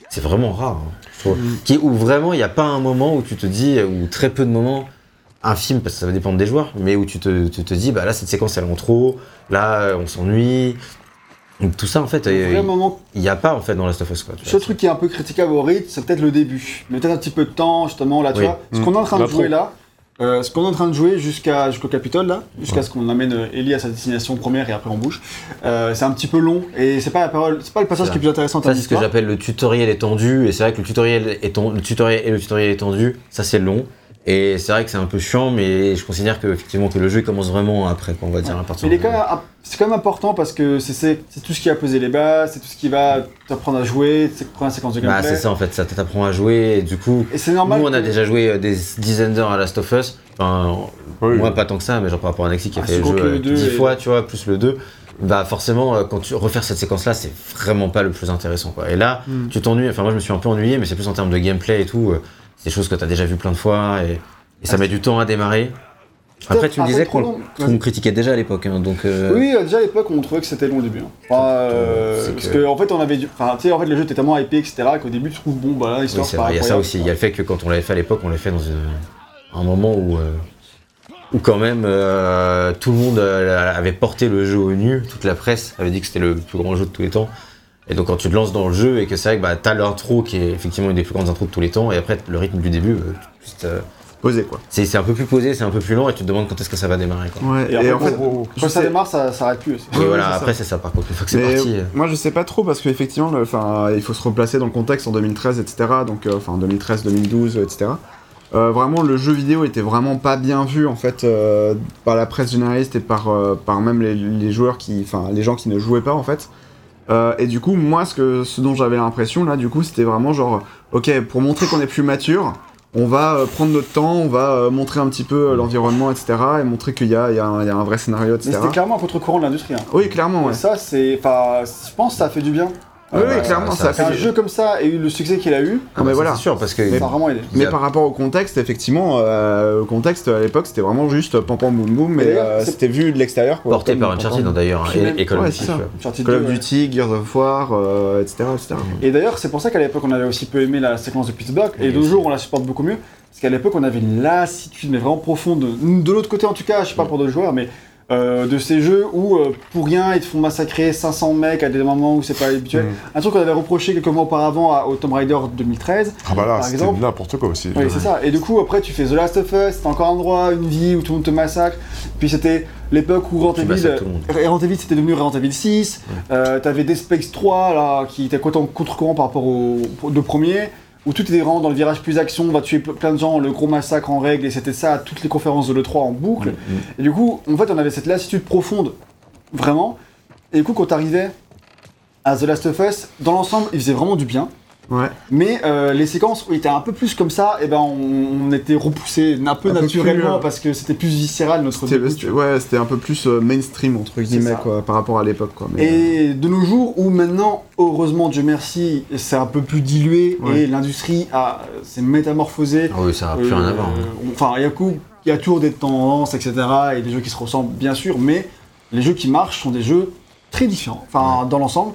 c'est vraiment rare. hein, je trouve. Mm. Qui, où vraiment il n'y a pas un moment où tu te dis, ou très peu de moments, un film, parce que ça va dépendre des joueurs, mais où tu te, tu te dis, bah là cette séquence elle est en trop, là on s'ennuie. Donc, Tout ça en fait, moment il n'y a pas en fait dans Last of Us. Quoi, tu Le vois. seul truc qui est un peu critiquable au rythme, c'est peut-être le début. Mais peut-être un petit peu de temps, justement, là, tu Oui. vois. Ce Mm. qu'on est en train de jouer là, euh, ce qu'on est en train de jouer jusqu'à jusqu'au Capitole, là, jusqu'à ce qu'on amène euh, Ellie à sa destination première et après on bouge, euh, c'est un petit peu long et c'est pas, la parole, c'est pas le passage qui est plus intéressant Ça, c'est ce que j'appelle le tutoriel étendu. Et c'est vrai que le tutoriel, éten- le tutoriel et le tutoriel étendu, ça c'est long. Et c'est vrai que c'est un peu chiant, mais je considère que, effectivement, que le jeu commence vraiment après, quoi, on va dire, à partir Mais de- c'est quand même important parce que c'est- tout ce qui va poser les bases, c'est tout ce qui va t'apprendre à jouer, c'est première séquence de Bah, gameplay. c'est ça en fait, ça t'apprend à jouer. Et du coup, et c'est normal. nous on a que- déjà joué euh, des dizaines d'heures à Last of Us. Enfin, Oui. moi pas tant que ça, mais genre par rapport à Nexi qui a Ah, fait le jeu que le euh, deux 10 et- fois, tu vois, plus le 2. Bah forcément, euh, quand tu refaire cette séquence-là, c'est vraiment pas le plus intéressant. Quoi. Et là, Hmm. tu t'ennuies. Enfin, moi je me suis un peu ennuyé, mais c'est plus en termes de gameplay et tout. C'est des choses que t'as déjà vu plein de fois et, et ça Ah, met du temps à démarrer. Après, tu me disais qu'on qu'on critiquait déjà à l'époque, hein, donc. euh, Oui, euh, déjà à l'époque, on trouvait que c'était long au début. hein. Enfin, euh, parce que- que en fait, on avait dû. Enfin, tu sais, en fait, le jeu était tellement hypé, etc. qu'au début, tu trouves bon, bah là, Oui, pas vrai, il y a ça aussi. Il y a le fait que quand on l'avait fait à l'époque, on l'avait fait dans une- un moment où, euh, où quand même euh, tout le monde euh, avait porté le jeu au nu, toute la presse avait dit que c'était le plus grand jeu de tous les temps. Et donc quand tu te lances dans le jeu et que c'est vrai que bah, t'as l'intro qui est effectivement une des plus grandes intros de tous les temps, et après le rythme du début, euh, juste, euh, Posé quoi. c'est c'est un peu plus posé, c'est un peu plus lent, et tu te demandes quand est-ce que ça va démarrer. Quoi. Ouais, Et, en fait, quand, ça sais- démarre, ça s'arrête plus aussi. Ouais, voilà, après c'est ça par contre, une fois que c'est parti. euh, Moi je sais pas trop parce qu'effectivement, enfin, il faut se replacer dans le contexte en 2013, etc. Donc, euh, enfin 2013, 2012, euh, etc. Euh, vraiment, le jeu vidéo était vraiment pas bien vu en fait euh, par la presse généraliste et par, euh, par même les, les joueurs qui, enfin les gens qui ne jouaient pas en fait. Euh, et du coup, moi, ce que, ce dont j'avais l'impression là, du coup, c'était vraiment genre, ok, pour montrer qu'on est plus mature, on va euh, prendre notre temps, on va euh, montrer un petit peu euh, l'environnement, etc. Et montrer qu'il y a, il y a un- il y a un vrai scénario, Mais etc. c'était clairement un contre-courant de l'industrie. hein. Oui, clairement, ouais. Et ça, c'est. Enfin, je pense que ça a fait du bien. Oui, oui, bah, clairement, ça- ça a C'est un fait. jeu comme ça et eu le succès qu'il a eu, Ah, mais ça, voilà. C'est sûr, parce que. ça a vraiment aidé. Mais a- par rapport au contexte, effectivement, euh, le contexte à l'époque c'était vraiment juste pam pam boum boum, mais d'ailleurs, euh, c'était vu de l'extérieur. Porté par Uncharted d'ailleurs, hein, et, et Call of Duty. c'est ça. tu vois. Uncharted Call of 2, ouais. Duty, Gears of War, euh, etc. etc. Et d'ailleurs, c'est pour ça qu'à l'époque, on avait aussi peu aimé la séquence de Pittsburgh. Et Oui, de jours, on la supporte beaucoup mieux. Parce qu'à l'époque, on avait une lassitude, mais vraiment profonde. De l'autre côté, en tout cas, je sais pas pour d'autres joueurs, mais euh, de ces jeux où, euh, pour rien, ils te font massacrer 500 mecs à des moments où c'est pas habituel. Mm. Un truc qu'on avait reproché quelques mois auparavant à- au Tomb Raider 2013. Ah bah là, Par c'était exemple. n'importe quoi aussi. Oui, c'est ça. Et du coup, après, tu fais The Last of Us, c'était encore un endroit, une vie où tout le monde te massacre. Puis c'était l'époque où Resident Tu Evil, massacres tout le monde. Resident Evil, c'était devenu Resident Evil 6. Euh, T'avais Dead Space 3, là, qui était en contre-courant par rapport au aux deux premiers. Où tout était vraiment dans le virage plus action, on va tuer ple- plein de gens, le gros massacre en règle, et c'était ça à toutes les conférences de l'E3 en boucle. Et du coup, en fait, on avait cette lassitude profonde, vraiment. Et du coup, quand t'arrivais à The Last of Us, dans l'ensemble, il faisait vraiment du bien. Ouais. Mais euh, les séquences où il était un peu plus comme ça, et ben on, on était repoussé un peu Un peu naturellement plus, euh, parce que c'était plus viscéral notre C'était ouais, c'était un peu plus euh, mainstream entre guillemets quoi, par rapport à l'époque quoi. Mais, euh, Et de nos jours, où maintenant, heureusement, Dieu merci, c'est un peu plus dilué Ouais. et l'industrie a- s'est métamorphosée. Ah oui, ça n'a plus Euh, rien à voir. hein. Enfin, il y a coup- il y a toujours des tendances, etc. et des jeux qui se ressemblent, bien sûr, mais les jeux qui marchent sont des jeux très différents. Enfin, dans l'ensemble.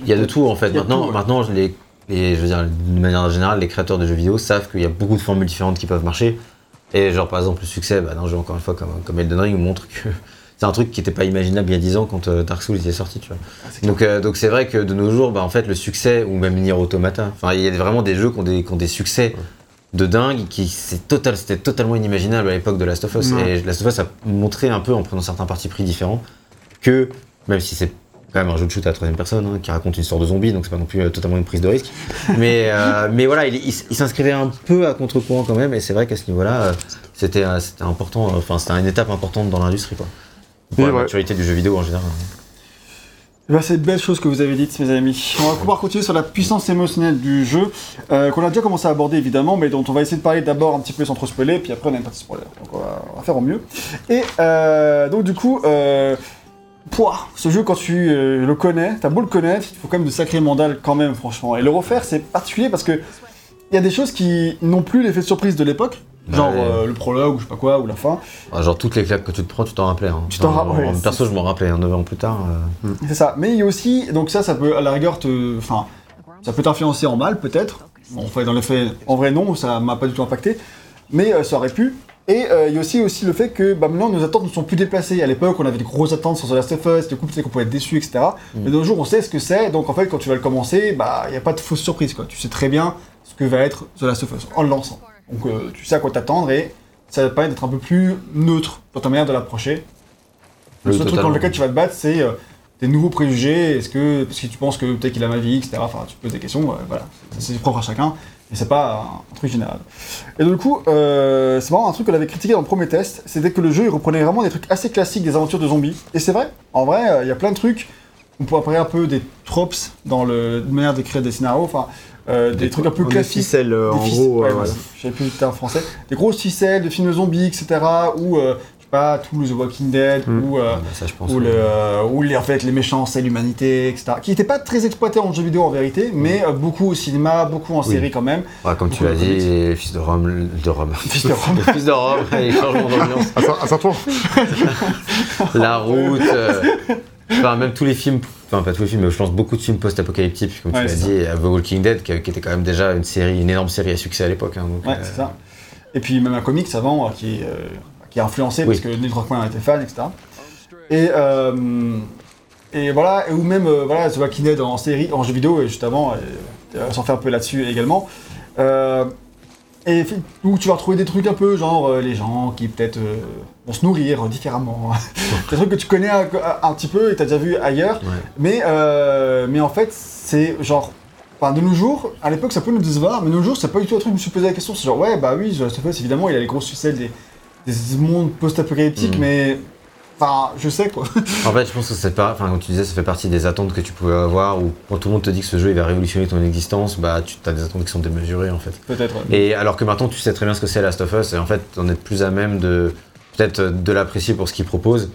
Il y a de tout en fait. Maintenant, tout, ouais. maintenant les, les- je veux dire, de manière générale, les créateurs de jeux vidéo savent qu'il y a beaucoup de formules différentes qui peuvent marcher. Et genre par exemple le succès bah, d'un jeu encore une fois comme, comme Elden Ring montre que c'est un truc qui n'était pas imaginable il y a 10 ans quand euh, Dark Souls était sorti. Tu vois. Donc euh, donc c'est vrai que de nos jours, bah, en fait le succès ou même Nier Automata, enfin il y a vraiment des jeux qui ont des, qui ont des succès de dingue qui c'est total c'était totalement inimaginable à l'époque de Last of Us Ouais. et Last of Us a montré un peu en prenant certains partis pris différents que même si c'est même un jeu de shoot à la troisième personne hein, qui raconte une histoire de zombie, donc c'est pas non plus euh, totalement une prise de risque. Mais, euh, mais voilà, il, il s- il s'inscrivait un peu à contre-courant quand même, et c'est vrai qu'à ce niveau-là, euh, c'était euh, c'était important, euh, enfin c'était une étape importante dans l'industrie quoi. Pour la ouais. maturité du jeu vidéo en général. Eh ben, c'est de belles choses que vous avez dites, mes amis. On va pouvoir continuer sur la puissance émotionnelle du jeu, euh, qu'on a déjà commencé à aborder évidemment, mais dont on va essayer de parler d'abord un petit peu sans trop spoiler, puis après on a une partie spoiler. Donc on va, on va faire au mieux. Et euh, donc du coup, euh, pouah, ce jeu quand tu euh, le connais, t'as beau le connaître, il faut quand même de sacrés mandales quand même, franchement. Et le refaire, c'est particulier parce que il y a des choses qui n'ont plus l'effet de surprise de l'époque, genre Ouais. euh, le prologue ou je sais pas quoi, ou la fin. Genre toutes les claques que tu te prends, tu t'en rappelais. Hein. Tu t'en Enfin, rappelles, ouais, Perso, je m'en rappelais, hein, 9 ans plus tard. euh, C'est ça. Mais il y a aussi, donc ça, ça peut à la rigueur te, enfin, ça peut t'influencer en mal peut-être. En fait, dans les faits, en vrai non, ça m'a pas du tout impacté, mais ça aurait pu. Et euh, il y a aussi aussi le fait que bah, maintenant nos attentes ne sont plus déplacées. À l'époque, on avait des grosses attentes sur The Last of Us, du coup peut-être qu'on pouvait être déçu, etc. Mais de nos jours, on sait ce que c'est. Donc en fait, quand tu vas le commencer, bah il n'y a pas de fausse surprise quoi. Tu sais très bien ce que va être The Last of Us en le lançant. Donc euh, tu sais à quoi t'attendre et ça va te permettre d'être un peu plus neutre dans ta manière de l'approcher. Le seul truc dans lequel tu vas te battre, c'est euh, tes nouveaux préjugés. Est-ce que parce que tu penses que peut-être qu'il a ma vie, etc. Enfin, tu poses des questions. voilà, c'est c'est propre à chacun. Et c'est pas un, truc général. Et du coup, euh, c'est vraiment un truc qu'on avait critiqué dans le premier test, c'était que le jeu il reprenait vraiment des trucs assez classiques des aventures de zombies. Et c'est vrai. En vrai, euh, il y a plein de trucs. On pourrait appeler un peu des tropes dans le de manière d'écrire des scénarios. Enfin, euh, des, Des trucs un peu classiques. ficelle, euh, Des en fic- gros. ouais, voilà. Savais plus le terme français. Des grosses ficelles de films de zombies, etc. pas, tout le The Walking Dead, Mm. ou, euh, bah, ça, je pense. ou, ouais. le, euh, ou les, en fait, les méchants, c'est l'humanité, etc. Qui n'étaient pas très exploités en jeu vidéo en vérité, mais euh, beaucoup au cinéma, beaucoup en Oui. série quand même. Ouais, comme tu l'as dit, fils de Rome, de Rome. Fils de Rome. Fils de Rome, changements d'ambiance, À Saint- à Saint-Ouen la route, euh, enfin même tous les films, enfin pas tous les films, mais je pense beaucoup de films post-apocalyptiques, comme Ouais, tu l'as dit, et, The Walking Dead, qui, qui était quand même déjà une série, une énorme série à succès à l'époque. hein, Ouais, euh, c'est ça. Et puis même un comics avant euh, qui, est, euh, qui a influencé Oui. parce que Neil Druckmann était fan, etc. Et, euh, et voilà, ou même euh, voilà, The Walking Dead en série, en jeu vidéo, et juste avant, et, euh, s'en fait un peu là-dessus également. Euh, et où tu vas retrouver des trucs un peu genre euh, les gens qui peut-être euh, vont se nourrir différemment. des trucs que tu connais un, un- un petit peu et t'as déjà vu ailleurs. Ouais. Mais, euh, mais en fait, c'est genre. Enfin, de nos jours, à l'époque, ça peut nous décevoir, mais de nos jours, c'est pas du tout un truc que je me suis posé la question. C'est genre, ouais, bah oui, of Us, évidemment, il a les grosses ficelles des, des mondes post-apocalyptiques, Mhm. mais. Enfin, je sais quoi. En fait, je pense que c'est pas, enfin, comme tu disais, ça fait partie des attentes que tu pouvais avoir, ou quand tout le monde te dit que ce jeu il va révolutionner ton existence, bah tu as des attentes qui sont démesurées en fait. Peut-être. ouais. Et alors que maintenant tu sais très bien ce que c'est Last of Us, et en fait on est plus à même de peut-être de l'apprécier pour ce qu'il propose,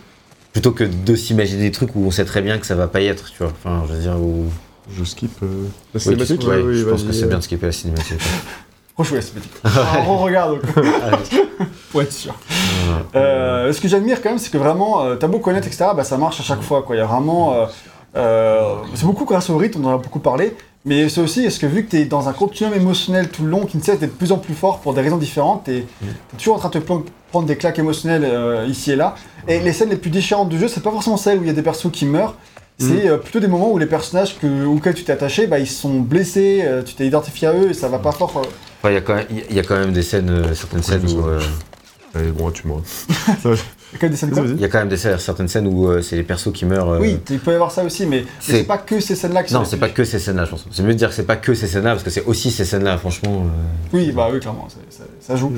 plutôt que de s'imaginer des trucs où on sait très bien que ça va pas y être, tu vois. Enfin, je veux dire, où. Je skip euh, la Oui, cinématique tu- ouais, Oui, je pense que c'est bien de skipper la cinématique. Franchement, ouais, c'est petit. Ah, on regarde, pour être sûr. Euh, ce que j'admire quand même, c'est que vraiment, euh, t'as beau connaître, etc., bah, ça marche à chaque fois. Quoi. Il y a vraiment. euh, euh, c'est beaucoup grâce au rythme, on en a beaucoup parlé. Mais c'est aussi, est-ce que vu que t'es dans un continuum émotionnel tout le long qui ne cesse d'être de plus en plus fort pour des raisons différentes, t'es t'es toujours en train de te prendre des claques émotionnelles euh, ici et là. Et les scènes les plus déchirantes du jeu, c'est pas forcément celles où il y a des persos qui meurent. C'est euh, plutôt des moments où les personnages que, auxquels tu t'es attaché, bah, ils sont blessés, euh, tu t'es identifié à eux et ça va pas fort. Enfin, il y a quand même, il y a quand même des scènes, certaines scènes où. euh, Allez, bon, tu m'auras. Il y a quand même des scènes Vas-y, comme vas-y. Il y a quand même des scènes- certaines scènes où euh, c'est les persos qui meurent. euh, Oui, il peut y avoir ça aussi, mais c'est- pas que ces scènes-là qui Non, sont c'est pas que ces scènes-là, je pense. C'est mieux de dire que c'est pas que ces scènes-là, parce que c'est aussi ces scènes-là, franchement. euh, Oui, bah oui, clairement, ça, ça joue.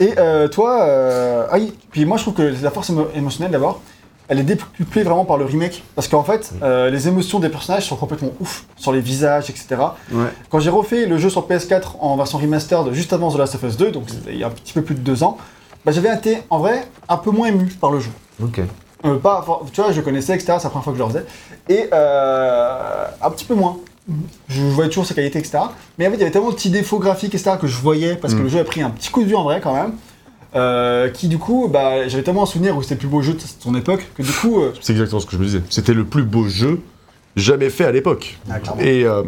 Et euh, toi, euh, ah oui, puis moi je trouve que la force émo- émotionnelle d'abord, elle est décuplée vraiment par le remake, parce qu'en fait, euh, les émotions des personnages sont complètement ouf, sur les visages, etc. Ouais. Quand j'ai refait le jeu sur PS4 en version remastered juste avant The Last of Us 2, donc il y a un petit peu plus de deux ans, bah, j'avais été, en vrai, un peu moins ému par le jeu. Ok. Euh, pas, tu vois, je connaissais, etc. C'est la première fois que je le faisais. Et euh, un petit peu moins. Je voyais toujours sa qualité, etc. Mais en fait, il y avait tellement de petits défauts graphiques, etc. que je voyais, parce que Mm. le jeu a pris un petit coup de vue en vrai quand même. Euh, qui du coup, bah, j'avais tellement un souvenir où c'était le plus beau jeu de son époque, que du coup, euh, C'est exactement ce que je me disais. C'était le plus beau jeu jamais fait à l'époque. Ah. Et euh,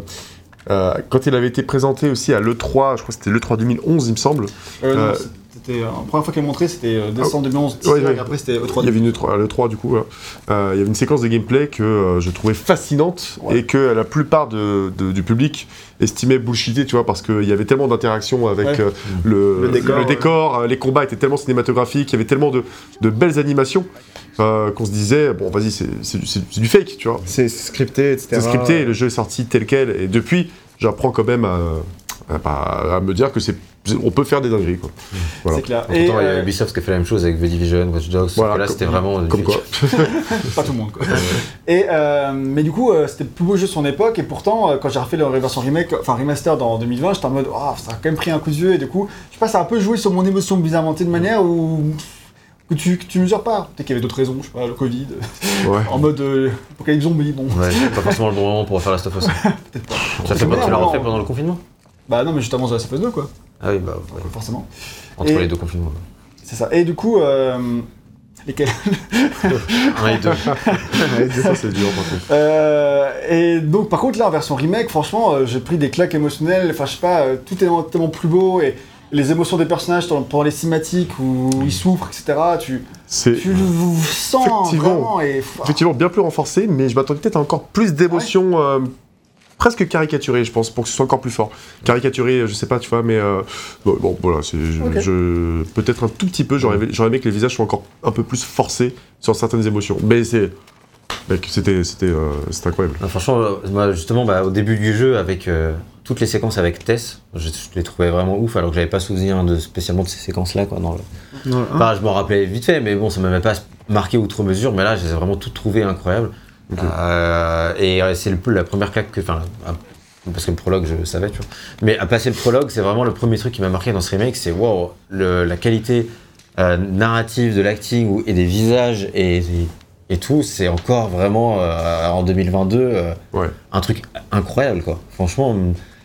euh, quand il avait été présenté aussi à l'E3, je crois que c'était l'E3 2011, il me semble, non, c'était euh, la première fois qu'elle montré, c'était euh, décembre 2011. Ouais, ouais. et après c'était E3. il y avait une E3, à l'E3 du coup, voilà. Euh, il y avait une séquence de gameplay que euh, je trouvais fascinante Ouais. et que la plupart de- de- du public estimait bullshité, tu vois, parce qu'il y avait tellement d'interactions avec Ouais. euh, le, Le décor, ouais. décor, les combats étaient tellement cinématographiques, il y avait tellement de, de belles animations euh, qu'on se disait, bon, vas-y, c'est du, fake, tu vois. C'est scripté, etc. C'est scripté, et le jeu est sorti tel quel, et depuis, j'apprends quand même à- à me dire que c'est, on peut faire des dingueries, quoi. Voilà. C'est clair. Pourtant, Et, il y a euh, Ubisoft qui a fait la même chose avec The Division, Watch Dogs, Voilà, que là c'était vraiment Comme quoi. pas tout le monde quoi. Et euh, mais du coup, euh, c'était le plus beau jeu de son époque et pourtant, euh, quand j'ai refait la version remake, enfin remaster dans 2020, j'étais en mode, oh, ça a quand même pris un coup de vieux et du coup, je sais pas, ça a un peu joué sur mon émotion bizarrement de manière où que tu, que tu mesures pas. Peut-être qu'il y avait d'autres raisons, je sais pas, le Covid, Ouais. en mode euh, apocalypse zombie, bon. Ouais, c'est pas forcément le bon moment pour faire la Stuff aussi. Peut-être pas. Ça fait pas Ouais, tu l'as non. pendant le confinement? Bah non, mais juste avant The Last of Us 2 quoi, Ah oui, bah ouais. forcément. Entre Et- les deux confinements. C'est ça. Et du coup, euh, lesquels Un et deux. Ouais, ça, c'est dur, par contre. Euh, et donc, par contre, là, en version remake, franchement, euh, j'ai pris des claques émotionnelles. Enfin, je sais pas, euh, tout est tellement, tellement plus beau et les émotions des personnages dans- pendant les cinématiques où ils souffrent, etc. Tu, tu le sens Effectivement. vraiment et effectivement bien plus renforcé, mais je m'attendais peut-être à encore plus d'émotions. euh, presque caricaturées, je pense, pour que ce soit encore plus fort. Caricaturé, je sais pas, tu vois, mais euh, bon, bon, voilà, c'est je- Ok. je- peut-être un tout petit peu. J'aurais j'aurais aimé que les visages soient encore un peu plus forcés sur certaines émotions, mais c'est mec, c'était c'était euh, c'était incroyable. Ah, franchement, euh, moi, justement, bah, au début du jeu, avec euh, toutes les séquences avec Tess, je, je les trouvais vraiment ouf, alors que j'avais pas souvenir de, spécialement de ces séquences-là. Quoi, dans le... Je m'en rappelais vite fait, mais bon, ça m'avait pas marqué outre mesure, mais là, je les ai vraiment toutes trouvées incroyables. Euh, et euh, c'est le, la première claque que. Enfin, parce que le prologue, je savais, tu vois. Mais à passer le prologue, c'est vraiment le premier truc qui m'a marqué dans ce remake, c'est wow, le- la qualité euh, narrative de l'acting et des visages et, et, et tout, c'est encore vraiment euh, en 2022 euh, Ouais. un truc incroyable, quoi. Franchement.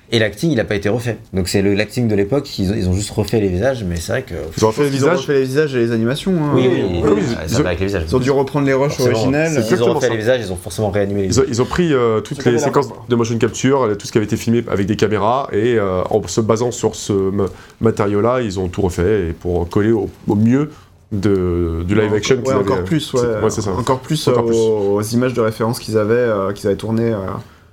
Et l'acting, il n'a pas été refait. Donc c'est le- l'acting de l'époque, ils, ont- ils ont juste refait les visages, mais c'est vrai que. Ils ont Ils refait les visages et les animations. hein. Oui, oui, oui, oui, ils ont- avec les visages. Ils ont dû reprendre les rushs Forcément, originels. S'ils ont refait ça. les visages, ils ont forcément réanimé les Ils ont, visages. ils ont pris euh, toutes les séquences de motion capture, euh, tout ce qui avait été filmé avec des caméras, et euh, en se basant sur ce ma- matériau-là, ils ont tout refait et pour coller au, au mieux de, du live action. Ouais, qu'ils encore avaient- plus, ouais. c'est- ouais, ça. Encore plus, Encore euh, plus. Aux, aux images de référence qu'ils avaient, euh, qu'ils avaient tournées euh,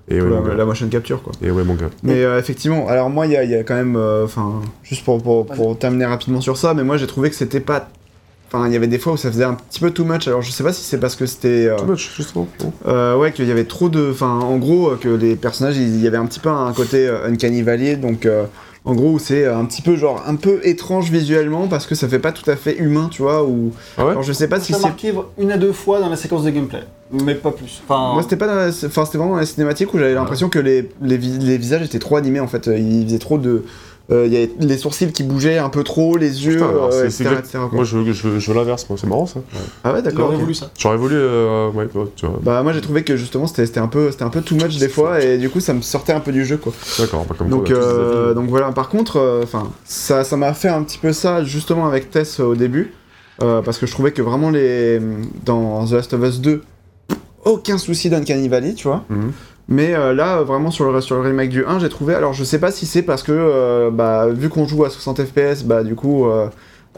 Et ouais, la, la motion capture, quoi. Et ouais, mon gars. Mais euh, effectivement, alors moi, il y, a- il y a quand même, euh, enfin, juste pour, pour, pour terminer rapidement sur ça, mais moi j'ai trouvé que c'était pas. Enfin, il y avait des fois où ça faisait un petit peu too much. Alors je sais pas si c'est parce que c'était. euh, Too much, justement. euh, ouais, qu'il y avait trop de. Enfin, en gros, que les personnages, il y avait un petit peu un côté euh, Uncanny Valley, donc. Euh, en gros, c'est un petit peu genre un peu étrange visuellement parce que ça fait pas tout à fait humain, tu vois. Ou Ah ouais alors je sais pas si ça c'est marqué une à deux fois dans la séquence de gameplay, mais pas plus. Enfin, Moi, c'était pas dans la... enfin, c'était vraiment dans la cinématique où j'avais l'impression que les, les, vis- les visages étaient trop animés en fait. Ils faisaient trop de. Euh, Il y avait les sourcils qui bougeaient un peu trop, les yeux, Putain, alors, euh, etc. Moi, je, je, je l'inverse, moi, c'est marrant ça. Ah ouais, d'accord. aurait ok. voulu ça. J'aurais voulu. euh, ouais, ouais, tu vois. Bah, moi j'ai trouvé que justement c'était c'était un, peu- c'était un peu too much des fois et du coup ça me sortait un peu du jeu quoi. D'accord, pas comme Donc, quoi, des euh, avis. donc voilà, par contre, euh, enfin, ça ça m'a fait un petit peu ça justement avec Tess euh, au début, euh, parce que je trouvais que vraiment les dans The Last of Us 2, aucun souci d'Uncanny Valley, tu vois. Mhm. Mais euh, là, vraiment sur le, sur le remake du 1, j'ai trouvé. Alors je sais pas si c'est parce que, euh, bah, vu qu'on joue à 60 FPS, bah du coup, euh,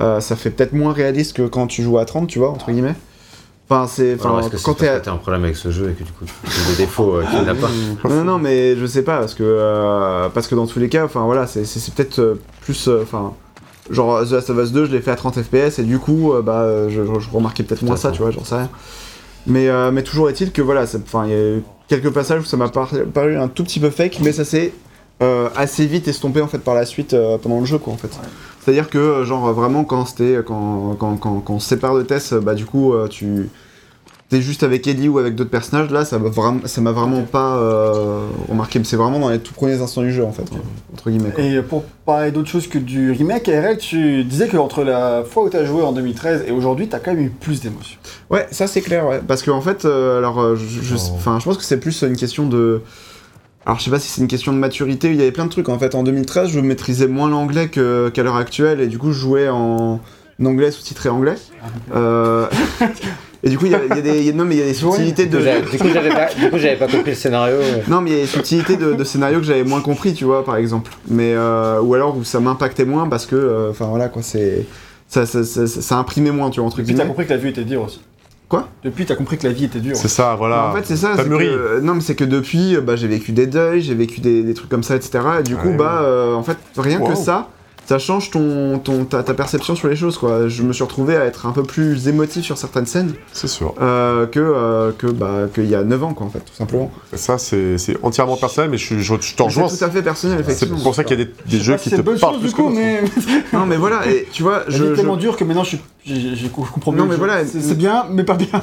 euh, ça fait peut-être moins réaliste que quand tu joues à 30, tu vois, entre guillemets. Enfin, c'est. Alors, Enfin, est-ce que c'est quand parce t'es. à- que t'as un problème avec ce jeu et que du coup, tu as des défauts euh, qu'il n'a pas Non, non, mais je sais pas, parce que, euh, parce que dans tous les cas, enfin voilà, c'est c'est- c'est peut-être plus. euh, Enfin. genre The Last of Us 2, je l'ai fait à 30 FPS et du coup, euh, bah, je, je- je remarquais peut-être moins ça, tu vois, j'en sais rien. Mais, euh, mais toujours est-il que voilà, enfin, il y a eu quelques passages où ça m'a par- paru un tout petit peu fake, mais ça s'est euh, assez vite estompé en fait par la suite euh, pendant le jeu, quoi, en fait. C'est-à-dire que, genre, vraiment, quand c'était. Quand, quand, quand, quand on se sépare de Tess, bah, du coup, euh, tu. T'es juste avec Ellie ou avec d'autres personnages, là, ça m'a vraiment, ça m'a vraiment pas euh, remarqué. C'est vraiment dans les tout premiers instants du jeu, en fait, entre guillemets. quoi. Et pour parler d'autre chose que du remake, RL, tu disais qu'entre la fois où tu as joué en 2013 et aujourd'hui, tu as quand même eu plus d'émotions. Ouais, ça c'est clair, ouais. Parce qu'en fait, euh, alors, euh, je, je, Oh. je pense que c'est plus une question de. Alors, je sais pas si c'est une question de maturité. Il y avait plein de trucs. En fait, en 2013, je maîtrisais moins l'anglais que- qu'à l'heure actuelle, et du coup, je jouais en anglais sous-titré anglais. Euh, Et du coup, il y a, y a des, il y a- non, mais il y a des subtilités de. Du coup, j'avais pas, du coup, j'avais pas compris le scénario. ouais. Non, mais il y a des subtilités de, de scénario que j'avais moins compris, tu vois, par exemple. Mais euh, ou alors où ça m'impactait moins parce que, euh, enfin voilà quoi, c'est ça, ça, ça, ça, ça imprimait moins, tu vois, entre Depuis, tu as guillemets. compris que la vie était dure aussi. Quoi? Depuis, tu as compris que la vie était dure. C'est ça, voilà. En fait, c'est ça. T'as c'est mûri. que- non, mais c'est que depuis, bah, j'ai vécu des deuils, j'ai vécu des, des trucs comme ça, etc. Et du coup, Ouais, bah, euh, en fait, rien Wow. que ça, ça change ton, ton, ta, ta perception sur les choses, quoi. Je me suis retrouvé à être un peu plus émotif sur certaines scènes C'est sûr. euh, que, euh, que, bah, qu'il y a 9 ans, quoi, en fait, tout simplement. Ça, c'est c'est entièrement personnel, mais je, je, je t'en Mais rejoins. C'est tout à fait personnel, C'est effectivement. pour ça qu'il y a des, des jeux qui c'est te bonne parlent chose plus du coup, mais Non, mais voilà, et tu vois, je, tellement dur que maintenant je, suis- je comprends Non, mieux. mais le voilà, c'est c'est bien, mais pas bien.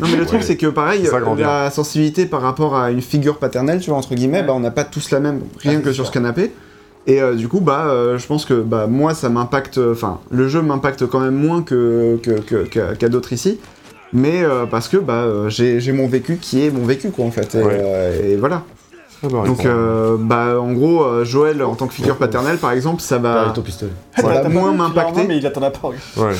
Non mais le truc Ouais. c'est que pareil, C'est la sensibilité par rapport à une figure paternelle, tu vois entre guillemets, Ouais. bah on n'a pas tous la même, rien Ah, c'est que sur ce canapé. Et euh, du coup bah euh, je pense que bah moi ça m'impacte, enfin le jeu m'impacte quand même moins que que- que- qu'à d'autres ici. Mais euh, parce que bah euh, j'ai j'ai mon vécu qui est mon vécu quoi en fait. Et, Ouais. euh, et voilà. Ah bah, Donc euh, bah en gros euh, Joël en tant que figure paternelle par exemple ça va Avec ton pistolet. ça va moins m'impacter. Mais il attend la porte. Ouais.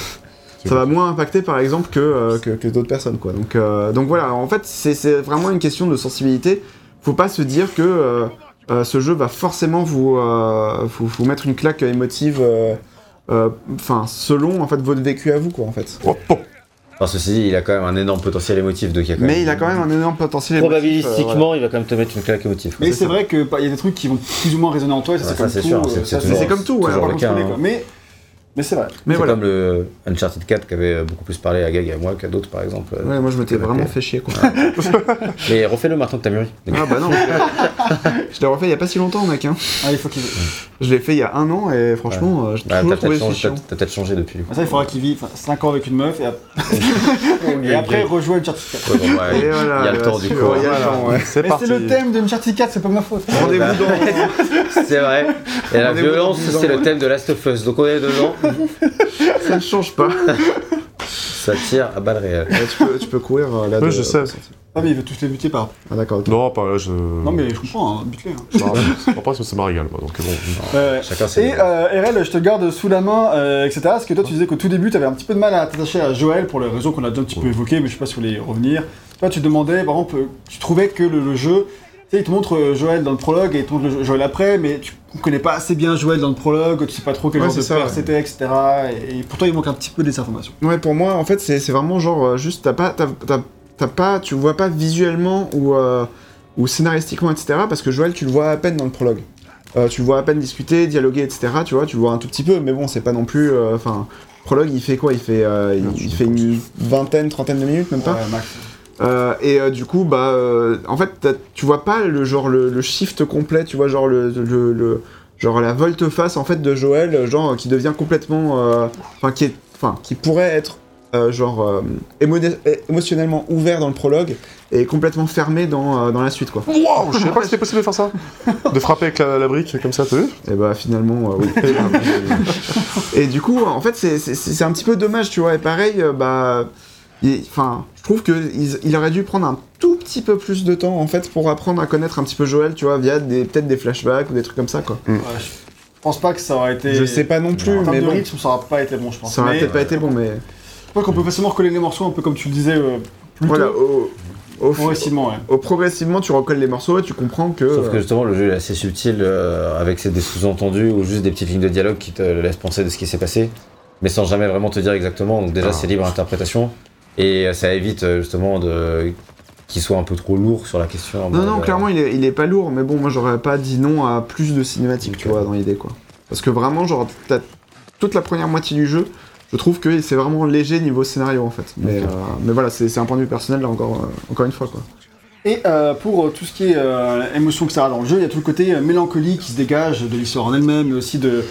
ça va moins impacter par exemple que, euh, que, que d'autres personnes quoi. Donc, euh, donc voilà, en fait c'est c'est vraiment une question de sensibilité. Faut pas se dire que euh, euh, ce jeu va forcément vous, euh, vous, vous mettre une claque émotive, euh, euh, enfin selon en fait votre vécu à vous quoi en fait. Oh, oh. Enfin, ceci dit, il a quand même un énorme potentiel émotif, donc il y a quand Mais il a quand même un énorme potentiel émotif. euh, Probabilistiquement, il va quand même te mettre une claque émotive. Mais c'est vrai qu'il y a des trucs qui vont plus ou moins résonner en toi, et ça Ouais, c'est comme c'est tout. euh, c'est- comme tout, ouais. hein. Mais, mais c'est vrai. Mais c'est voilà. comme le Uncharted 4 qui avait beaucoup plus parlé à Gag et à moi qu'à d'autres, par exemple. Ouais, moi je m'étais vraiment fait chier quoi. Mais refais-le maintenant que t'as mûri. ah bah non, je l'ai refait il y a pas si longtemps mec. Hein. Ah, il faut qu'il. Je l'ai fait il y a un an et franchement euh, j'ai Bah, toujours t'as trouvé peut-être ça changé, chiant. t'as- t'as peut-être changé depuis. du coup. Ça, il faudra qu'il vive 5 ans avec une meuf et, ap- et après rejoindre Uncharted 4. Ouais, bon, ouais, Et voilà, il y a le temps du coup. il Voilà. ouais. C'est Mais parti. c'est le thème de Uncharted 4, c'est pas ma faute. Rendez-vous Bah, dans. C'est vrai. Et la violence, 10 ans, c'est le ouais. thème de Last of Us. Donc on est dedans. Ça ne change pas. Ça tire à balles réelles. Ouais, tu, peux, tu peux courir euh, là. Oui, de- je sais. Ah, mais il veut tous les buter par. Ah d'accord. Non, pas là, je. Non, mais je comprends, hein, bute-les. hein. Je sais pas si ça me régale, moi, donc bon. Ouais. Chacun ses. Et euh, RL, je te garde sous la main, euh, etc. Parce que toi, tu disais qu'au tout début, tu avais un petit peu de mal à t'attacher à Joël pour les raisons qu'on a déjà un petit peu évoquées, mais je sais pas si vous voulez y revenir. Toi, tu demandais, par exemple, euh, tu trouvais que le, le jeu, sais, il te montre euh, Joël dans le prologue et il te montre Joël après, mais tu connais pas assez bien Joël dans le prologue, tu sais pas trop quel Ouais, genre de ça, père ouais. c'était, etc. Et, et pour toi, il manque un petit peu des informations. Ouais, pour moi, en fait, c'est c'est vraiment genre euh, juste t'as pas, t'as, t'as- t'as pas, tu vois pas visuellement ou euh, ou scénaristiquement, etc. Parce que Joël, tu le vois à peine dans le prologue. Euh, tu le vois à peine discuter, dialoguer, etc. Tu vois, tu le vois un tout petit peu, mais bon, c'est pas non plus. euh, Enfin, prologue, il fait quoi? Il fait, euh, il, il fait une vingtaine, trentaine de minutes, même pas? Ouais, Max. Euh, et euh, du coup, bah, euh, en fait, tu vois pas le genre le, le shift complet, tu vois, genre le, le, le- genre la volte-face en fait de Joël, genre qui devient complètement, enfin qui est, enfin qui pourrait être genre émo- émotionnellement ouvert dans le prologue et complètement fermé dans, dans la suite quoi. Waouh, je savais pas que c'était possible de faire ça. De frapper avec la, la brique comme ça, t'as vu? Et bah finalement, oui. et du coup, en fait, c'est- un petit peu dommage, tu vois. Et pareil, bah, enfin, trouve que il, aurait dû prendre un tout petit peu plus de temps en fait pour apprendre à connaître un petit peu Joël, tu vois, via des peut-être des flashbacks ou des trucs comme ça quoi. Ouais, je pense pas que ça aurait été. Je sais pas non plus, En mais de bon, rythme, ça aurait pas été bon, je pense. ça aurait peut-être pas été bon, mais je crois qu'on peut facilement recoller les morceaux, un peu comme tu le disais euh, plus voilà, tôt. au, au, Progressivement, ouais. au- progressivement, tu recolles les morceaux et tu comprends que. Sauf que euh, justement, le jeu est assez subtil euh, avec ses- des sous-entendus ou juste des petites lignes de dialogue qui te laissent penser de ce qui s'est passé, mais sans jamais vraiment te dire exactement. Donc, déjà, Ah. c'est libre interprétation et euh, ça évite euh, justement de qu'il soit un peu trop lourd sur la question. Non, non, euh, clairement, il est, il est pas lourd, mais bon, moi j'aurais pas dit non à plus de cinématiques, tu vois, dans l'idée, quoi. Parce que vraiment, genre, t'as toute la première moitié du jeu, je trouve que c'est vraiment léger niveau scénario, en fait. Mais, euh, mais voilà, c'est un point de vue personnel, là, encore, euh, encore une fois, quoi. Et euh, pour euh, tout ce qui est euh, émotion, etc. dans le jeu, il y a tout le côté euh, mélancolie qui se dégage de l'histoire en elle-même, mais aussi de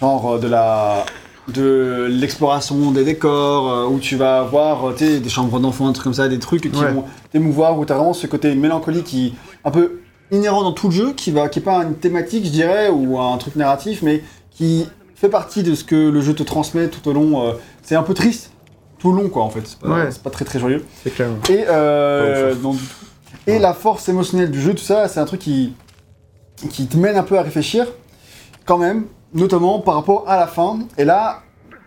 genre euh, de la de l'exploration des décors, euh, où tu vas voir euh, des chambres d'enfants, des trucs comme ça, des trucs qui Ouais. vont t'émouvoir, où tu as vraiment ce côté mélancolie qui un peu inhérent dans tout le jeu, qui va qui est pas une thématique, je dirais, ou un truc narratif, mais qui fait partie de ce que le jeu te transmet tout au long. euh, c'est un peu triste tout le long, quoi, en fait. C'est pas, Ouais. pas très très joyeux. C'est clair. Et, euh, et la force émotionnelle du jeu, tout ça, c'est un truc qui, qui te mène un peu à réfléchir, quand même, notamment par rapport à la fin. Et là,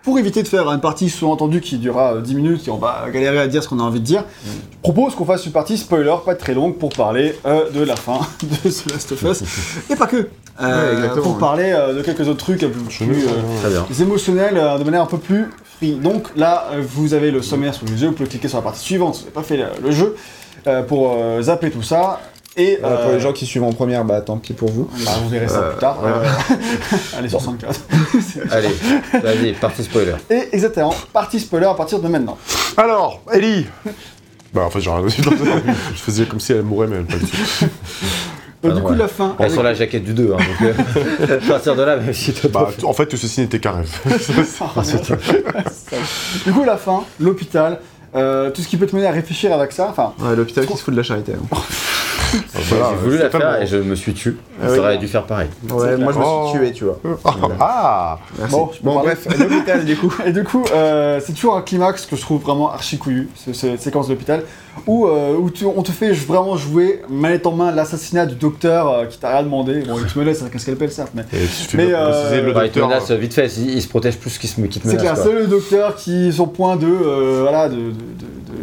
pour éviter de faire une partie sous-entendue qui durera euh, 10 minutes et on va galérer à dire ce qu'on a envie de dire, je propose qu'on fasse une partie spoiler, pas très longue, pour parler euh, de la fin de The Last of Us. et pas que. Euh, Ouais, pour ouais. parler euh, de quelques autres trucs un peu plus. euh, émotionnels euh, de manière un peu plus free. Donc là, euh, vous avez le sommaire sous les yeux, vous pouvez cliquer sur la partie suivante si vous n'avez pas fait le, le jeu euh, pour euh, zapper tout ça. Et Euh, pour euh, les gens qui suivent en première, bah tant pis pour vous. bah, vous verrez ça Euh, plus tard. Euh, Allez sur 64. Allez, vas-y, partie spoiler. Et exactement, partie spoiler à partir de maintenant. Alors, Ellie Bah, en fait, j'ai rien dessus. Je faisais comme si elle mourait, mais elle pas du tout. Donc, du coup, ouais. la fin. On sur la jaquette du 2, hein, donc euh, à partir de là, même si t'as Bah, pas fait- en fait, tout ceci n'était qu'un rêve. Du coup, la fin, l'hôpital, euh, tout ce qui peut te mener à réfléchir avec ça. Enfin, Ouais, l'hôpital qui se fout de la charité. hein. Voilà, J'ai voulu la faire et je me suis tué. Ah oui. J'aurais dû faire pareil. Ouais, moi je me Oh. suis tué, tu vois. Ah Merci. Bon, bref, l'hôpital du coup. Et du coup, euh, c'est toujours un climax que je trouve vraiment archi couillu, ce- cette séquence d'hôpital, où, euh, où tu- on te fait vraiment jouer manette en main l'assassinat du docteur euh, qui t'a rien demandé. Bon, il te menace avec un scalpel, certes, mais Mais, euh, le Bah, il te menace vite fait, il, il se protège plus qu'il se, qu'il te c'est menace. clair, quoi. c'est le docteur qui est sur point de, euh, voilà, de,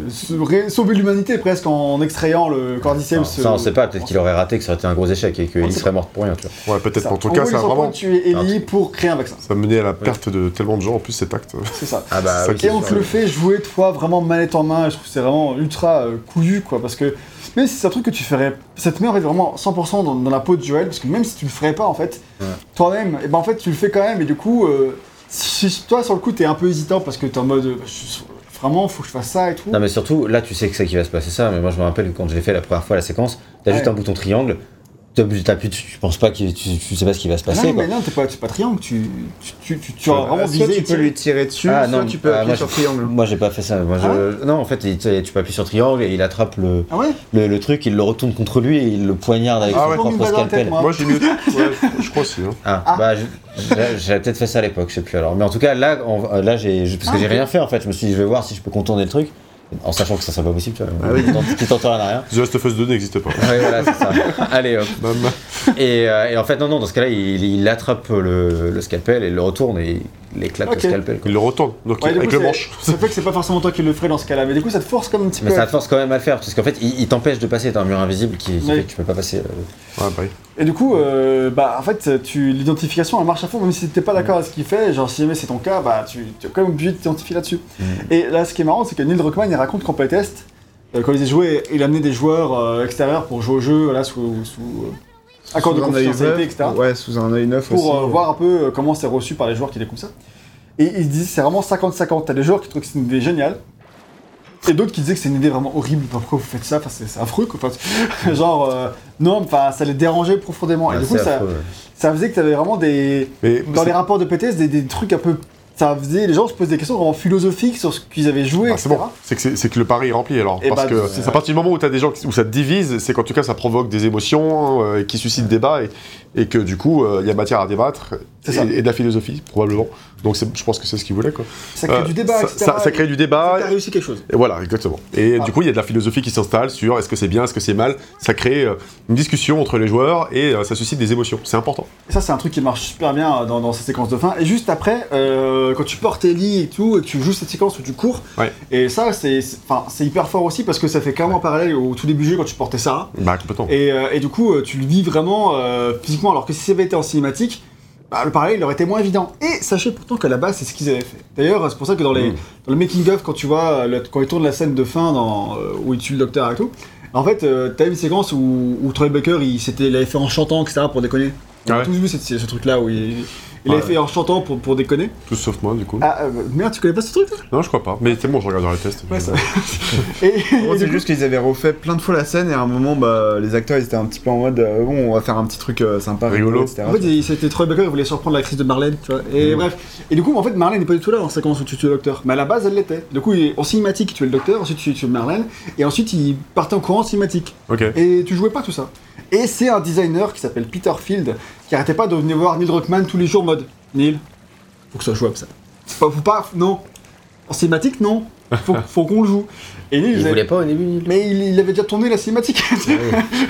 sauver l'humanité presque en extrayant le cordyceps. Ça, ça, on sait pas, peut-être qu'il aurait raté, que ça aurait été un gros échec et sait serait mort pour rien, tu vois. Ouais, peut-être. En tout cas, ça a vraiment. tuer Ellie pour créer un vaccin. Ça a mené à la perte de tellement de gens, en plus, cet acte. C'est ça. Ah bah Ça oui, qui Et on te le fait jouer, toi, vraiment manette en main, je trouve que c'est vraiment ultra euh, couillu, quoi, parce que même si c'est un truc que tu ferais, ça te met en fait vraiment 100% dans, dans la peau de Joël, parce que même si tu le ferais pas, en fait, Ouais. toi-même, et ben en fait, tu le fais quand même, et du coup, euh, si toi, sur le coup, t'es un peu hésitant, parce que t'es en mode, euh, je- vraiment, faut que je fasse ça et tout. Non mais surtout, là tu sais que c'est qui va se passer ça, mais moi je me rappelle que quand j'ai fait la première fois la séquence, t'as juste un bouton triangle, t'appuies dessus, tu penses pas que tu, tu sais pas ce qui va se Ah passer non, quoi. mais non, t'es pas, t'es pas triangle, tu, tu, tu, tu, tu as vraiment soit visé. tu peux lui tirer dessus, Ah, soit non, tu peux ah, appuyer moi, sur je- triangle. Moi j'ai pas fait ça, moi je... Non en fait il- tu tu peux appuyer sur triangle et il attrape le, Ah ouais le, le truc, il le retourne contre lui et il le poignarde avec Ah son ouais. propre tête, scalpel. moi. Moi, j'ai mieux. Ouais, je crois aussi. hein. Ah, Ah. bah j'avais peut-être fait ça à l'époque, je sais plus alors. Mais en tout cas là, en- là j'ai parce que Ah, j'ai rien fait en fait, je me suis dit je vais voir si je peux contourner le truc, en sachant que ça serait pas possible, tu vois. Ah oui. Qui tente- Qui tente rien à rien. The Last of Us 2 n'existe pas. Ouais voilà c'est ça. Allez hop. Et, euh, et en fait, non, non, dans ce cas-là, il, il attrape le, le scalpel et il le retourne et il éclate Ok. le scalpel. quoi. Il le retourne, donc Ouais, du avec coup, le c'est- manche. Ça fait que c'est pas forcément toi qui le ferais dans ce cas-là, mais du coup, ça te force comme un petit Mais peu. ça te force quand même à le faire, parce qu'en fait, il, il t'empêche de passer. T'as un mur invisible qui, qui Ouais. fait que tu peux pas passer. euh. Ouais, bah oui. Et du coup, euh, bah, en fait, tu, l'identification, elle marche à fond, même si t'es pas d'accord avec ce qu'il fait. Genre, si jamais c'est ton cas, bah, tu, tu es quand même obligé de t'identifier là-dessus. Mm. Et là, ce qui est marrant, c'est que Neil Druckmann, il raconte qu'en playtest, euh, quand il a joué, il a amené des joueurs euh, extérieurs pour jouer au jeu, voilà, sous, sous euh, accord de confidentialité, etc. Ouais, sous un œil neuf Pour aussi. euh, voir un peu euh, comment c'est reçu par les joueurs qui découvrent ça. Et il disait c'est vraiment 50-50. T'as des joueurs qui trouvent que c'est une idée géniale. Et d'autres qui disaient que c'est une idée vraiment horrible. Enfin, Pourquoi vous faites ça? Enfin, c'est, affreux quoi. Enfin, genre, euh, non, enfin, ça les dérangeait profondément. et Ah, du coup, ça, ouais. ça faisait que t'avais vraiment des. Mais Dans les rapports de PTS, des, des trucs un peu. Ça faisait. Les gens se posaient des questions vraiment philosophiques sur ce qu'ils avaient joué, Ah, c'est bon, c'est que, le pari est rempli alors. Et parce bah, que c'est à partir du moment où, as des gens qui- où ça te divise, c'est qu'en tout cas ça provoque des émotions, euh, qui suscitent débat et, et que du coup euh, il y a matière à débattre Et, ça. et de la philosophie probablement. Donc je pense que c'est ce qu'il voulait quoi. Ça crée Euh, du débat, ça, etc. ça- ça crée du débat. T'as réussi quelque chose. Et voilà, exactement. Et Ah. du coup, il y a de la philosophie qui s'installe sur est-ce que c'est bien, est-ce que c'est mal. Ça crée euh, une discussion entre les joueurs et euh, ça suscite des émotions. C'est important. Et ça, c'est un truc qui marche super bien dans, dans ces séquences de fin. Et juste après, euh, quand tu portes Ellie et tout, et que tu joues cette séquence où tu cours, Ouais. et ça, c'est hyper fort aussi parce que ça fait clairement parallèle au tout début du jeu quand tu portais Sarah. Bah, complètement. Et, euh, et du coup, euh, tu le vis vraiment euh, physiquement, alors que si ça avait été en cinématique, bah, le parallèle il aurait été moins évident. Et sachez pourtant qu'à la base, c'est ce qu'ils avaient fait. D'ailleurs, c'est pour ça que dans, les, Mm. dans le making-of, quand tu vois, euh, le- quand ils tournent la scène de fin dans, euh, où ils tuent le docteur et tout, en fait, euh, t'as une séquence où, où Troy Baker, il, s'était- il avait fait en chantant, etc., pour déconner. On Ah a ouais. tous vu ce, ce truc-là où il, il avait Ouais. fait en chantant pour, pour déconner. Tous sauf moi, du coup. Ah, euh, merde, tu connais pas ce truc là Non, je crois pas. Mais c'est bon, je regarderai les tests. Ouais, ça- Et, c'est juste qu'ils avaient refait plein de fois la scène et à un moment, bah, les acteurs ils étaient un petit peu en mode euh, bon, on va faire un petit truc euh, sympa, Rigolo. etc. En fait, c'était Troy Baker, il voulait surprendre la crise de Marlène, tu vois. Et Mm. bref. Et du coup, en fait, Marlène n'est pas du tout là dans la séquence où tu tues le docteur. Mais à la base, elle l'était. Du coup, en cinématique, tu tues le docteur, ensuite tu tues Marlène, et ensuite il partait en courant en cinématique. Ok. Et tu jouais pas tout ça. Et c'est un designer qui s'appelle Peter Field, qui arrêtait pas de venir voir Neil Druckmann tous les jours en mode Neil, faut que ça jouable ça. Faut, faut pas, non. En cinématique, non. Faut, faut qu'on le joue. Et Neil, Il voulait pas au début, Neil mais il, il avait déjà tourné la cinématique. Ah oui.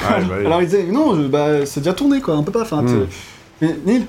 Ah, bah, Alors il disait non, je- bah, c'est déjà tourné quoi, on peut pas. Enfin, Mm. mais Neil,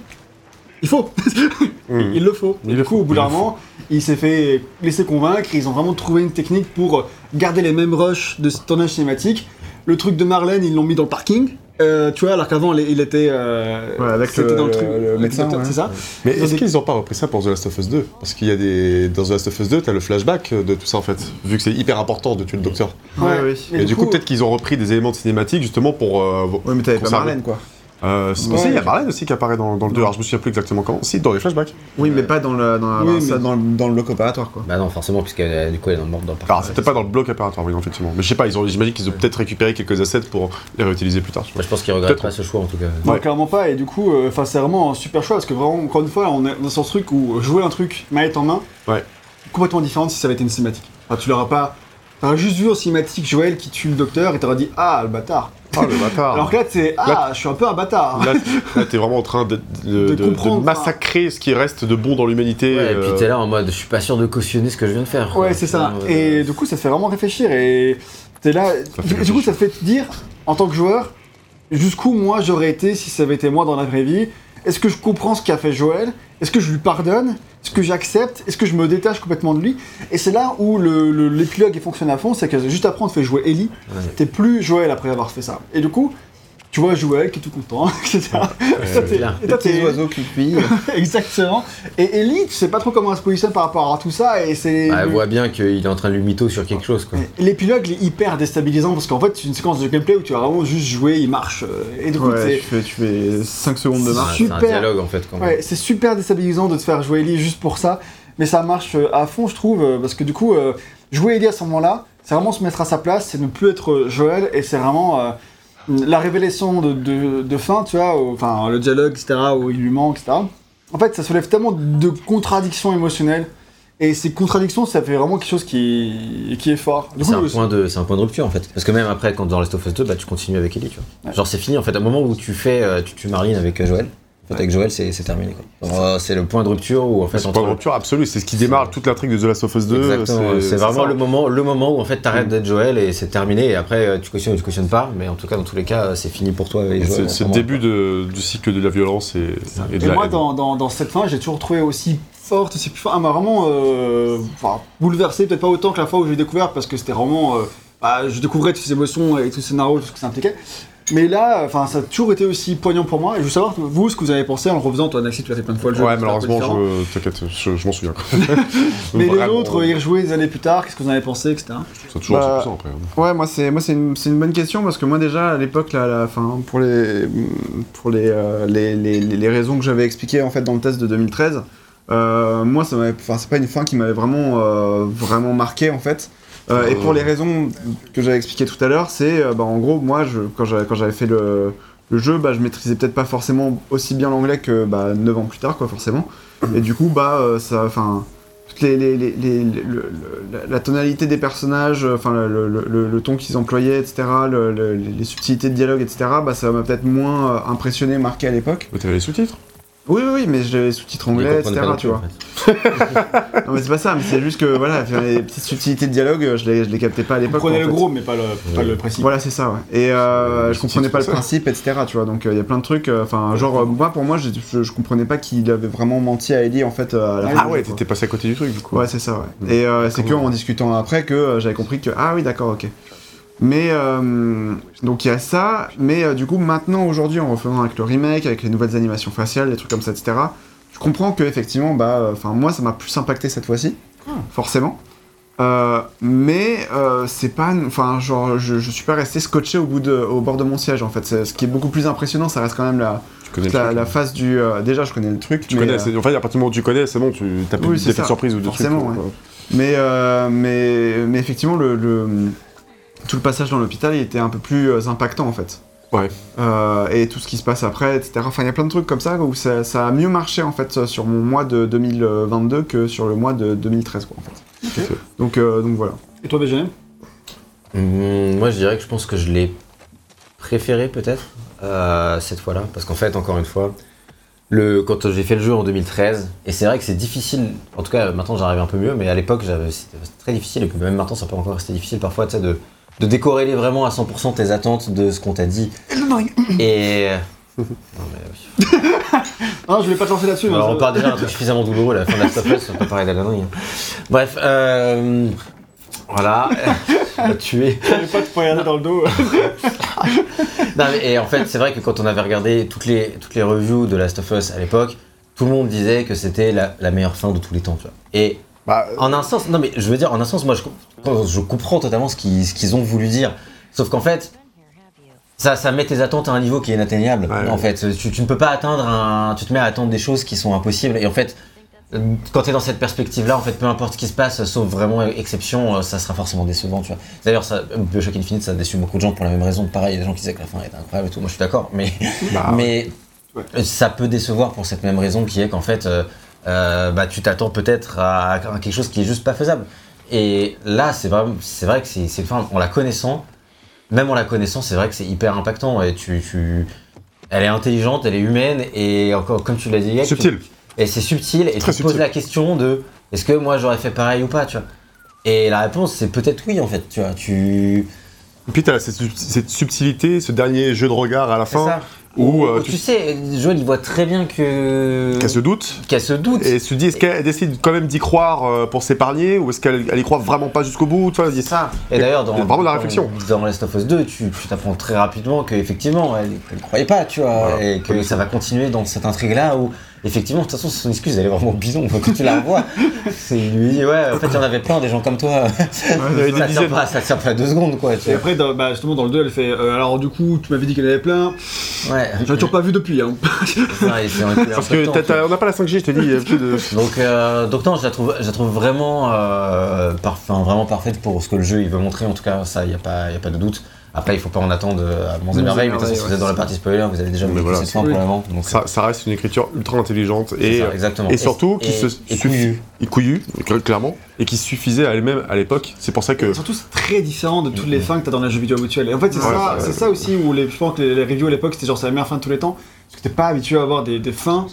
il faut, Mm. il le faut. Il Et le du coup, faut, au bout d'un moment, il s'est fait laisser convaincre. Ils ont vraiment trouvé une technique pour garder les mêmes rushs de tournage cinématique. Le truc de Marlène, ils l'ont mis dans le parking. Euh, tu vois, alors qu'avant, il était. euh, Ouais, avec le- dans le truc. le médecin, docteur, ouais. C'est ça Mais est-ce des- qu'ils ont pas repris ça pour The Last of Us 2 Parce qu'il y a des. Dans The Last of Us 2, t'as le flashback de tout ça en fait. Vu que c'est hyper important de tuer le docteur. Ouais, oui. Et, du coup, peut-être qu'ils ont repris des éléments de cinématique justement pour. euh, Ouais, mais t'avais pas. Marlène, quoi. Euh, c'est- Ouais. si, il y a Marlène aussi qui apparaît dans, dans le 2. Alors je me souviens plus exactement quand. Si, dans les flashbacks. Oui, mais pas dans le, dans, Oui, dans ça, mais- dans, le- dans le bloc opératoire, quoi. Bah non, forcément, puisque euh, du coup, elle est dans le monde dans le parc. C'était pas dans le bloc opératoire, oui, effectivement. Mais je sais pas, ils ont- j'imagine qu'ils ont peut-être récupéré quelques assets pour les réutiliser plus tard. je pense qu'il regrette pas ce choix en tout cas. Non, Ouais. clairement pas. Et du coup, euh, c'est vraiment un super choix parce que vraiment, encore une fois, on est dans ce truc où jouer un truc manette en main, Ouais. complètement différent si ça avait été une cinématique. Enfin, tu l'auras pas. T'auras juste vu en cinématique Joël qui tue le docteur et t'auras dit Ah, le bâtard. Ah le bâtard Alors que là, c'est Ah, Là- je suis un peu un bâtard. Là, là, t'es vraiment en train de, de- De de- comprendre, de massacrer ce qui reste de bon dans l'humanité. Ouais, et puis euh, t'es là en mode, je suis pas sûr de cautionner ce que je viens de faire. Ouais, c'est ça. Euh, Et du coup, ça te fait vraiment réfléchir. Et t'es là. Du coup, ça te fait te dire, en tant que joueur, jusqu'où moi j'aurais été si ça avait été moi dans la vraie vie. Est-ce que je comprends ce qu'a fait Joël? Est-ce que je lui pardonne? Est-ce que j'accepte? Est-ce que je me détache complètement de lui? Et c'est là où le- le- l'épilogue il fonctionne à fond, c'est que juste après on te fait jouer Ellie, Ouais. t'es plus Joël après avoir fait ça. Et du coup, tu vois Joël qui est tout content, etc. Et toi, t'es- clair. et toi, t'es- oiseaux qui fuient. Exactement. Et Ellie, tu sais pas trop comment elle se positionne par rapport à tout ça, et c'est. Bah, elle le- voit bien qu'il est en train de lui mytho sur quelque chose. L'épilogue il est hyper déstabilisant parce qu'en fait c'est une séquence de gameplay où tu vas vraiment juste jouer, il marche. euh, Et du coup Ouais, c'est tu fais, tu fais 5 secondes de marche. C'est un super. dialogue en fait quand même. ouais, c'est super déstabilisant de te faire jouer Ellie juste pour ça. Mais ça marche euh, à fond je trouve euh, parce que du coup jouer Ellie à ce moment-là, c'est vraiment se mettre à sa place, c'est ne plus être Joël et c'est vraiment euh, la révélation de, de, de fin, tu vois, enfin le dialogue, etc., où il lui ment, etc. En fait ça soulève tellement de contradictions émotionnelles. Et ces contradictions, ça fait vraiment quelque chose qui, qui est fort. C'est un, point de, c'est un point de rupture en fait. Parce que même après, quand dans Last of Us 2, bah, tu continues avec Ellie, tu vois. Ouais. Genre, c'est fini en fait. Au moment où tu fais, euh, tu tues Marlene avec euh, Joël, fait, avec Joël, c'est c'est terminé. euh, C'est le point de rupture où en fait. C'est un entre- point de rupture absolu, c'est ce qui démarre toute l'intrigue de The Last of Us 2. Exactement, c'est vraiment ça. le moment, le moment où en fait t'arrêtes Mm. d'être Joël et c'est terminé et après euh, tu cautionnes ou tu cautionnes pas, mais en tout cas dans tous les cas c'est fini pour toi Joël. C'est c'est le début de- du cycle de la violence et, et de Et la moi, haine. dans, dans, dans cette fin, j'ai toujours trouvé aussi forte, aussi plus forte. Elle m'a vraiment euh, enfin, bouleversé, peut-être pas autant que la fois où j'ai découvert, parce que c'était vraiment. euh, bah, je découvrais toutes ces émotions et tout ce scénario, tout ce que ça impliquait. Mais là, enfin, ça a toujours été aussi poignant pour moi. Et je veux savoir, vous, ce que vous avez pensé en le refaisant. Toi, Naxi, tu l'as fait plein de fois le jeu. Ouais, malheureusement, je t'inquiète, je, je m'en souviens. Mais les Vraiment, autres, y rejouer des années plus tard, qu'est-ce que vous en avez pensé, etc. C'est toujours Bah, assez puissant après. hein. Ouais, moi c'est moi c'est une, c'est une bonne question parce que moi déjà à l'époque là, la, fin, pour les pour les, euh, les, les, les- les raisons que j'avais expliquées en fait dans le test de 2013, euh, moi ça m'avait, enfin c'est pas une fin qui m'avait vraiment euh, vraiment marqué en fait. Euh, et pour les raisons que j'avais expliquées tout à l'heure, c'est euh, bah, en gros moi je, quand j'avais fait le, le jeu, bah, je maîtrisais peut-être pas forcément aussi bien l'anglais que bah, 9 ans plus tard quoi forcément. Et du coup bah euh, ça, enfin toutes les, les- les- les- le- le- la- tonalité des personnages, euh, enfin le, ton qu'ils employaient, etc., le- le- les subtilités de dialogue, etc., bah, ça m'a peut-être moins euh, impressionné, marqué à l'époque. Mais t'avais les sous-titres Oui, oui, oui, mais j'ai les sous-titres anglais, etc., tu plus, vois. en fait. Non, mais c'est pas ça, mais c'est juste que voilà, faire les petites subtilités de dialogue, euh, je les, je les captais pas à l'époque. prenez en le fait. gros, mais pas le, pas le précis. Voilà, c'est ça, ouais. Et euh, je comprenais pas le principe, etc., tu vois. Donc il y a plein de trucs, euh, enfin, genre, euh, moi, pour moi, je, je comprenais pas qu'il avait vraiment menti à Ellie, en fait, euh, à la fin Ah Ah ouais, t'étais passé à côté du truc du coup. Ouais, c'est ça, ouais. Et euh, c'est que en discutant après que euh, j'avais compris que ah oui, d'accord, ok. Mais euh, donc il y a ça, mais euh, du coup maintenant aujourd'hui en refaisant avec le remake, avec les nouvelles animations faciales, des trucs comme ça, etc. Je comprends que effectivement, bah, enfin moi ça m'a plus impacté cette fois-ci, forcément. Euh, mais euh, c'est pas, enfin genre je, je suis pas resté scotché au bout de, au bord de mon siège en fait. Ce qui est beaucoup plus impressionnant, ça reste quand même la, la, truc. la phase du. euh, déjà je connais le truc. Tu mais, connais, euh, en fait, à partir du moment où tu connais, c'est bon, tu t'as plus Oui, d'effets c'est de ça. surprise ou de Forcément, trucs. ouais. quoi. Mais, euh, mais, mais effectivement, le, le- tout le passage dans l'hôpital, il était un peu plus euh, impactant en fait. Ouais. Euh, et tout ce qui se passe après, etc. Enfin, il y a plein de trucs comme ça où ça, ça a mieux marché en fait sur mon mois de 2022 que sur le mois de 2013, quoi, en fait. Ok. Donc, euh, donc voilà. Et toi, Benjamin? Hum, moi, je dirais que je pense que je l'ai préféré peut-être euh, cette fois-là, parce qu'en fait, encore une fois, le, quand j'ai fait le jeu en 2013, et c'est vrai que c'est difficile, en tout cas maintenant j'arrive un peu mieux, mais à l'époque c'était très difficile, et que même maintenant ça peut encore rester difficile parfois, tu sais, de, de décorréler vraiment à 100% tes attentes de ce qu'on t'a dit. Et. Non, mais oui. Ah, je voulais pas te lancer là-dessus. Alors, ça- on part déjà d'un truc suffisamment douloureux, la fin de la Stop Us, on peut parler de la connerie. hein. Bref, euh, voilà, on l'a tué. Je voulais pas te poignarder dans le dos. Non, mais- et en fait, c'est vrai que quand on avait regardé toutes les, toutes les reviews de Last of Us à l'époque, tout le monde disait que c'était la, la meilleure fin de tous les temps. Tu vois. Et Bah, en un sens, non mais je veux dire, en un sens, moi je, com- je comprends totalement ce qu'ils ont voulu dire. Sauf qu'en fait, ça, ça met tes attentes à un niveau qui est inatteignable. Ouais, en ouais. fait, tu, tu ne peux pas atteindre un. Tu te mets à attendre des choses qui sont impossibles. Et en fait, quand tu es dans cette perspective-là, en fait, peu importe ce qui se passe, sauf vraiment exception, euh, ça sera forcément décevant, tu vois. D'ailleurs, Bioshock Infinite, ça a déçu beaucoup de gens pour la même raison. Pareil, il y a des gens qui disaient que la fin était incroyable et tout. Moi, je suis d'accord, mais, bah, mais Ouais. ça peut décevoir pour cette même raison qui est qu'en fait, euh, euh, bah, tu t'attends peut-être à, à quelque chose qui est juste pas faisable. Et là, c'est vrai, c'est vrai que c'est enfin, en la connaissant, même en la connaissant, c'est vrai que c'est hyper impactant. Et tu, tu, elle est intelligente, elle est humaine et encore, comme tu l'as dit, Yann, tu- subtil. et c'est subtil, et tu te poses subtil. la question de est-ce que moi j'aurais fait pareil ou pas, tu vois. Et la réponse c'est peut-être oui en fait, tu vois. Tu. Et puis cette, sub- cette subtilité, ce dernier jeu de regard à la C'est fin, ça. Où euh, tu tu sais, Joël il voit très bien que. qu'elle se doute. qu'elle se doute. Et se dit, est-ce qu'elle décide quand même d'y croire euh, pour s'épargner ou est-ce qu'elle elle y croit vraiment pas jusqu'au bout tu vois, C'est ça. Et d'ailleurs, dans, vraiment la dans- réflexion. Dans, Last of Us 2, tu tu t'apprends très rapidement qu'effectivement, elle ne croyait pas, tu vois, Voilà. et que ça va continuer dans cette intrigue-là où, effectivement, de toute façon, son excuse, elle est vraiment bidon. Quand tu la revois, c'est- il lui dit, ouais, en fait, il y en avait plein, des gens comme toi. Y ça, tient pas, ça tient pas deux secondes, quoi. Tu Et après, dans- bah, justement, dans le 2, elle fait euh, Alors, du coup, tu m'avais dit qu'elle avait plein. Ouais. J'en ai toujours pas vu depuis. Hein. Ouais, Parce que temps, on n'a pas la 5G, je te dis, il y a plus de. Donc, euh, donc non, je la trouve, je la trouve vraiment, euh, parf- vraiment parfaite pour ce que le jeu il veut montrer. En tout cas, ça, il n'y a, pas- y a pas de doute. Après, il faut pas en attendre euh, à Monts et Monts et Merveilles, mais de toute façon, Merveilles, si vous êtes dans la partie spoiler, vous avez déjà vu voilà, cette fin probablement. Donc, Ça, ça reste une écriture ultra intelligente c'est et, ça, surtout qui et, se couillu. et couillu, cl- clairement, et qui suffisait à elle-même à l'époque. C'est pour ça que. Surtout, c'est très différent de toutes les fins que t'as dans les jeux vidéo habituels. Et en fait, c'est Ouais, ça, c'est ça aussi où les, je pense que les, les reviews à l'époque, c'était genre c'est la meilleure fin de tous les temps. Parce que t'es pas habitué à avoir des, des fins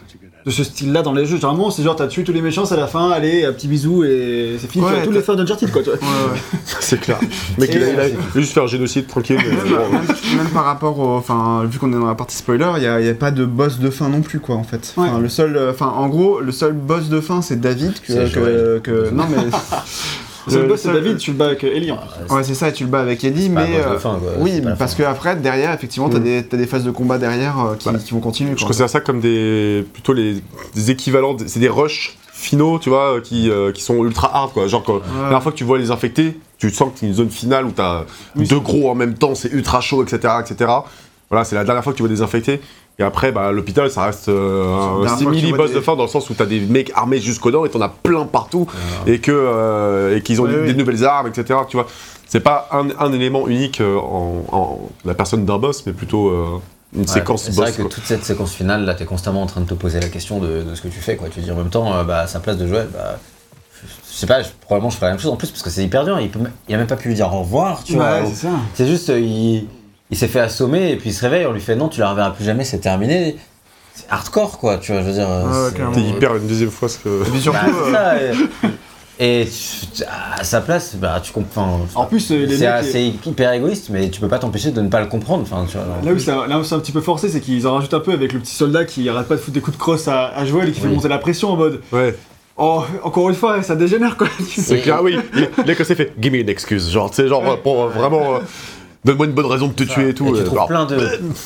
de ce style-là dans les jeux. Généralement, c'est genre t'as tué tous les méchants, c'est la fin, allez, un petit bisou et c'est fini. Ouais, tu vois, tous les fins d'Uncharted, quoi. tu vois. C'est clair. Le mec, Et, il a, il a- il a juste fait un génocide tranquille. mais Même, même- même par rapport au. Enfin, vu qu'on est dans la partie spoiler, il n'y a, y a pas de boss de fin non plus, quoi, en fait. Enfin, le seul. euh, Enfin, en gros, le seul boss de fin, c'est David. Que, C'est que, Joël. que- Non, mais. Le Le boss, c'est David, tu le bats avec Ellie en plus. Ouais, c'est ça, et tu le bats avec pas mais. euh, fin, quoi, oui, parce que après, derrière, effectivement, t'as Mm. des, t'as des phases de combat derrière euh, qui, qui vont continuer. Je quoi. considère ça comme des plutôt les des équivalents, c'est des rushs finaux, tu vois, qui, euh, qui sont ultra hard quoi. Genre quand, la dernière fois que tu vois les infectés, tu sens que c'est une zone finale où t'as Oui, deux gros en même temps, c'est ultra chaud, etc., etc. Voilà, c'est la dernière fois que tu vois des infectés. Et après, bah, l'hôpital, ça reste euh, un dernière fois que tu simili vois boss des- de fin dans le sens où t'as des mecs armés jusqu'aux dents et t'en as plein partout et que euh, et qu'ils ont Ouais, des nouvelles armes, etc. Tu vois, c'est pas un, un élément unique euh, en, en la personne d'un boss, mais plutôt euh, une Ouais, séquence C'est vrai boss. que quoi. toute cette séquence finale, là, t'es constamment en train de te poser la question de, de ce que tu fais, quoi. Tu dis en même temps, euh, bah, à sa place de Joël, bah, je sais pas, je- probablement je ferais la même chose en plus parce que c'est hyper dur. Il, peut, il a même pas pu lui dire au revoir, tu vois. Ouais, c'est juste, il, il s'est fait assommer et puis il se réveille, on lui fait non, tu la reverras plus jamais, c'est terminé. C'est hardcore, quoi, tu vois, je veux dire. euh. T'es hyper une deuxième fois ce que. Puis surtout. Bah, euh, ça, et, et tu- à sa place, bah, tu comprends. En plus, euh, c'est c'est hyper égoïste, mais tu peux pas t'empêcher de ne pas le comprendre. Enfin, tu vois, Là où c'est un, là où c'est un petit peu forcé, c'est qu'ils en rajoutent un peu avec le petit soldat qui arrête pas de foutre des coups de crosse à, à Joël et qui fait monter la pression en mode Ouais. Oh, encore une fois, ça dégénère quoi. C'est clair, oui. A que c'est fait. Give me an excuse. Genre, tu sais, genre, pour euh, vraiment. euh, Donne-moi une bonne raison de te tuer et tout. Et tu euh, trouves alors, plein de,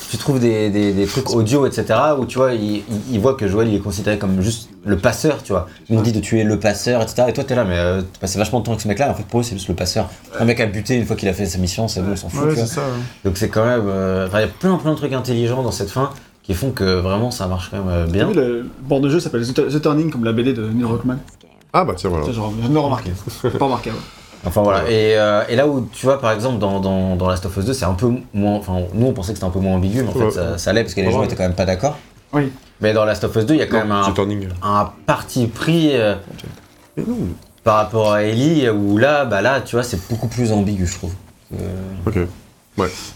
tu trouves des, des, des trucs audio, etc. où tu vois, il, il, voit que Joël il est considéré comme juste le passeur, tu vois. Ils m'ont dit de tuer le passeur, etc. Et toi t'es là, mais euh, t'as passé vachement de temps avec ce mec-là. En fait, pour eux c'est juste le passeur. Un mec a buté une fois qu'il a fait sa mission, c'est bon, on s'en fout. Ouais, tu vois. c'est ça. ouais. Donc c'est quand même, euh, enfin, il y a plein plein de trucs intelligents dans cette fin qui font que vraiment ça marche quand même euh, bien. vu, le, bord de jeu s'appelle The, Turning, comme la BD de Neil Druckmann. Ah bah tiens, voilà. Le remarquer. pas remarqué, ouais. Enfin voilà. Et, euh, et là où tu vois par exemple dans, dans, dans Last of Us 2 c'est un peu moins, enfin nous on pensait que c'était un peu moins ambigu, mais en Ouais. fait ça, ça l'est parce que les Ouais. gens étaient quand même pas d'accord. Oui. Mais dans Last of Us 2 il y a quand même un, C'est turning. un parti pris euh, par rapport à Ellie où là bah là tu vois c'est beaucoup plus ambigu je trouve. Euh, Ok.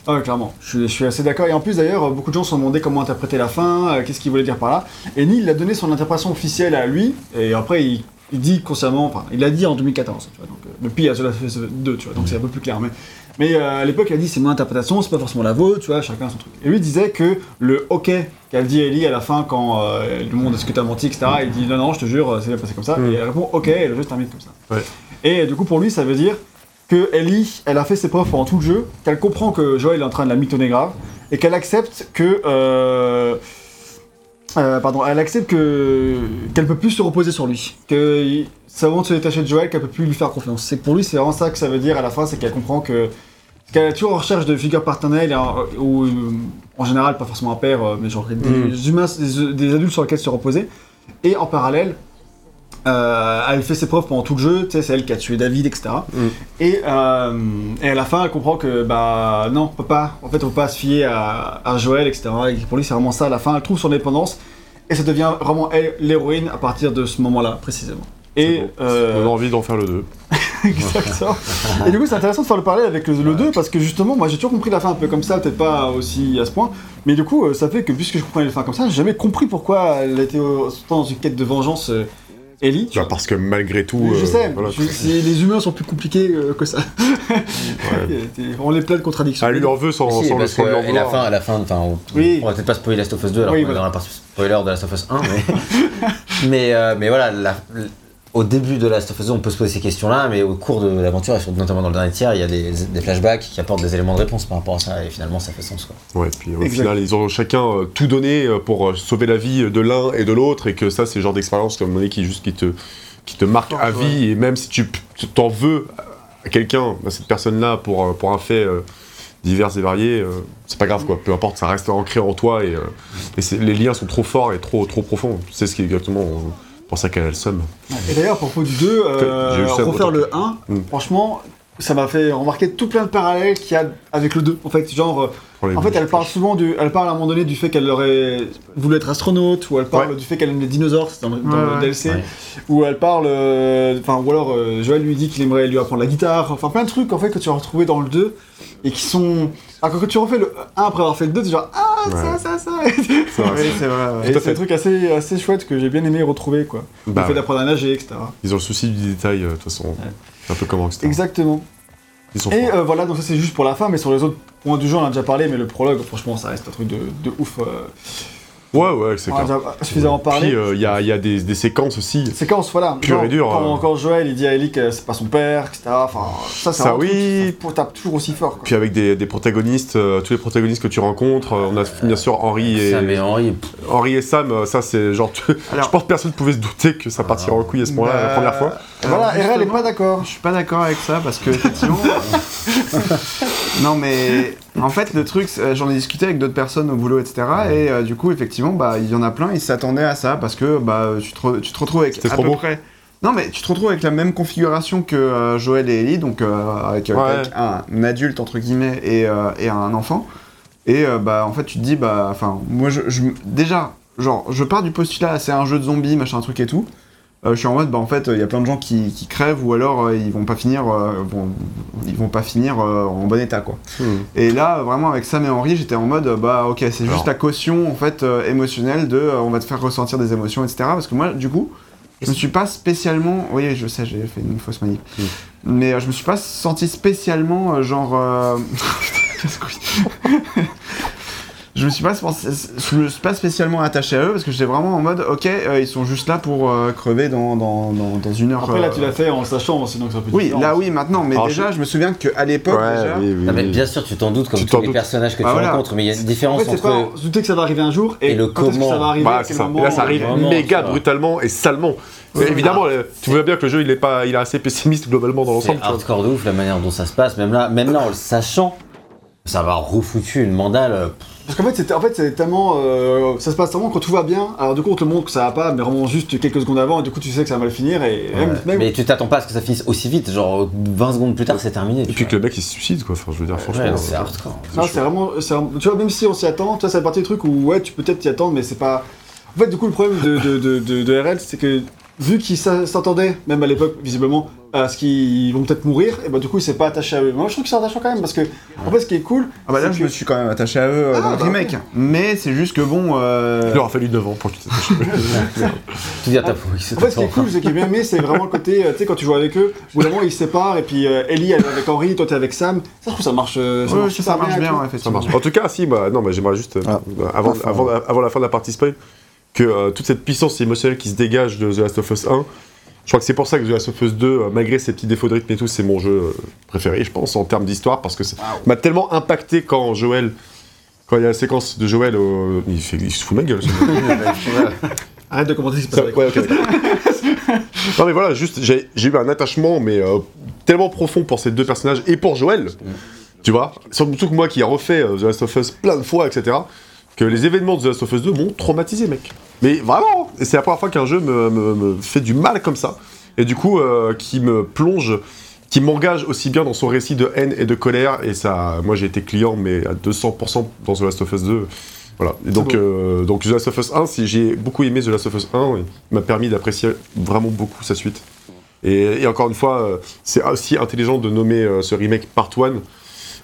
Ah ouais, clairement. Je suis, je suis assez d'accord. Et en plus, d'ailleurs, beaucoup de gens se sont demandé comment interpréter la fin, euh, qu'est-ce qu'il voulait dire par là. Et Neil a donné son interprétation officielle à lui, et après, il, il dit consciemment, enfin, il l'a dit en 2014, tu vois, donc, euh, depuis il y a The Last of Us 2, tu vois, donc c'est un peu plus clair. Mais, mais euh, à l'époque, il a dit c'est mon interprétation, c'est pas forcément la vôtre, tu vois, chacun son truc. Et lui disait que le OK qu'a dit Ellie à la fin quand euh, lui demande est-ce que t'as menti, etc., il dit non, non, je te jure, c'est passé comme ça, Mm. et elle répond OK, et le jeu se termine comme ça. Ouais. Et du coup, pour lui, ça veut dire que Ellie, elle a fait ses preuves pendant tout le jeu, qu'elle comprend que Joël est en train de la mitonner grave, et qu'elle accepte que. Euh, euh, pardon, elle accepte que qu'elle peut plus se reposer sur lui, que avant de se détacher de Joël qu'elle peut plus lui faire confiance. C'est pour lui, c'est vraiment ça que ça veut dire à la fin, c'est qu'elle comprend que qu'elle est toujours en recherche de figures paternelles en- ou euh, en général pas forcément un père, euh, mais genre des, Mm. humains, des, des adultes sur lesquels se reposer. Et en parallèle, euh, elle fait ses preuves pendant tout le jeu, c'est elle qui a tué David, etc. Mm. Et, euh, et à la fin, elle comprend que, bah non, on peut pas, en fait, on peut pas se fier à, à Joël, etc. Et pour lui, c'est vraiment ça, à la fin, elle trouve son indépendance, et ça devient vraiment elle, l'héroïne à partir de ce moment-là, précisément. Et, bon. euh, On a envie d'en faire le 2. Exactement. Et du coup, c'est intéressant de faire le parallèle avec le, le 2 parce que justement, moi j'ai toujours compris la fin un peu comme ça, peut-être pas aussi à ce point, mais du coup, ça fait que puisque je comprenais la fin comme ça, j'ai jamais compris pourquoi elle était autant dans une quête de vengeance, euh, Ellie. Bah, parce que malgré tout. je euh, sais, voilà. je- c'est- les humains sont plus compliqués euh, que ça. On est plein de contradictions. Elle lui en veut sans, Si, sans sans et la fin, à la fin, enfin, on, Oui. on va peut-être pas spoiler Last of Us 2 alors Oui, qu'on est voilà. dans la partie spoiler de Last of Us 1, mais, mais, euh, mais voilà, la- au début de Last of Us 2, on peut se poser ces questions-là, mais au cours de l'aventure, et surtout notamment dans le dernier tiers, il y a des, des flashbacks qui apportent des éléments de réponse par rapport à ça, et finalement, ça fait sens. Quoi. Ouais, puis au Exact. final, ils ont chacun euh, tout donné euh, pour euh, sauver la vie de l'un et de l'autre, et que ça, c'est le genre d'expérience comme on dit, qui juste qui te qui te marque à vie, et même si tu tu t'en veux à quelqu'un, à cette personne-là, pour euh, pour un fait euh, divers et variés, euh, c'est pas grave quoi. Peu importe, ça reste ancré en toi et, euh, et les liens sont trop forts et trop trop profonds. C'est ce qui est exactement euh, pour ça qu'elle a le seum. Et d'ailleurs, à propos du 2, euh, refaire le 1, Mm. franchement, ça m'a fait remarquer tout plein de parallèles qu'il y a avec le 2. En fait, genre, euh, En fait, elle parle souvent du, elle parle à un moment donné du fait qu'elle aurait voulu être astronaute, ou elle parle Ouais. du fait qu'elle aime les dinosaures, c'est dans, le- dans Ouais, le ouais. DLC, Ouais. ou elle parle, euh, enfin, ou alors euh, Joël lui dit qu'il aimerait lui apprendre la guitare, enfin plein de trucs en fait que tu vas retrouver dans le 2 et qui sont, alors quand tu refais le 1 après avoir fait le 2, tu es genre ah ça Ouais. ça ça, c'est vrai. ouais. et c'est un truc assez assez chouette que j'ai bien aimé retrouver quoi, Bah le fait ouais. d'apprendre à nager, etc. Ils ont le souci du détail, euh, de toute façon. Un peu comme Rockstar. Exactement. Ils sont Et euh, voilà, donc ça c'est juste pour la fin, mais sur les autres points du jeu on en a déjà parlé, mais le prologue, franchement, ça reste un truc de, de ouf. euh, Ouais, ouais, c'est on en a clair. déjà suffisamment parlé. Puis euh, il y, a, il y a des, des séquences aussi. séquence, voilà. Pure Genre, et dure, Quand, euh. quand Joël il dit à Ellie que c'est pas son père, etc. Enfin, ça c'est Ça, un truc oui. qui tape toujours aussi fort. Quoi. Puis avec des, des protagonistes, euh, tous les protagonistes que tu rencontres, euh, on a bien sûr Henri et, Ça, mais Henri, et Sam, ça c'est genre. tu- Alors- je pense que personne ne pouvait se douter que ça partirait en couille à ce moment-là la Bah, première fois. Et voilà, RL est justement, pas d'accord. Je suis pas d'accord avec ça parce que effectivement. non mais en fait le truc, c'est- j'en ai discuté avec d'autres personnes au boulot etc. Et euh, du coup effectivement bah il y en a plein, ils s'attendaient à ça parce que bah tu te, re- tu te retrouves avec à trop peu beau. près. Non mais tu te retrouves avec la même configuration que euh, Joël et Ellie, donc euh, avec, euh, Ouais. avec un adulte entre guillemets et, euh, et un enfant. Et euh, bah en fait tu te dis bah enfin moi je, je- déjà genre je pars du postulat c'est un jeu de zombies machin truc et tout. Euh, je suis en mode bah en fait il y a plein de gens qui, qui crèvent ou alors euh, ils vont pas finir euh, vont- ils vont pas finir euh, en bon état quoi. Hmm. Et là vraiment avec Sam et Henri j'étais en mode bah ok c'est juste la caution en fait euh, émotionnelle de euh, on va te faire ressentir des émotions etc. Parce que moi du coup je me suis pas spécialement oui je sais j'ai fait une fausse manip Mm. mais euh, je me suis pas senti spécialement euh, genre euh. je me suis pas je me suis pas spécialement attaché à eux parce que j'étais vraiment en mode ok euh, ils sont juste là pour euh, crever dans, dans, dans, dans une heure Après là euh, tu l'as fait en sachant, sinon c'est un peu oui différent. là oui maintenant mais Alors, déjà je... me souviens qu'à l'époque Ouais, déjà oui, oui, non, mais oui. bien sûr, tu t'en doutes comme Tu tous les doutes. personnages que Bah tu voilà. rencontres, mais il y a une En différence fait, c'est pas entre. se douter que ça va arriver un jour et, Et le quand est-ce que comment. ça va arriver, c'est quel ça. moment. Et là, ça arrive vraiment, méga ça. brutalement et salement. Mais évidemment, tu vois bien que le jeu, il est pas, il est assez pessimiste globalement dans C'est l'ensemble. vois. hardcore de ouf la manière dont ça se passe. Même là, même là en le sachant, ça va refoutu une mandale. Parce qu'en fait, c'est en fait, c'est tellement. euh, ça se passe tellement quand tout va bien. Alors, du coup, on te montre que ça va pas, mais vraiment juste quelques secondes avant, et du coup, tu sais que ça va mal finir. Et même, ouais. même- Mais tu t'attends pas à ce que ça finisse aussi vite. Genre 20 secondes plus tard, c'est terminé. Et puis vois. que le mec il se suicide quoi. Enfin, je veux dire, franchement. Ouais, non, euh, c'est hardcore. Non, c'est vraiment, c'est Tu vois, même si on s'y attend, tu vois, c'est la partie du truc où, ouais, tu peux peut-être t'y attendre, mais c'est pas. En fait, du coup, le problème de, de, de, de- de RL, c'est que vu qu'ils s'a- s'entendaient, même à l'époque, visiblement, à ce qu'ils vont peut-être mourir, et bah, du coup, il s'est pas attaché à eux. Moi, je trouve qu'ils sont attachants quand même, parce que, en fait, ce qui est cool. ah bah là c'est je que- me suis quand même attaché à eux euh, Ah, dans le bah, remake mais c'est juste que bon euh, Il leur a fallu 9 ans pour s'attache. Tu dis à ta peau, il se En fait, ce qui est cool, ce qui est bien aimé, c'est vraiment le côté, euh, tu sais, quand tu joues avec eux, où moment ils se séparent, et puis euh, Ellie elle est avec Henri, toi t'es avec Sam. Ça, je trouve que ça marche. euh, ça, super marche bien Ça effectivement marche. En tout cas, si, bah, non, mais j'aimerais juste, euh, Ah. avant, Enfin, avant, avant la fin de la partie spoil, que euh, toute cette puissance émotionnelle qui se dégage de The Last of Us 1, Je crois que c'est pour ça que The Last of Us 2, euh, malgré ses petits défauts de rythme et tout, c'est mon jeu euh, préféré, je pense, en termes d'histoire, parce que ça m'a tellement impacté quand Joël. Quand il y a la séquence de Joël, il, fait, il se fout de ma gueule. Arrête de commenter ce qui se passe ouais, ok, d'accord. non mais voilà, juste j'ai eu un attachement mais euh, tellement profond pour ces deux personnages et pour Joël, tu vois. Surtout que moi qui ai refait The Last of Us plein de fois, etc. Que les événements de The Last of Us 2 m'ont traumatisé, mec. Mais vraiment, et c'est la première fois qu'un jeu me, me- me fait du mal comme ça. Et du coup, euh, qui me plonge, qui m'engage aussi bien dans son récit de haine et de colère. Et ça, moi j'ai été client, mais à 200% dans The Last of Us 2. Voilà. Et donc, euh, donc The Last of Us 1, si j'ai beaucoup aimé The Last of Us 1, il m'a permis d'apprécier vraiment beaucoup sa suite. Et, et encore une fois, euh, c'est aussi intelligent de nommer ce remake Part 1,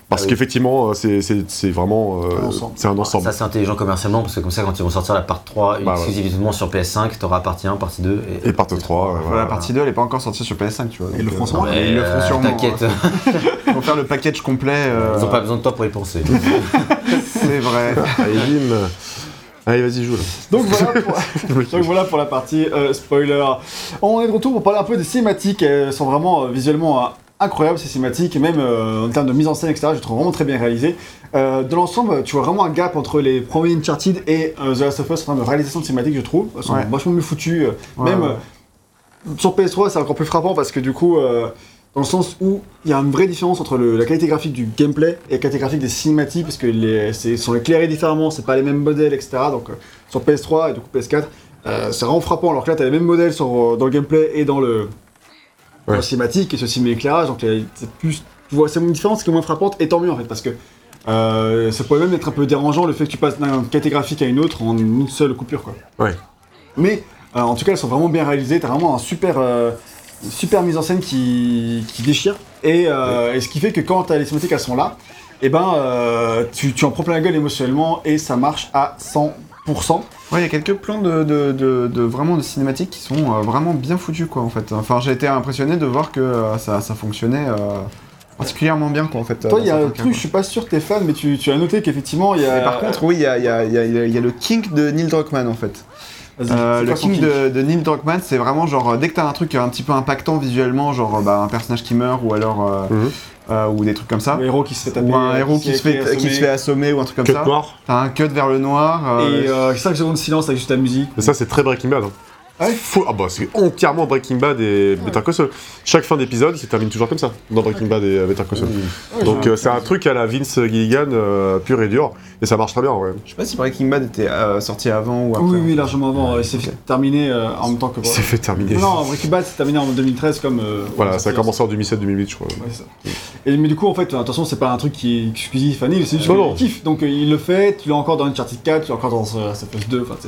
parce Ah oui. qu'effectivement, euh, c'est- vraiment... euh, Un ensemble. c'est un ensemble. Ça c'est intelligent commercialement parce que comme ça quand ils vont sortir la part 3 Bah, exclusivement sur PS5, t'auras partie 1, partie 2 et, Et Part 3, euh, la partie 2, elle est pas encore sortie sur PS5, tu vois. Ils le euh, sûrement. Ils le feront sûrement. T'inquiète, Ils vont faire le package complet. euh, ils ont pas besoin de toi pour y penser. C'est vrai. Allez, bim. Allez, vas-y, joue là. Donc voilà pour, donc voilà pour la partie euh, spoiler. On est de retour pour parler un peu des cinématiques. Elles sont vraiment euh, visuellement incroyables ces cinématiques, et même euh, en termes de mise en scène, etc. Je trouve vraiment très bien réalisées. Euh, de l'ensemble, tu vois vraiment un gap entre les premiers Uncharted et euh, The Last of Us en termes de réalisation de cinématiques, je trouve. Elles sont Ouais. vachement mieux foutues. euh, Ouais, même ouais. sur PS3, c'est encore plus frappant parce que du coup. dans le sens où il y a une vraie différence entre le- la qualité graphique du gameplay et la qualité graphique des cinématiques, parce que les sont éclairés différemment, c'est pas les mêmes modèles, etc. Donc sur PS3 et du coup PS4, euh, c'est vraiment frappant. Alors que là, t'as les mêmes modèles sur, dans le gameplay et dans le, Ouais. cinématique et ceci mais éclairage. Donc euh, c'est plus, tu vois, c'est une différence qui est moins frappante et tant mieux en fait, parce que euh, ça pourrait même être un peu dérangeant le fait que tu passes d'une qualité graphique à une autre en une seule coupure, quoi. Ouais. Mais euh, en tout cas, elles sont vraiment bien réalisées. T'as vraiment un super, euh, une super mise en scène qui, qui déchire. Et, et ce qui fait que quand t'as les cinématiques elles sont là, et ben euh, tu, tu en prends plein la gueule émotionnellement et ça marche à 100%. Ouais, il y a quelques plans de, de, de- de- vraiment de cinématiques qui sont euh, vraiment bien foutus, quoi, en fait. Enfin, j'ai été impressionné de voir que euh, ça, ça fonctionnait euh, particulièrement bien, quoi, en fait. Toi, il y a un truc, je suis pas sûr que t'es fan, mais tu, tu as noté qu'effectivement, il y a. Mais par contre, oui, il y a, il y a- il y a- il y a le kink de Neil Druckmann, en fait. Euh, le king kink de, de Neil Druckmann, c'est vraiment genre dès que t'as un truc un petit peu impactant visuellement, genre bah, un personnage qui meurt ou alors euh, Mhm. Euh, ou des trucs comme ça, Le héros qui se fait taper. ou un héros qui se fait assommer. qui se fait assommer ou un truc comme Cut ça. noir. T'as un cut vers le noir. euh, Et euh, 5 secondes de silence avec juste la musique. Mais ça, c'est très Breaking Bad. hein. Ah ouais Fou- ah bah, c'est entièrement Breaking Bad et Better Call Saul. Chaque fin d'épisode, il se termine toujours comme ça, dans Breaking Bad et euh, Better Call Saul. Donc euh, c'est un truc à la Vince Gilligan euh, pur et dur, et ça marche très bien en vrai. Je sais pas si Breaking Bad était euh, sorti avant ou après. Oui, oui, largement avant. Il s'est fait terminer euh, en même temps que. Il s'est fait terminer. Non, Breaking Bad s'est terminé en 2013 comme. euh, Voilà, ça a commencé en 2007-2008, je crois. Ouais, c'est ça. Et, mais du coup, en fait, attention, c'est pas un truc qui est exclusif à Neil, c'est juste Non, qu'il kiffe. Donc euh, il le fait, tu l'as encore dans Uncharted 4, tu l'as encore dans euh, Us 2. Enfin, c'est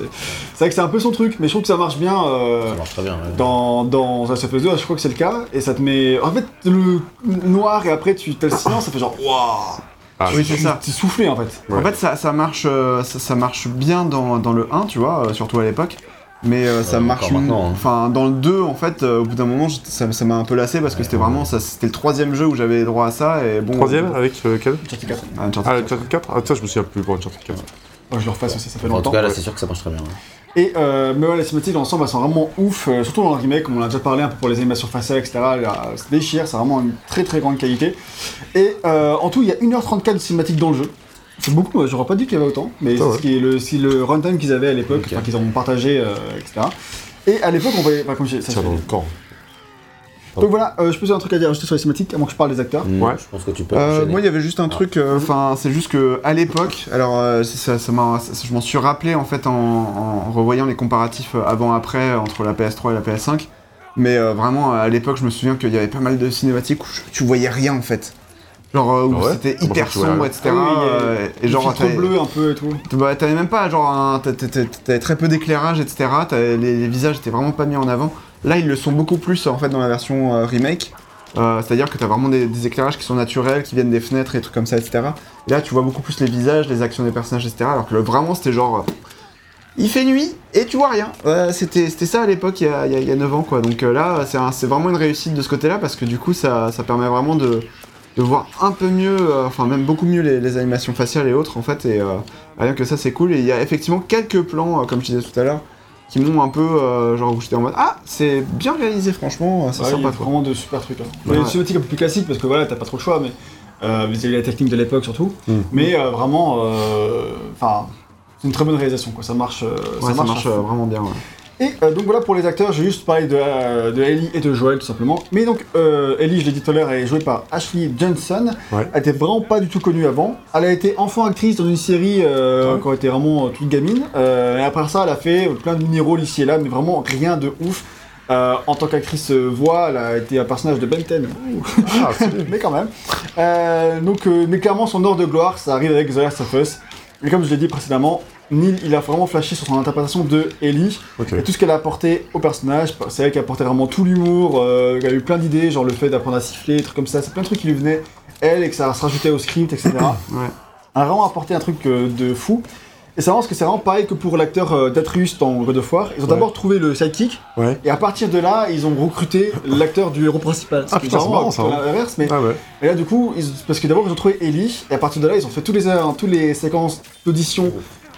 c'est vrai que c'est un peu son truc, mais je trouve que ça marche bien. Euh, Ça marche très bien. ouais. dans, dans Last of Us 2, je crois que c'est le cas, et ça te met. En fait, le noir et après tu t'as le silence, ça fait genre waouh Ah, Oui, c'est ça. T'es soufflé en fait. Ouais. En fait, ça, ça marche, euh, ça, ça marche bien dans, dans le 1, tu vois, euh, surtout à l'époque. Mais euh, ça Euh, marche. maintenant, hein. Enfin, dans le 2, en fait, euh, au bout d'un moment, ça ça m'a un peu lassé parce que c'était vraiment. ça C'était le troisième jeu où j'avais droit à ça. Et bon, Troisième avec euh, quel Uncharted 4. Ah, Uncharted Ah, 4. Uncharted 4 Ah, ça, je me souviens plus pour Uncharted 4. Je le refasse aussi, ça fait En tout longtemps. cas, là, ouais. c'est sûr que ça marche très bien. ouais. Et euh, mais ouais, les cinématiques dans l'ensemble, elles sont vraiment ouf, euh, surtout dans le remake, comme on a déjà parlé un peu pour les animations faciales, etc. Là, ça déchire, c'est vraiment une très très grande qualité. Et euh, en tout, il y a 1h34 de cinématiques dans le jeu. C'est beaucoup, moi, j'aurais pas dit qu'il y avait autant, mais Ah c'est ouais. ce qui est le, c'est le runtime qu'ils avaient à l'époque, Ok. enfin qu'ils ont partagé, euh, etc. Et à l'époque, on voyait, enfin, comme je, ça, je- dans le camp. Donc voilà, euh, je peux dire un truc à dire juste sur les cinématiques, avant que je parle des acteurs. Mm, Ouais. Je pense que tu peux. Euh, moi, il y avait juste un truc. euh, Enfin, c'est juste que à l'époque, alors euh, ça, ça je m'en suis rappelé en fait en, en revoyant les comparatifs avant-après entre la PS3 et la PS5. Mais euh, vraiment, à l'époque, je me souviens qu'il y avait pas mal de cinématiques où je- tu voyais rien en fait. Genre euh, où Ah ouais c'était ça, hyper sombre, etc. Ah oui, euh, et Le genre filtre t'avais- bleu un peu et tout. bah, t'avais même pas genre t'avais très peu d'éclairage, etc. Les, les visages étaient vraiment pas mis en avant. Là, ils le sont beaucoup plus en fait dans la version euh, remake. Euh, C'est-à-dire que t'as vraiment des, éclairages qui sont naturels, qui viennent des fenêtres et des trucs comme ça, etc. Et là, tu vois beaucoup plus les visages, les actions des personnages, etc. Alors que vraiment, c'était genre. euh, il fait nuit et tu vois rien. C'était ça à l'époque, il, y a- il y a- il y a 9 ans, quoi. Donc là, c'est vraiment une réussite de ce côté-là parce que du coup, ça, permet vraiment de, voir un peu mieux, enfin même beaucoup mieux les, les animations faciales et autres en fait. Et rien que ça, c'est cool. Et il y a effectivement quelques plans, comme je disais tout à l'heure, qui m'ont un peu euh, genre où j'étais en mode ah c'est bien réalisé franchement c'est Ouais, il y a sympa quoi. vraiment de super trucs. Hein. Il y a Ouais. des cinématiques un peu plus classiques parce que voilà, t'as pas trop le choix, mais euh, vis-à-vis de la technique de l'époque surtout. Mm. Mais euh, vraiment, euh, enfin, c'est une très bonne réalisation quoi. Ça marche, euh, Ouais, ça marche euh, fond. vraiment bien. Et euh, donc voilà pour les acteurs, j'ai juste parlé de, euh, de Ellie et de Joel tout simplement. Mais donc euh, Ellie, je l'ai dit tout à l'heure, elle est jouée par Ashley Johnson. Ouais. Elle était vraiment pas du tout connue avant. Elle a été enfant actrice dans une série Ouais. quand elle était vraiment toute gamine. Et après ça, elle a fait plein de mini-rôles ici et là, mais vraiment rien de ouf. Euh, en tant qu'actrice euh, voix, elle a été un personnage de Ben 10. Ah, mais quand même. Euh, donc, mais clairement, son heure de gloire, ça arrive avec The Last of Us. Et comme je l'ai dit précédemment, Neil, il a vraiment flashé sur son interprétation de Ellie. Et tout ce qu'elle a apporté au personnage, c'est elle qui a apporté vraiment tout l'humour, euh, y a eu plein d'idées, genre le fait d'apprendre à siffler, des trucs comme ça, c'est plein de trucs qui lui venaient, elle, et que ça se rajoutait au script, etc. Ouais. Elle a vraiment apporté un truc euh, de fou. Et c'est vraiment parce que c'est vraiment pareil que pour l'acteur euh, d'Atreus dans God of War. Ils ont Ouais. d'abord trouvé le sidekick, Ouais. et à partir de là, ils ont recruté l'acteur du héros principal. Ah, putain, c'est vraiment marrant, ça, hein. l'inverse, mais Ah ouais. et là, du coup, ils- parce que d'abord, ils ont trouvé Ellie, et à partir de là, ils ont fait tous les, euh, tous les séquences d'audition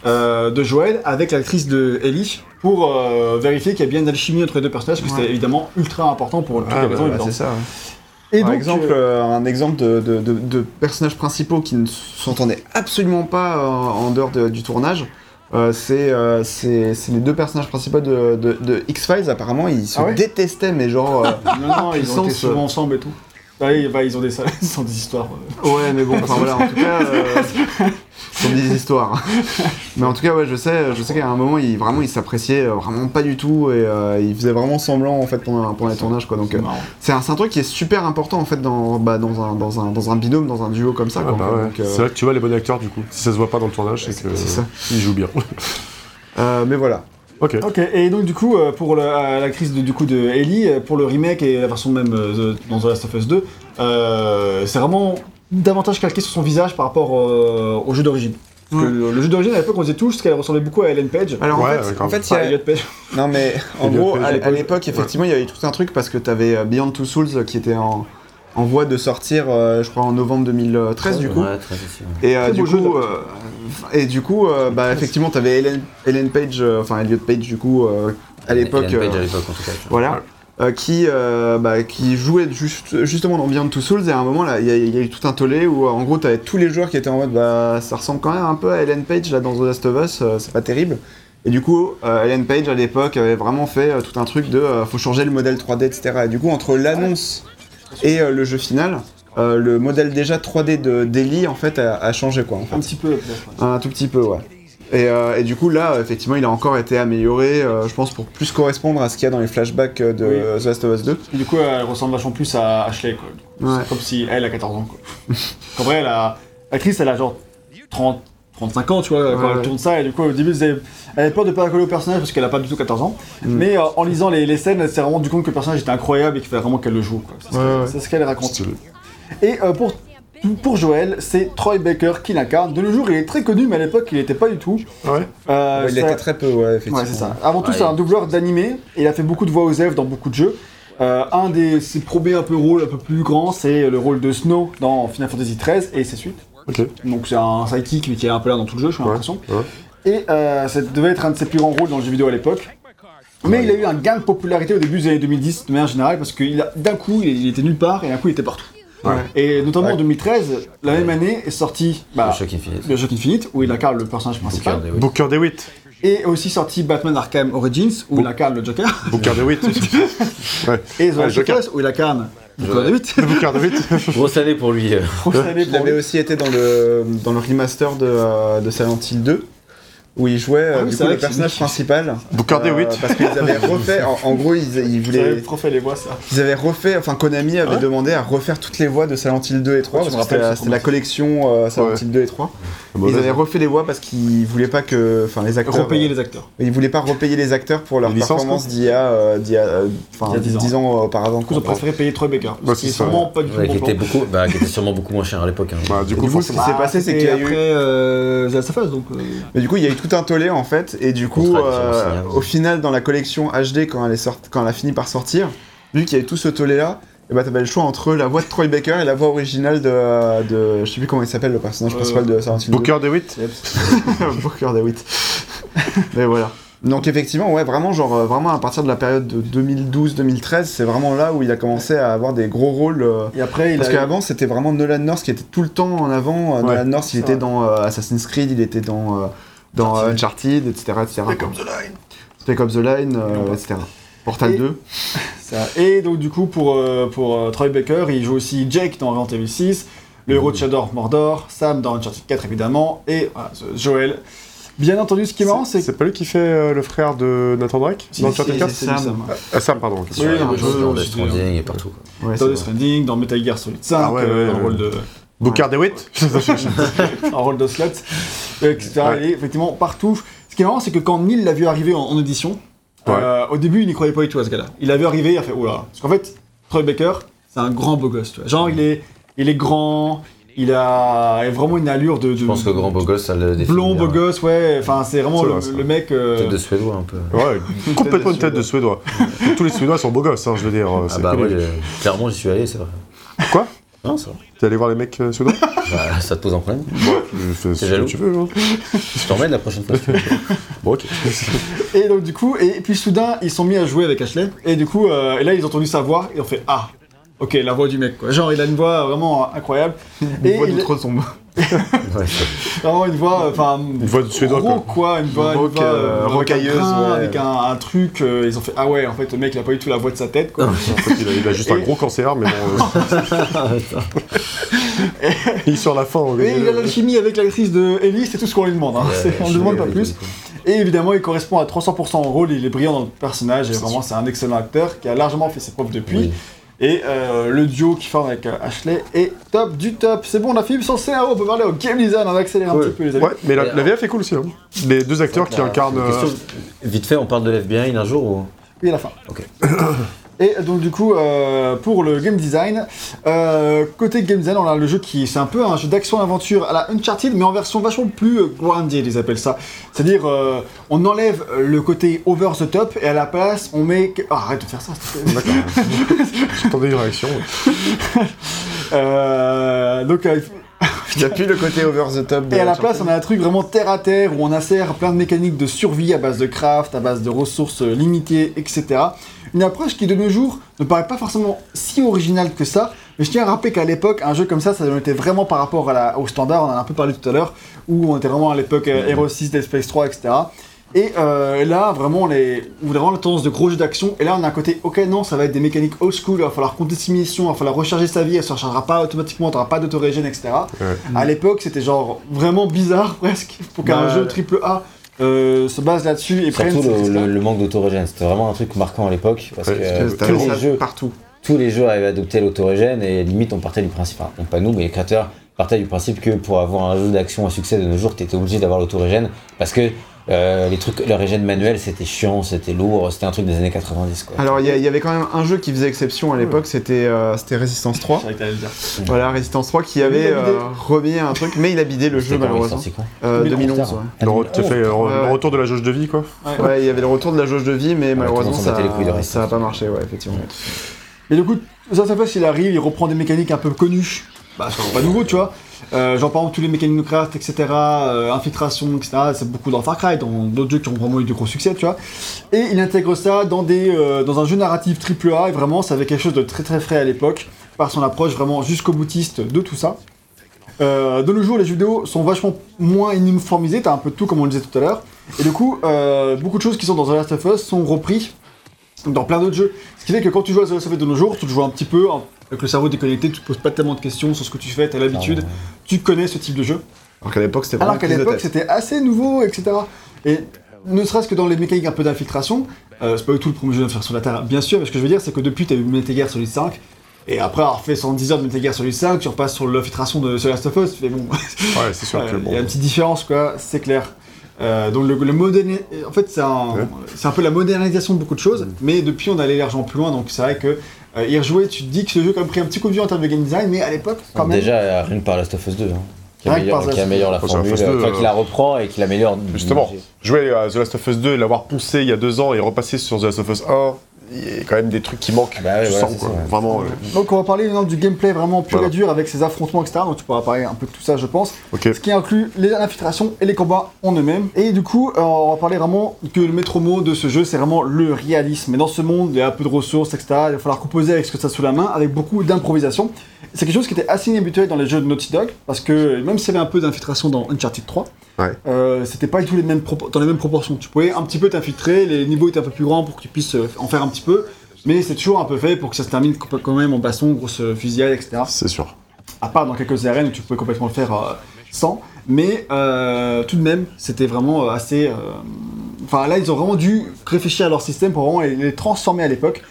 euh, de Joël avec l'actrice de Ellie pour euh, vérifier qu'il y a bien une alchimie entre les deux personnages, parce que c'était évidemment ultra important pour toutes Ah, bah, c'est ça. ouais. Et Par donc, exemple, euh, un exemple de, de- de- de personnages principaux qui ne s'entendaient absolument pas en dehors de- du tournage. euh, c'est euh, les deux personnages principaux de, de- de X-Files. Apparemment, ils se Ah ouais détestaient, mais genre. euh, non, non, ils puissance, souvent ensemble et tout. Oui, bah, ils ont des, ils ont des histoires. euh. Ouais, mais bon, enfin voilà, en tout cas, euh, ce sont des histoires. Mais en tout cas, ouais, je sais, je sais qu'à un moment, ils vraiment, ils s'appréciaient euh, vraiment pas du tout et euh, ils faisaient vraiment semblant en fait pendant, pendant les tournages, quoi. Donc, C'est euh, un, truc qui est super important en fait dans, bah, dans, un, dans, un, dans un binôme, dans un duo comme ça. Ah, quoi, bah ouais. Euh, C'est là que tu vois les bons acteurs du coup. Si ça se voit pas dans le tournage, c'est que ça. ils jouent bien. euh, mais voilà. Ok. Ok, et donc du coup, euh, pour le- euh, l'actrice de, du coup de Ellie, euh, pour le remake et la version même euh, de- dans The Last of Us 2, euh, c'est vraiment davantage calqué sur son visage par rapport euh, au jeu d'origine. Parce que le, le jeu d'origine, à l'époque, on disait tous qu'elle ressemblait beaucoup à Ellen Page. Alors Ouais, en ouais, fait, en fait, il y a- Page. non mais en Elliot gros, à, l'époque. effectivement, il y avait tout un truc parce que t'avais euh, Beyond Two Souls qui était en, en voie de sortir, euh, je crois, en novembre 2013 du coup. Ouais, très. Et euh, du coup, euh, et du coup, euh, bah effectivement, t'avais Ellen, Ellen Page, euh, enfin Elliot Page du coup euh, à l'époque, Ellen Page euh, à l'époque, en tout cas. tu vois. voilà, euh, qui, euh, bah, qui jouait juste, justement dans Beyond Two Souls. Et à un moment là, il y, a- il y a eu tout un tollé où euh, en gros t'avais tous les joueurs qui étaient en mode, bah ça ressemble quand même un peu à Ellen Page là dans The Last of Us, euh, c'est pas terrible. Et du coup, euh, Ellen Page à l'époque avait vraiment fait euh, tout un truc de, euh, faut changer le modèle 3D, etc. Et du coup, entre l'annonce et euh, le jeu final. euh, le modèle déjà 3D de d'Ellie en fait a, a changé quoi en fait. Un petit peu, ouais. Un tout petit peu, ouais. Et, euh, et du coup, là, effectivement, il a encore été amélioré, euh, je pense, pour plus correspondre à ce qu'il y a dans les flashbacks de Oui. The Last of Us 2. Et du coup, elle ressemble vachement plus à Ashley, quoi. Ouais. C'est comme si elle a 14 ans, quoi. en vrai, elle a... l'actrice, elle a genre 30, 35 ans, tu vois, quand Ouais, elle ouais. tourne ça, et du coup, au début, elle avait- elle avait peur de pas coller au personnage parce qu'elle a pas du tout 14 ans. Mm. Mais euh, en lisant les, les scènes, elle s'est vraiment rendu compte que le personnage était incroyable et qu'il fallait vraiment qu'elle le joue. C'est ce Ouais, qu'elle- ce raconte. Stylé. Et euh, pour, pour Joël, c'est Troy Baker qui l'incarne. De nos jours, il est très connu, mais à l'époque, il n'était pas du tout. Ouais Euh, il ça- était très peu, ouais, effectivement. Ouais, c'est ça. Avant tout, c'est un doubleur d'animé. Il a fait beaucoup de voix aux elfes dans beaucoup de jeux. Euh, un des ses premiers un peu rôles un peu plus grands, c'est le rôle de Snow dans Final Fantasy XIII et ses suites. Donc c'est un sidekick mais qui est un peu là dans tout le jeu, j'ai Ouais, l'impression. ouais. Et euh, ça devait être un de ses plus grands rôles dans le jeu vidéo à l'époque. Mais il a eu un gain de popularité au début des années 2010 de manière générale parce que d'un coup il, il était nulle part et d'un coup il était partout. Ouais. Et notamment Ouais. en 2013, la même année est sorti bah, Le jeu Infinite où il incarne le personnage principal. Booker DeWitt. Et aussi sorti Batman Arkham Origins où il incarne le Joker. Booker DeWitt. ouais. Et The Ouais, Joker. Où il incarne Booker Ouais. DeWitt. Booker DeWitt. Grosse année pour lui. euh. Grosse année Il avait aussi été dans le, dans le remaster de, euh, de Silent Hill 2, où il jouait euh, Ah oui, du coup, le personnage principal. Booker Euh, DeWitt. Parce qu'ils avaient refait, en, en gros, ils, ils voulaient. trop fait les voix, ça. Ils avaient refait, enfin Konami avait Ah ouais demandé à refaire toutes les voix de Silent Hill 2 et 3, Ouais, tu parce que c'était la- collection euh, Silent Ouais. Hill 2 et 3. Bon, ils avaient refait les voix parce qu'ils voulaient pas que. Enfin, les acteurs. Repayer les acteurs. Ils voulaient pas repayer les acteurs pour leur performance d'il y a, euh, d'il y a, euh, 10 ans. 10 ans auparavant. Du coup, ils ont préféré payer Troy Baker. Bah, Ce qui ça, sûrement pas du tout qui était bah, qui était sûrement beaucoup moins cher à l'époque. hein. Bah, du coup, ce qui s'est passé, c'est qu'il y a eu. euh, Us, donc. euh, Mais du coup, il y a eu tout un tollé en fait, et du coup, euh, au final, dans la collection HD, quand elle, est sorti- quand elle a fini par sortir, vu qu'il y a eu tout ce tollé là, et bah t'avais le choix entre la voix de Troy Baker et la voix originale de, de je sais plus comment il s'appelle, le personnage Euh, principal de Silent Hill 2. Booker DeWitt. Booker DeWitt. Mais voilà. Donc effectivement, ouais, vraiment, genre, euh, vraiment à partir de la période de 2012-2013, c'est vraiment là où il a commencé à avoir des gros rôles. euh, Et après, il parce a. qu'avant, c'était vraiment Nolan North qui était tout le temps en avant. Ouais. Nolan North, il était vrai. dans euh, Assassin's Creed, il était dans, euh, dans euh, Uncharted, etc. etc. Comme The Line. Spec of the Line, euh, etc. Portal Et- 2. Ça. Et donc, du coup, pour, euh, pour euh, Troy Baker, il joue aussi Jake dans Resident Evil 6, le héros de Shadow of Mordor, Sam dans Uncharted 4 évidemment, et voilà, Joel. Bien entendu, ce qui est marrant, c'est que. C'est pas lui qui fait euh, le frère de Nathan Drake Si, dans Uncharted si, 4 c'est Sam. Sam. Ah, Sam, pardon. Oui, dans Death Stranding et partout. quoi. Ouais, Dans Death. Stranding, dans Metal Gear Solid 5, Ah ouais, euh, ouais, dans le ouais. rôle de. Booker DeWitt un rôle de slot, etc. Ouais. Et effectivement, partout. Ce qui est marrant, c'est que quand Neil l'a vu arriver en, en audition, euh, au début, il n'y croyait pas du tout à ce gars-là. Il l'a vu arriver, il a fait oula. Parce qu'en fait, Troy Baker, c'est un grand beau gosse, tu vois. Genre, il est, il est grand, il a, vraiment une allure de. de Je pense que grand beau gosse, ça le définit. Blond, beau gosse, ouais. Enfin, c'est vraiment le, le mec. euh, Tête de suédois un peu. Ouais, complètement une tête de Suédois. Tous les Suédois sont beaux gosses, hein, je veux dire. euh, Ah bah ouais, clairement j'y suis allé, c'est vrai. Non, c'est vrai. T'es allé voir les mecs euh, suédois Bah, ça te pose un problème. Je fais ce que jaloux tu veux. hein. Je t'emmène la prochaine fois. si tu veux. Bon, ok. Et donc, du coup, et puis soudain, ils sont mis à jouer avec Ashley. Et du coup, euh, et là, ils ont entendu sa voix et ont fait Ah, ok, la voix du mec, quoi. Genre, il a une voix vraiment incroyable. Une Et voix il- d'outre-tombe. Vraiment une voix, enfin. Une voix de Suédois, gros, quoi. quoi. Une voix, une Rock, voix, euh, euh, avec un rocailleuse, ouais. avec un, un truc. euh, ils ont fait Ah ouais, en fait, le mec, il a pas du tout la voix de sa tête, quoi. En fait, il, a, il a juste un gros cancer, mais bon. euh, il sur la fin. on Et il a l'alchimie avec l'actrice de Ellie, c'est tout ce qu'on lui demande. hein. Ouais, on ne demande pas plus. Et évidemment, il correspond à 300% au rôle, il est brillant dans le personnage, et vraiment, c'est un excellent acteur qui a largement fait ses preuves depuis. Oui. Et euh, le duo qui forme avec euh, Ashley est top du top. C'est bon, on a fini sur scénario, on peut parler au game design, on va accélérer un Ouais. petit peu les amis. Ouais, mais la, la VF est cool aussi. Hein. Les deux acteurs qui incarnent. euh, question. Vite fait, on parle de l'FBI un jour ou? Et à la fin. Ok. Et donc du coup, euh, pour le game design, euh, côté game design, on a le jeu qui, c'est un peu un jeu d'action-aventure à la Uncharted, mais en version vachement plus euh, grounded, ils appellent ça. C'est-à-dire, euh, on enlève le côté over the top et à la place, on met... Ah, arrête de faire ça. D'accord. J'attendais une réaction. Donc, Il n'y a plus le côté over the top. de Et à la place, on a un truc vraiment terre à terre où on insère plein de mécaniques de survie à base de craft, à base de ressources euh, limitées, etc. Une approche qui de nos jours ne paraît pas forcément si originale que ça, mais je tiens à rappeler qu'à l'époque, un jeu comme ça, ça était vraiment par rapport à la- au standard, on en a un peu parlé tout à l'heure, où on était vraiment à l'époque euh, Hero 6, Dead Space 3, etc. Et euh, là, vraiment, les... on a vraiment la tendance de gros jeux d'action. Et là, on a un côté, ok, non, ça va être des mécaniques old school, il va falloir compter ses munitions, il va falloir recharger sa vie, elle se rechargera pas automatiquement, t'auras pas d'autorégène, etc. Ouais. À l'époque, c'était genre vraiment bizarre presque pour qu'un Bah, jeu triple A euh, se base là-dessus et prenne Surtout cette le, le- le manque d'autorégène. C'était vraiment un truc marquant à l'époque parce Ouais, que tous, les jeux, partout. tous les jeux avaient adopté l'autorégène et limite on partait du principe, enfin non pas nous mais les créateurs partaient du principe que pour avoir un jeu d'action à succès de nos jours, t'étais obligé d'avoir l'autorégène parce que euh, les trucs, le régène manuel c'était chiant, c'était lourd, c'était un truc des années 90 quoi. Alors il y, il avait quand même un jeu qui faisait exception à l'époque, c'était euh, c'était Resistance 3. Je savais que t'allais le dire. Voilà, Resistance 3 qui il avait euh, remis un truc, mais il a bidé le jeu il malheureusement. quoi Euh, 2011, 2011, ouais. Le, re- fait, euh, le retour de la jauge de vie, quoi. Ouais, il y avait le retour de la jauge de vie, mais malheureusement monde s'en ça, ça a pas marché, ouais, effectivement. Mais du coup, ça, ça fait s'il arrive, il reprend des mécaniques un peu connues. Bah, c'est pas nouveau, tu vois. Euh, genre, par exemple, tous les de craft, etc., euh, infiltration, etc., c'est beaucoup dans Far Cry, dans d'autres jeux qui ont vraiment eu du gros succès, tu vois. Et il intègre ça dans, des, euh, dans un jeu narratif AAA, et vraiment, ça avait quelque chose de très très frais à l'époque, par son approche vraiment jusqu'au boutiste de tout ça. De nos jours, les jeux vidéo sont vachement moins uniformisés, t'as un peu de tout comme on le disait tout à l'heure. Et du coup, euh, beaucoup de choses qui sont dans The Last of Us sont repris dans plein d'autres jeux. Ce qui fait que quand tu joues à The Last of Us de nos jours, tu joues un petit peu avec le cerveau déconnecté, tu te poses pas tellement de questions sur ce que tu fais, t'as l'habitude, Ah, tu connais ce type de jeu. Alors qu'à l'époque c'était Alors qu'à l'époque c'était assez nouveau, etc. Et ne serait-ce que dans les mécaniques un peu d'infiltration, euh, c'est pas du tout le premier jeu d'infiltration de la Terre, bien sûr, mais ce que je veux dire c'est que depuis t'as eu Metal Gear Solid 5, et après avoir fait 110 heures de Metal Gear Solid 5, tu repasses sur l'infiltration de The Last of Us, tu fais bon, Ouais, c'est sûr Ouais, que Il bon. y a une petite différence, quoi, c'est clair. Euh, donc le, le moderni- en fait c'est un, Ouais. un peu la modernisation de beaucoup de choses, mais depuis on allait largement plus loin, donc c'est vrai que euh, y rejouer, tu te dis que ce jeu a quand même pris un petit coup de vieux en termes de game design, mais à l'époque quand même. Déjà euh, rien que par Last of Us 2 hein, qui, améliore, qui la formule, 2, enfin, qui la reprend et qui l'améliore. Justement, jouer à The Last of Us 2 et l'avoir poussé il y a deux ans et repasser sur The Last of Us 1, il y a quand même des trucs qui manquent. Bah ouais, tu voilà, sens, c'est quoi. ça, ouais. Vraiment. euh, Donc on va parler maintenant du gameplay vraiment pur Voilà. et dur avec ses affrontements, etc. Donc tu pourras parler un peu de tout ça, je pense. ok. Ce qui inclut les infiltrations et les combats en eux-mêmes. Et du coup, euh, on va parler vraiment que le maître mot de ce jeu, c'est vraiment le réalisme. Et dans ce monde, il y a un peu de ressources, etc. Il va falloir composer avec ce que tu as sous la main, avec beaucoup d'improvisation. C'est quelque chose qui était assez inhabituel dans les jeux de Naughty Dog, parce que même s'il y avait un peu d'infiltration dans Uncharted 3, Ouais. euh, c'était pas du tout les mêmes dans les mêmes proportions. Tu pouvais un petit peu t'infiltrer, les niveaux étaient un peu plus grands pour que tu puisses euh, en faire un petit peu, mais c'est toujours un peu fait pour que ça se termine quand même en baston, grosse euh, fusillade, etc. C'est sûr. À part dans quelques arènes où tu pouvais complètement le faire euh, sans. Mais euh, tout de même, c'était vraiment assez. Enfin là, ils ont vraiment dû réfléchir à leur système pour vraiment les transformer à l'époque.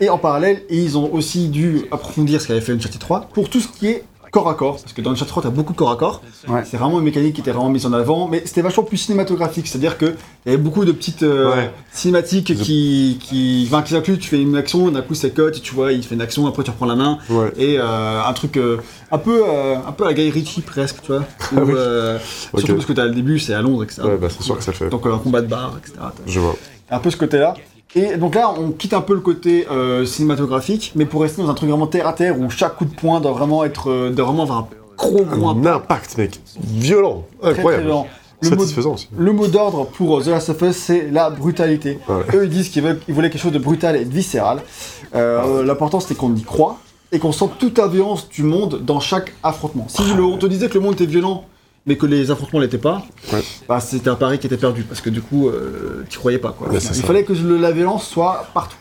Et en parallèle, ils ont aussi dû approfondir ce qu'avait fait Uncharted 3 pour tout ce qui est corps à corps. Parce que dans Uncharted 3, t'as beaucoup de corps à corps. Ouais. C'est vraiment une mécanique qui était vraiment mise en avant. Mais c'était vachement plus cinématographique. C'est-à-dire qu'il y avait beaucoup de petites euh, Ouais. cinématiques qui, qui, enfin, qui incluent, tu fais une action, d'un coup c'est cut, et tu vois, il fait une action, après tu reprends la main Ouais. et euh, un truc euh, un peu euh, un peu à la Guy Ritchie presque tu vois Où, oui. euh, Ok. surtout parce que t'as le début c'est à Londres etc Ouais, bah c'est sûr que ça le fait. donc un combat de bar etc Je vois. un peu ce côté là et donc là on quitte un peu le côté euh, cinématographique mais pour rester dans un truc vraiment terre à terre où chaque coup de poing doit vraiment être euh, doit vraiment avoir un gros gros Un impact, mec. Violent. très, très Incroyable. violent. le mot, Satisfaisant aussi. le mot d'ordre pour euh, The Last of Us, c'est la brutalité. Ouais. Eux, ils disent qu'ils ils voulaient quelque chose de brutal et de viscéral. Euh, L'important, c'était qu'on y croit et qu'on sent toute la violence du monde dans chaque affrontement. Si le- on te disait que le monde était violent, mais que les affrontements l'étaient pas, Ouais. bah, c'était un pari qui était perdu parce que du coup, euh, tu croyais pas. Quoi. Ouais, il ça. fallait que le- la violence soit partout.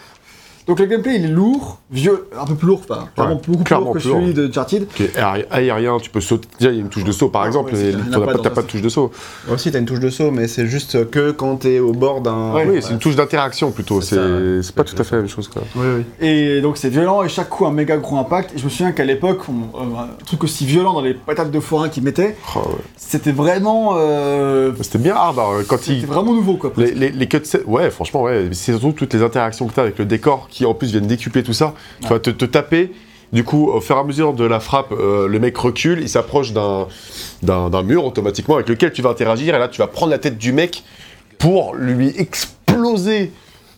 Donc le gameplay, il est lourd, vieux, un peu plus lourd, enfin, clairement beaucoup plus lourd que plus lourd. celui de Uncharted. Qui est aé- aérien, tu peux sauter. Déjà, il y a une touche de saut par Ah, exemple, a t'as pas pas, t'as de touche de saut. Aussi, t'as une touche de saut, mais c'est juste que quand t'es au bord d'un. Ouais. Oui, c'est une touche d'interaction plutôt. C'est pas tout à fait la même chose. Quoi. Oui, oui. Et donc c'est violent et chaque coup un méga gros impact. Et je me souviens qu'à l'époque, euh, un truc aussi violent dans les patates de forain qu'ils mettaient, Oh, ouais. c'était vraiment, euh, C'était bien hard hein, quand c'était il. vraiment nouveau quoi. Les, les, les cutscenes- ouais, franchement, ouais. C'est surtout toutes les interactions que tu as avec le décor qui en plus viennent décupler tout ça. Tu vas te, taper. Du coup, au fur et à mesure de la frappe, euh, le mec recule, il s'approche d'un mur automatiquement avec lequel tu vas interagir. Et là, tu vas prendre la tête du mec pour lui exploser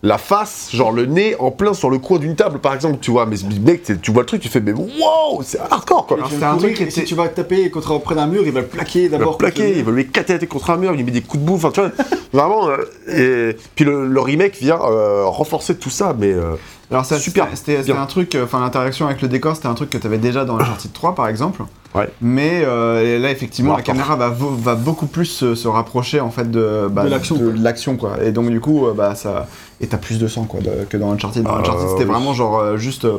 la face, genre le nez en plein sur le coin d'une table, par exemple. Tu vois, mais ce mec, tu vois le truc, tu fais, mais wow, c'est hardcore quoi. Il c'est un truc et si tu vas taper contre près d'un mur, il va le plaquer Il va le d'abord. plaquer, il va lui éclater la tête contre un mur, il lui met des coups de bouffe, enfin tu vois, vraiment. euh, et puis le, le remake vient euh, renforcer tout ça, mais euh, Alors ça, Super. c'était- un truc, euh, enfin l'interaction avec le décor, c'était un truc que t'avais déjà dans Uncharted 3 par exemple. Ouais. Mais euh, là effectivement, la caméra va, beaucoup plus se, se rapprocher en fait de, bah, De l'action, de quoi. l'action, quoi. Et donc du coup, euh, bah ça, et t'as plus de sang quoi de- que dans Uncharted. Dans Ah, Uncharted, c'était oui. vraiment genre euh, juste euh,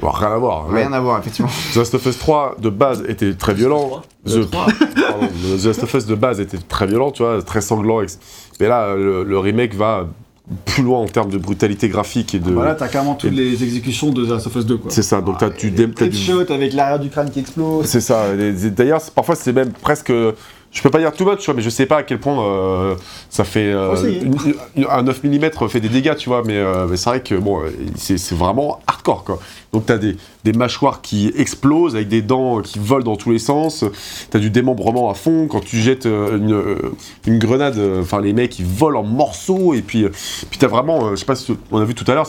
bon, rien à voir. hein. rien à voir effectivement. The Last of Us 3 de base était très violent. Le The, pardon, The Last of Us de base était très violent, tu vois, très sanglant. Mais là, le, le remake va plus loin en termes de brutalité graphique et de. Voilà, t'as carrément toutes et- les exécutions de The Last of Us 2 quoi. C'est ça, donc t'as- tu dé- t'as du- avec l'arrière du crâne qui explose. C'est ça. D'ailleurs, parfois, c'est même presque. Je peux pas dire too much, tu vois, mais je sais pas à quel point euh, ça fait. euh, Aussi. une- un 9 mm fait des dégâts, tu vois, mais, euh, mais c'est vrai que bon, euh, c'est vraiment hardcore, quoi. Donc, t'as des, des mâchoires qui explosent avec des dents qui volent dans tous les sens. T'as du démembrement à fond. Quand tu jettes une, une grenade, enfin, les mecs ils volent en morceaux. Et puis, puis t'as vraiment, je sais pas si on a vu tout à l'heure,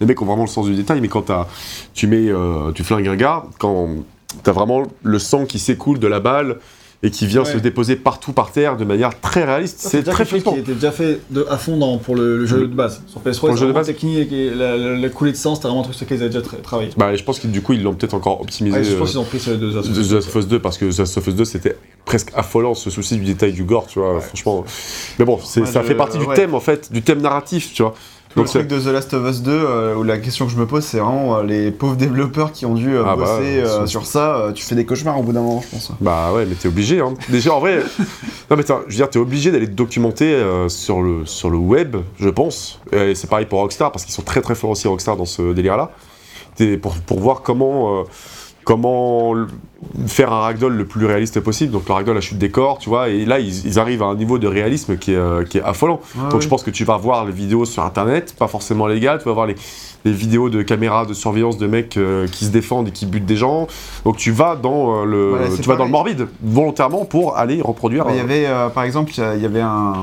les mecs ont vraiment le sens du détail, mais quand tu mets, tu flingues un gars, quand t'as vraiment le sang qui s'écoule de la balle et qui vient Ouais. se déposer partout par terre de manière très réaliste. C'est très flippant. qui était déjà fait de, à fond dans, pour le, le jeu de base. Sur PS3, Pour le jeu de base technique et la, la, la coulée de sang, c'était vraiment un truc sur lequel ils avaient déjà tra- travaillé. Bah, je pense que du coup, ils l'ont peut-être encore optimisé. Ouais, je pense euh, qu'ils ont pris The Last of Us The Last of Us 2 parce que The Last of Us 2 c'était presque affolant ce souci du détail du gore tu vois franchement mais bon ça fait partie du thème en fait du thème narratif tu vois Tout Donc le truc de The Last of Us 2, euh, où la question que je me pose, c'est vraiment euh, les pauvres développeurs qui ont dû euh, Ah bah, bosser sur ça. tu fais des cauchemars au bout d'un moment, je pense. Bah ouais, mais t'es obligé. Hein. Déjà, en vrai, non mais je veux dire, t'es obligé d'aller te documenter sur le sur le web, je pense. Et c'est pareil pour Rockstar parce qu'ils sont très très forts aussi Rockstar dans ce délire-là. Pour pour voir comment comment faire un ragdoll le plus réaliste possible. Donc le ragdoll, la chute des corps, tu vois. Et là, ils, ils arrivent à un niveau de réalisme qui est euh, qui est affolant. Donc je pense que tu vas voir les vidéos sur internet, pas forcément légales, tu vas voir les, les vidéos de caméras de surveillance de mecs euh, qui se défendent et qui butent des gens. Donc tu vas dans euh, le Voilà, tu vas dans le morbide volontairement pour aller reproduire. Il y avait, par exemple, il y avait un,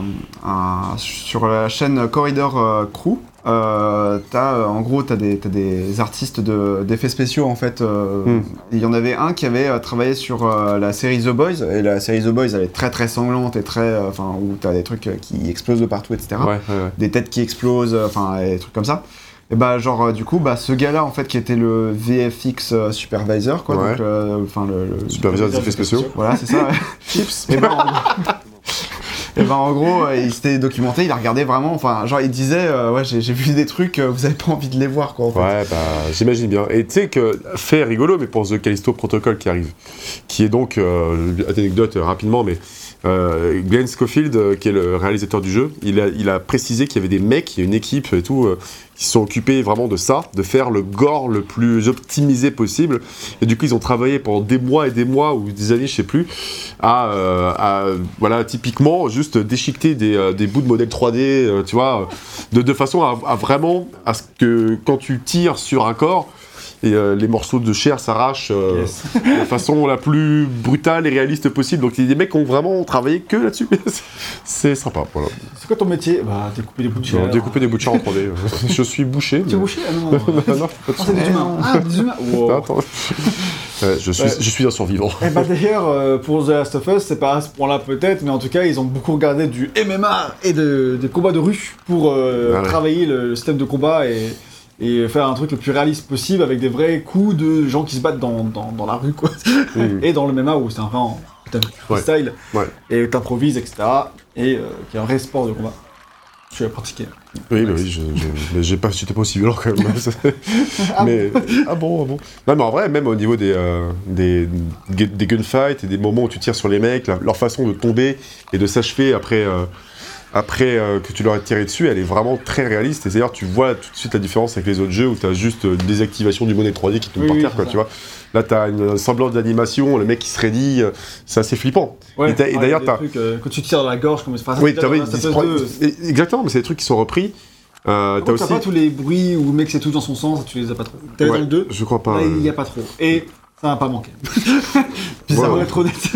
un- sur la chaîne Corridor Crew, euh, euh, en gros, t'as des, t'as des artistes de- d'effets spéciaux en fait. euh, Hmm. Il y en avait un qui avait euh, travaillé sur la série The Boys, et la série The Boys elle est très très sanglante et très. Enfin, où t'as des trucs qui explosent de partout, etc. Ouais, ouais, ouais. Des têtes qui explosent, enfin, des trucs comme ça. Et bah, genre, du coup, bah, ce gars-là en fait qui était le VFX supervisor, quoi. Ouais. donc, Enfin, le, le- Superviseur des effets spéciaux. Voilà, c'est ça. Chips. Et en gros, et ben, en gros, euh, il s'était documenté, il a regardé vraiment, enfin, genre, il disait, euh, ouais, j'ai vu des trucs, euh, vous avez pas envie de les voir, quoi, en fait. Ouais, bah, j'imagine bien. Et tu sais que, fait rigolo, mais pour The Callisto Protocol qui arrive, qui est donc, euh, anecdote rapidement, mais euh, Glenn Schofield, euh, qui est le réalisateur du jeu, il a, il a précisé qu'il y avait des mecs, une équipe et tout, euh, qui se sont occupés vraiment de ça, de faire le gore le plus optimisé possible. Et du coup, ils ont travaillé pendant des mois et des mois, ou des années, je sais plus, à, euh, voilà, typiquement, juste déchiqueter des, euh, des bouts de modèles 3D, euh, tu vois, de, de façon à, à vraiment, à ce que quand tu tires sur un corps, et euh, les morceaux de chair s'arrachent euh, Yes. de façon la plus brutale et réaliste possible. Donc il y a des mecs qui ont vraiment travaillé que là-dessus. C'est sympa. Voilà. C'est quoi ton métier? Bah, découper des bouts de chair. découper des bouts de chair en 3D. Je suis bouché. Tu es mais- bouché? Ah non. non, non, pas de Ah, c'est des soucis. humains. Ah, des humains. Wow. Attends. Ouais, je, suis, Ouais. je suis un survivant. Eh bah d'ailleurs, euh, pour The Last of Us, c'est pas à ce point-là peut-être, mais en tout cas, ils ont beaucoup regardé du MMA et de, des combats de rue pour euh, Ah travailler le, le système de combat et, et faire un truc le plus réaliste possible avec des vrais coups de gens qui se battent dans, dans, dans la rue, quoi. Et dans le MMA où c'est un vrai en Ouais. et t'improvises, etc. Et euh, qui est un vrai sport de combat. Je l'ai pratiqué. Oui, bah oui, j'ai pas, j'étais pas aussi violent quand même. mais ah bon, ah bon. Non, mais en vrai, même au niveau des, euh, des, des gunfights et des moments où tu tires sur les mecs, la- leur façon de tomber et de s'achever après, euh, après euh, que tu leur aies tiré dessus, elle est vraiment très réaliste. Et d'ailleurs, tu vois tout de suite la différence avec les autres jeux où tu as juste euh, une désactivation du modèle 3D qui tombe Oui, par oui, terre, c'est quoi, ça. tu vois. Là, tu as une semblance d'animation, le mec qui se raidit, euh, c'est assez flippant. Ouais. Et et d'ailleurs, quand tu tires dans la gorge, comme enfin, ça, Oui, t'as dans oui, Last of ils Us se prennent- 2, et- exactement, mais c'est des trucs qui sont repris. Euh, t'as aussi. Pas tous les bruits où le mec c'est tout dans son sens, tu les as pas trop. T'as Ouais, dans le 2, Je crois pas. là il y a pas trop. Et ça va pas manquer. Bizarrement Ouais. être honnête.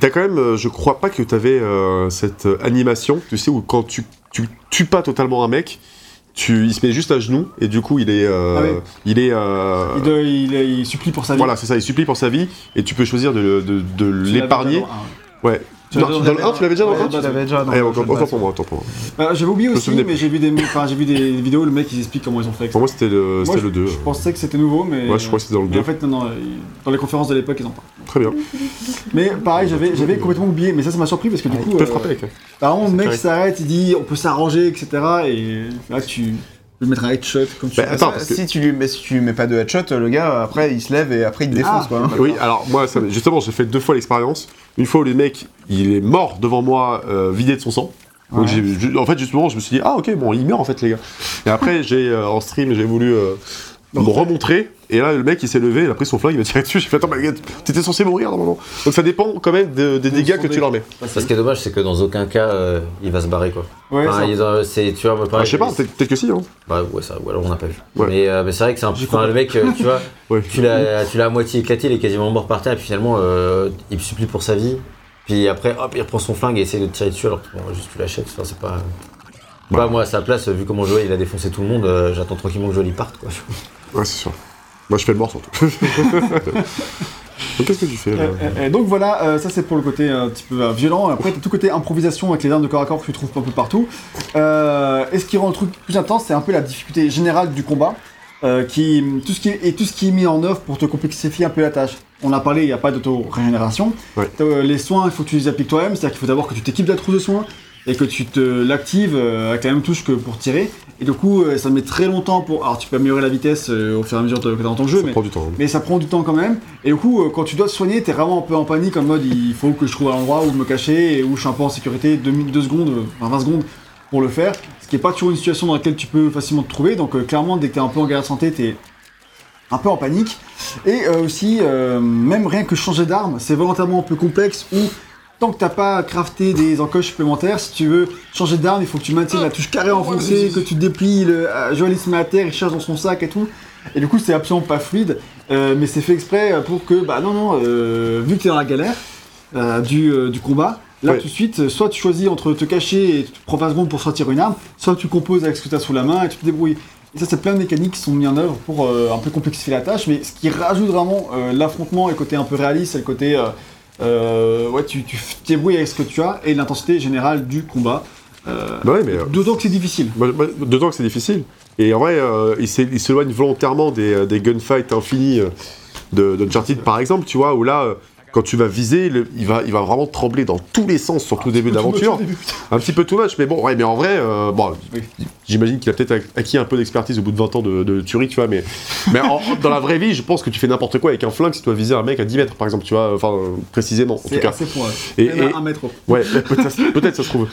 T'as quand même, euh, je crois pas que t'avais euh, cette euh, animation, tu sais, où quand tu, tu tues pas totalement un mec, tu, il se met juste à genoux et du coup il est, euh, Ah oui. il est, euh, Il, doit- il- il supplie pour sa vie. voilà, c'est ça, il supplie pour sa vie et tu peux choisir de, de, de l'épargner. un. Ouais. Tu Non, l'avais dans dans le le 1, tu l'avais déjà dans le Ouais, 1 bah, Tu l'avais déjà dans Eh, le autant, jeu de autant base. pour moi, autant pour moi. Euh, J'avais oublié aussi, mais j'ai vu des, enfin, j'ai vu des vidéos où le mec ils expliquent comment ils ont fait. Pour moi, c'était le, Moi, c'était je, le 2. je pensais que c'était nouveau, mais. Ouais, je crois que c'était dans le mais 2. en fait, non, ils- dans les conférences de l'époque, ils en parlent. Très bien. Mais pareil, j'avais complètement oublié, mais ça, ça m'a surpris parce que du coup. Tu peux euh, frapper avec. hein. Apparemment, le mec s'arrête, il dit on peut s'arranger, etc. Et là, tu peux mettre un headshot comme tu Bah, attends, parce que- Si tu lui mets, si tu lui mets pas de headshot, le gars après il se lève et après il te défonce Ah. quoi. hein. Oui, alors moi, ça, justement, j'ai fait deux fois l'expérience. Une fois où le mec, il est mort devant moi, euh, vidé de son sang. Donc Ouais. j'ai, ju- en fait, justement, je me suis dit, ah ok, bon, il meurt en fait, les gars. Et après, j'ai euh, en stream, j'ai voulu euh, me remontrer. Et là, le mec, il s'est levé, il a pris son flingue, il m'a tiré dessus. J'ai fait, attends, mais t'étais censé mourir normalement. Donc ça dépend quand même de- des De dégâts que tu leur mets. Ce qui est dommage, c'est que dans aucun cas, euh, il va se barrer quoi. Ouais, Enfin, c'est, tu vois, moi, Ah, pareil, je sais pas, peut-être peut-être que si. Hein. Bah ouais, ça, ou alors on n'a pas vu. Ouais. Mais, euh, mais c'est vrai que c'est un peu. Enfin, le mec, euh, tu vois, Ouais. tu l'as, tu l'as à moitié éclaté, il est quasiment mort par terre, et puis finalement, euh, il supplie pour sa vie. Puis après, hop, il reprend son flingue et essaie de te tirer dessus, alors que bon, juste tu l'achètes. Enfin, c'est pas. Bah, moi, à sa place, vu comment Joël il a défoncé tout le monde, euh, j'attends tranquillement que Joël il parte quoi. Ouais, c'est sûr. Moi, je fais le mort surtout. Donc qu'est-ce que tu fais là Euh, euh, euh, donc voilà, euh, ça c'est pour le côté un petit peu euh, violent. Après, t'as tout côté improvisation avec les armes de corps à corps que tu trouves un peu partout. Euh, et ce qui rend le truc plus intense, c'est un peu la difficulté générale du combat. qui, tout ce qui est, et tout ce qui est mis en œuvre pour te complexifier un peu la tâche. On a parlé, il n'y a pas d'auto-régénération. Ouais. Les soins, il faut que tu les appliques toi-même, c'est-à-dire qu'il faut d'abord que tu t'équipes de la trousse de soins et que tu te l'actives avec la même touche que pour tirer. Et du coup, euh, ça met très longtemps pour. Alors, tu peux améliorer la vitesse euh, au fur et à mesure de- que tu dans ton jeu, Ça mais prend du temps. hein. mais ça prend du temps quand même. Et du coup, euh, quand tu dois te soigner, t'es vraiment un peu en panique, en mode il faut que je trouve un endroit où me cacher et où je suis un peu en sécurité, 2 minutes, 2 secondes, enfin 20 secondes pour le faire. Ce qui est pas toujours une situation dans laquelle tu peux facilement te trouver. Donc euh, clairement, dès que t'es un peu en galère de santé, t'es un peu en panique. Et euh, aussi, euh, même rien que changer d'arme, c'est volontairement un peu complexe où tant que t'as pas crafté des encoches supplémentaires, si tu veux changer d'arme, il faut que tu maintiennes la touche carrée enfoncée, que tu déplies, le euh, met à terre, il cherche dans son sac et tout. Et du coup, c'est absolument pas fluide, euh, mais c'est fait exprès pour que, bah non, non, euh, vu que t'es dans la galère euh, du, euh, du combat, Là, Ouais. tout de suite, euh, soit tu choisis entre te cacher et tu prends 20 secondes pour sortir une arme, soit tu composes avec ce que tu as sous la main et tu te débrouilles. Et ça, c'est plein de mécaniques qui sont mis en œuvre pour euh, un peu complexifier la tâche, mais ce qui rajoute vraiment euh, l'affrontement et le côté un peu réaliste, c'est le côté. Euh, ouais, tu, débrouilles avec ce que tu as et l'intensité générale du combat. Euh, Bah ouais, mais. euh, D'autant que c'est difficile. Moi, D'autant que c'est difficile. Et en vrai, euh, il s'é- il s'éloigne volontairement des, euh, des gunfights infinis de d'Uncharted, par exemple, tu vois, où là, quand tu vas viser, le- il, va, il va vraiment trembler dans tous les sens, surtout au début de l'aventure. Un petit peu too much, mais bon, ouais, mais en vrai, euh, bon, Oui. j'imagine qu'il a peut-être ac- acquis un peu d'expertise au bout de 20 ans de, de tuerie, tu vois, mais, mais en- dans la vraie vie, je pense que tu fais n'importe quoi avec un flingue si tu dois viser un mec à 10 mètres, par exemple, tu vois, enfin, précisément, en tout C'est cas. assez point. Et- Et, et- un mètre. Ouais, peut-être peut-être ça se trouve.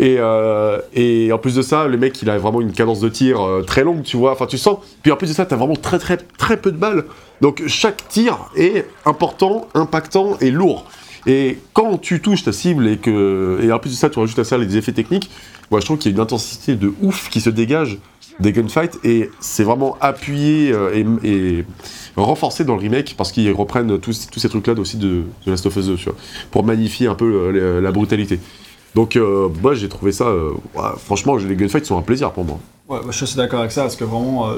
Et, euh, et en plus de ça, le mec, il a vraiment une cadence de tir euh, très longue, tu vois. Enfin, tu sens. Puis en plus de ça, t'as vraiment très très très peu de balles. Donc chaque tir est important, impactant et lourd. Et quand tu touches ta cible et que et en plus de ça, tu rajoutes à ça les effets techniques, moi je trouve qu'il y a une intensité de ouf qui se dégage des gunfights et c'est vraiment appuyé euh, et, renforcé dans le remake parce qu'ils reprennent tous, tous ces trucs-là aussi de, de Last of Us 2, tu vois, pour magnifier un peu euh, la brutalité. Donc euh, moi j'ai trouvé ça, franchement les gunfights sont un plaisir pour moi. Ouais, bah, je suis d'accord avec ça parce que vraiment.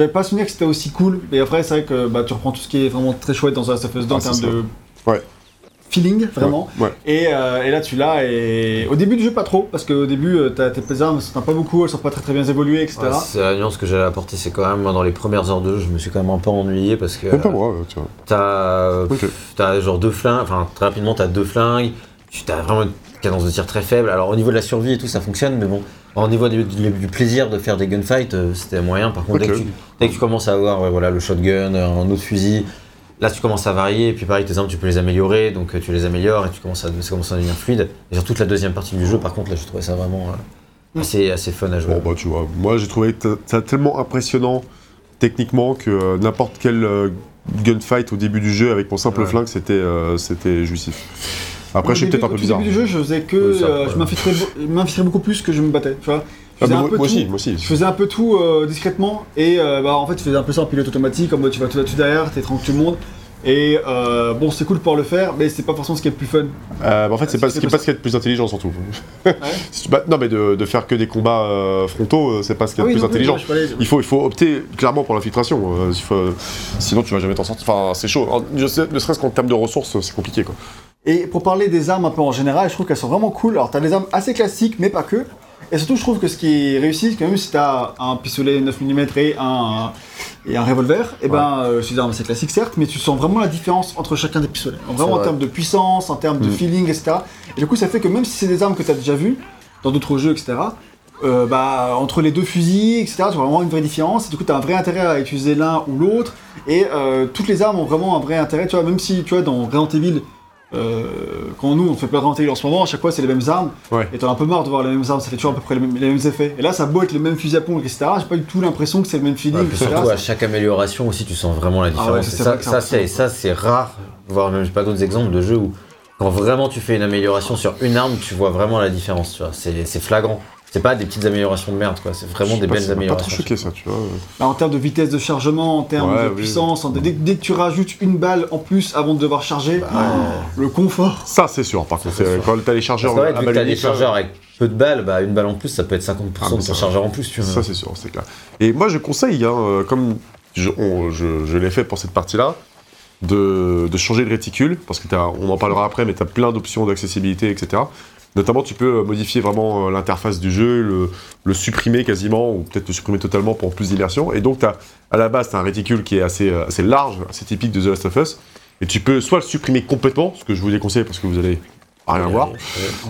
J'avais pas souvenir que c'était aussi cool, mais après, c'est vrai que bah, tu reprends tout ce qui est vraiment très chouette dans The Last of Us 2 en Ah, termes de Ouais. feeling, vraiment. Ouais. Et, euh, et là, tu l'as, et au début du jeu, pas trop, parce qu'au début, euh, t'as tes armes, sont pas beaucoup, elles sont pas très très bien évoluées, etc. Ouais, c'est la nuance que j'allais apporter, c'est quand même, moi, dans les premières heures de jeu, je me suis quand même un peu ennuyé parce que Même pas moi, tu vois. t'as t'as genre deux flingues, enfin très rapidement t'as deux flingues, tu as vraiment une cadence de tir très faible. Alors au niveau de la survie et tout, ça fonctionne, mais bon, au niveau du, du- du plaisir de faire des gunfights, euh, c'était moyen. Par contre, dès, que tu, dès que tu commences à avoir ouais, voilà, le shotgun, un autre fusil, là tu commences à varier, et puis pareil, tes armes tu peux les améliorer, donc euh, tu les améliores et tu commences à, ça commence à devenir fluide. Et sur toute la deuxième partie du jeu, par contre, là je trouvais ça vraiment euh, assez, assez fun à jouer. Bon bah tu vois, moi j'ai trouvé ça tellement impressionnant techniquement que euh, n'importe quel euh, gunfight au début du jeu avec mon simple Ouais. flingue c'était euh, c'était jouissif. Après Au je suis peut-être un peu au tout bizarre. début du jeu, je faisais que. Ça, euh, ouais. je m'infiltrais beau- m'infiltrais beaucoup plus que je me battais, tu vois. Je Ah, faisais un moi, peu moi tout. aussi, moi aussi. Je faisais un peu tout euh, discrètement et euh, bah, en fait tu faisais un peu ça en pilote automatique en mode tu vas tout là-dessus derrière, t'es tranquille tout le monde et euh, bon c'est cool de pouvoir le faire mais c'est pas forcément ce qui est le plus fun. Euh, bah, en fait, c'est Ah, pas ce qui est pas pas ce qui est le plus intelligent surtout. Si tu- bah, non mais de, de faire que des combats euh, frontaux, euh, c'est pas ce qui est Ah oui, le plus non, oui, intelligent. ouais, Il faut, il faut opter clairement pour l'infiltration. euh, sinon, tu vas jamais t'en sortir. Enfin, c'est chaud. En- Je sais, ne serait-ce qu'en termes de ressources, c'est compliqué quoi. Et pour parler des armes un peu en général, je trouve qu'elles sont vraiment cool. Alors t'as des armes assez classiques mais pas que. Et surtout je trouve que ce qui est réussi, c'est que même si t'as un pistolet 9 mm et un, et un revolver, et ben euh, c'est des armes assez classiques certes, mais tu sens vraiment la différence entre chacun des pistolets. Vraiment en termes de puissance, en termes de Mm. feeling, etc. Et du coup ça fait que même si c'est des armes que t'as déjà vues dans d'autres jeux, etc. euh, bah, entre les deux fusils, etc., tu vois vraiment une vraie différence. Et du coup, tu as un vrai intérêt à utiliser l'un ou l'autre. Et euh, toutes les armes ont vraiment un vrai intérêt. Tu vois, même si, tu vois, dans Resident Evil, euh, quand nous on fait plein de en ce moment, à chaque fois c'est les mêmes armes. Ouais. Et t'en as un peu marre de voir les mêmes armes, ça fait toujours à peu près les mêmes, les mêmes effets. Et là, ça a beau être le même fusil à pompe, etc. J'ai pas du tout l'impression que c'est le même feeling, Ouais, etc. surtout à chaque amélioration aussi tu sens vraiment la différence. Ah ouais, Et ça, c'est ça, c'est ça, c'est impressionnant. ça c'est rare, voire même j'ai pas d'autres exemples de jeux où quand vraiment tu fais une amélioration sur une arme, tu vois vraiment la différence. Tu vois, c'est c'est flagrant. C'est pas des petites améliorations de merde quoi, c'est vraiment des pas, belles ça m'a pas trop améliorations. choqué ça, tu vois. Bah, en termes de vitesse de chargement, en termes Ouais, de oui. puissance, en- dès, dès que tu rajoutes une balle en plus avant de devoir charger, Bah, le confort. Ça, c'est sûr. Par contre, sûr. quand t'as les chargeurs Parce que ouais, à unique, là, chargeurs avec peu de balles, bah une balle en plus ça peut être 50% Ah, de ça ton chargeur en plus, tu vois. Ça, c'est sûr, c'est clair. Et moi, je conseille, hein, euh, comme je, on- je- je l'ai fait pour cette partie-là, de, de changer de réticule, parce que t'as- on en parlera après, mais tu as plein d'options d'accessibilité, etc. Notamment, tu peux euh, modifier vraiment euh, l'interface du jeu, le, le supprimer quasiment, ou peut-être le supprimer totalement pour plus d'immersion. Et donc, as, à la base, tu as un réticule qui est assez, euh, assez large, assez typique de The Last of Us, et tu peux soit le supprimer complètement, ce que je vous déconseille parce que vous allez rien voir, Ouais.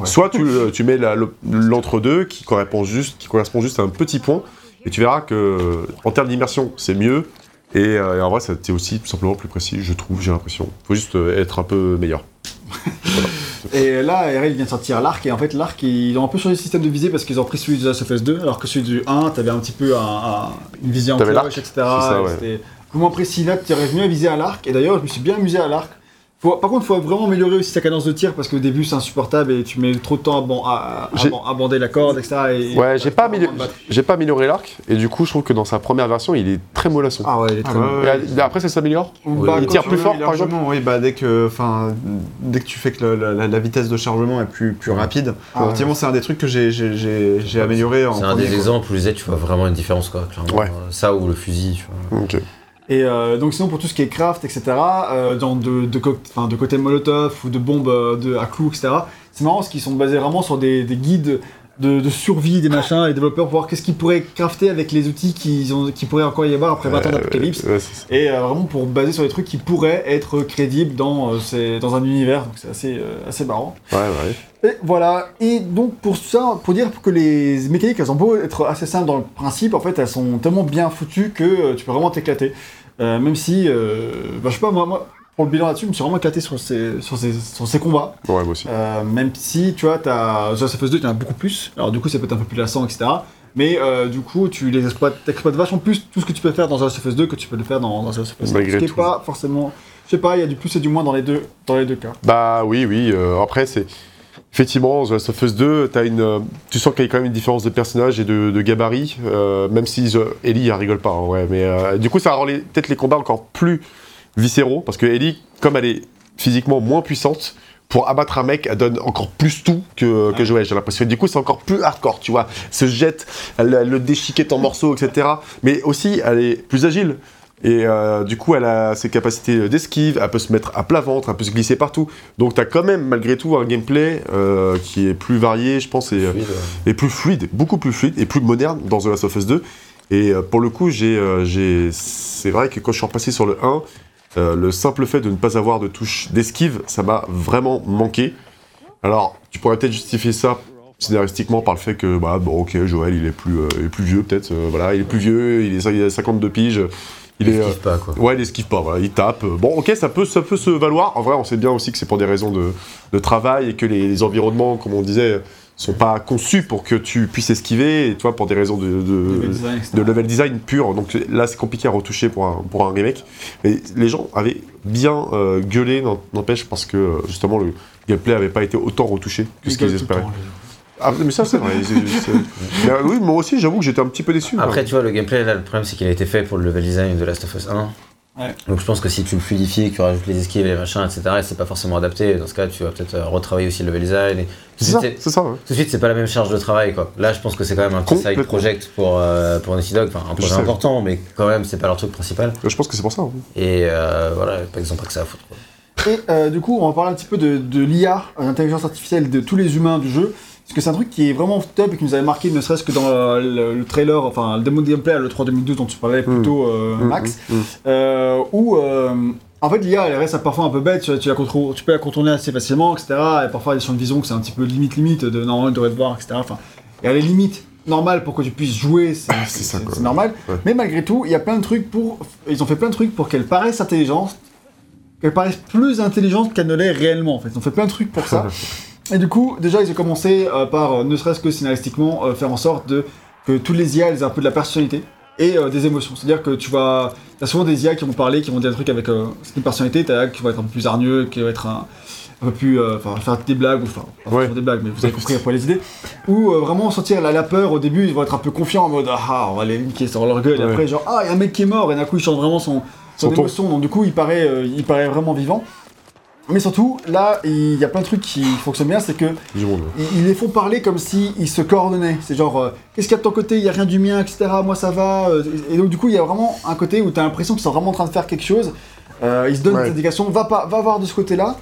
Soit tu, tu mets l'entre-deux qui correspond juste, qui correspond juste à un petit point, et tu verras que en termes d'immersion, c'est mieux. Et, euh, et en vrai, c'est aussi tout simplement plus précis, je trouve, j'ai l'impression. Faut juste être un peu meilleur. Et là, RL vient de sortir l'arc, et en fait, l'arc, ils ont un peu changé le système de visée parce qu'ils ont pris celui de of Us 2, alors que celui du 1, t'avais un petit peu un- un- une visée en cloche, etc. ça, et ouais. C'était moins précis. Là, tu revenu à viser à l'arc, et d'ailleurs, je me suis bien amusé à l'arc. Faut- par contre, il faut vraiment améliorer aussi sa cadence de tir parce qu'au début c'est insupportable et tu mets trop de temps à, ban- à, à- J'ai- à bander la corde, etc. Et, Ouais, j'ai pas, j'ai pas amélioré l'arc, et du coup, je trouve que dans sa première version, il est très mollasson. Ah ouais, il est très Ah bon. ouais, Et après, ça s'améliore Bah, il tire plus fort, par exemple oui, bah dès que, enfin, dès que tu fais que la, la- la vitesse de chargement est plus, plus rapide, Ah ouais. c'est un des trucs que j'ai- amélioré C'est un des quoi. exemples où je disais, tu vois vraiment une différence, quoi. Clairement. Ouais. Ça ou le fusil, tu vois. Et euh, donc sinon pour tout ce qui est craft, etc., euh, dans de, de, co- enfin, de côté molotov ou de bombes de, à clous, etc., c'est marrant parce qu'ils sont basés vraiment sur des, des guides de, de survie des machins, les développeurs pour voir qu'est-ce qu'ils pourraient crafter avec les outils qu'ils qui pourraient encore y avoir après 20 ans d'apocalypse. Ouais. Et euh, vraiment pour baser sur des trucs qui pourraient être crédibles dans, euh, ces- dans un univers, donc c'est assez, euh, assez marrant. Ouais, ouais. Et voilà, et donc pour ça, pour dire que les mécaniques, elles ont beau être assez simples dans le principe, en fait, elles sont tellement bien foutues que tu peux vraiment t'éclater. Euh, même si, euh, bah, je sais pas, moi, moi, pour le bilan là-dessus, je me suis vraiment éclaté sur ces, sur ces, sur ces combats. Ouais, moi aussi. Euh, même si, tu vois, Last of Us 2, il y en a beaucoup plus. Alors du coup, ça peut être un peu plus lassant, etc. Mais euh, du coup, tu les exploites, t'exploites vachement plus tout ce que tu peux faire dans of Us 2 que tu peux le faire dans, dans of Us 1. Malgré Ce qui est tout. pas forcément... Je sais pas, il y a du plus et du moins dans les deux, dans les deux cas. Bah oui, oui. euh, après, c'est. Effectivement, The Last of Us 2, as une, tu sens qu'il y a quand même une différence de personnage et de, de gabarit, euh, même si Ellie, elle rigole pas, hein, ouais, mais euh, du coup, ça rend peut-être les combats encore plus viscéraux, parce que Ellie, comme elle est physiquement moins puissante, pour abattre un mec, elle donne encore plus tout que, que Joël, j'ai l'impression. Du coup, c'est encore plus hardcore, tu vois. Elle se jette, elle, elle le déchiquette en morceaux, etc. Mais aussi, elle est plus agile. Et euh, du coup, elle a ses capacités d'esquive, elle peut se mettre à plat ventre, elle peut se glisser partout. Donc, tu as quand même, malgré tout, un gameplay euh, qui est plus varié, je pense, et, Fluide, ouais. et plus fluide, beaucoup plus fluide et plus moderne dans The Last of Us 2. Et euh, pour le coup, j'ai, c'est vrai que quand je suis repassé sur le 1, euh, le simple fait de ne pas avoir de touche d'esquive, ça m'a vraiment manqué. Alors, tu pourrais peut-être justifier ça scénaristiquement par le fait que, bah, bon, ok, Joël, il est plus, il est plus vieux, peut-être, voilà, il est plus vieux, il, est, il a 52 piges, il est... Il euh, esquive pas, quoi. Ouais, il esquive pas, voilà, il tape. Bon, ok, ça peut, ça peut se valoir. En vrai, on sait bien aussi que c'est pour des raisons de, de travail et que les, les environnements, comme on disait, sont pas conçus pour que tu puisses esquiver, et toi, pour des raisons de, de, Level design, de level design pur. Donc là, c'est compliqué à retoucher pour un, pour un remake. Mais les gens avaient bien euh, gueulé, n'empêche, parce que euh, justement, le gameplay avait pas été autant retouché que ce Ils qu'ils espéraient. Ah, mais ça, c'est vrai. c'est- c'est- Mais, oui, moi aussi, j'avoue que j'étais un petit peu déçu. Après, quoi. tu vois, le gameplay, là, le problème, c'est qu'il a été fait pour le level design de Last of Us 1. Ouais. Donc, je pense que si tu le fluidifies, que tu rajoutes les esquives et les machins, etc., et c'est pas forcément adapté, dans ce cas, tu vas peut-être euh, retravailler aussi le level design. Et... Tout, de c'est ça, suite, c'est- c'est ça. ouais. tout de suite, c'est pas la même charge de travail, quoi. Là, je pense que c'est quand même un petit side project pour, euh, pour Naughty Dog, enfin, un projet important, mais quand même, c'est pas leur truc principal. Je pense que c'est pour ça. hein. Et euh, voilà, pas- ils ont pas que ça à foutre, quoi. Et euh, du coup, on va parler un petit peu de, de l'IA, l'intelligence artificielle de tous les humains du jeu. Parce que c'est un truc qui est vraiment top et qui nous avait marqué, ne serait-ce que dans euh, le, le trailer, enfin le démo de gameplay à l'E3 2012 dont tu parlais plus Mm. euh, Max. mm, mm. Euh, où euh, en fait l'IA elle reste parfois un peu bête, tu, tu la tu peux la contourner assez facilement, etc. Et parfois a des champs de vision que c'est un petit peu limite limite de normalement il devrait te voir, etc. Enfin, il y a les limites normales pour que tu puisses jouer, c'est Ah, c'est normal. Ouais. Mais malgré tout, il y a plein de trucs pour. Ils ont fait plein de trucs pour qu'elle paraisse intelligente, qu'elle paraisse plus intelligente qu'elle ne l'est réellement. En fait, ils ont fait plein de trucs pour ça. Et du coup, déjà, ils ont commencé euh, par, euh, ne serait-ce que scénaristiquement, euh, faire en sorte de, que tous les IA aient un peu de la personnalité et euh, des émotions. C'est-à-dire que tu vas. T'as souvent des IA qui vont parler, qui vont dire des trucs avec une personnalité, t'as qui va être un peu plus hargneux, qui va être un, un peu plus. Enfin, faire des blagues, ou enfin, pas Ouais. des blagues, mais vous avez compris après les idées. Ou vraiment sentir la, la peur au début, ils vont être un peu confiants en mode Ah, on va les niquer sur leur gueule. Et après, genre, ah, il y a un mec qui est mort, et d'un coup, il chante vraiment son, son, émotion. Donc, du coup, il paraît, il paraît vraiment vivant. Mais surtout, là, il y a plein de trucs qui fonctionnent bien, c'est que ils, ils les font parler comme si ils se coordonnaient. C'est genre, euh, qu'est-ce qu'il y a de ton côté? Il y a rien du mien, etc. Moi, ça va. euh, Et donc, du coup, il y a vraiment un côté où tu as l'impression qu'ils sont vraiment en train de faire quelque chose. Euh, ils se donnent Ouais. des indications, va, pas, va voir de ce côté-là.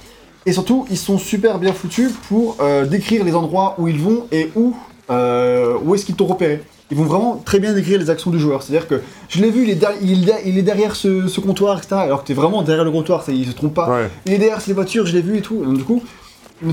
Et surtout, ils sont super bien foutus pour euh, décrire les endroits où ils vont et où, où est-ce qu'ils t'ont repéré. Ils vont vraiment très bien décrire les actions du joueur. C'est-à-dire que je l'ai vu, il est, derrière- il est- il est derrière ce, ce comptoir, etc. Alors que tu es vraiment derrière le comptoir, ça, il se trompe pas. Ouais. Il est derrière ces voitures, je l'ai vu et tout. Donc, du coup,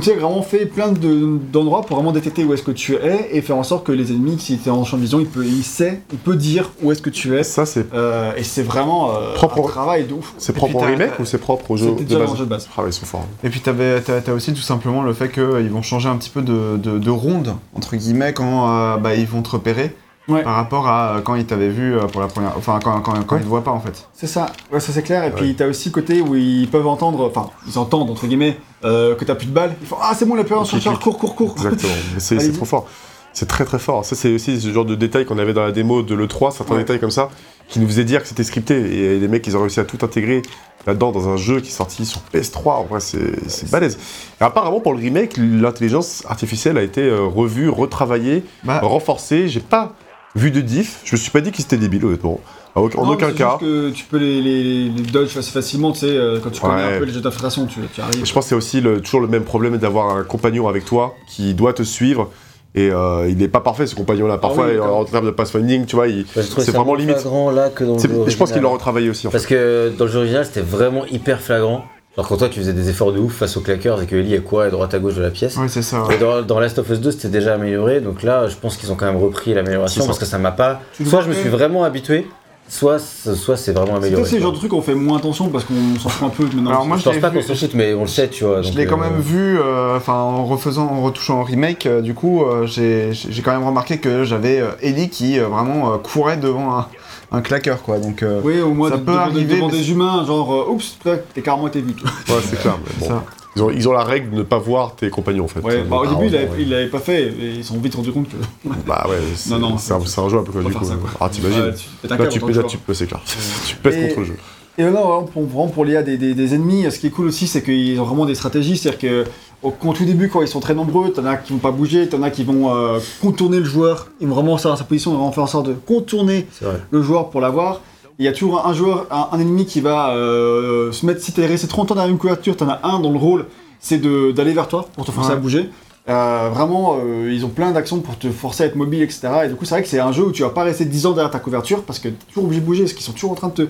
tu as vraiment fait plein de- d'endroits pour vraiment détecter où est-ce que tu es et faire en sorte que les ennemis, si tu es en champ de vision, il, peut, il sait, il peut dire où est-ce que tu es. Ça, c'est Euh, et c'est vraiment euh, Propre un au- travail de ouf. c'est propre puis au remake ou c'est propre au jeu de déjà dans base? le jeu de base. Ah ouais, ils sont forts. Et puis t'avais- t'as as aussi tout simplement le fait qu'ils vont changer un petit peu de, de, de ronde, entre guillemets, quand euh, bah, ils vont te repérer. Ouais. par rapport à euh, quand il t'avait vu euh, pour la première, enfin quand, quand, quand Ouais. il te voit pas en fait. C'est ça, ouais, ça c'est clair. Et puis t'as aussi le côté où ils peuvent entendre, enfin, ils entendent entre guillemets, euh, que t'as plus de balles. Ils font Ah, c'est bon, la peur, chercheur, clic. cours, cours, cours. Exactement. C'est trop fort. C'est très très fort. Ça, c'est aussi ce genre de détails qu'on avait dans la démo de l'E3, certains Ouais. détails comme ça, qui nous faisaient dire que c'était scripté. Et les mecs, ils ont réussi à tout intégrer là-dedans dans un jeu qui est sorti sur PS3. En vrai, c'est c'est balèze. Et apparemment, pour le remake, l'intelligence artificielle a été revue, retravaillée, Bah, renforcée. J'ai pas vu de diff. Je me suis pas dit que c'était débile, honnêtement. En aucun, Non, cas. juste que tu peux les, les, les dodge assez facilement, tu sais, euh, quand tu connais Ouais. un peu les jeux d'infiltration, tu, tu arrives. Je pense que c'est aussi le- toujours le même problème d'avoir un compagnon avec toi qui doit te suivre. Et euh, il n'est pas parfait ce compagnon-là. Parfois, Ah oui, en, termes de pathfinding, tu vois, c'est vraiment limite. flagrant là que dans le jeu je pense qu'il original. l'a retravaillé aussi. En fait. Parce que dans le jeu original, c'était vraiment hyper flagrant. Alors quand toi, tu faisais des efforts de ouf face aux claqueurs et que Ellie est quoi à droite à gauche de la pièce. ouais, c'est ça. ouais. Et dans, dans Last of Us 2, c'était déjà amélioré. Donc là, je pense qu'ils ont quand même repris l'amélioration C'est parce que ça m'a pas. Tu le Soit je me suis vraiment habitué, soit, soit c'est vraiment C'est amélioré. peut-être ces quoi. genres de trucs qu'on fait moins attention parce qu'on s'en fout un peu maintenant. Alors moi, Je je pense l'ai pas qu'on s'en fout, mais on le sait, tu vois. Je l'ai quand euh, même vu, euh, en refaisant, en retouchant en remake, euh, du coup, euh, j'ai j'ai quand même remarqué que j'avais euh, Ellie qui euh, vraiment euh, courait devant un, un claqueur, quoi. Donc, euh, Oui, au moins Ça de- peut de- arriver, devant mais des humains, genre, euh, oups, t'es carrément été vu. toi. Ouais, c'est clair. mais bon. ça. Ils, ont, ils ont la règle de ne pas voir tes compagnons en fait. Ouais, bah, au début, il l'avait ouais. il l'avait pas fait et ils se sont vite rendus compte que. Bah ouais, c'est Non, non, c'est un, un jeu un peu quoi du coup. ça, quoi. Ah, t'imagines Ouais, Là, tu là, tu peux, c'est clair. tu pèses Et- contre le jeu. Et là, vraiment, pour, l'IA des, des, des ennemis, ce qui est cool aussi, c'est qu'ils ont vraiment des stratégies. C'est-à-dire que au, au tout début, quand ils sont très nombreux, t'en as qui vont pas bouger, t'en as qui vont euh, contourner le joueur. Ils vont vraiment savoir sa position, ils vont vraiment faire en sorte de contourner le joueur pour l'avoir. Il y a toujours un joueur, un, un ennemi qui va euh, se mettre. Si t'es resté 30 ans dans la même couverture, t'en as un dont le rôle, c'est de- d'aller vers toi pour te forcer Ouais. à bouger. Euh, vraiment, euh, ils ont plein d'actions pour te forcer à être mobile, etc. Et du coup, c'est vrai que c'est un jeu où tu vas pas rester 10 ans derrière ta couverture parce que t'es toujours obligé de bouger, parce qu'ils sont toujours en train de te,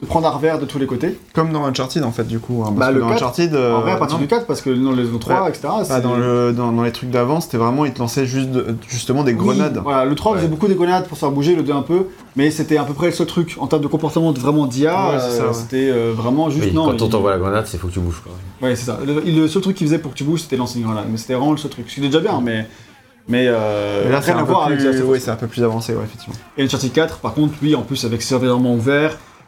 te prendre à revers de tous les côtés. Comme dans Uncharted, en fait, du coup. hein, parce Bah, que le dans 4, Uncharted, euh, en vrai, à partir non, du 4, parce que dans les autres 3, Ouais. etc. bah, c'est- dans, le, dans, dans les trucs d'avant, c'était vraiment, ils te lançaient juste de- justement des Oui, grenades. Voilà, le 3 faisait beaucoup des grenades pour se faire bouger, le 2 un peu, mais c'était à peu près le seul truc en termes de comportement de vraiment d'IA. Ouais, c'est ça, euh. C'était euh, vraiment juste Oui, non. quand on t'envoie la grenade, c'est faut que tu bouges. Quoi. Ouais, c'est ça. Le, le seul truc qu'il faisait pour que tu bouges, c'était lancer une grenade. Mais c'était vraiment le seul truc. Ce qui est déjà bien, mais. Mais, euh, là, c'est rien à un, peu voir avec plus... Un peu plus avancé, ouais, effectivement. Et Uncharted 4, par contre, lui, en plus, avec ses environnements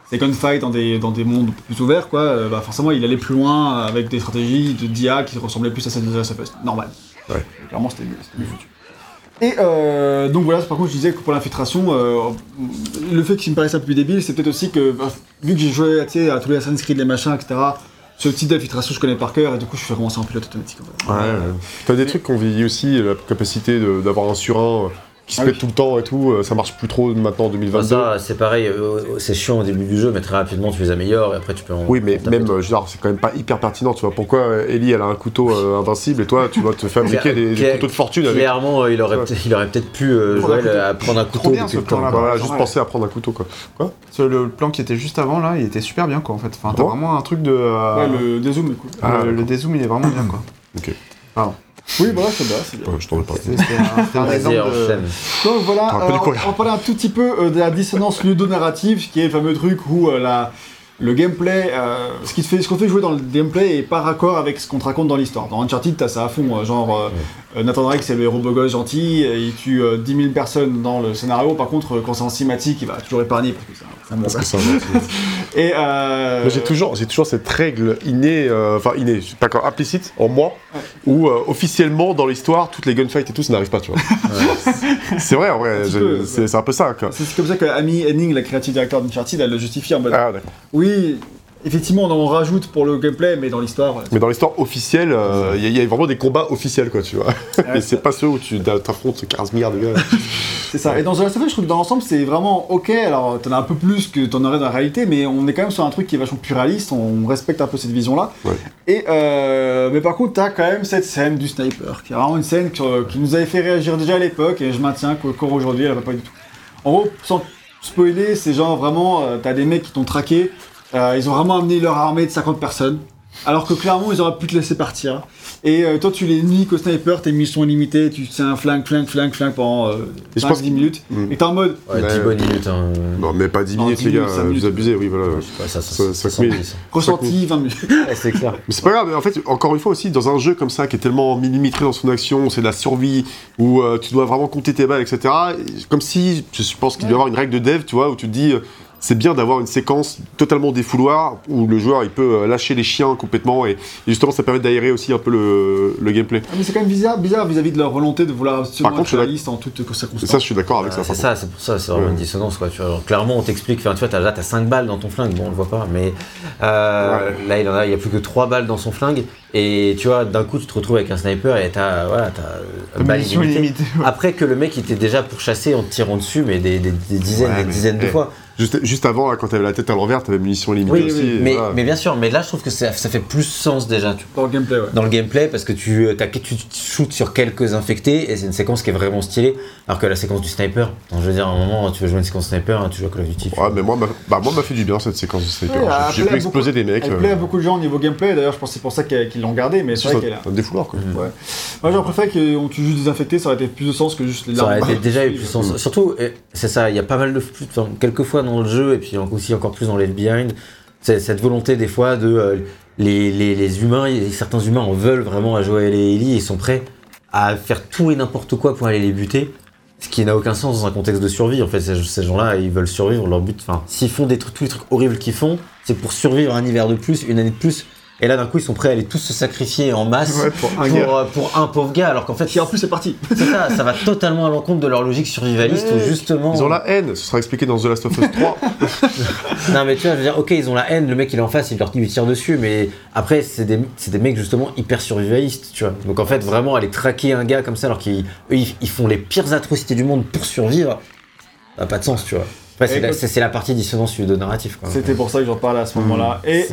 ouverts, ses gunfights dans des, dans des mondes plus ouverts, quoi, euh, bah forcément, il allait plus loin avec des stratégies de d'IA qui ressemblaient plus à celles de The Last. Normal. Ouais. Clairement, c'était mieux, mieux foutu. Et euh, donc voilà, par contre, je disais que pour l'infiltration, euh, le fait qu'il me paraissait un peu plus débile, c'est peut-être aussi que, bah, vu que j'ai joué à tous les Assassin's Creed, les machins, etc., ce type d'infiltration, je connais par cœur, et du coup, je fais vraiment ça en pilote automatique. en fait. Ouais, ouais. T'as des trucs qu'on vieillit aussi, la capacité d'avoir un surin euh, qui se Ah pète oui. tout le temps et tout, euh, ça marche plus trop maintenant en Enfin, 2022. ça, c'est pareil, euh, c'est chiant au début du jeu, mais très rapidement tu les améliores et après tu peux en. Oui, mais en même, euh, dire, c'est quand même pas hyper pertinent, tu vois. Pourquoi euh, Ellie, elle a un couteau euh, invincible et toi, tu vas te fabriquer des, couteaux de fortune avec. Clairement, euh, il aurait Ouais. peut-être il aurait peut-être pu euh, Joël, à prendre un couteau bien, ce plan-là. quoi. Voilà, juste Ouais. penser à prendre un couteau, quoi. Quoi le plan qui était juste avant, là, il était super bien, quoi, en fait. Enfin, t'as vraiment un truc de... euh, Ouais, le dézoom est cool. Ah, le, dézoom, il est vraiment bien, quoi. Oui, voilà, c'est bien, c'est bien. Ouais, Je t'en ai pas. C'était un, exemple de... Donc voilà, euh, on, on parlait un tout petit peu euh, de la dissonance ludonarrative, qui est le fameux truc où euh, la, le gameplay, euh, ce qui te fait, ce qu'on te fait jouer dans le gameplay est pas raccord avec ce qu'on te raconte dans l'histoire. Dans Uncharted, t'as ça à fond, euh, genre Nathan Drake c'est le héros beau gosse gentil, et il tue euh, 10 000 personnes dans le scénario. Par contre, euh, quand c'est en cinématique, il va toujours épargner parce que Parce. Et euh, Mais j'ai toujours, j'ai toujours cette règle innée, euh, enfin innée, pas encore implicite en moi, où euh, officiellement dans l'histoire, toutes les gunfights et tout, ça n'arrive pas, tu vois. c'est vrai, en vrai, c'est un peu ça, c'est comme ça que Amy Henning, la creative director d'Uncharted, elle le justifie en mode Ah, oui. Effectivement, on en rajoute pour le gameplay, mais dans l'histoire, euh, Mais dans l'histoire officielle, euh, il y, a- il y a vraiment des combats officiels, quoi, tu vois. ouais, Et c'est pas ceux où tu t'affrontes 15 milliards de gars. C'est ça. Et dans The Last of Us, je trouve que dans l'ensemble, c'est vraiment ok. Alors, t'en as un peu plus que t'en aurais dans la réalité, mais on est quand même sur un truc qui est vachement plus réaliste. On respecte un peu cette vision-là. Ouais. Et euh, mais par contre, t'as quand même cette scène du sniper, qui est vraiment une scène qui, qui nous avait fait réagir déjà à l'époque, et je maintiens qu'encore aujourd'hui, elle va pas du tout. En gros, sans spoiler, c'est genre vraiment, t'as des mecs qui t'ont traqué. Euh, ils ont vraiment amené leur armée de 50 personnes. Alors que clairement, ils auraient pu te laisser partir. Et euh, toi, tu les niques au sniper, tes missions illimitées, tu c'est un flingue, flingue, flingue, flingue pendant euh, Et je 5-10 pense- minutes. Mm. Et t'es en mode. Ouais, 10 Ouais. bonnes minutes. Hein. Non, mais pas 10 Non, minutes, 10 les gars, minutes, cinq vous minutes. abusez, oui, voilà. Je sais pas, ça, ça, Ça- ça. Ressenti 20 minutes. Ouais, c'est clair. Mais c'est pas grave, mais en fait, encore une fois aussi, dans un jeu comme ça, qui est tellement millimétré dans son action, c'est de la survie, où euh, tu dois vraiment compter tes balles, etc. Comme si, je pense qu'il doit y avoir une règle de dev, tu vois, où tu te dis, euh, c'est bien d'avoir une séquence totalement défouloir, où le joueur, il peut euh, lâcher les chiens complètement, et, et justement, ça permet d'aérer aussi un peu le, le gameplay. Ah, Mais c'est quand même bizarre, bizarre vis-à-vis de leur volonté de vouloir absolument Par contre, réaliste en toutes Et circonstances. ça, je suis d'accord avec Ah, ça. c'est ça, c'est pour ça, c'est vraiment Ouais. une dissonance quoi. Tu vois, Alors, clairement, on t'explique, tu vois, t'as, là, t'as 5 balles dans ton flingue, bon, on le voit pas, mais euh, là, il en a, il y a plus que 3 balles dans son flingue, et tu vois, d'un coup, tu te retrouves avec un sniper et t'as, voilà, t'as balle illimitée. Après que le mec il était déjà pourchassé en te tirant dessus, mais des, des- des dizaines, Ouais, des mais- dizaines de eh, fois. Juste, juste avant, là, quand t'avais la tête à l'envers, t'avais munitions limitées Oui, aussi. et mais, voilà. mais bien sûr, mais là, je trouve que ça, ça fait plus sens déjà. Tu Dans le gameplay, ouais. dans le gameplay parce que tu, euh, t'as- tu, tu shootes sur quelques infectés et c'est une séquence qui est vraiment stylée. Alors que la séquence du sniper, je veux dire, à un moment, tu veux jouer une séquence sniper, hein, tu joues à Call of Duty. Ouais, mais moi, m'a- bah, moi, m'a fait du bien cette séquence de sniper. Ouais, J'ai- pu exploser des mecs. Elle euh, plaît à beaucoup de gens au niveau gameplay, d'ailleurs, je pense que c'est pour ça qu'ils l'ont gardé, mais c'est vrai qu'elle a. défouloir, quoi. Mhm. Ouais. Moi, j'aurais préféré qu'on tue juste des infectés, ça aurait été plus de sens que juste les Ça aurait larmes. été déjà eu plus sens. Surtout, euh, c'est ça, il y a pas mal de. quelques fois dans le jeu, et puis aussi encore plus dans Left Behind, cette volonté des fois de. euh, les, les, les humains, et certains humains en veulent vraiment à jouer à les Ellie et sont prêts à faire tout et n'importe quoi pour aller les buter. Ce qui n'a aucun sens dans un contexte de survie. En fait, ces, ces gens-là, ils veulent survivre. Leur but, enfin, s'ils font des trucs, tous les trucs horribles qu'ils font, c'est pour survivre un hiver de plus, une année de plus. Et là, d'un coup, ils sont prêts à aller tous se sacrifier en masse Ouais, pour pour, un euh, pour un pauvre gars. Alors qu'en fait, Qui en plus c'est parti. c'est ça, ça va totalement à l'encontre de leur logique survivaliste où justement. Ils ont la haine, ce sera expliqué dans The Last of Us 3. Non mais tu vois, je veux dire, ok, ils ont la haine, le mec il est en face, il leur lui tire dessus, mais après c'est des, c'est des mecs justement hyper survivalistes, tu vois. Donc en fait, vraiment aller traquer un gars comme ça alors qu'ils ils, ils font les pires atrocités du monde pour survivre, ça n'a pas de sens, tu vois. Après, c'est la, partie dissonance de narratif, quoi. C'était pour ça que j'en parlais à ce moment-là. Et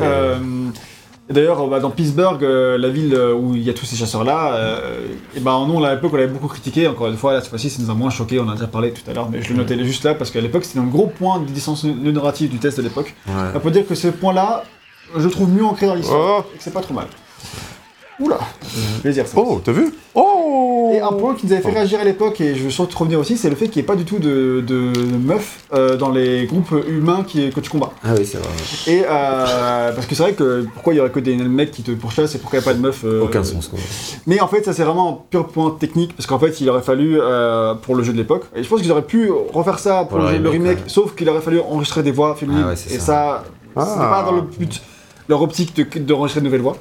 d'ailleurs, bah, dans Pittsburgh, euh, la ville euh, où il y a tous ces chasseurs-là, euh, et ben nous, à l'époque, on l'avait beaucoup critiqué. Encore une fois, là, cette fois-ci, ça nous a moins choqué. On en a déjà parlé tout à l'heure, mais je le notais juste là parce qu'à l'époque, c'était un gros point de distance narrative du test de l'époque. Ouais. On peut dire que ce point-là, je le trouve mieux ancré dans l'histoire Oh. et que c'est pas trop mal. Oula, plaisir ça. Oh, t'as vu Oh Et un point qui nous avait fait réagir à l'époque, et je veux surtout revenir aussi, c'est le fait qu'il n'y ait pas du tout de, de meufs euh, dans les groupes humains qui, que tu combats. Ah oui, c'est vrai. Et euh, parce que c'est vrai que pourquoi il y aurait que des mecs qui te pourchassent et pourquoi il n'y a pas de meufs euh, Aucun sens, quoi. Mais en fait, ça c'est vraiment un pur point technique parce qu'en fait, il aurait fallu pour le jeu de l'époque. Et je pense qu'ils auraient pu refaire ça pour, le, jeu- le remake, ouais. sauf qu'il aurait fallu enregistrer des voix féminines. Ah ouais, c'est et ça. ça, Ah. c'était pas dans le but, leur optique de- d'enregistrer de nouvelles voix.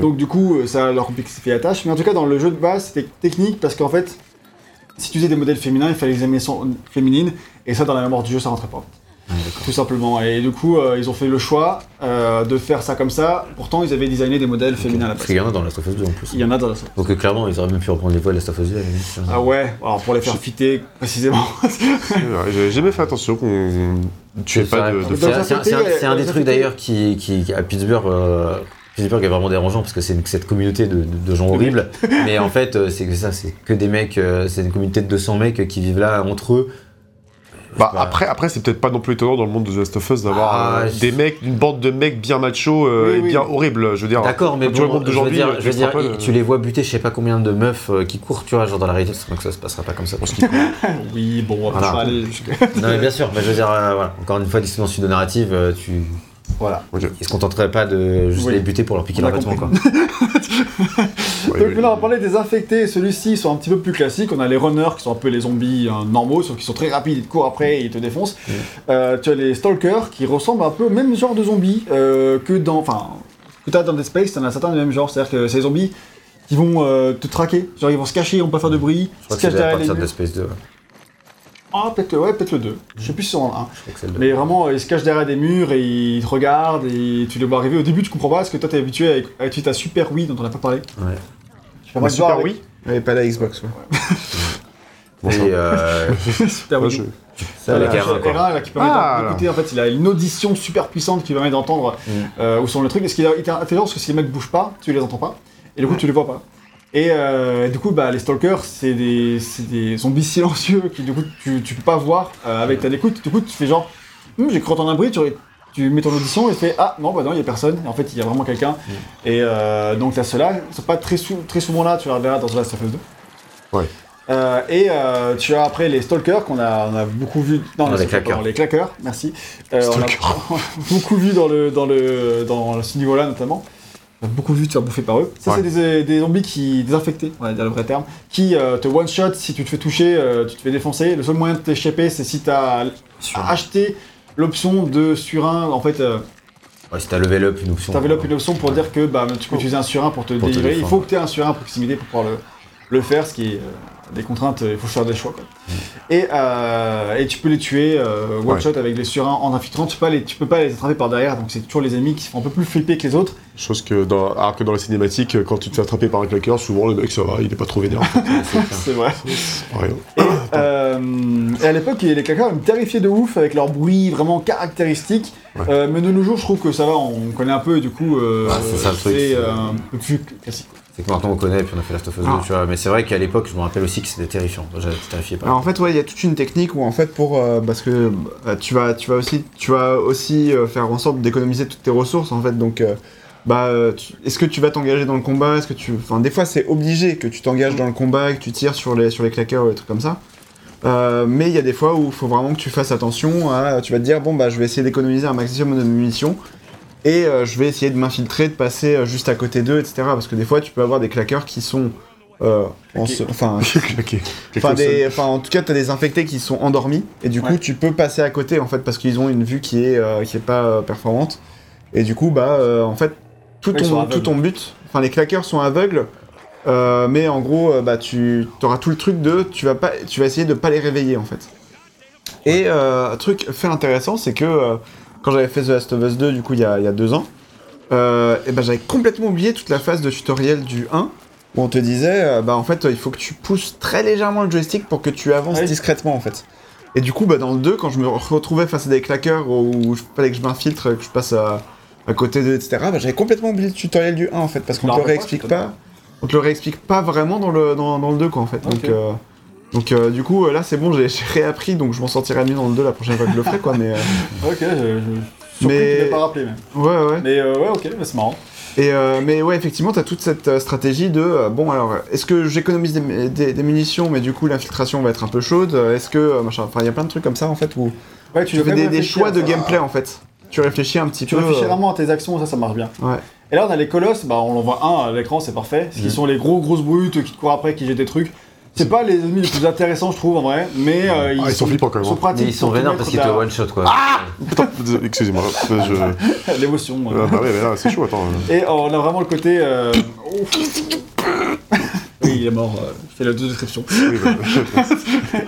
Donc du coup, euh, ça leur complexifiait la tâche. Mais en tout cas, dans le jeu de base, c'était technique parce qu'en fait, si tu faisais des modèles féminins, il fallait les animations féminines. Et ça, dans la mémoire du jeu, ça rentrait pas. Tout simplement. Et du coup, euh, ils ont fait le choix euh, de faire ça comme ça. Pourtant, ils avaient designé des modèles féminins à la Parce base. qu'il y en a dans Last of Us 2 en plus. Il y en a dans la Donc euh, clairement, ils auraient même pu reprendre les voix de Last of Us 2 à la limite. Ah ouais, alors pour les faire fitter précisément. J'avais jamais fait attention qu'on tuait pas de, de C'est un- des trucs d'ailleurs qui, qui, à Pittsburgh, euh, Pittsburgh est vraiment dérangeant parce que c'est cette communauté de, de- de gens horribles. Mais en fait, euh, c'est que ça, c'est que des mecs, euh, c'est une communauté de 200 mecs qui vivent là entre eux. Bah, Bah. après, après c'est peut-être pas non plus étonnant dans le monde de The Last of Us d'avoir Ah, euh, je- des mecs, une bande de mecs bien machos euh, Oui, et oui. bien horribles. Je veux dire, D'accord, mais bon, monde je veux dire, tu je veux dire, extrapoles, tu les vois buter, je sais pas combien de meufs euh, qui courent, tu vois, genre dans la réalité, donc ça se passera pas comme ça. oui, bon, on va Voilà. pas aller non, mais bien sûr, mais je veux dire, euh, voilà, encore une fois, dissonance narrative, euh, tu. Voilà. Ils se contenteraient pas de juste Oui. les buter pour leur piquer leurs vêtements, quoi. Donc maintenant, on va parler des infectés. Celui-ci, ils sont un petit peu plus classiques. On a les runners qui sont un peu les zombies euh, normaux, sauf qu'ils sont très rapides, ils te courent après et ils te défoncent. Euh, tu as les stalkers qui ressemblent un peu au même genre de zombies euh, que dans. Enfin, que t'as dans Dead Space, t'en as certains du même genre. C'est-à-dire que c'est des zombies qui vont euh, te traquer. Genre, ils vont se cacher, ils vont pas faire de bruit. Je crois se que c'est à derrière les partir de murs. Space 2. Ouais. Ah, peut-être le, ouais, peut-être le 2. Je sais plus si c'est en 1. Je crois que c'est le 2. Mais vraiment, ils se cachent derrière des murs et ils te regardent et tu les vois arriver. Au début, tu comprends pas parce que toi, t'es habitué avec, avec ta Super Wii dont on n'a pas parlé. Ouais. Super avec- oui. Mais pas la Xbox. ouais. Bon, Et. Super euh, Moi, Wii. je- ça, Voilà, avec R1, quoi. R1, là, qui permet Ah, d'écouter, en fait, il a une audition super puissante qui permet d'entendre Mm. euh, où sont les trucs. Et ce qui est intelligent, parce que si les mecs bougent pas, tu les entends pas, et du coup, tu les vois pas. Et euh, du coup, bah, les stalkers, c'est des, zombies silencieux qui, du coup, tu, tu peux pas voir euh, avec ta écoute. Du coup, tu fais genre, Hum, j'ai cru entendre un bruit, tu, tu mets ton audition et tu fais Ah non, bah non, il y a personne. Et en fait, il y a vraiment quelqu'un. Et euh, donc, t'as ceux-là. Ils sont pas très, sou- très souvent là, tu les reverras dans The Last of Us 2. Ouais. Euh, et euh, tu as après les stalkers qu'on a, on a beaucoup vu. Ah, les claqueurs. Les claqueurs, merci. Euh, on a beaucoup vu dans, le, dans, le, dans ce niveau-là notamment. On a beaucoup vu te faire bouffer par eux. Ça, Ouais. c'est des, des zombies qui. des infectés, on va dire le vrai terme. Qui euh, te one-shot si tu te fais toucher, euh, tu te fais défoncer. Le seul moyen de t'échapper, c'est si tu as acheté l'option de surin. En fait, euh, Ouais, si t'as level up une option. tu une option pour dire que bah, tu peux utiliser un surin pour te Pour te délivrer. Il faut que tu aies un surin à proximité pour pouvoir le, le faire, ce qui est euh, des contraintes, euh, il faut faire des choix. Quoi. Et, euh, et tu peux les tuer euh, one Ouais. shot avec les surins en infiltrant, tu peux, pas les, tu peux pas les attraper par derrière, donc c'est toujours les ennemis qui se font un peu plus flipper que les autres. Chose que dans, alors que dans la cinématique, quand tu te fais attraper par un claqueur, souvent le mec ça va, il est pas trop vénère. C'est vrai. Ouais. Et, euh, et à l'époque, les claqueurs me terrifiaient de ouf avec leur bruit vraiment caractéristique. Ouais. Mais de nos jours, je trouve que ça va, on connaît un peu et du coup, Ah, c'est un peu plus classique. C'est que maintenant on connaît, puis on a fait Last of Us 2, Ah. tu vois. Mais c'est vrai qu'à l'époque, je me rappelle aussi que c'était terrifiant. J'étais terrifié par Alors en fait, ouais, il y a toute une technique où en fait pour euh, parce que euh, tu vas tu vas aussi tu vas aussi euh, faire en sorte d'économiser toutes tes ressources en fait. Donc euh, bah tu- est-ce que tu vas t'engager dans le combat? Est-ce que tu enfin des fois c'est obligé que tu t'engages dans le combat, que tu tires sur les sur les claqueurs ou des trucs comme ça. Euh, mais il y a des fois où il faut vraiment que tu fasses attention à tu vas te dire bon bah je vais essayer d'économiser un maximum de munitions et euh, je vais essayer de m'infiltrer, de passer euh, juste à côté d'eux, etc. Parce que des fois tu peux avoir des claqueurs qui sont euh, en se- enfin Claqué. Enfin, des, enfin, en tout cas, t'as des infectés qui sont endormis et du coup, Ouais. tu peux passer à côté en fait parce qu'ils ont une vue qui est euh, qui est pas euh, performante. Et du coup, bah, euh, en fait, tout Ouais, ils sont ton, aveugles. tout ton but, enfin, les claqueurs sont aveugles, euh, mais en gros, euh, bah, tu auras tout le truc de, tu vas pas, tu vas essayer de pas les réveiller en fait. Et euh, un truc fait intéressant, c'est que euh, quand j'avais fait The Last of Us 2, du coup, il y a, il y a deux ans, euh, et ben j'avais complètement oublié toute la phase de tutoriel du 1 où on te disait, euh, bah en fait, il faut que tu pousses très légèrement le joystick pour que tu avances Oui. discrètement en fait. Et du coup, bah, dans le 2, quand je me retrouvais face à des claqueurs où il fallait que je m'infiltre, que je passe à, à côté d'eux, etc., bah, j'avais complètement oublié le tutoriel du 1 en fait, parce qu'on te le pas, réexplique pas. On te le réexplique pas vraiment dans le, dans, dans le 2 quoi en fait. Donc, euh, donc euh, du coup, euh, là c'est bon, j'ai réappris, donc je m'en sortirai mieux dans le 2 la prochaine fois que je le ferai quoi, mais. euh, Ok, je, je, Mais- mais... pas rappelé. Mais, ouais, ouais. mais euh, ouais, ok, mais c'est marrant. Et mais ouais, effectivement, t'as toute cette stratégie de bon, alors, est-ce que j'économise des, des- des munitions, mais du coup l'infiltration va être un peu chaude Est-ce que machin, enfin, il y a plein de trucs comme ça en fait où Ouais, tu, dois fais des, même choix de gameplay en fait. Tu réfléchis un petit Tu peu. réfléchis euh, vraiment à tes actions, ça, ça marche bien. Ouais. Et là, on a les colosses, bah, on en voit un à l'écran, c'est parfait. Ce qui Mhm. sont les gros grosses brutes qui te courent après, qui jettent des trucs. C'est pas les ennemis les plus intéressants, je trouve, en vrai, mais euh, ils, Ah, ils sont flippants, quand même, hein. pratiques. Mais ils sont pour te vénères mettre parce qu'ils te one shot quoi. Attends, désolé, excusez-moi. Je... L'émotion. ouais. Ah, bah ouais, mais là, c'est chaud, attends. Et on a vraiment le côté. euh, ouf. oui, il est mort. euh, fais la description. Oui, bah,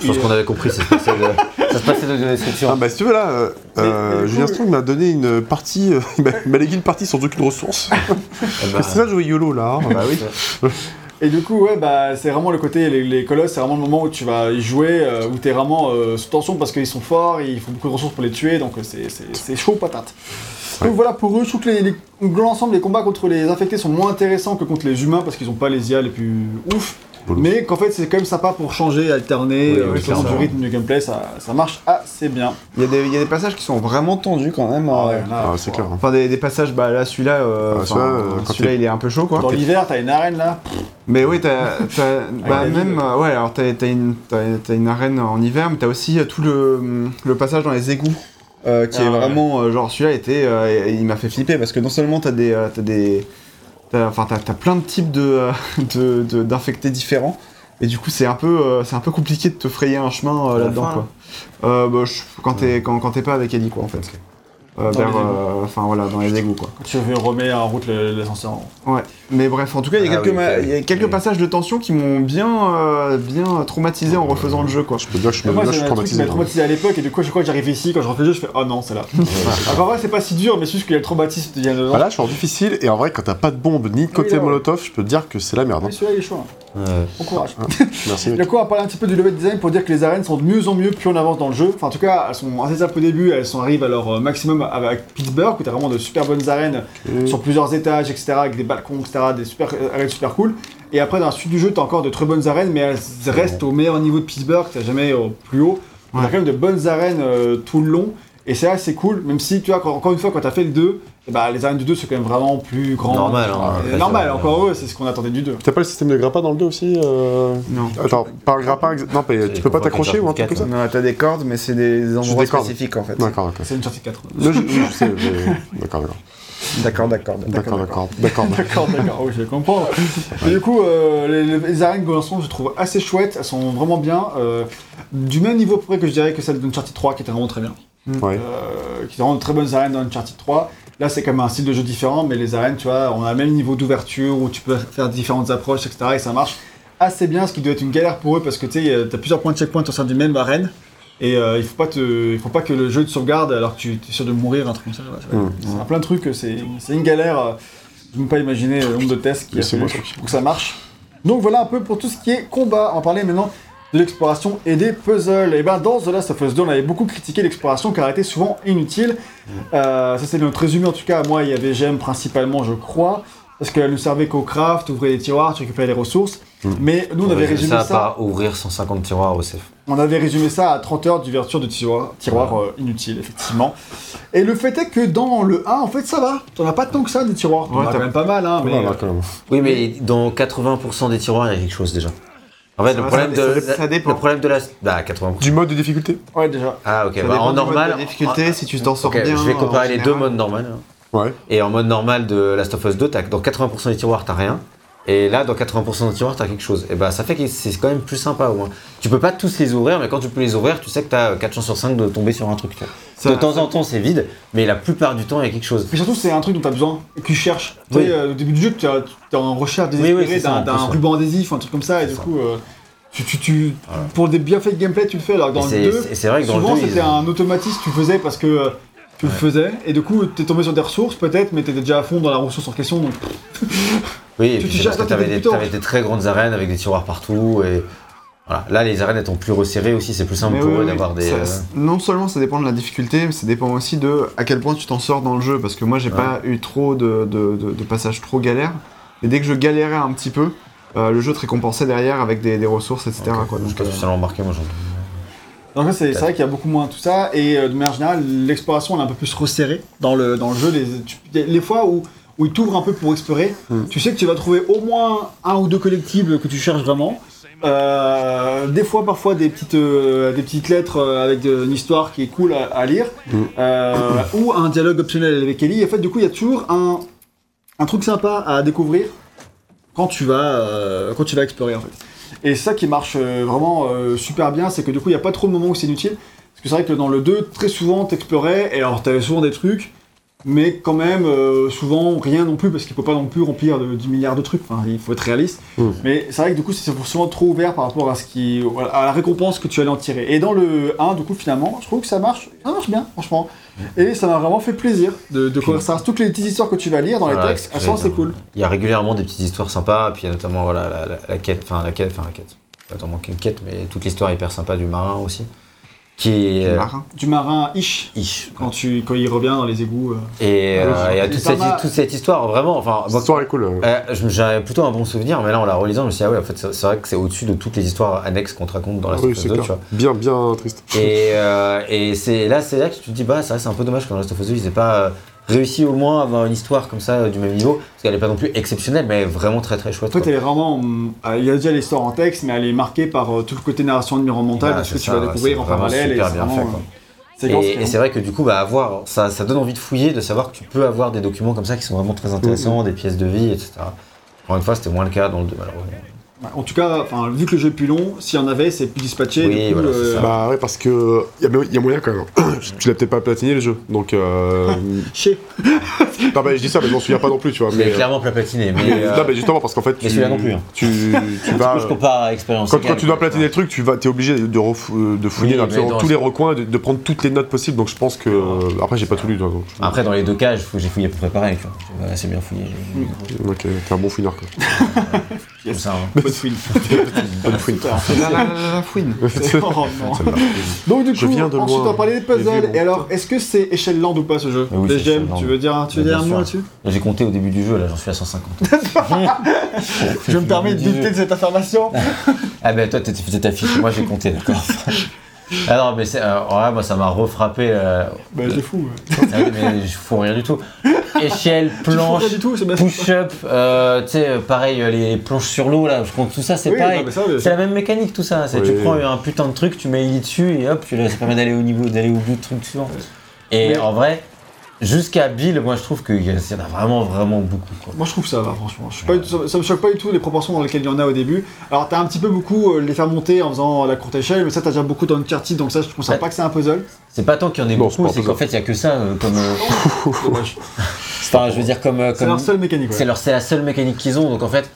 Je pense qu'on avait compris, ça se passait de, ça se passait de description. Ah bah si tu veux là, euh, euh, Julien Strong m'a donné une partie, euh, il m'a- légué une partie sans aucune ressource. Ah bah, C'est ça jouer YOLO là? Bah oui. Et du coup, ouais, bah, c'est vraiment le côté, les, les colosses, c'est vraiment le moment où tu vas y jouer, euh, où t'es vraiment euh, sous tension parce qu'ils sont forts, il faut beaucoup de ressources pour les tuer, donc euh, c'est- chaud patate. Ouais. Donc voilà, pour eux, je trouve que l'ensemble, les combats contre les infectés sont moins intéressants que contre les humains parce qu'ils ont pas les IA les plus ouf. Mais qu'en fait, c'est quand même sympa pour changer, alterner, Oui, euh, oui, clairement. du rythme du gameplay, ça, ça marche assez bien. Il y, a des, il y a des passages qui sont vraiment tendus quand même. Ah euh, ouais, là, Ah, c'est clair. hein. Enfin, des, des passages, bah là, celui-là, euh, Ah, celui-là, euh, il est un peu chaud quoi. Dans l'hiver, t'as une arène là. Mais oui, t'as, t'as- bah, même, euh, ouais, alors t'as, t'as une, t'as, une arène en hiver, mais t'as aussi euh, tout le, le passage dans les égouts, euh, qui Ah, est ouais. vraiment, euh, genre celui-là était, euh, il m'a fait flipper parce que non seulement t'as des, euh, t'as des, t'as- enfin t'as, t'as plein de types de, euh, de, de- d'infectés différents, et du coup c'est un peu, euh, c'est un peu compliqué de te frayer un chemin euh, là-dedans quoi. Euh, bah, je- quand t'es, quand, quand t'es pas avec Ellie quoi en fait. Euh, Dans vers, euh, enfin voilà, dans les égouts quoi. Tu remets en route l'ascenseur. Ouais, mais bref, en tout cas, il y a Ah quelques, oui, ma- ok. il y a quelques Oui. passages de tension qui m'ont bien, euh, bien traumatisé en refaisant le jeu, quoi. Je peux dire que je moi, là, je c'est suis un truc qui traumatisé. m'a traumatisé à l'époque, et du coup, chaque fois que j'arrive ici, quand je refais le jeu, je fais Oh non, c'est là. Alors, en vrai, c'est pas si dur, mais c'est juste qu'il y a le traumatisme de dedans. Bah là, je suis en difficile et en vrai, quand t'as pas de bombe ni de côté Oui, là, ouais. molotov, je peux te dire que c'est la merde. hein. Ouais. Bon courage. Merci. Du coup, on va parler un petit peu du level design pour dire que les arènes sont de mieux en mieux plus on avance dans le jeu. Enfin, en tout cas, elles sont assez simples au début, elles sont, arrivent à leur euh, maximum avec Pittsburgh, où t'as vraiment de super bonnes arènes sur plusieurs étages, etc., avec des balcons, etc., des super euh, arènes super cool. Et après, dans la suite du jeu, t'as encore de très bonnes arènes, mais elles restent au meilleur niveau de Pittsburgh, t'as jamais au plus haut. On a quand même de bonnes arènes euh, tout le long. Et c'est assez cool, même si, tu vois, quand- encore une fois, quand t'as fait le 2, eh bah, les arènes du 2, c'est quand même vraiment plus grand. Normal, hein. Euh, normal, ça- encore eux, c'est ce qu'on attendait du 2. T'as pas le système de grappin dans le 2 aussi euh... Non. Attends, par grappin, ex- non, mais tu peux pas t'accrocher ou un truc comme ça Non, t'as des cordes, mais c'est des endroits des cordes. spécifiques en fait. D'accord, d'accord. C'est une sortie 4. Là, je, je sais, je- D'accord, d'accord. D'accord, d'accord. D'accord, d'accord. D'accord. D'accord, d'accord, oui, je comprends. Et du coup, euh, les, les- arènes Go je trouve assez chouettes, elles sont vraiment bien. euh, du même niveau à peu près que je dirais que celle d'Uncharted 3, qui était vraiment très bien. Ouais. Euh, qui vraiment de très bonnes arènes dans Uncharted 3. Là, c'est quand même un style de jeu différent, mais les arènes, tu vois, on a le même niveau d'ouverture où tu peux faire différentes approches, etc. Et ça marche assez bien, ce qui doit être une galère pour eux parce que tu sais, t'as plusieurs points de checkpoint au sein d'une même arène. Et euh, il faut pas te, il faut pas que le jeu te sauvegarde alors que tu es sûr de mourir, un truc comme ça. voilà, ça va. Mm. C'est plein de trucs, c'est c'est une galère. euh, Je ne peux pas imaginer le nombre de tests qu'il y a C'est pour que ça marche. Donc voilà un peu pour tout ce qui est combat. On va parler maintenant l'exploration et des puzzles. Et ben dans The Last of Us 2, on avait beaucoup critiqué l'exploration car elle était souvent inutile. Euh, ça c'est notre résumé en tout cas. Moi, il y avait j'aime principalement, je crois, parce qu'elle ne servait qu'au craft, ouvrir les tiroirs, tu récupérais les ressources. Mais nous, on avait résumé ça, ça. par ouvrir 150 tiroirs au safe. On avait résumé ça à 30 heures d'ouverture de tiroirs, tiroirs euh, inutiles, effectivement. Et le fait est que dans le 1, en fait, ça va. T'en as pas tant que ça des tiroirs. T'en Ouais, as t'as- quand même pas mal, hein. Mais, quand même. Oui, mais dans 80% des tiroirs, il y a quelque chose déjà. En fait, le problème, ça- de, ça- ça dépend. le problème de la. Bah, 80%. Du mode de difficulté Ouais, déjà. Ah, ok. Bah, en du mode normal. de difficulté, si tu t'en sors Ok, bien. je vais comparer les deux modes normales. Ouais. Et en mode normal de Last of Us 2, t'as- dans 80% des tiroirs, t'as rien. Et là, dans 80% des tiroirs, t'as quelque chose. Et bah, ça fait que c'est quand même plus sympa au moins. Tu peux pas tous les ouvrir, mais quand tu peux les ouvrir, tu sais que t'as 4 chances sur 5 de tomber sur un truc. tu. Ça- de temps en temps, c'est vide, mais la plupart du temps, il y a quelque chose. Et surtout, c'est un truc dont t'as besoin et que tu cherches. Tu Oui. sais, euh, au début du jeu, tu es en recherche Oui, désespérée oui, ça, d'un ruban adhésif, un truc comme ça, et du ça. coup, euh, tu, tu, tu- Voilà. pour des bienfaits de gameplay, tu le fais. Alors que dans le c'est 2, c'est- c'est vrai que dans le souvent, 2, ils c'était ont- un automatisme, tu faisais parce que euh, tu le faisais, et du coup, t'es tombé sur des ressources peut-être, mais t'étais déjà à fond dans la ressource en question, donc Oui, et Tu- puis tu parce que t'avais petit des, très grandes arènes avec des tiroirs partout. Et voilà. Là, les arènes étant plus resserrées aussi, c'est plus simple Mais pour oui, eux oui, d'avoir des. ça- euh, Non seulement ça dépend de la difficulté, mais ça dépend aussi de à quel point tu t'en sors dans le jeu. Parce que moi, j'ai Ouais. pas eu trop de, de- de- de passages trop galères. Mais dès que je galérais un petit peu, euh, le jeu te récompensait derrière avec des, des ressources, etc. ok. quoi. Donc, Jusqu'à euh, spécialement embarqué, moi j'en. Donc c'est c'est vrai qu'il y a beaucoup moins tout ça, et euh, de manière générale, l'exploration elle est un peu plus resserrée dans le, dans le jeu. Les, tu- les fois où, où il t'ouvre un peu pour explorer, Mm. tu sais que tu vas trouver au moins un ou deux collectibles que tu cherches vraiment. Euh, des fois, parfois, des petites, euh, des petites lettres euh, avec de- une histoire qui est cool à, à lire, Mm. Euh, ou un dialogue optionnel avec Ellie. En fait, du coup, il y a toujours un, un truc sympa à découvrir quand tu vas, quand tu vas explorer en fait. Et ça qui marche vraiment super bien, c'est que du coup il n'y a pas trop de moments où c'est inutile. Parce que c'est vrai que dans le 2, très souvent t'explorais, et alors t'avais souvent des trucs, mais quand même euh, souvent rien non plus, parce qu'il faut pas non plus remplir de 10 milliards de trucs, enfin il faut être réaliste. Mm. Mais c'est vrai que du coup c'est souvent trop ouvert par rapport à, ce qui, à la récompense que tu allais en tirer. Et dans le 1, du coup finalement, je trouve que ça marche, ça marche bien franchement. Et ça m'a vraiment fait plaisir de, de courir ça. Toutes les petites histoires que tu vas lire dans les textes, c'est ce elles sont dire. cool. Il y a régulièrement des petites histoires sympas, puis il y a notamment voilà, la, la- la quête, enfin la quête, enfin la quête. Pas tant qu'une quête, mais toute l'histoire hyper sympa du marin aussi. Qui est. euh, marin. Du marin Ish, Ish. quand, tu, quand il revient dans les égouts. euh. Et euh, Ouais, il y a et toute ça cette, toute cette histoire, vraiment. Enfin, L'histoire est cool. euh. Euh, J'avais plutôt un bon souvenir, mais là en la relisant, je me suis dit, ah ouais, en fait, c'est vrai que c'est au-dessus de toutes les histoires annexes qu'on te raconte dans la Oui, Last of Us 2, tu clair. vois. Bien, bien triste. Et, euh, et c'est là, c'est là que tu te dis, bah, c'est vrai, c'est un peu dommage que dans Last of Us 2, ils aient pas euh, réussi au moins à avoir une histoire comme ça euh, du même niveau, parce qu'elle est pas non plus exceptionnelle, mais vraiment très très chouette. En fait, elle est vraiment. euh, il y a déjà l'histoire en texte, mais elle est marquée par euh, tout le côté narration environnementale, Voilà, de ce que c'est tu ça, vas découvrir en parallèle. super et c'est bien vraiment, fait, quoi. et c'est vrai que du coup, bah, avoir, ça, ça donne envie de fouiller, de savoir que tu peux avoir des documents comme ça qui sont vraiment très intéressants, des pièces de vie, etc. Encore une fois, c'était moins le cas dans le 2, malheureusement. En tout cas, vu que le jeu est plus long, s'il y en avait, c'est plus dispatché. Oui, voilà, ça. Bah ouais, parce que il y, a- y a moyen quand même. tu l'as peut-être pas platiné le jeu, donc. Euh... Chez. non, bah, je dis ça, mais je m'en souviens pas non plus, tu vois. Mais, euh, clairement platiné, mais. euh, Non, mais justement parce qu'en fait, tu, mais celui-là non plus, hein. tu, tu vas. je compare expérience. Quand, tu dois platiner le truc, tu vas, es obligé de, refou- de fouiller Oui, dans absolument mais dans- tous les recoins, de, de prendre toutes les notes possibles. Donc je pense que après j'ai pas tout lu. toi, donc je- Après, dans les deux cas, j'ai fouillé à peu près pareil, tu vois. J'ai assez bien fouillé. Ok, t'es un bon fouineur quoi. Ça, hein. Bonne fouine. Bonne fouine. La, la, la, la fouine. Oh. Donc du coup, Je viens de ensuite loin. on parler des puzzles. Et alors, est-ce que c'est Échelle Land ou pas ce jeu Oui, Les Land. tu veux dire, tu veux dire un mot là-dessus J'ai compté au début du jeu, là j'en suis à 150. Je me permets de douter de cette information. ah ben toi t'étais peut-être affiché, moi j'ai compté, d'accord. Ah non, mais c'est, euh, ouais, moi ça m'a refrappé. euh, Bah, c'est fou. ouais. ah mais je fous rien du tout. Échelle, planche, push-up, euh, tu sais, pareil, euh, les planches sur l'eau là, je compte tout ça, c'est Oui, pareil. C'est la même mécanique tout ça. C'est tu prends un putain de truc, tu mets lit dessus et hop, tu, ça permet d'aller au niveau, d'aller au bout du truc suivant. Et Mais- en vrai, jusqu'à Bill, moi je trouve qu'il y en a vraiment, vraiment beaucoup. Quoi. Moi je trouve ça va franchement. Je suis pas du tout- ça, ça me choque pas du tout les proportions dans lesquelles il y en a au début. Alors t'as un petit peu beaucoup euh, les faire monter en faisant la courte échelle, mais ça t'as déjà beaucoup dans Uncharted donc ça je considère Ouais. pas que c'est un puzzle. C'est pas tant qu'il y en ait beaucoup, c'est qu'en fait il y a que ça euh, comme. euh, Dommage. Enfin, je veux dire comme. euh, C'est comme- leur seule mécanique. c'est leur- c'est la seule mécanique qu'ils ont, donc en fait.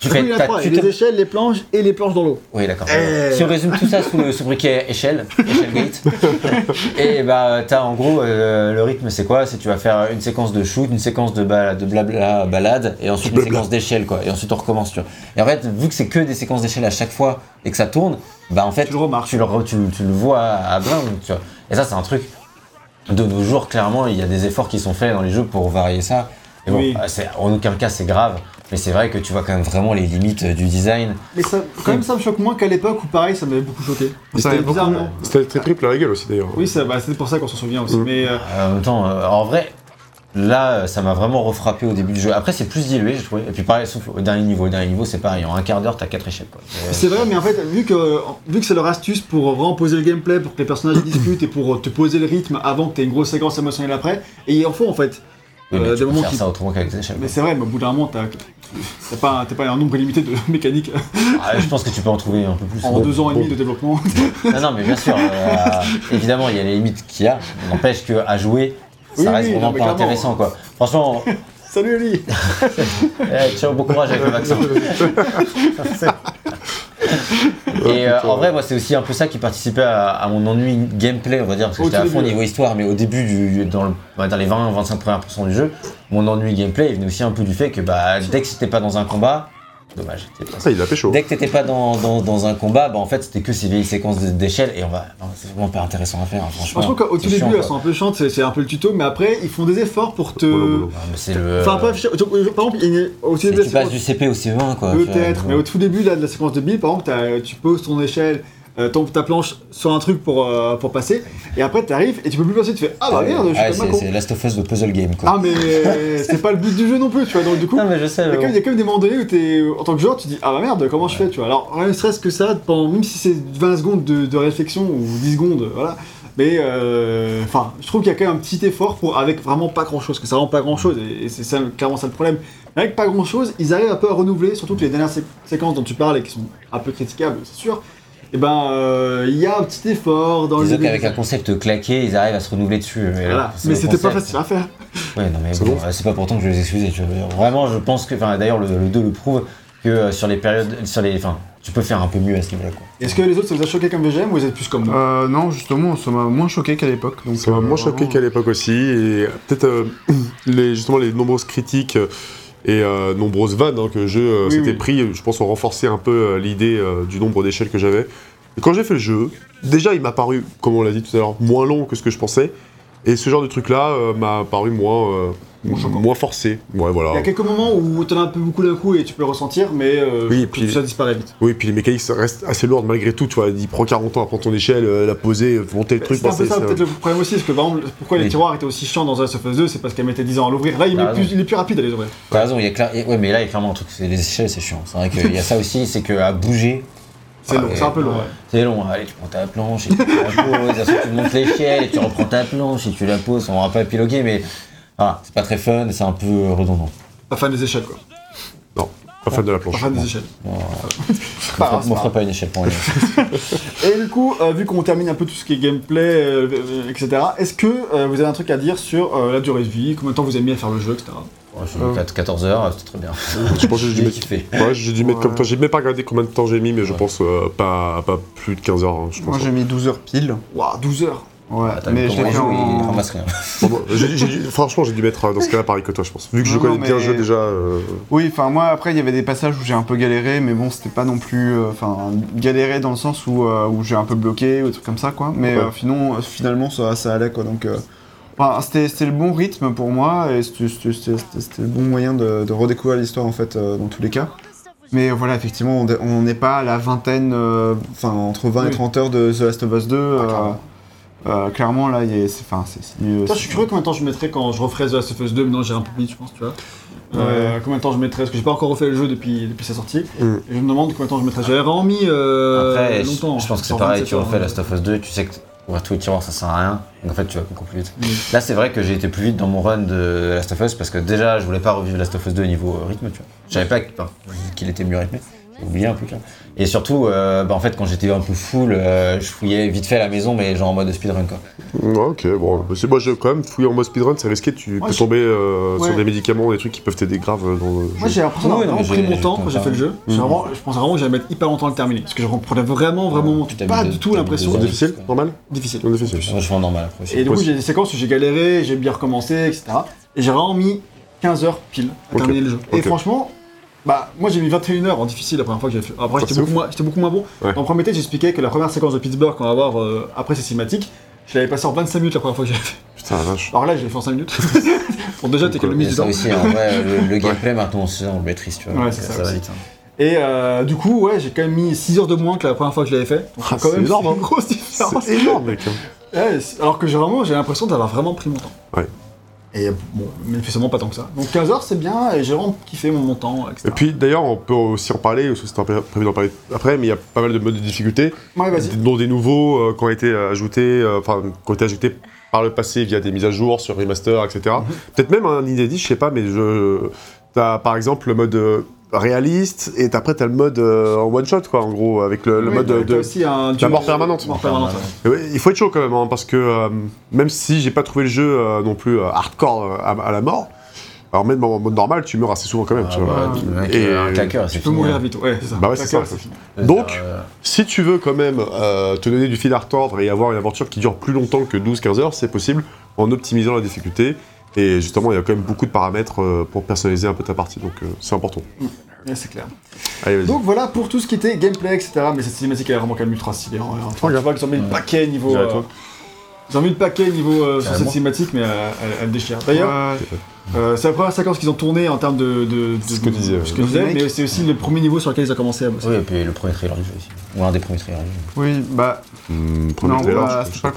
Tu Oui, fais. tu les échelles, les planches et les planches dans l'eau. Oui, d'accord. Eh. Si on résume tout ça sous le sobriquet échelle, échelle gate, et bah t'as en gros euh, le rythme c'est quoi? C'est tu vas faire une séquence de shoot, une séquence de, de blabla balade, et ensuite une séquence d'échelle quoi, et ensuite on recommence. Tu vois. Et en fait, vu que c'est que des séquences d'échelle à chaque fois et que ça tourne, bah en fait Tu le remarques. tu le, re- tu, tu le vois à, blinde, tu vois. Et ça c'est un truc de nos jours clairement il y a des efforts qui sont faits dans les jeux pour varier ça. Et bon, Oui. euh, en aucun cas c'est grave, mais c'est vrai que tu vois quand même vraiment les limites euh, du design. Mais ça, quand même ça me choque moins qu'à l'époque où pareil ça m'avait beaucoup choqué. C'était c'était bizarrement. C'était très triple à la gueule aussi d'ailleurs. Oui c'est bah, c'est pour ça qu'on s'en souvient aussi. Mm. Mais euh, Euh, En même temps, euh, en vrai, là, ça m'a vraiment refrappé au début du jeu. Après, c'est plus dilué, je trouvais. Et puis, pareil, sauf au dernier niveau. Au dernier niveau, c'est pareil. En un quart d'heure, t'as quatre. Euh, c'est vrai mais en fait vu que vu que c'est leur astuce pour vraiment poser le gameplay, pour que les personnages discutent et pour te poser le rythme avant que t'aies une grosse séquence émotionnelle après, et ils en font en fait. Oui, mais euh, tu des peux moments faire qui- ça autrement qu'avec des échelles. Mais quoi. c'est vrai, mais au bout d'un moment t'as t'as pas, t'as pas un nombre illimité de mécaniques Ah, je pense que tu peux en trouver un peu plus. en deux ans et bon. demi de développement. Non, non, mais bien sûr. euh, évidemment, il y a les limites qu'il y a. N'empêche qu'à jouer, ça Oui, reste oui, vraiment non, mais pas clairement. intéressant. quoi. Franchement, Salut Eli eh, ciao, bon courage avec le vaccin. Et euh, en vrai, moi, c'est aussi un peu ça qui participait à, à mon ennui gameplay, on va dire, parce que j'étais à fond niveau histoire, mais au début, du, dans, le- bah, dans les 20-25 premières pourcents du jeu, mon ennui gameplay il venait aussi un peu du fait que bah, dès que c'était pas dans un combat, dommage, pas Ça, il fait chaud. Dès que t'étais pas dans, dans, dans un combat, bah en fait c'était que ces vieilles séquences d'échelle et on va. C'est vraiment pas intéressant à faire, hein, franchement. Je trouve qu'au tout C'est début chiant, elles sont un peu chiantes, c'est c'est un peu le tuto, mais après ils font des efforts pour te. Bolo. Ah, le. Enfin, pas, par exemple, il y a au début, tu passes du CP au CE1 quoi. Peut-être, mais au tout début là, de la séquence de Bill, par exemple, tu poses ton échelle, ton- ta planche sur un truc pour, euh, pour passer, et après t'arrives et tu peux plus passer, tu fais Ah bah merde, je suis Ah, c'est Last of Us de puzzle game quoi. Ah mais c'est pas le but du jeu non plus, tu vois, donc du coup. Il y, a quand même, il bon. y a quand même des moments donnés où t'es, en tant que joueur, tu dis ah bah merde, comment je fais, tu vois. Alors, ne serait-ce que ça, pendant, même si c'est 20 secondes de, de réflexion ou 10 secondes, voilà. Mais euh, enfin, je trouve qu'il y a quand même un petit effort pour avec vraiment pas grand-chose, que ça rend pas grand-chose, et, et c'est ça, clairement ça le problème. Mais avec pas grand-chose, ils arrivent un peu à renouveler, surtout que les dernières sé- séquences dont tu parles et qui sont un peu critiquables, c'est sûr. Et ben, euh, il y a un petit effort dans Disons le. qu'avec un concept claqué, ils arrivent à se renouveler dessus. Mais, là, Voilà. Mais c'était pas facile à faire. Ouais, non, mais C'est bon, bon. euh, c'est pas pourtant que je vais les vois. Vraiment, je pense que. Enfin, d'ailleurs, le, le 2 le prouve que euh, sur les périodes. Sur les. Enfin, tu peux faire un peu mieux à ce niveau-là, quoi. Est-ce que les autres ça vous a choqué comme VGM ou vous êtes plus comme nous Euh, non, justement, ça m'a moins choqué qu'à l'époque. donc, Ça m'a euh, moins choqué vraiment. qu'à l'époque aussi. Et peut-être euh, les, justement les nombreuses critiques euh, et euh, nombreuses vannes hein, que jeu euh, Oui, s'était oui. pris, je pense, ont renforcé un peu euh, l'idée euh, du nombre d'échelles que j'avais. Quand j'ai fait le jeu, déjà il m'a paru, comme on l'a dit tout à l'heure, moins long que ce que je pensais. Et ce genre de truc-là euh, m'a paru moins, euh, Moins forcé. Ouais, voilà. Il y a quelques moments où t'en as un peu beaucoup d'un coup et tu peux le ressentir, mais euh, Oui, et puis- ça disparaît vite. Oui, puis les mécaniques ça reste assez lourdes malgré tout. Tu vois, il prend 40 ans à prendre ton échelle, euh, la poser, monter le truc. C'est un peu ça c'est- peut-être le problème aussi, parce que par exemple, pourquoi les tiroirs étaient aussi chiants dans The Last of Us 2, c'est parce qu'elle mettait 10 ans à l'ouvrir. Là, il, T'as met plus, raison. il est plus rapide à les ouvrir. T'as raison, il y a clair... Ouais, mais là, il y a clairement un truc. c'est- Les échelles, c'est chiant. C'est vrai qu'il y a ça aussi, c'est qu'à bouger, C'est Ah, long, c'est un peu long. ouais. c'est long. Allez, tu prends ta planche, et tu la poses, tu montes l'échelle, et tu reprends ta planche, et tu la poses. On va pas épiloguer, mais. Voilà, c'est pas très fun, et c'est un peu redondant. Pas fan des échelles, quoi. Non, pas fan de la Pas planche. fan des échelles. Pas on m'offre pas grave. pas une échelle pour rien. Et du coup, euh, vu qu'on termine un peu tout ce qui est gameplay, euh, euh, etc., est-ce que euh, vous avez un truc à dire sur euh, la durée de vie, combien de temps vous avez mis à faire le jeu, etc. Bon, je suis 4 14 heures, c'est très bien. Je pense que j'ai dû mettre kiffé. Ouais, j'ai dû mettre comme toi. J'ai même pas regardé combien de temps j'ai mis, mais je Ouais. pense euh, pas, pas plus de 15 heures. hein, je pense. Moi, j'ai mis 12 heures pile. Waouh, 12 heures Ouais, Ah, mais je l'ai fait en... ramasse rien. Bon, j'ai- dû- franchement, j'ai dû mettre euh, dans ce cas-là pareil que toi, je pense. Vu que je connais non, bien le jeu déjà. euh, Oui, enfin moi après il y avait des passages où j'ai un peu galéré, mais bon c'était pas non plus, euh, enfin galéré dans le sens où, euh, où j'ai un peu bloqué ou des trucs comme ça quoi. Mais Ouais. euh, sinon, euh, finalement ça, ça allait quoi. Donc euh, enfin, c'était le bon rythme pour moi et c'était le bon moyen de, de redécouvrir l'histoire en fait euh, dans tous les cas. Mais voilà, effectivement, on n'est pas à la vingtaine, euh, enfin entre 20 et Oui. 30 heures de The Last of Us 2. euh, clairement. euh, clairement, là, c'est enfin, c'est- je suis curieux combien de temps je mettrais quand je referai The Last of Us 2, maintenant j'ai un peu plus je pense, tu vois. Euh, combien de temps je mettrais Parce que j'ai pas encore refait le jeu depuis, depuis sa sortie. Mm. Et je me demande combien de temps je mettrais. J'avais vraiment mis euh, Après, je, longtemps. je pense que c'est pareil, 27 tu refais. Last of Us 2, tu sais que ouvrir tous les tiroirs ça sert à rien, donc en fait tu vas beaucoup plus vite. Oui. Là c'est vrai que j'ai été plus vite dans mon run de Last of Us parce que déjà je voulais pas revivre Last of Us 2 au niveau euh, rythme, tu vois. Je savais pas qu'il était mieux rythmé, un peu quand même. Et surtout, euh, bah, en fait quand j'étais un peu full, euh, je fouillais vite fait à la maison mais genre en mode speedrun quoi. Ouais, ok, bon. C'est moi, je, quand même, fouiller en mode speedrun, c'est risqué. Tu Ouais, peux je- tomber euh, Ouais. sur des médicaments, des trucs qui peuvent t'aider grave euh, dans le Moi jeu. j'ai l'impression d'avoir Oui, non, vraiment mais pris j'ai- mon j'ai temps tout quand j'ai fait le jeu. J'ai vraiment- je pensais vraiment que j'allais mettre hyper longtemps à le terminer. Parce que je prenais vraiment, vraiment Tu t'as pas mis du tout t'as mis l'impression. deux difficile Normal Difficile. Non, difficile. Moi je fais en normal après aussi. Et du coup, j'ai des séquences où j'ai galéré, j'ai bien recommencé, etc. Et j'ai vraiment mis 15 heures pile à Ok. terminer le jeu. Et Ok. franchement, bah, moi j'ai mis 21 heures en difficile la première fois que j'ai fait. Après, Ah, j'étais beaucoup, moins- j'étais beaucoup moins bon. Ouais. Le premier test, j'expliquais que la première séquence de Pittsburgh qu'on va voir euh, après ces cinématiques, je l'avais passé en 25 minutes la première fois que j'ai fait. Putain, la vache. Alors là, je l'ai fait en 5 minutes. bon, déjà, t'économises du temps. aussi, en vrai, le, le gameplay maintenant on le maîtrise, tu vois. Ouais, c'est euh, ça va aussi. vite. hein. Et euh, du coup, ouais, j'ai quand même mis 6 heures de moins que la première fois que je l'avais fait. Donc, Ah, quand même, énorme, c'est hein. une grosse différence. C'est énorme, mec. hein. Ouais, alors que j'ai vraiment, j'ai l'impression d'avoir vraiment pris mon temps. Ouais. Et bon, manifestement pas tant que ça. Donc 15 heures c'est bien et j'ai vraiment kiffé mon montant, etc. Et puis d'ailleurs, on peut aussi en parler, parce que c'était pré- prévu d'en parler après, mais il y a pas mal de modes de difficulté, ouais, vas-y. dont des nouveaux euh, qui ont été ajoutés, euh, enfin, qui ont été ajoutés par le passé via des mises à jour sur remaster, etc. Mhm. Peut-être même un inédit, je sais pas, mais je. T'as par exemple le mode euh, réaliste, et après t'as le mode euh, en one shot, quoi, en gros, avec le, le Oui, mode de. t'as aussi un la mort permanente. Mort permanente. Enfin, ouais. Et ouais, il faut être chaud quand même, hein, parce que euh, même si j'ai pas trouvé le jeu euh, non plus euh, hardcore à, à la mort, alors même en mode normal, tu meurs assez souvent quand même. ah, tu vois. bah, le mec, Et- un claqueur, Tu peux mourir hein. vite, ouais, c'est ça. Bah ouais, c'est Claqueur, ça. fini. Donc, Si tu veux quand même euh, te donner du fil à retordre et avoir une aventure qui dure plus longtemps que 12-15 heures, c'est possible en optimisant la difficulté. Et justement, il y a quand même beaucoup de paramètres euh, pour personnaliser un peu ta partie, donc euh, c'est important. Ouais, c'est clair. Allez. Donc voilà pour tout ce qui était gameplay, etc. Mais cette cinématique elle est vraiment quand même ultra stylée. hein. Je vois qu'ils ont mis le paquet niveau. Euh, ils ont mis le paquet niveau euh, sur cette cinématique, mais euh, elle, elle déchire. D'ailleurs, Ouais, euh, c'est la première séquence qu'ils ont tournée en termes de. de, de- C'est ce que disais, ce que disais, mais c'est aussi le premier niveau sur lequel ils ont commencé à bosser. Oui, et puis le premier trailer du jeu aussi. Ou un des premiers trailers du jeu. oui, bah, Hmm, premier Non, trailer, bah, je- pas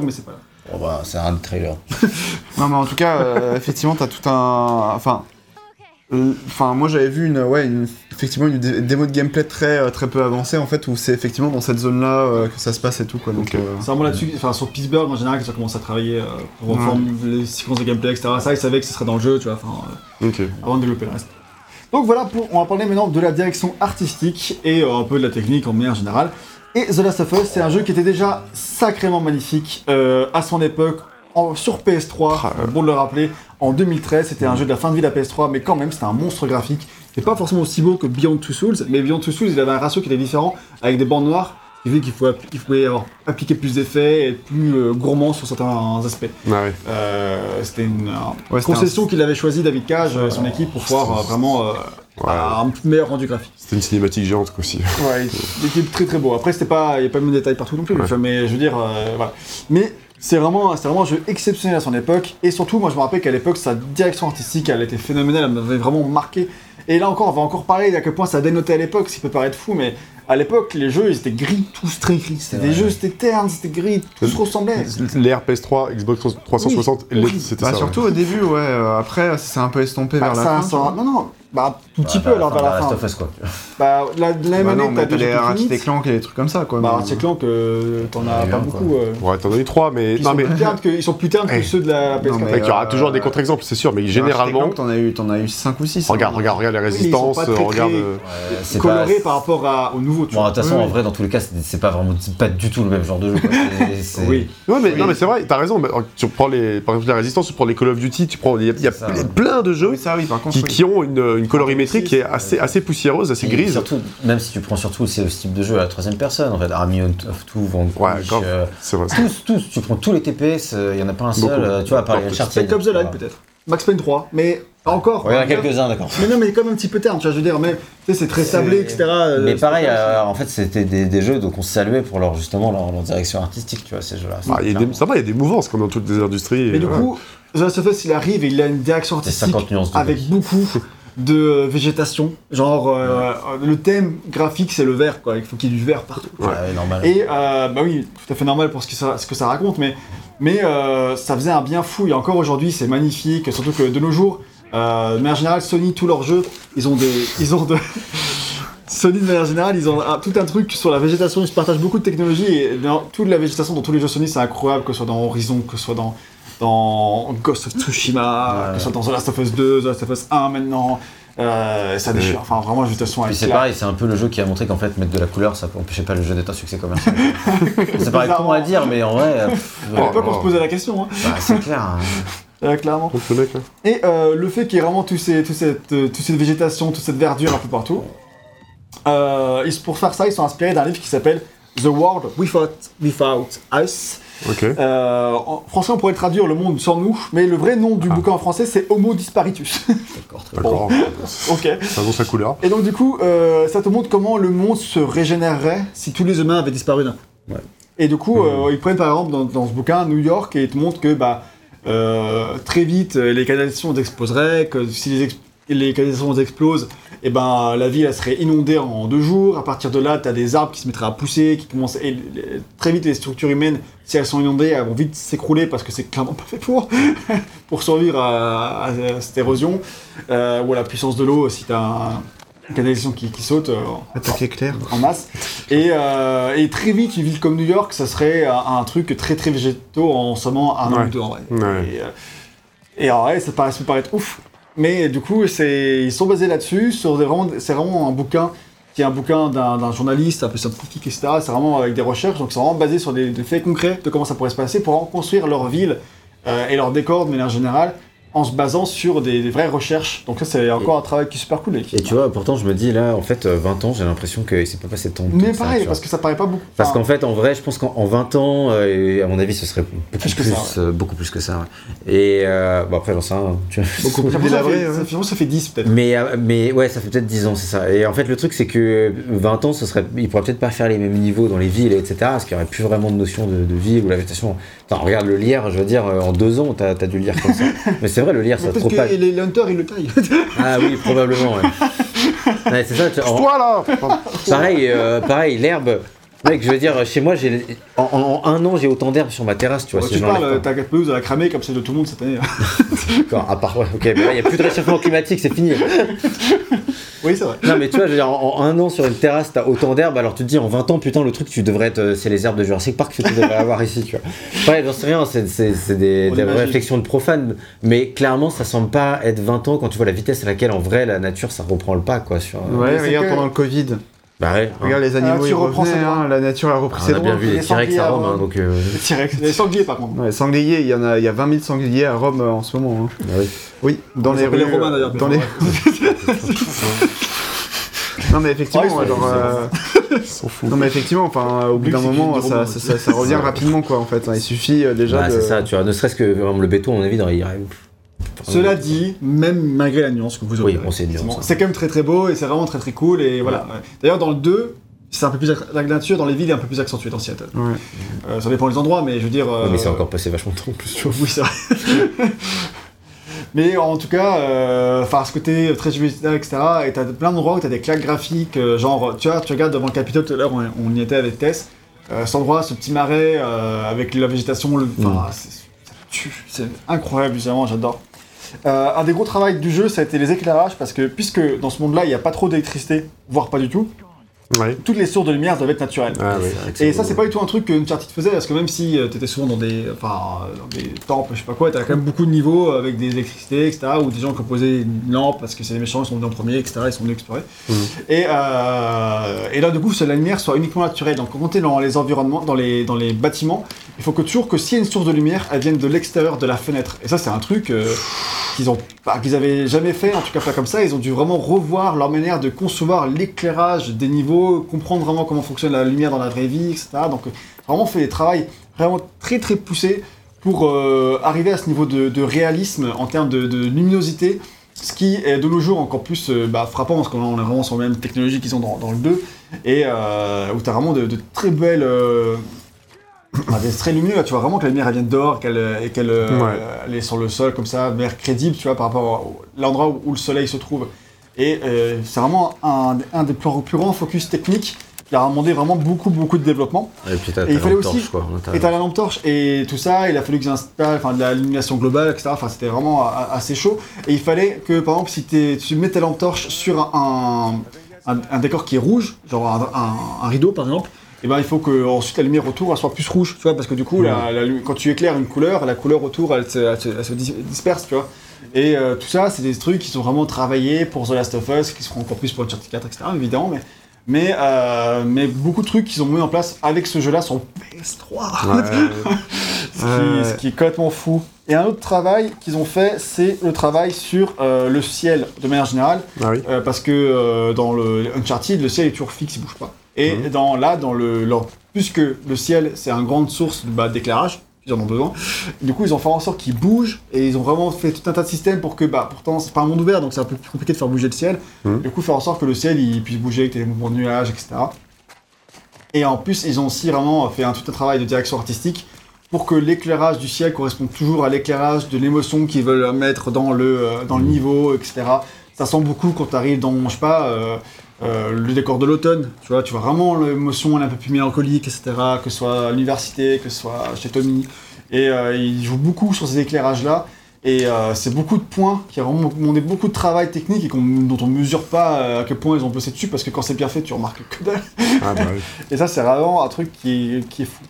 mais c'est pas là. Bon, bah, c'est un des trailers. non, mais en tout cas, euh, effectivement, t'as tout un. Enfin. euh, Enfin, moi j'avais vu une, ouais, une- effectivement une dé- démo de gameplay très, euh, très peu avancée en fait, où c'est effectivement dans cette zone-là euh, que ça se passe et tout quoi. Donc, euh, C'est vraiment là-dessus, enfin sur Pittsburgh en général, qu'ils ont commencé à travailler euh, pour Ouais. reformer les séquences de gameplay, etc. Ça, ils savaient que ce serait dans le jeu, tu vois, enfin, euh, Ok. avant de développer le reste. Donc voilà, pour, on va parler maintenant de la direction artistique et euh, un peu de la technique en manière générale. Et The Last of Us, c'est un jeu qui était déjà sacrément magnifique euh, à son époque, en- sur PS3, Ah, euh, bon de le rappeler, en 2013, c'était un jeu de la fin de vie de la PS3, mais quand même, c'était un monstre graphique. C'est pas forcément aussi beau que Beyond Two Souls, mais Beyond Two Souls, il avait un ratio qui était différent, avec des bandes noires, qui qu'il faut, app- qu'il pouvait avoir, appliquer plus d'effets et être plus euh, gourmand sur certains aspects. Ah ouais. Euh, c'était une euh, Ouais, concession qu'il avait choisi David Cage et son équipe pour pouvoir euh, vraiment Ouais. un meilleur rendu graphique. C'était une cinématique géante quoi, aussi. Ouais, il était très très beau. Après, c'était pas, il n'y a pas le même détail partout non plus, Ouais. mais je veux dire, euh, voilà. Mais c'est vraiment, c'était vraiment un jeu exceptionnel à son époque, et surtout, moi je me rappelle qu'à l'époque, sa direction artistique, elle était phénoménale, elle m'avait vraiment marqué. Et là encore, on va encore parler à quel point ça dénotait à l'époque, ce qui peut paraître fou, mais à l'époque, les jeux, ils étaient gris, tous très gris. C'était des jeux, c'était terne, c'était gris, tout se ressemblait. Les PS3, Xbox 360, Oui, oui. c'était bah, ça. surtout au début, ouais. euh, après, c'est un peu estompé Bah, vers la fin. ça- non, non, bah, tout petit peu alors vers la Last fin. of Us, quoi. Bah, la, la même Bah année, non, mais t'as les plus Ratchet. Clank et des trucs comme ça, quoi. Bah, Ratchet Clank, euh, t'en as pas un, beaucoup. euh. Ouais, t'en as eu 3, mais. Ils, Non, sont mais. plus ternes que, ils sont plus ternes que Eh. ceux de la PS4. Non, mais, Mec, il y aura euh, toujours des contre-exemples, c'est sûr, mais généralement. Clank, t'en as eu, t'en as eu 5 ou 6. Regarde, regarde, regarde les ils sont résistances, pas très, regarde. très- euh, c'est coloré pas- par rapport à, au nouveau, tu Bon, de vois. toute façon, Oui, en oui. vrai, dans tous les cas, c'est c'est pas vraiment, c'est pas du tout le même genre de jeu. quoi. C'est- c'est- Oui. Ouais, mais, non, mais c'est vrai, t'as raison. mais, euh, tu prends les, par exemple, la résistance, tu prends les Call of Duty, tu prends. Il y a, il y a C'est ça, ple- ouais. plein de jeux Oui, ça, oui, par contre. qui, oui. qui ont une, une qui est assez, assez poussiéreuse, assez Et grise. Surtout, même si tu prends surtout ce type de jeu à la troisième personne, en fait, Army of Two, Vanquish, Ouais, grave. euh, vrai. tous, tous, tu prends tous les TPS, il y en a pas un seul, Beaucoup. euh, tu vois, à part les. Uncharted. Of the Line, peut-être. Max Payne 3, mais encore. Ouais, il y en a quelques-uns, d'accord. Mais non, mais comme un petit peu terne, tu vois, je veux dire, mais c'est très sablé, etc. euh, Mais pareil, euh, en fait, c'était des, des jeux donc on se saluait pour leur justement leur, leur direction artistique, tu vois, ces jeux-là. Ah, il y a des, ça va, il y a des mouvances comme dans toutes les industries. et Mais du coup, The Last of Us, il arrive et il a une direction C'est artistique 50 nuances de avec beaucoup, de végétation. Genre, euh, le thème graphique, c'est le vert, quoi. Il faut qu'il y ait du vert partout. Ouais, ouais, normal. Et euh, bah oui, tout à fait normal pour ce que ça, ce que ça raconte, mais, mais euh, ça faisait un bien fou. Et encore aujourd'hui, c'est magnifique. Surtout que de nos jours, euh, de manière générale, Sony, tous leurs jeux, ils ont des, ils ont de. Sony de manière générale, ils ont un- tout un truc sur la végétation. Ils se partagent beaucoup de technologies et dans toute la végétation dans tous les jeux Sony, c'est incroyable que ce soit dans Horizon, que ce soit dans dans Ghost of Tsushima, Ouais. que ce soit dans The Last of Us 2, The Last of Us 1 maintenant. Euh, ça déchire. Enfin, vraiment, végétation, elle Puis c'est pareil, c'est un peu le jeu qui a montré qu'en fait mettre de la couleur ça empêchait pas le jeu d'être un succès commercial. c'est pareil con à dire mais en vrai. pff, À l'époque, on se posait la question, hein. bah, c'est clair. hein. Euh, clairement. Hein. Et euh, le fait qu'il y ait vraiment tout ces, tout cette, euh, toute cette végétation, toute cette verdure un peu partout, euh, ils- pour faire ça, ils sont inspirés d'un livre qui s'appelle The World Without, Without Us. Ok. Euh, en français, on pourrait le traduire Le monde sans nous, mais le vrai nom du Ah. bouquin en français, c'est Homo Disparitus. D'accord, très bien. D'accord. ok. Ça vaut sa couleur. Et donc, du coup, euh, ça te montre comment le monde se régénérerait si tous les humains avaient disparu d'un coup. Ouais. Et du coup, euh, ils prennent par exemple dans, dans ce bouquin New York et ils te montrent que bah, euh, très vite les canalisations exploseraient, que si les, ex- les canalisations explosent, et ben la ville elle serait inondée en deux jours. À partir de là, tu as des arbres qui se mettraient à pousser, qui commencent. Et très vite, les structures humaines, si elles sont inondées, elles vont vite s'écrouler parce que c'est clairement pas fait pour, pour survivre à, à cette érosion. Euh, ou à la puissance de l'eau, si tu as une canalisation qui, qui saute. euh, Attaque éclair. en masse. Et, euh, et très vite, une ville comme New York, ça serait un, un truc très très végétaux en seulement un an ou deux en vrai. Ouais. Et, euh, et en vrai, ça paraît, ça peut paraître ouf. Mais du coup, ils sont basés là-dessus. C'est vraiment un bouquin qui est un bouquin d'un, d'un journaliste un peu scientifique, etc. C'est vraiment avec des recherches. Donc c'est vraiment basé sur des, des faits concrets de comment ça pourrait se passer pour reconstruire leur ville euh, et leur décor de manière générale en se basant sur des, des vraies recherches. Donc ça, c'est encore un travail qui est super cool. et qui- Et tu vois, pourtant je me dis là, en fait, euh, 20 ans, j'ai l'impression qu'il s'est pas passé tant de temps. Mais ça, pareil, parce que ça paraît pas beaucoup. Parce Enfin, qu'en fait, en vrai, je pense qu'en en 20 ans, euh, à mon avis, ce serait beaucoup Plus plus, que ça, euh, beaucoup plus que ça. ouais. Et euh, bon, après, j'en sais rien. Tu vois. Beaucoup Ça plus fait, ça, fait, ouais. ça, fait, ça fait 10 peut-être. Mais, euh, mais ouais, ça fait peut-être 10 ans, c'est ça. Et en fait, le truc, c'est que 20 ans, ce serait, ils pourraient peut-être pas faire les mêmes niveaux dans les villes, etc. Parce qu'il y aurait plus vraiment de notion de, de ville ou la végétation. Attends, regarde le lierre, je veux dire, euh, en deux ans, t'as as dû lire comme ça. mais c'est vrai, le lierre, ça Peut-être trop que pas. les hunters ils le taillent. Ah oui, probablement, ouais. Ouais, c'est ça, tu- en- Toi là pareil, euh, pareil, l'herbe. Mec, je veux dire, chez moi, j'ai en, un an, j'ai autant d'herbe sur ma terrasse, tu vois. si tu parles, pas. ta pelouse elle a cramé comme celle de tout le monde cette année. D'accord, à part, ouais, ok, mais là, il n'y a plus de réchauffement climatique, c'est fini. oui, c'est vrai. Non, mais tu vois, je veux dire, en, en un an sur une terrasse, t'as autant d'herbes, alors tu te dis, en 20 ans, putain, le truc, tu devrais être. euh, C'est les herbes de Jurassic Park que tu devrais avoir ici, tu vois. Ouais, j'en sais rien, c'est des, réflexions de profanes, mais clairement, ça semble pas être 20 ans quand tu vois la vitesse à laquelle, en vrai, la nature, ça reprend le pas, quoi. Sur, euh, Ouais, regarde que- pendant le Covid. Bah ouais. hein. Regarde les Ah, animaux, tu ils reprends revenaient, droits. hein, la nature a repris Ah, ses on a bien droits. vu les Les T-Rex à sangliers Rome, hein, donc. euh, Les T-Rex, les sangliers par contre. Ouais, sangliers, il y en a, il y a 20 000 sangliers à Rome euh, en ce moment. hein. bah oui. Oui, dans On les les rues. les Romains d'ailleurs. Dans mais les... Non mais effectivement, genre, euh, non mais effectivement, enfin, au bout d'un moment, ça, ça, ça- ça revient rapidement quoi en fait. hein. Il suffit euh, déjà Bah, de. c'est ça, tu vois, ne serait-ce que vraiment, le béton, à mon avis, dans arrive. Cela dit, même malgré la nuance que vous Oui, avez, on sait une nuance, hein. c'est quand même très très beau et c'est vraiment très très cool. Et voilà. ouais. D'ailleurs, dans le 2, c'est un peu plus. La nature dans les villes est un peu plus accentuée dans Seattle. Ouais. Euh, ça dépend des endroits, mais je veux dire. Oui, mais c'est euh, encore passé vachement de temps en plus, tu vois. Oui, c'est vrai. Mais en tout cas, euh, enfin, ce côté très végétal, etc. Et t'as plein d'endroits où t'as des claques graphiques, euh, genre, tu vois, tu regardes devant le Capitole tout à l'heure, on, on y était avec Tess. Euh, cet endroit, ce petit marais euh, avec la végétation, le- enfin, c'est- ça tue. c'est incroyable, vraiment, j'adore. Euh, un des gros travaux du jeu, ça a été les éclairages, parce que puisque dans ce monde-là, il n'y a pas trop d'électricité, voire pas du tout, Ouais. toutes les sources de lumière doivent être naturelles. Ah oui. Et ça, c'est pas du tout un truc que Uncharted faisait, parce que même si tu t'étais souvent dans des, enfin, euh, dans des temples, je sais pas quoi, t'as quand même beaucoup de niveaux avec des électricités, etc., ou des gens qui ont posé une lampe parce que c'est les méchants, ils sont venus en premier, etc., ils sont venus explorer. Et, euh, et là, du coup, c'est la lumière soit uniquement naturelle. Donc, quand t'es dans les environnements, dans les, dans les bâtiments, il faut que toujours que s'il y a une source de lumière, elle vienne de l'extérieur de la fenêtre. Et ça, c'est un truc euh, qu'ils ont, qu'ils avaient jamais fait, en tout cas pas comme ça. Ils ont dû vraiment revoir leur manière de concevoir l'éclairage des niveaux, comprendre vraiment comment fonctionne la lumière dans la vraie vie, etc. Donc, euh, vraiment fait des travaux vraiment très très poussés pour euh, arriver à ce niveau de, de réalisme en termes de, de luminosité. Ce qui est de nos jours encore plus euh, bah, frappant parce qu'on est vraiment sur la même technologie qu'ils ont dans, dans le 2 et euh, où tu as vraiment de, de très belles des traits lumineux, là, tu vois vraiment que la lumière elle vient dehors qu'elle, et qu'elle Ouais. est sur le sol comme ça, lumière crédible, tu vois, par rapport à l'endroit où, où le soleil se trouve. Et euh, c'est vraiment un, un des plus, grands focus techniques qui a demandé vraiment beaucoup, beaucoup de développement. Et puis t'as il la lampe torche, quoi. Et t'as la lampe torche et tout ça, il a fallu qu'ils installent enfin, de la luminisation globale, etc. Enfin, c'était vraiment a- assez chaud. Et il fallait que, par exemple, si tu mets ta lampe torche sur un, un, un décor qui est rouge, genre un, rideau par exemple, et ben il faut que ensuite la lumière autour elle soit plus rouge, tu vois, parce que du coup, la- la lu- quand tu éclaires une couleur, la couleur autour elle se, elle se- elle se dis- disperse, tu vois. Et euh, tout ça, c'est des trucs qui sont vraiment travaillés pour The Last of Us, qui seront encore plus pour Uncharted 4, etc. évidemment, mais. Mais, euh, mais beaucoup de trucs qu'ils ont mis en place avec ce jeu-là sur PS3. Ouais. Ce qui, Ouais. ce qui est complètement fou. Et un autre travail qu'ils ont fait, c'est le travail sur euh, le ciel de manière générale, Ah oui. euh, parce que dans le Uncharted, le ciel est toujours fixe, il bouge pas. Et Mhm. dans là, dans le, puisque le ciel c'est une grande source bah, d'éclairage, ils en ont besoin. Du coup, ils ont fait en sorte qu'il bouge et ils ont vraiment fait tout un tas de systèmes pour que, bah, pourtant, c'est pas un monde ouvert, donc c'est un peu plus compliqué de faire bouger le ciel. Mhm. Du coup, faire en sorte que le ciel il puisse bouger avec des mouvements de nuages, etc. Et en plus, ils ont aussi vraiment fait un, tout un travail de direction artistique pour que l'éclairage du ciel corresponde toujours à l'éclairage de l'émotion qu'ils veulent mettre dans le, euh, dans le niveau, etc. Ça sent beaucoup quand tu arrives dans, je sais pas, euh, euh, le décor de l'automne, tu vois, tu vois vraiment l'émotion elle est un peu plus mélancolique, etc. Que ce soit à l'université, que ce soit chez Tommy. Et euh, ils jouent beaucoup sur ces éclairages-là. Et euh, c'est beaucoup de points qui ont vraiment demandé beaucoup de travail technique et qu'on- dont on mesure pas euh, à quel point ils ont bossé dessus parce que quand c'est bien fait, tu remarques que dalle. Ah bah oui. Et ça, c'est vraiment un truc qui est, qui est fou.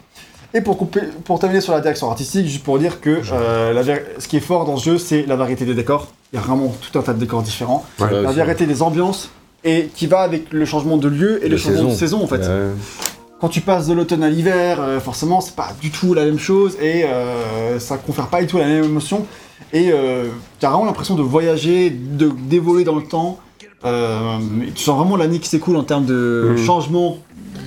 Et pour, couper, pour terminer sur la direction artistique, juste pour dire que euh, la ce qui est fort dans ce jeu, c'est la variété des décors. Il y a vraiment tout un tas de décors différents. Ouais. La variété des ambiances, et qui va avec le changement de lieu et le changement de saison. en fait. Quand tu passes de l'automne à l'hiver, euh, forcément, c'est pas du tout la même chose et euh, ça confère pas du tout la même émotion. Et euh, tu as vraiment l'impression de voyager, de d'évoluer dans le temps. Tu sens vraiment l'année qui s'écoule en termes de Mhm. changement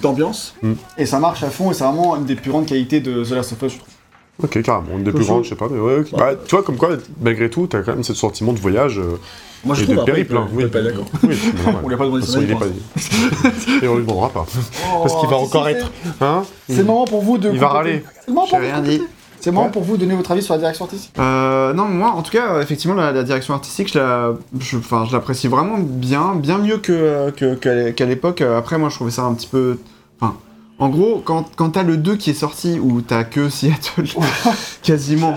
d'ambiance. Mhm. Et ça marche à fond et c'est vraiment une des plus grandes qualités de The Last of Us, je trouve. Ok, carrément. Une des plus grandes, je sais pas. Mais ouais, ok. Bah, tu vois, comme quoi, malgré tout, t'as quand même ce sentiment de voyage euh, Moi, je et trouve de périple. hein. on est pas d'accord. Oui. On lui a pas demandé De façon, il est pas dit. Et on lui demandera pas. Parce qu'il va Oh, encore être. Hein C'est le moment pour vous de. Il va râler. C'est le moment pour vous rien de dit. C'est le moment Ouais. pour vous de donner votre avis sur la direction artistique. Euh, non, moi, en tout cas, effectivement, la, la direction artistique, je la, je, enfin, je l'apprécie vraiment bien, bien mieux que, que- qu'à l'é- qu'à l'époque. Euh, Après, moi, je trouvais ça un petit peu, en gros, quand, quand t'as le 2 qui est sorti où t'as que Seattle, quasiment,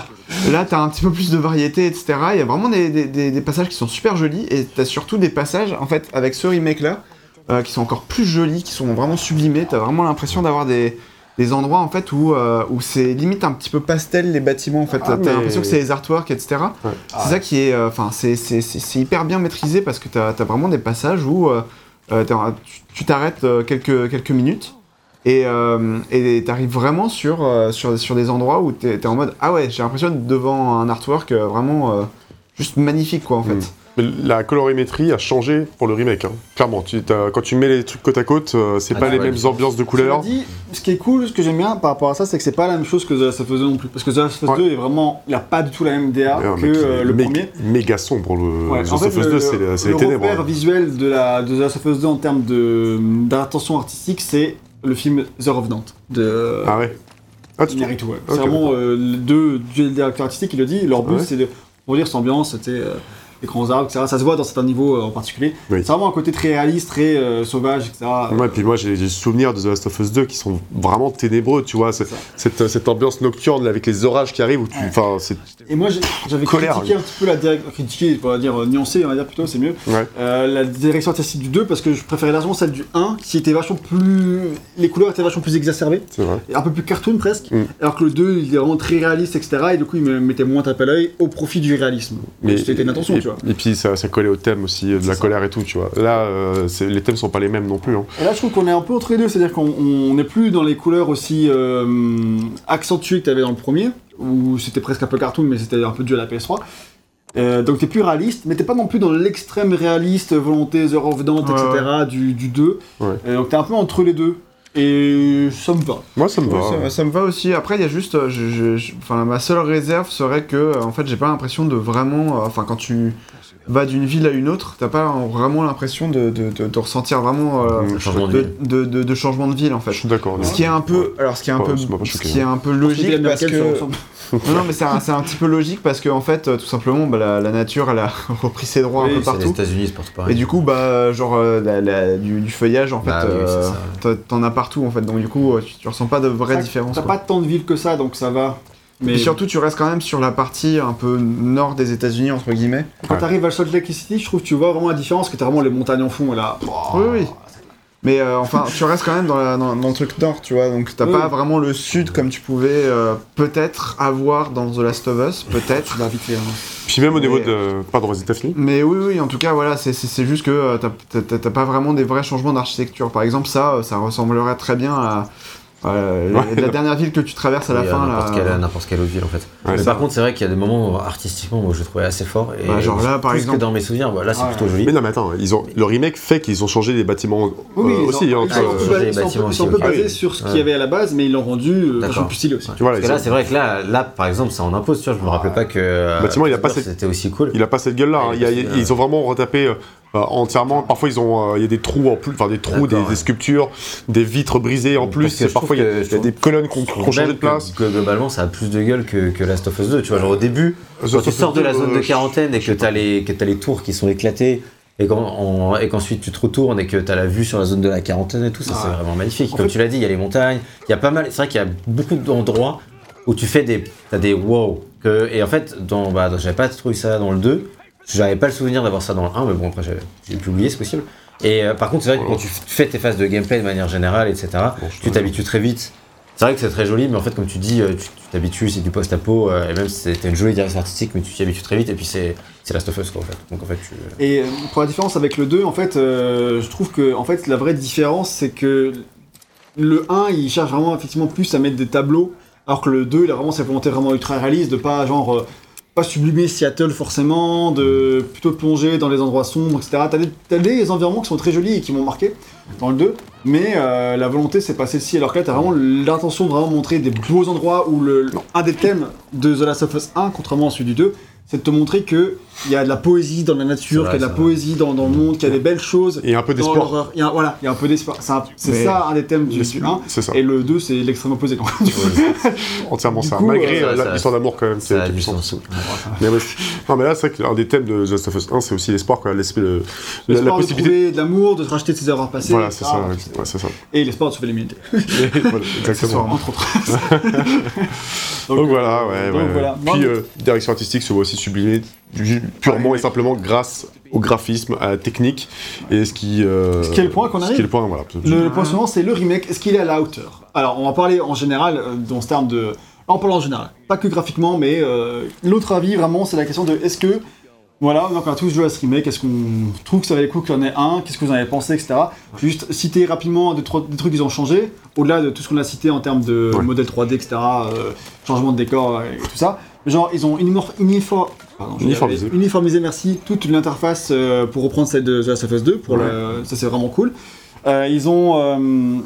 là, t'as un petit peu plus de variété, etc. Il y a vraiment des, des- des- des passages qui sont super jolis et t'as surtout des passages, en fait, avec ce remake-là, euh, qui sont encore plus jolis, qui sont vraiment sublimés. T'as vraiment l'impression d'avoir des des endroits en fait où, euh, où c'est limite un petit peu pastel les bâtiments en fait. Ah, t'as mais- l'impression que c'est les artworks, etc. Ouais. C'est ça qui est, euh, enfin c'est hyper bien maîtrisé parce que t'as as vraiment des passages où tu- t'arrêtes quelques quelques minutes et euh, et t'arrives vraiment sur, euh, sur sur des endroits où t'es es en mode ah ouais j'ai l'impression d'être devant un artwork euh, vraiment euh, juste magnifique quoi en fait. Mm. La colorimétrie a changé pour le remake. hein. Clairement, tu, quand tu mets les trucs côte à côte, euh, c'est Ah, pas tu les mêmes ambiances de couleurs. dit, ce qui est cool, ce que j'aime bien par rapport à ça, c'est que c'est pas la même chose que The Last of Us 2 non plus. Parce que The Last of Us Ouais. 2 est vraiment, il a pas du tout la même DA Ouais, que euh, le mé- premier. Méga sombre, le Ouais, The Last of Us le, 2, c'est les- c'est le ténèbres. repère hein. visuel de, la, de The Last of Us 2 en termes de- d'intention artistique, c'est le film The Revenant de Ah ouais Ah, tu trouves Inarritu, ouais. Ok, C'est vraiment euh, deux du directeur artistique qui le dit. Leur but, Ouais. c'est de pour dire cette ambiance, c'était euh, les grands arbres, etc. Ça se voit dans certains niveaux euh, en particulier. Oui. C'est vraiment un côté très réaliste, très euh, sauvage, etc. Ouais, puis moi j'ai des souvenirs de The Last of Us 2 qui sont vraiment ténébreux, tu vois. ça. Cette, cette ambiance nocturne avec les orages qui arrivent, où tu. Ouais. Enfin, c'est. Et moi, j'avais critiqué un petit peu la direction, critiqué, on va dire euh, nuancé, on va dire plutôt, c'est mieux. Ouais. Euh, la direction artistique du 2 parce que je préférais largement celle du 1 qui était vachement plus. Les couleurs étaient vachement plus exacerbées, et un peu plus cartoon presque. Mm. Alors que le 2 il est vraiment très réaliste, etc. Et du coup il me mettait moins tape à l'œil au profit du réalisme. Mais c'était une intention, et, tu vois. Et puis ça, ça collait au thème aussi, euh, de la ça. colère et tout, tu vois. Là, euh, les thèmes sont pas les mêmes non plus. Hein. Et là je trouve qu'on est un peu entre les deux, c'est-à-dire qu'on on n'est plus dans les couleurs aussi euh, accentuées que tu avais dans le premier, où c'était presque un peu cartoon, mais c'était un peu dû à la PS3. Euh, donc t'es plus réaliste, mais t'es pas non plus dans l'extrême réaliste, volonté The Revenant, Ouais, etc. Du, du 2. Ouais. Euh, donc t'es un peu entre les deux. Et ça me va. Moi, ça me va. Ouais, ça, ça me va aussi. Après, il y a juste, euh, je, je- je- enfin, ma seule réserve serait que, euh, en fait, j'ai pas l'impression de vraiment, euh, enfin, quand tu, va d'une ville à une autre, t'as pas vraiment l'impression de, de, de- de ressentir vraiment euh, changement de de, vie. de, de- de changement de ville en Je fait. suis d'accord. Ce qui est un peu, alors ce qui est un Ouais, peu, ce qui est un logique parce que non, non mais c'est un, petit peu logique parce que en fait euh, tout simplement bah, la, la nature elle a repris ses droits Oui, un peu les partout États-Unis, c'est partout et du coup bah genre euh, la- la- du, du feuillage en fait Bah euh, t'as- t'en as partout en fait donc du coup tu, tu ressens pas de vraie Ça, différence. T'as pas tant de villes que ça, donc ça va. Mais Et surtout tu restes quand même sur la partie un peu nord des États-Unis entre guillemets. quand t'arrives à Salt Lake City, je trouve que tu vois vraiment la différence, que t'as vraiment les montagnes en fond, et là... Oui oui. Mais euh, enfin, tu restes quand même dans, la- dans- dans le truc nord, tu vois, donc t'as Oui. pas vraiment le sud comme tu pouvais euh, peut-être avoir dans The Last of Us, peut-être. Tu vas vite fait. hein. Puis même au niveau Mais- de. Pardon, vas-y, t'as fini Mais oui, oui, en tout cas, voilà, c'est- juste que euh, t'as- pas vraiment des vrais changements d'architecture. Par exemple, ça, ça ressemblerait très bien à, à la, Ouais. la dernière ville que tu traverses à la Oui, fin. n'importe là. quelle, à n'importe quelle autre ville en fait. Ouais, par contre, c'est vrai qu'il y a des moments où, artistiquement où je le trouvais assez fort. Et Bah, genre là, par plus exemple. que dans mes souvenirs, bah, là c'est plutôt joli. Mais non, mais attends, ils ont... le remake fait qu'ils ont changé les bâtiments Oui, euh, ils aussi. ont- hein, ils sont un peu basés- les bâtiments ils sont un peu sur ce qu'il y avait à la base, mais ils l'ont rendu euh, plus stylé aussi. là, Parce que là, c'est vrai que là, là, par exemple, ça en impose. Tu vois, je me rappelais pas que. euh, Le bâtiment, il a pas cette- C'était aussi cool. il a pas cette hein. A pas cette ils ont vraiment retapé euh, euh, entièrement. Parfois, ils ont, euh, il y a des trous en plus, enfin des trous, des, sculptures, des vitres brisées en plus. et Parfois, il y, a- y des colonnes trouve ont changé de place. Que, globalement, ça a plus de gueule que, que Last of Us 2. Tu vois, genre au début, quand tu sors de la zone de quarantaine et que t'as les, que t'as les tours qui sont éclatées. Et qu'ensuite tu te retournes et que tu as la vue sur la zone de la quarantaine et tout, ça c'est Ouais. vraiment magnifique. Comme fait- tu l'as dit, il y a les montagnes, il y a pas mal. C'est vrai qu'il y a beaucoup d'endroits où tu fais des. T'as des wow. Que, et en fait, dans, bah, j'avais pas trouvé ça dans le 2. J'avais pas le souvenir d'avoir ça dans le 1, mais bon, après j'ai pu oublier, c'est possible. Et euh, par contre, c'est vrai que quand tu fais tes phases de gameplay de manière générale, etc., Bon, tu t'habitues très vite. C'est vrai que c'est très joli, mais en fait, comme tu dis, euh, tu tu t'habitues, c'est du post-apo, euh, et même si c'était une jolie direction artistique, mais tu t'y habitues très vite, et puis c'est Last of Us, quoi, en fait. Donc en fait, tu. Et pour la différence avec le 2, en fait, euh, je trouve que en fait, la vraie différence, c'est que le 1, il cherche vraiment effectivement plus à mettre des tableaux, alors que le 2, il a vraiment volonté vraiment ultra réaliste de pas genre pas sublimer Seattle forcément, de plutôt plonger dans les endroits sombres, etc. T'as des, t'as des environnements qui sont très jolis et qui m'ont marqué dans le 2, mais euh, la volonté c'est pas celle-ci, alors que là t'as vraiment l'intention de vraiment montrer des beaux endroits où le, un des thèmes de The Last of Us 1, contrairement à celui du 2, c'est de te montrer que il y a de la poésie dans la nature, qu'il y a de la poésie dans, dans le monde, qu'il y a des belles choses. Et un peu d'espoir. Il y a- Voilà, il y a un peu d'espoir. C'est Mais- ça un des thèmes du, du 1. C'est ça, Et le 2, c'est l'extrême opposé. entièrement du ça. coup, Malgré euh, l'histoire d'amour quand même, qui Ça est puissante. sens. Mais ouais. Non, mais là, c'est vrai qu'un des thèmes de The Last of Us 1, c'est aussi l'espoir, quoi. L'esprit de. La, la L'espoir de possibilité. trouver de l'amour, de te racheter de ses erreurs passées. Voilà, c'est etc. ça. ouais, c'est ça. Et l'espoir de sauver l'humanité. Voilà, exactement. Entre autres. Donc voilà, ouais. Puis euh, direction artistique se voit aussi sublimée ju- purement et simplement grâce au graphisme, à la technique et ce qui. euh, Ce qui est le point qu'on Ce arrive. qui est le point, voilà. Le, le point suivant, c'est le remake. Est-ce qu'il est à la hauteur? Alors, on va parler en général euh, dans ce terme de. On parle en général, pas que graphiquement, mais euh, l'autre avis vraiment, c'est la question de est-ce que. Voilà, donc on a tous joué à ce remake, est-ce qu'on trouve que ça valait le coup qu'il y en ait un? Qu'est-ce que vous en avez pensé, etc. Juste citer rapidement des, trucs qu'ils ont changé, au-delà de tout ce qu'on a cité en termes de Ouais. modèle 3D, etc., euh, changement de décor et tout ça. Genre, ils ont pardon, Uniformisé. uniformisé, merci, toute l'interface euh, pour reprendre celle de The Last of Us 2, pour Ouais. le- ça c'est vraiment cool. Euh, ils ont euh,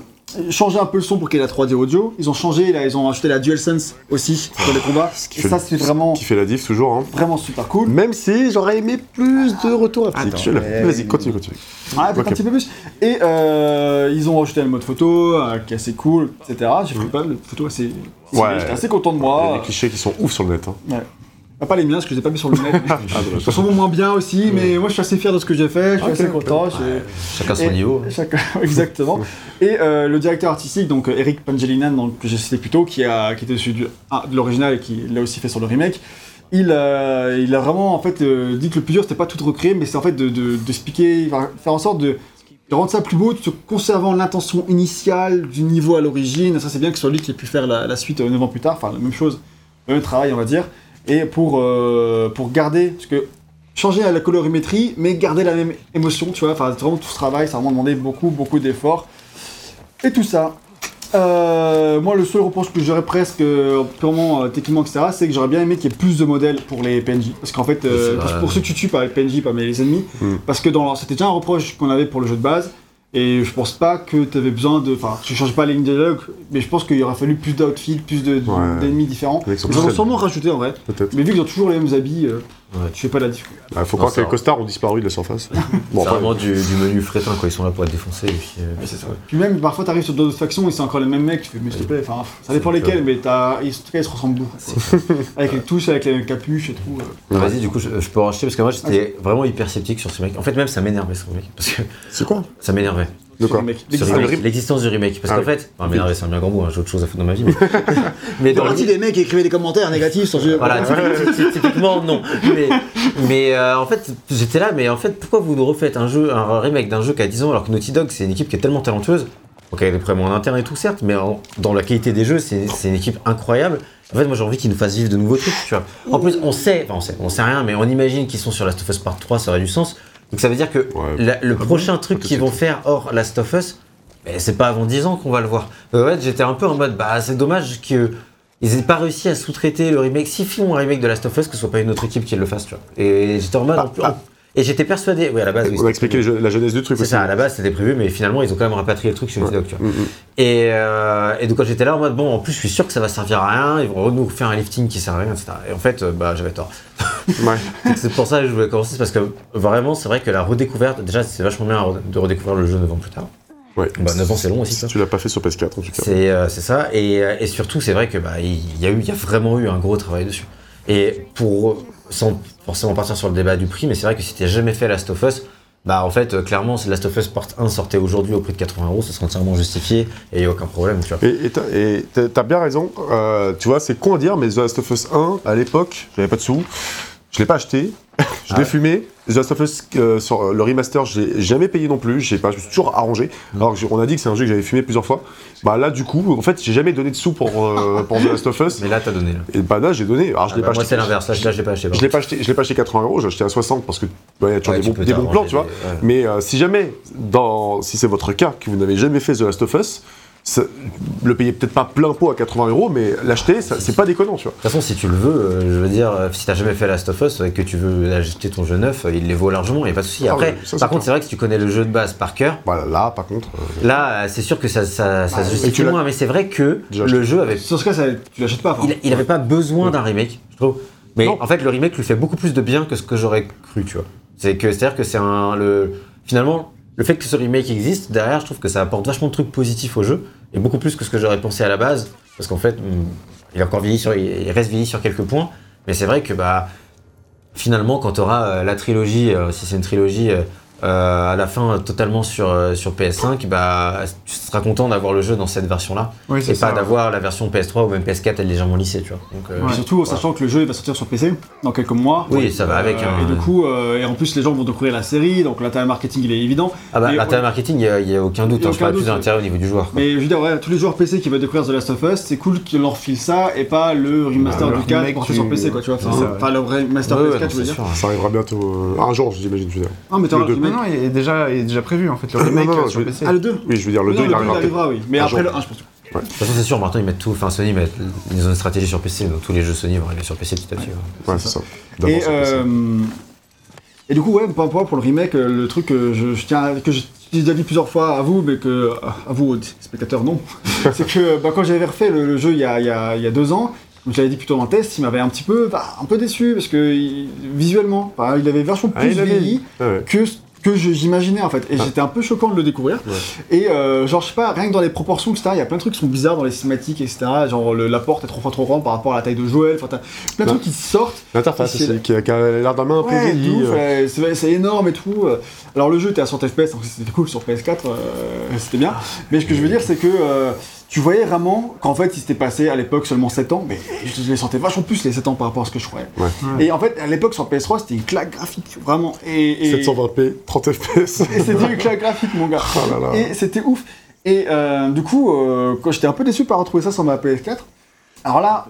changé un peu le son pour qu'il y ait la 3D audio. Ils ont changé, là, ils ont ajouté la DualSense aussi pour les combats. qui Et fait ça, c'est vraiment, Qui fait la diff toujours, hein. vraiment super cool. Même si j'aurais aimé plus de Je l'ai- mais- Vas-y, continue, continue. Ouais, peut-être Ok. un petit peu plus. Et euh, ils ont rajouté le mode photo, euh, qui est assez cool, etc. J'ai fait pas le photo assez. Ouais. J'étais assez content de Il y a moi. des clichés qui sont ouf sur le net. Hein. Ah, pas les miens, parce que je les ai pas mis sur le net. Ah. Ils sont moins bien aussi, mais moi je suis assez fier de ce que j'ai fait, je suis assez content. Chacun son Et- niveau. Chacun- exactement. Et euh, le directeur artistique, donc euh, Eric Pangelinan, donc, que j'ai cité plus tôt, qui, a, qui était celui du- ah, de l'original et qui l'a aussi fait sur le remake, il, euh, il a vraiment en fait euh, dit que le plus dur c'était pas tout de recréer, mais c'est en fait de, de, de faire en sorte de, de rendre ça plus beau, tout en conservant l'intention initiale du niveau à l'origine. Ça c'est bien que ce soit lui qui ait pu faire la, la suite euh, 9 ans plus tard, enfin la même chose, le même travail on va dire, et pour, euh, pour garder, parce que changer la colorimétrie, mais garder la même émotion, tu vois. Enfin, vraiment tout ce travail, ça a vraiment demandé beaucoup, beaucoup d'efforts. Et tout ça. Euh, moi, le seul reproche que j'aurais presque, euh, purement euh, techniquement, etc., c'est que j'aurais bien aimé qu'il y ait plus de modèles pour les PNJ. Parce qu'en fait, euh, pour, ceux que tu tues par les PNJ, pas les ennemis, Mm. parce que dans c'était déjà un reproche qu'on avait pour le jeu de base. Et je pense pas que tu avais besoin de. Enfin, tu changes pas les lignes de dialogue, mais je pense qu'il aurait fallu plus d'outfits, plus de- de- Ouais. d'ennemis différents. Ils ont sûrement rajouté en vrai. Mais vu qu'ils ont toujours les mêmes habits, euh, Je sais pas la différence. Il faut Non, croire que les costards ont disparu de la surface. bon, c'est après, vraiment du, du menu frétin, quoi. Ils sont là pour être défoncés. Et puis, euh, c'est ça. Puis même, parfois, t'arrives sur d'autres factions et c'est encore les mêmes mecs, tu fais, mais s'il te plaît, enfin, ça dépend lesquels, mais t'as... en tout cas, ils se ressemblent beaucoup. avec les touches, avec les capuches et tout. euh. Vas-y, du coup, je, je peux en racheter parce que moi j'étais vraiment hyper sceptique sur ce mec. En fait, même ça m'énervait ce. Parce que c'est quoi? Ça m'énervait. De quoi les Les- L'existence du remake. Parce Ah qu'en oui. fait, enfin, m'énerver, c'est un bien grand mot, hein, j'ai autre chose à foutre dans ma vie. Mais, mais dans le des mecs qui écrivaient des commentaires négatifs sur ce Voilà, typiquement, ty- typiquement non. Mais, mais euh, en fait, j'étais là, mais en fait, pourquoi vous nous refaites un jeu, un remake d'un jeu qui a 10 ans alors que Naughty Dog, c'est une équipe qui est tellement talentueuse? Avec des problèmes en interne et tout, certes, mais en- dans la qualité des jeux, c'est c'est une équipe incroyable. En fait, moi j'ai envie qu'ils nous fassent vivre de nouveaux trucs, tu vois. En plus, on sait, enfin, on sait, on sait rien, mais on imagine qu'ils sont sur Last of Us Part 3, ça aurait du sens. Donc ça veut dire que Ouais. la- le prochain truc qu'ils vont faire hors Last of Us, eh, c'est pas avant 10 ans qu'on va le voir. Euh, ouais, j'étais un peu en mode, bah c'est dommage que ils aient pas réussi à sous-traiter le remake. S'ils font un remake de Last of Us, que ce soit pas une autre équipe qui le fasse, tu vois. Et j'étais en mode. Ah, ah. Et j'étais persuadé, oui, à la base, oui. On a expliqué la jeunesse du truc C'est ça, à la base c'était prévu, mais finalement ils ont quand même rapatrié le truc chez tu vois. Mm, mm. Et, euh, et donc quand j'étais là en mode bon, en plus je suis sûr que ça va servir à rien, ils vont nous faire un lifting qui sert à rien, etc. Et en fait, euh, bah j'avais tort. Ouais. C'est pour ça que je voulais commencer, parce que vraiment c'est vrai que la redécouverte, déjà c'est vachement bien de redécouvrir le jeu 9 ans plus tard. Ouais. Bah 9 ans c'est long aussi, Si ça. tu l'as pas fait sur PS4 en tout cas. C'est euh, ça, et, et surtout c'est vrai que bah il y a eu, il y a vraiment eu un gros travail dessus. Et pour sans forcément partir sur le débat du prix, mais c'est vrai que si t'as jamais fait Last of Us, bah en fait euh, clairement si Last of Us Part 1 sortait aujourd'hui au prix de 80 euros, ce serait entièrement justifié et il y a aucun problème, tu vois. Et t'as bien raison. Euh, tu vois, c'est con à dire, mais The Last of Us 1, à l'époque, j'avais pas de sous. Je l'ai pas acheté. je Ah l'ai ouais. fumé. The Last of Us, euh, sur euh, le remaster, je l'ai jamais payé non plus. J'ai pas, je me suis toujours arrangé. Alors qu'on a dit que c'est un jeu que j'avais fumé plusieurs fois. Bah là, du coup, en fait, j'ai jamais donné de sous pour, euh, pour The Last of Us. Mais là t'as donné là. Et bah là, j'ai donné. Alors je Ah l'ai bah, pas moi c'est l'inverse, là je l'ai pas acheté. Je l'ai pas acheté, je l'ai pas acheté 80 euros, j'ai acheté à 60 parce que ouais, il y a toujours Ouais, des, tu bons, des plans, tu vois. des-. Mais euh, si jamais, dans, si c'est votre cas, que vous n'avez jamais fait The Last of Us, le payer peut-être pas plein pot à 80 euros, mais l'acheter, ça- c'est pas déconnant, tu vois. De toute façon, si tu le veux, euh, je veux dire, euh, si t'as jamais fait Last of Us et que tu veux acheter ton jeu neuf, euh, il les vaut largement, il n'y a pas de souci. Ah Après, ça, par contre, c'est vrai que si tu connais le jeu de base par cœur, Voilà, là, par contre. euh, là, euh, c'est sûr que ça, ça, ça se et justifie moins, mais c'est vrai que le jeu avait. Sur ce cas, ça, tu l'achètes pas. enfin. Il, il avait pas besoin d'un remake, je trouve. Mais Non. en fait, le remake lui fait beaucoup plus de bien que ce que j'aurais cru, tu vois. C'est que, c'est-à-dire que c'est un. Le, finalement, le fait que ce remake existe, derrière, je trouve que ça apporte vachement de trucs positifs au jeu, et beaucoup plus que ce que j'aurais pensé à la base, parce qu'en fait, hum, il encore sur, reste vieilli sur quelques points, mais c'est vrai que, bah, finalement, quand tu auras la trilogie, euh, si c'est une trilogie, euh, à la fin totalement sur, euh, sur PS5, bah, tu seras content d'avoir le jeu dans cette version-là, Oui, et pas d'avoir la version PS3 ou même PS4 elle est légèrement lissée, tu vois. Donc, euh, surtout en sachant que le jeu il va sortir sur PC dans quelques mois. Oui, ça va avec, Euh, hein. et du coup, euh, et en plus les gens vont découvrir la série, donc l'intérêt marketing il est évident. Ah bah, l'intérêt ouais. marketing, il n'y a, il y a aucun doute. Il y a hein, je aucun parle plus doute, de l'intérêt au niveau du joueur. quoi. Mais je veux dire, ouais, tous les joueurs PC qui veulent découvrir The Last of Us, c'est cool qu'ils leur filent ça et pas le remaster Bah, du 4 remake porté du- sur PC, quoi, tu vois. Enfin, le remaster Ouais, ouais, PS4, non, je veux dire. sûr. Ça arrivera bientôt. un jour, j'imagine, je veux dire. Ah. Non, non, il est déjà, il est déjà prévu en fait, le remake non, non, euh, sur je- PC. Ah, le 2 Oui, je veux dire, le Non, 2, il arrivera. oui. Mais après le 1, je pense. De toute façon, c'est sûr, maintenant ils mettent tout. Enfin, Sony, mettent, ils ont une stratégie sur PC, donc tous les jeux Sony vont arriver sur PC petit à petit. ouais. Ouais, c'est ça. D'abord, Et, euh, et du coup, ouais, pour, pour, pour le remake, euh, le truc que je, je tiens, à- que je- j'ai déjà dit plusieurs fois à vous, mais que à vous, spectateurs, non, c'est que bah, quand j'avais refait le, le jeu il y, a, il, y a, il y a deux ans, comme je l'avais dit plutôt dans le test, il m'avait un petit peu, bah, un peu déçu parce que il- visuellement, enfin, il avait vachement Ah, plus avait- vieilli Ouais, ouais. que que je- j'imaginais en fait. Et Ah. j'étais un peu choquant de le découvrir. Ouais. Et euh, genre, je sais pas, rien que dans les proportions, etc., il y a plein de trucs qui sont bizarres dans les cinématiques, etc. Genre, le- la porte est trois fois trop grande par rapport à la taille de Joël. Enfin, t'as plein de trucs qui sortent. L'interface qui a, l'air d'un main un peu Ouais, euh. c'est énorme et tout. Alors le jeu était à 100 FPS, donc c'était cool sur PS4, euh, c'était bien. Mais ce que je veux dire, c'est que euh, tu voyais vraiment qu'en fait, il s'était passé à l'époque seulement 7 ans, mais je les sentais vachement plus les 7 ans par rapport à ce que je croyais. Ouais. Et en fait, à l'époque sur PS3, c'était une claque graphique, vraiment. Et, et, 720p, 30 FPS. et c'était une claque graphique, mon gars. Oh là là. Et c'était ouf. Et euh, du coup, euh, quand j'étais un peu déçu par retrouver ça sur ma PS4, alors là,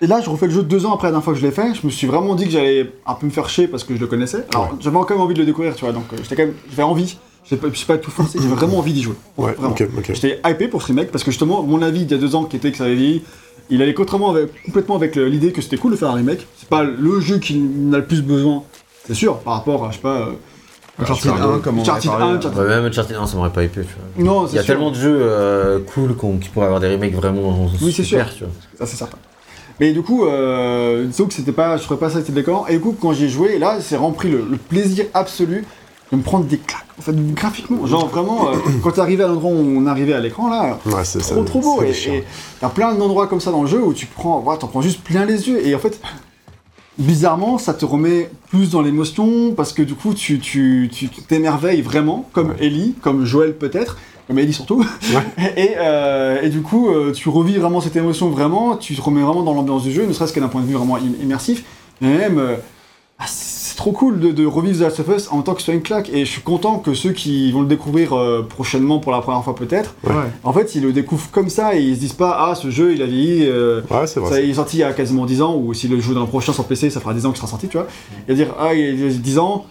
et là, je refais le jeu deux ans après la dernière fois que je l'ai fait. Je me suis vraiment dit que j'allais un peu me faire chier parce que je le connaissais. Alors, Ouais. j'avais quand même envie de le découvrir, tu vois. Donc, euh, j'étais quand même, j'avais envie. Je sais pas, pas tout forcé. J'avais vraiment envie d'y jouer. Ouais, Vraiment. ok, ok. J'étais hypé pour ce remake parce que justement, mon avis il y a deux ans qui était que ça avait vieilli, il allait contrairement avec, complètement avec l'idée que c'était cool de faire un remake. C'est pas le jeu qui en a le plus besoin, c'est sûr, par rapport à, je sais pas. euh, Uncharted Uncharted 1, comme on Uncharted en a parlé. 1, Uncharted- Ouais, même Uncharted 1, ça m'aurait pas hypé, tu vois. Non, Il y a sûr. tellement de jeux euh, cool qu'on- qui pourraient avoir des remakes vraiment Oui, c'est super, sûr. tu vois. Ça, c'est certain. Mais du coup, euh, disons que c'était pas, je trouvais pas ça c'était déconnant. Et du coup, quand j'ai joué, là, c'est rempli le, le plaisir absolu de me prendre des claques. En fait, graphiquement, genre vraiment, euh, quand t'es arrivé à l'endroit où on arrivait à l'écran, là, Ouais, c'est trop trop beau. c'est Et t'as plein d'endroits comme ça dans le jeu où tu prends, ouais, t'en prends juste plein les yeux. Et en fait, bizarrement, ça te remet plus dans l'émotion parce que du coup, tu tu- tu t'émerveilles vraiment, comme Ouais. Ellie, comme Joël peut-être, comme Ellie surtout. et, euh, et du coup, euh, tu revis vraiment cette émotion vraiment, tu te remets vraiment dans l'ambiance du jeu, ne serait-ce que d'un point de vue vraiment im- immersif. Et même, euh, ah, c'est trop cool de, de revivre The Last of Us en tant que ce soit une claque. Et je suis content que ceux qui vont le découvrir euh, prochainement pour la première fois peut-être, Ouais. en fait, ils le découvrent comme ça et ils se disent pas ah ce jeu il a vieilli. euh, Ouais, c'est vrai. ça, il est sorti il y a quasiment 10 ans, ou s'il le joue dans le prochain sur PC, ça fera 10 ans qu'il sera sorti, tu vois. Et dire, ah, il y a 10 ans,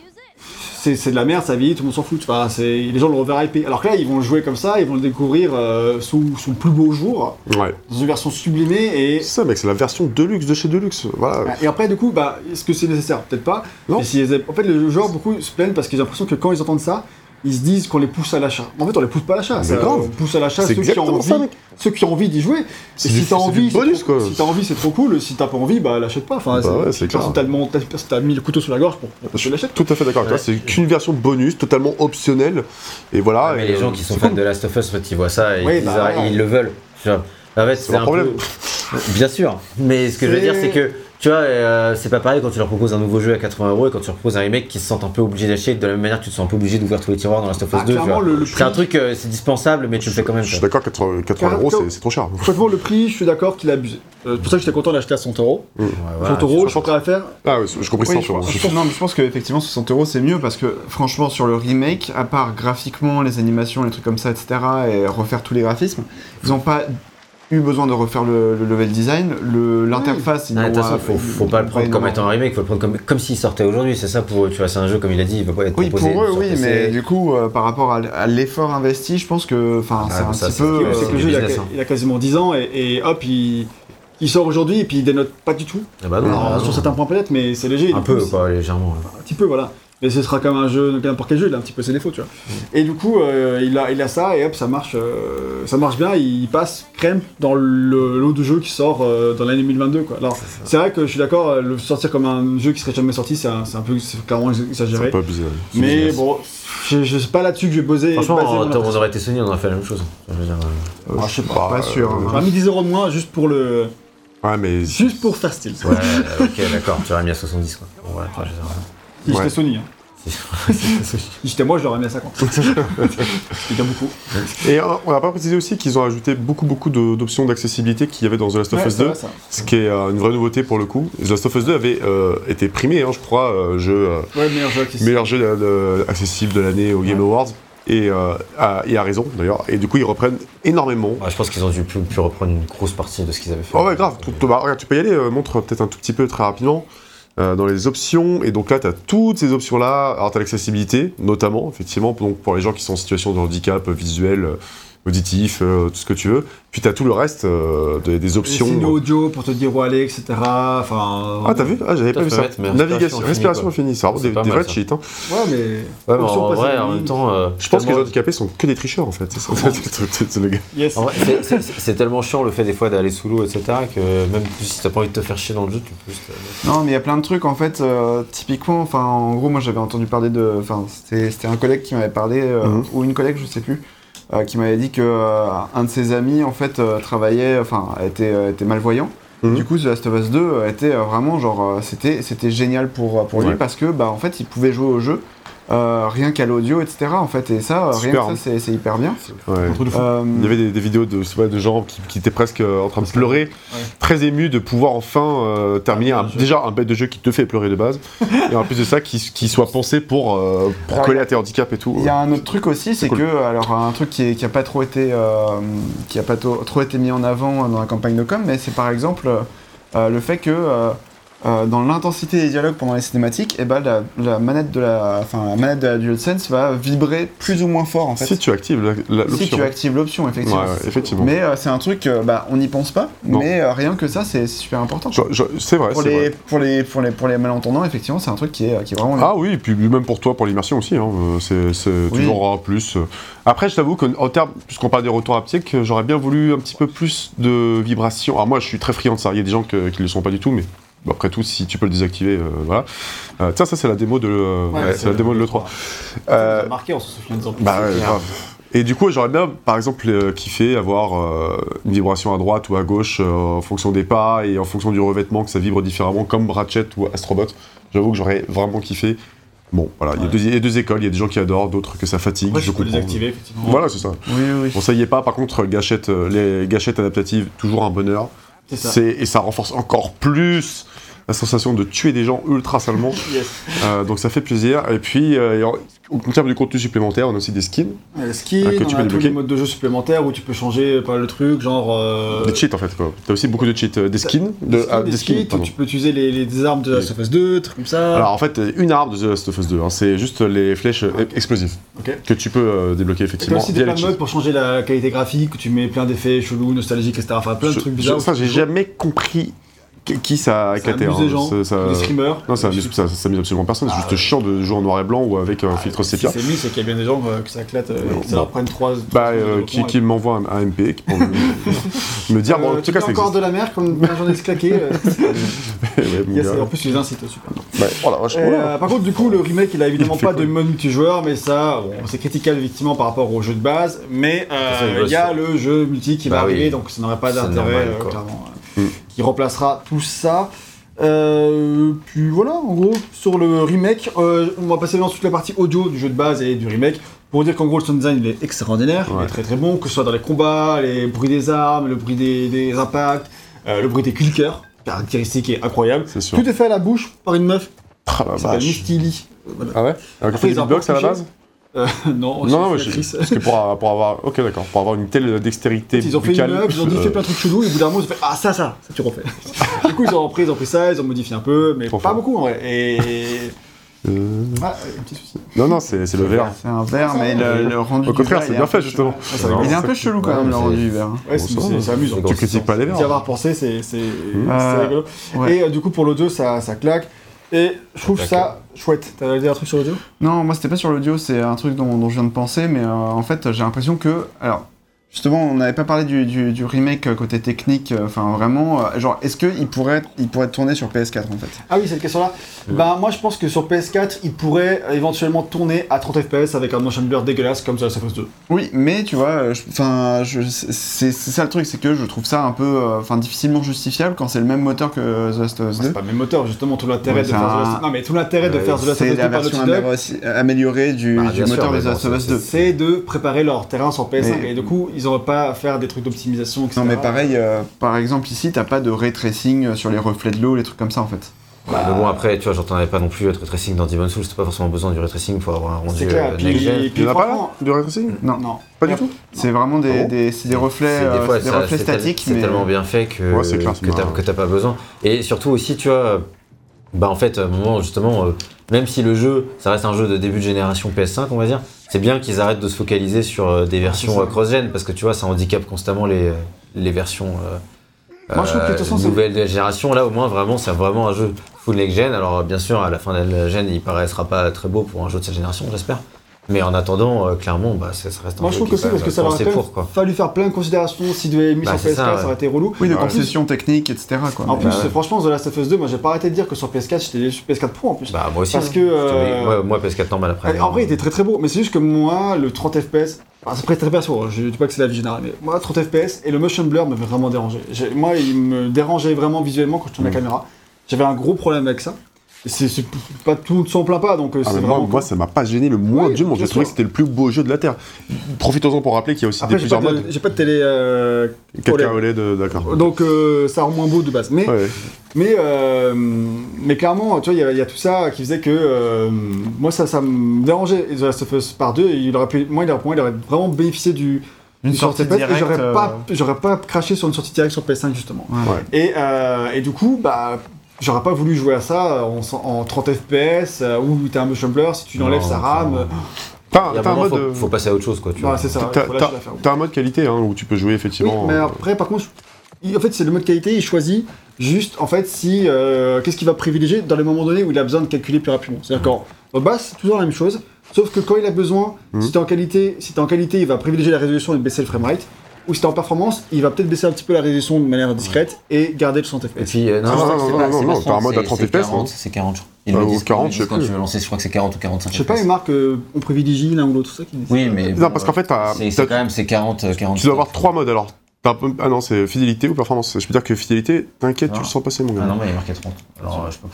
c'est c'est de la merde, ça vieillit, tout le monde s'en fout. Enfin, c'est- les gens le reverront hypé. Alors que là, ils vont le jouer comme ça, ils vont le découvrir euh, sous son plus beau jour, Ouais. dans une version sublimée, et, C'est ça, mec, c'est la version Deluxe de chez Deluxe. Voilà. et après, du coup, bah, est-ce que c'est nécessaire? Peut-être pas. Non. Et si en fait, les joueurs, beaucoup se plaignent parce qu'ils ont l'impression que quand ils entendent ça, ils se disent qu'on les pousse à l'achat. En fait, on les pousse pas à l'achat. Mais ça, grave. On pousse à l'achat C'est ceux qui ont envie. Ceux qui ont envie d'y jouer. Et C'est si t'as c'est envie, bonus, c'est trop- quoi. Si t'as envie, c'est trop cool. Si t'as pas envie, bah l'achète pas. Enfin, Bah ouais, c'est clair. Personne t'a demandé- personne t'a mis le couteau sous la gorge pour, pour que tu l'achètes. Tout à fait d'accord avec toi. Ouais. C'est qu'une version bonus, totalement optionnelle. Et voilà. mais et, les gens euh, qui sont c'est fans cool. de Last of Us, en fait, ils voient ça et Oui, ils, bah, ils le veulent. En fait, c'est un problème. peu. Bien sûr. Mais ce que je veux C'est- dire, c'est que tu vois, euh, c'est pas pareil quand tu leur proposes un nouveau jeu à 80 euros et quand tu leur proposes un remake qui se sentent un peu obligés d'acheter de la même manière que tu te sens un peu obligé d'ouvrir tous les tiroirs dans Last of Us Ah, 2. tu clairement, vois. le, le C'est un truc, euh, c'est dispensable, mais tu le fais quand même. Je suis d'accord, 80, 80 euros, c'est- c'est trop cher. Franchement, le prix, je suis d'accord qu'il a abusé. Euh, c'est pour ça que j'étais content d'acheter à 100 euros. Ouais, voilà, 100 euros, je suis prêt à faire. Ah, compris Oui, je, sur- pense- je pense- non, mais je pense qu'effectivement 60 euros c'est mieux parce que franchement sur le remake, à part graphiquement, les animations, les trucs comme ça, etc., et refaire tous les graphismes, ils n'ont pas eu besoin de refaire le, le level design, le- l'interface. Ah, De toute l'ont- façon, faut, faut pas le prendre comme étant un remake, faut le prendre comme, comme s'il sortait aujourd'hui. C'est ça pour eux, tu vois. C'est un jeu, comme il a dit, il va pas être Oui, proposé pour eux, oui, PC. mais du coup, euh, par rapport à, l'effort investi, je pense que, enfin, Ah, c'est un ça, petit peu. euh, c'est que le jeu, il a, hein. il a quasiment 10 ans et, et hop, il, il sort aujourd'hui et puis il dénote pas du tout. Ah bah non, Alors, ah non. sur certains points peut-être, mais c'est léger. un peu, coup, c'est- quoi, légèrement. Un petit peu, voilà. Mais ce sera comme un jeu, n'importe quel jeu, il a un petit peu ses défauts, tu vois. Et du coup, euh, il, a, il a ça, et hop, ça marche, euh, ça marche bien, il passe crème dans le lot de jeux qui sort euh, dans l'année 2022, quoi. Alors, c'est vrai que je suis d'accord, le sortir comme un jeu qui serait jamais sorti, c'est un, c'est un peu, c'est clairement C'est exagéré. un peu abusé. ouais. Mais bon, je, je sais pas là-dessus que je vais poser. Franchement, on, on aurait été Sony, on aurait fait la même chose. Je veux dire, euh, Ah, je sais pas. pas sûr, hein. J'aurais mis 10 euros de moins juste pour le. Ouais, mais. Juste pour faire style. Ouais, ok, d'accord, tu aurais mis à 70 quoi. Bon, voilà, Si j'étais Ouais. Sony. Hein. Si j'étais moi, je l'aurais mis à 50. C'est déjà beaucoup. Et on n'a pas précisé aussi qu'ils ont ajouté beaucoup, beaucoup de- d'options d'accessibilité qu'il y avait dans The Last of Ouais, Us c'est 2. vrai, ça. Ce qui est euh, une vraie nouveauté pour le coup. The Last of Us 2 avait euh, été primé, hein, je crois, euh, jeu, euh, Ouais, meilleur jeu accessible. meilleur jeu de- de- accessible de l'année au Game Awards. Et, euh, à, et à raison d'ailleurs. Et du coup, ils reprennent énormément. Ouais, je pense qu'ils ont dû pu, pu reprendre une grosse partie de ce qu'ils avaient fait. Oh ouais, grave. Tout- bah, regarde, tu peux y aller, euh, montre peut-être un tout petit peu très rapidement. Euh, dans les options, et donc là, tu as toutes ces options-là. Alors, tu l'accessibilité, notamment, effectivement, pour les gens qui sont en situation de handicap visuel, auditif, euh, tout ce que tu veux. Puis, tu as tout le reste euh, des, des Les options. signaux audio pour te dire où aller, etc. Enfin. Ah, t'as vu? Ah, j'avais pas vu ça. Navigation, respiration vraiment C'est des, des vrais ça. cheats. hein. Ouais, mais. Ouais, mais en vrai, en même temps. euh, Je pense que les handicapés sont que des tricheurs, en fait. C'est ça, le gars. Tellement chiant le fait des fois d'aller sous l'eau, etc. que même si t'as pas envie de te faire chier dans le jeu, tu peux juste. Non, mais il y a plein de trucs en fait. euh, typiquement, enfin, en gros, moi j'avais entendu parler de. Enfin, c'était c'était un collègue qui m'avait parlé, euh, Mhm. ou une collègue, je sais plus, euh, qui m'avait dit que euh, un de ses amis en fait euh, travaillait, enfin, était, était malvoyant. Mhm. Du coup, The Last of Us 2 euh, était vraiment genre, c'était c'était génial pour, pour lui Ouais. parce que bah en fait, il pouvait jouer au jeu. Euh, rien qu'à l'audio, etc. En fait, et ça, euh, rien que ça, c'est- c'est hyper bien. Ouais. Euh, Il y avait des, des vidéos de, gens qui, qui étaient presque en train de pleurer, Ouais. très émus de pouvoir enfin euh, terminer un- déjà un bête de jeu qui te fait pleurer de base, et en plus de ça, qui, qui soit pensé pour, euh, pour Alors, coller à tes handicaps et tout. Il y a un autre truc aussi, c'est cool. que alors un truc qui, est- qui a pas trop été euh, qui a pas trop été mis en avant dans la campagne de com, mais c'est par exemple euh, le fait que euh, dans l'intensité des dialogues pendant les cinématiques, et ben la, la manette de la, enfin la manette de la DualSense va vibrer plus ou moins fort en fait. Si tu actives l'option. Si tu actives l'option, effectivement. Ouais, ouais, effectivement. Mais euh, c'est un truc, euh, bah, on n'y pense pas, Non. mais euh, rien que ça, c'est super important. C'est vrai, Pour les, vrai. pour, les, pour, les, pour les malentendants, effectivement, c'est un truc qui est, qui est vraiment. Ah oui, et puis même pour toi, pour l'immersion aussi, hein, c'est Oui. toujours un plus. Après, je t'avoue qu'en termes, puisqu'on parle des retours haptiques, j'aurais bien voulu un petit peu plus de vibrations. Alors moi, je suis très friand de ça. Il y a des gens que- qui ne le sont pas du tout, mais bon, après tout, si tu peux le désactiver, euh, voilà. Euh, tiens, ça c'est la démo de, euh, Ouais, c'est la démo de l'E3. Euh, Ça a marqué, on se souvient plus bah tard. ouais, grave. Et du coup, j'aurais bien, par exemple, euh, kiffé avoir euh, une vibration à droite ou à gauche euh, en fonction des pas et en fonction du revêtement, que ça vibre différemment, comme Ratchet ou Astrobot. J'avoue que j'aurais vraiment kiffé. Bon, voilà, il y a Ouais. deux- il y, a deux écoles, il y a des gens qui adorent, d'autres que ça fatigue. Je peux comprends. désactiver, effectivement. Voilà, c'est ça. Oui, oui. Bon, ça y est pas, par contre, gâchette, les gâchettes adaptatives, toujours un bonheur. Et ça renforce encore plus la sensation de tuer des gens ultra salement. Yes. Euh, donc ça fait plaisir. Et puis, euh, et en, termes de contenu supplémentaire, on a aussi des skins, Ouais, Le ski, Ah, que tu on peux a tous débloquer. les modes de jeu supplémentaires où tu peux changer pas le truc, genre. euh, des cheats en fait. quoi. T'as aussi beaucoup de cheats, euh, des skins, de, ah, des, des skins. skins, où tu peux utiliser les, les armes de Last of Us 2, trucs comme ça. Alors en fait, une arme de The Last of Us 2, hein, c'est juste les flèches euh, explosives que tu peux euh, débloquer effectivement aussi des plein les de modes pour changer la qualité graphique, où tu mets plein d'effets chelous, nostalgiques, etc. Enfin, plein de trucs bizarres. ça, j'ai jamais compris qui- ça a éclaté. hein. les gens, Ça- ça- les streamers. Non, ça amuse, ça, ça amuse absolument personne. C'est Ah, juste ouais. chiant de jouer en noir et blanc ou avec un filtre Si sépia. c'est mis, c'est qu'il y a bien des gens euh, que ça éclate, euh, que ça leur bon. prenne 3 Bah, euh, qui, qui m'envoie un, un MP qui pour me, me dire, bon, en tout tu cas, ça encore de la mer comme un journaliste claqué. euh, en plus, tu les incites, là. euh, par contre, du coup, le remake, il a évidemment pas de mode multijoueur, mais ça, bon, c'est critiquable effectivement par rapport au jeu de base. Mais euh, il y a le jeu multi qui va Bah oui. arriver, donc ça n'aurait pas C'est d'intérêt, euh, clairement, Mm. qui remplacera tout ça. Euh, puis voilà, en gros, sur le remake, euh, on va passer dans toute la partie audio du jeu de base et du remake. Pour dire qu'en gros, le sound design il est extraordinaire, il est très très bon, que ce soit dans les combats, les bruits des armes, le bruit des, des impacts, euh, le bruit des clickers, caractéristique est incroyable. C'est sûr. Tout est fait à la bouche par une meuf Ah s'appelle vache. Misty Lee. Voilà. Ah ouais Alors, Après, fait ont beatbox à la base? Euh, non, Non, non, mais je- parce que pour, pour avoir. Ok, d'accord. Pour avoir une telle dextérité. Ils ont fait une meuf, ils ont dit euh, fais plein de trucs chelous, et au bout d'un moment ils ont fait ah ça, ça, ça tu refais. du coup ils ont repris, ils ont pris ça, ils ont modifié un peu, mais Trop pas fort. beaucoup en vrai. Et. euh, Ah, un petit souci. Non, non, c'est c'est le verre. C'est un verre, mais le, le rendu. Au du contraire, verre, c'est bien fait justement. Ah, Il est un peu chelou quand Ouais, même le rendu du verre. hein. Ouais, c'est- amusant. Tu critiques pas les D'y verres. avoir pensé, c'est c'est- c'est Euh, rigolo. Et euh, du coup pour l'audio ça, ça claque. Et je trouve ça chouette. T'as dit un truc sur l'audio? Non, moi c'était pas sur l'audio, c'est un truc dont, dont je viens de penser, mais euh, en fait j'ai l'impression que. Alors, justement, on n'avait pas parlé du, du- du remake euh, côté technique, euh, enfin vraiment, euh, genre, est-ce qu'il pourrait, il pourrait tourner sur PS4 en fait? Ah oui, cette question-là. Ben, moi, je pense que sur PS4, il pourrait éventuellement tourner à 30 FPS avec un motion blur dégueulasse comme ça, Last of Us 2. Oui, mais tu vois, enfin, c'est c'est ça le truc, c'est que je trouve ça un peu, euh, enfin, difficilement justifiable quand c'est le même moteur que The Last of Us C'est 2. pas le même moteur, justement, tout l'intérêt Ouais, de c'est faire The un- Last Non, mais tout l'intérêt de faire The Last of C'est Us 2 la par version améliorer- améliorée du, Bah, du bien sûr, moteur de The Last of Us c'est- 2. c'est de préparer leur terrain sur PS5. Mais- Et du coup, ils auraient pas à faire des trucs d'optimisation, etc. Non mais pareil, euh, par exemple ici, t'as pas de ray tracing sur les reflets de l'eau, les trucs comme ça en fait. Bah, mais bon, après, tu vois, j'entendais pas non plus être tracing dans Demon's Souls, t'as pas forcément besoin du ray tracing pour avoir un rendu C'est clair. euh, Puis, puis a pas Du ray tracing? Non, Non. Pas du tout? C'est vraiment des, Ah des, des reflets, euh, des fois, c'est des ça- reflets statiques, C'est mais tellement bien fait que, Ouais, clair, marrant. que t'as pas besoin. Et surtout aussi, tu vois, bah en fait, à un moment, justement, euh, même si le jeu, ça reste un jeu de début de génération PS5, on va dire, c'est bien qu'ils arrêtent de se focaliser sur euh, des versions ça. euh, cross-gen, parce que tu vois, ça handicape constamment les, les versions Moi, je trouve que de toute façon, c'est- nouvelles de la génération. Là, au moins, vraiment, c'est vraiment un jeu full next-gen. Alors, bien sûr, à la fin de la gen, il paraîtra pas très beau pour un jeu de cette génération, j'espère. Mais en attendant, euh, clairement, bah, ça, ça reste un Moi, je jeu trouve que est c'est parce que ça leur a pensé quand même pour, quoi. fallu faire plein de considérations. S'ils devaient mis Bah, sur c'est PS4, ça, aurait été relou. oui, de En plus- concessions techniques, etc. Quoi. En plus, Bah ouais. franchement, The Last of Us 2, moi j'ai pas arrêté de dire que sur PS4, j'étais déçu PS4 Pro en plus. Bah, moi aussi. Parce hein. que, euh, Moi, moi, PS4 normal après. en vrai, il était très très beau, mais c'est juste que moi, le 30 FPS, enfin, c'est très très perso, hein, je dis pas que c'est la vie générale, mais moi, 30 FPS et le motion blur me fait vraiment déranger. J'ai- Moi, il me dérangeait vraiment visuellement quand je tournais Mm. la caméra. J'avais un gros problème avec ça. C'est pas tout ne s'en plaint pas, donc euh, Ah, moi, moi, ça m'a pas gêné le moins Oui, du monde. J'ai trouvé que c'était le plus beau jeu de la Terre. Profitons-en pour rappeler qu'il y a aussi Après, des j'ai pas, plusieurs de- modes. j'ai pas de télé. euh, 4K OLED, euh, d'accord. donc euh, ça rend moins beau de base. Mais Ouais. Mais, euh, mais clairement, tu vois, il y a- il y, a tout ça qui faisait que euh, moi, ça, ça me dérangeait. The Last of Us par deux, il aurait pu, moi, il aurait, pour moi, il aurait vraiment bénéficié du, Une du sortie directe, J'aurais euh, pas, j'aurais pas craché sur une sortie directe sur PS5 justement. Ouais. Et, euh, et du coup, bah, j'aurais pas voulu jouer à ça en, en 30 FPS euh, où t'as un motion blur, si tu enlèves Non, sa enfin, RAM. euh, T'as Il y a t'as un mode. faut, euh, faut passer à autre chose, quoi. Tu c'est ça, t'as- un mode qualité hein, où tu peux jouer Oui, effectivement. mais euh, après, par contre, il- en fait, c'est le mode qualité, il choisit juste, en fait, si. euh, Qu'est-ce qu'il va privilégier dans les moments donnés où il a besoin de calculer plus rapidement. C'est-à-dire qu'en en base, c'est toujours la même chose, sauf que quand il a besoin, Mhm. si t'es en qualité, si t'es en qualité, il va privilégier la résolution et baisser le framerate. Ou si t'es en performance, il va peut-être baisser un petit peu la résolution de manière discrète et garder le 60 Et FPS. puis, euh, non, Ah, non, non, non, un mode à 30, 30 c'est FPS, 40, non C'est 40, je crois. Ils Euh, le ou disent, 40, ils le je sais quand plus. tu veux lancer, je crois que c'est 40 ou 45 Je sais pas, une marque, euh, on privilégie l'un ou l'autre, ça qui me dit Oui, mais. Non, parce qu'en fait, t'as- C'est quand même c'est 40, euh, 40. tu dois avoir trois modes alors. Ah non, c'est fidélité ou performance. Je peux dire que fidélité, t'inquiète, tu le sens passer, mon gars. Ah non, mais il a marqué 30. Alors, euh, je sais pas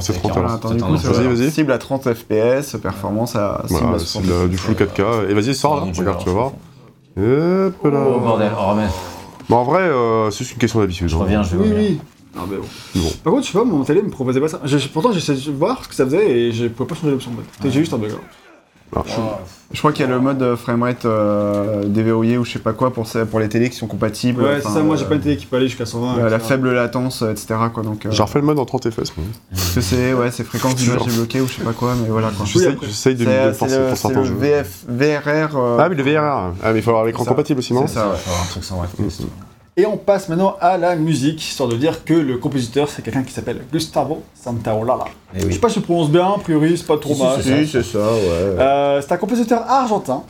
c'est à 30 40, alors. C'est Vas-y, vas-y. cible à 30 FPS, performance à cible Voilà, à c'est 60 de la- du full 4K. Et vas-y, sors là, regarde, tu vas voir. Hop Oh là. bordel, oh remets. Bon, en vrai, euh, c'est juste une question d'habitude. Je hein. reviens, je vais Oui, revenir. oui. Non, mais bon. Bon. Par contre, je sais pas, mon télé me proposait pas ça. Pourtant, j'essaie de voir ce que ça faisait et je pouvais pas changer l'option de mode. J'ai juste un bug. alors. Alors, Je crois qu'il y a le mode euh, framerate euh, déverrouillé ou je sais pas quoi pour, pour les télés qui sont compatibles. Ouais, c'est ça, moi j'ai euh, pas une télé qui peut aller jusqu'à 120. euh, la faible latence, euh, etc. Quoi, donc, euh, J'ai refait le mode en 30 FPS. parce que c'est ouais, c'est fréquence d'image Genre. débloquée ou je sais pas quoi, mais voilà quoi. J'essaye de de le c'est forcer le, pour certains le jeux. VF, VRR. euh, Ah, mais le VRR. Ah, mais il faut avoir l'écran compatible aussi, non C'est ça, ouais. Faut avoir un truc sans. Et on passe maintenant à la musique, histoire de dire que le compositeur c'est quelqu'un qui s'appelle Gustavo Santaolalla. Eh Je sais pas si je prononce bien, a priori c'est pas trop Si, mal. c'est Si, c'est ça, ouais. Euh, c'est un compositeur argentin,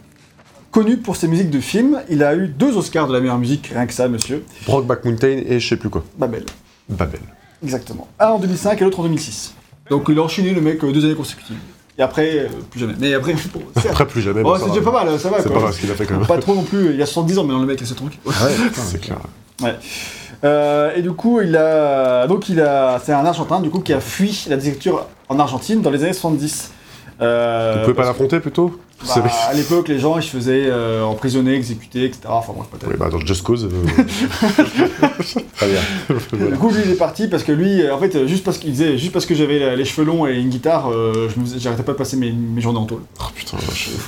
connu pour ses musiques de films. Il a eu deux Oscars de la meilleure musique, rien que ça, monsieur. Brokeback Mountain et je sais plus quoi. Babel. Babel. Exactement. Un en 2005 et l'autre en 2006. Donc il a enchaîné le mec euh, deux années consécutives. Et après, euh, plus jamais. Mais après, bon, Après, plus jamais. Oh, mais ça c'est déjà pas mal, ça va C'est pas mal ce qu'il a fait quand même. Pas trop non plus, il a 70 ans maintenant le mec, c'est truc. Ah ouais, C'est clair. Euh, et du coup, il a, donc il a, c'est un Argentin du coup qui a fui la dictature en Argentine dans les années 70. Euh, Vous pouvez pas l'affronter plutôt bah, à l'époque, les gens ils se faisaient euh, emprisonner, exécuter, etc. Enfin bref, peut-être. Oui, bah dans Just Cause. euh, Très bien. Du coup, lui il est parti parce que lui, euh, en fait, juste parce qu'il disait, juste parce que j'avais les cheveux longs et une guitare, euh, je j'arrêtais pas de passer mes, mes journées en tôle. Oh putain, la vache.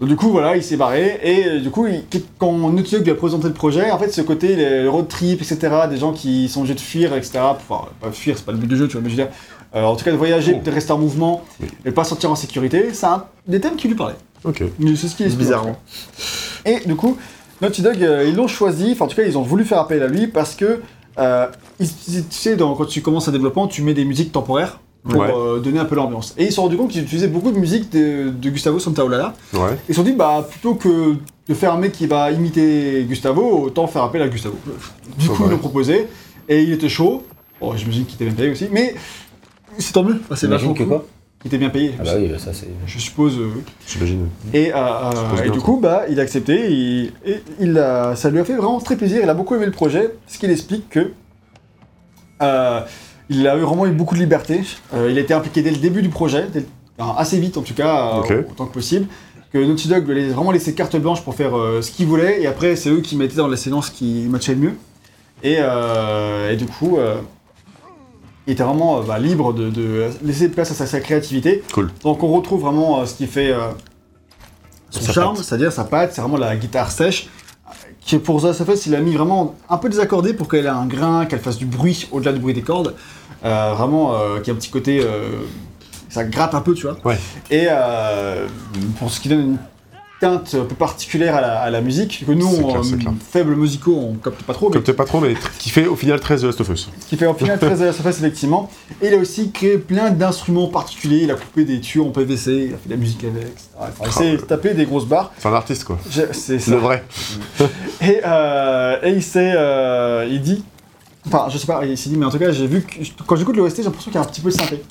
Donc, du coup, voilà, il s'est barré et du coup, il- quand Naughty lui a présenté le projet, en fait, ce côté les road trip, etc., des gens qui sont obligés de fuir, etc. Enfin, pas fuir, c'est pas le but du jeu, tu vois, mais je veux dire, euh, en tout cas de voyager, Oh. de rester en mouvement Oui. et pas sortir en sécurité, c'est un des thèmes qui lui parlaient. Ok. Mais C'est ce qui est Bizarrement. Et du coup, Naughty Dog, euh, ils l'ont choisi, enfin en tout cas, ils ont voulu faire appel à lui parce que, euh, ils- tu sais, dans- quand tu commences un développement, tu mets des musiques temporaires pour Ouais. euh, donner un peu l'ambiance. Et ils se sont rendus compte qu'ils utilisaient beaucoup de musique de, de Gustavo Santaolalla. Ouais. Ils se sont dit, bah, plutôt que de faire un mec qui va imiter Gustavo, autant faire appel à Gustavo. Du coup, ouais. ils l'ont proposé, et il était chaud. Bon, j'imagine qu'il était bien payé aussi, mais c'est tant mieux. Enfin, c'est vachement que cool. quoi Il était bien payé. Ah bah oui, ça c'est. Je suppose. euh, J'imagine. et, euh, euh, suppose et bien, du coup, bah, il a accepté et, et il a, ça lui a fait vraiment très plaisir. Il a beaucoup aimé le projet, ce qu'il explique que euh, il a eu vraiment eu beaucoup de liberté. Euh, il a été impliqué dès le début du projet, dès le- enfin, assez vite en tout cas, euh, Ok. autant que possible. Que Naughty Dog lui a vraiment laissé carte blanche pour faire euh, ce qu'il voulait, et après c'est eux qui mettaient dans la séquence qui matchait le mieux. Et, euh, et du coup, euh, il était vraiment euh, bah, libre de, de laisser place à sa, sa créativité. Cool. Donc on retrouve vraiment euh, ce qui fait euh, son Sa charme, c'est-à-dire sa patte, c'est vraiment la guitare sèche. Qui pour ça, fait, il a mis vraiment un peu désaccordé pour qu'elle ait un grain, qu'elle fasse du bruit au-delà du bruit des cordes. Euh, vraiment, euh, qui a un petit côté. euh, ça gratte un peu, tu vois. Ouais. Et pour ce qui donne une teinte un peu particulière à la, à la musique, que nous, clair, faibles musicaux, on capte pas trop, mais t'es pas trop, mais qui fait au final 13 de Last of Us. qui fait au final très à la surface effectivement. Et il a aussi créé plein d'instruments particuliers, il a coupé des tuyaux en PVC, il a fait de la musique avec, etc. Il s'est tapé des grosses barres. C'est un artiste, quoi. C'est ça. Le vrai. Et, euh, et il s'est, euh, il dit, enfin je sais pas, il s'est dit, mais en tout cas j'ai vu que quand j'écoute l'OST, j'ai l'impression qu'il y a un petit peu de synthé.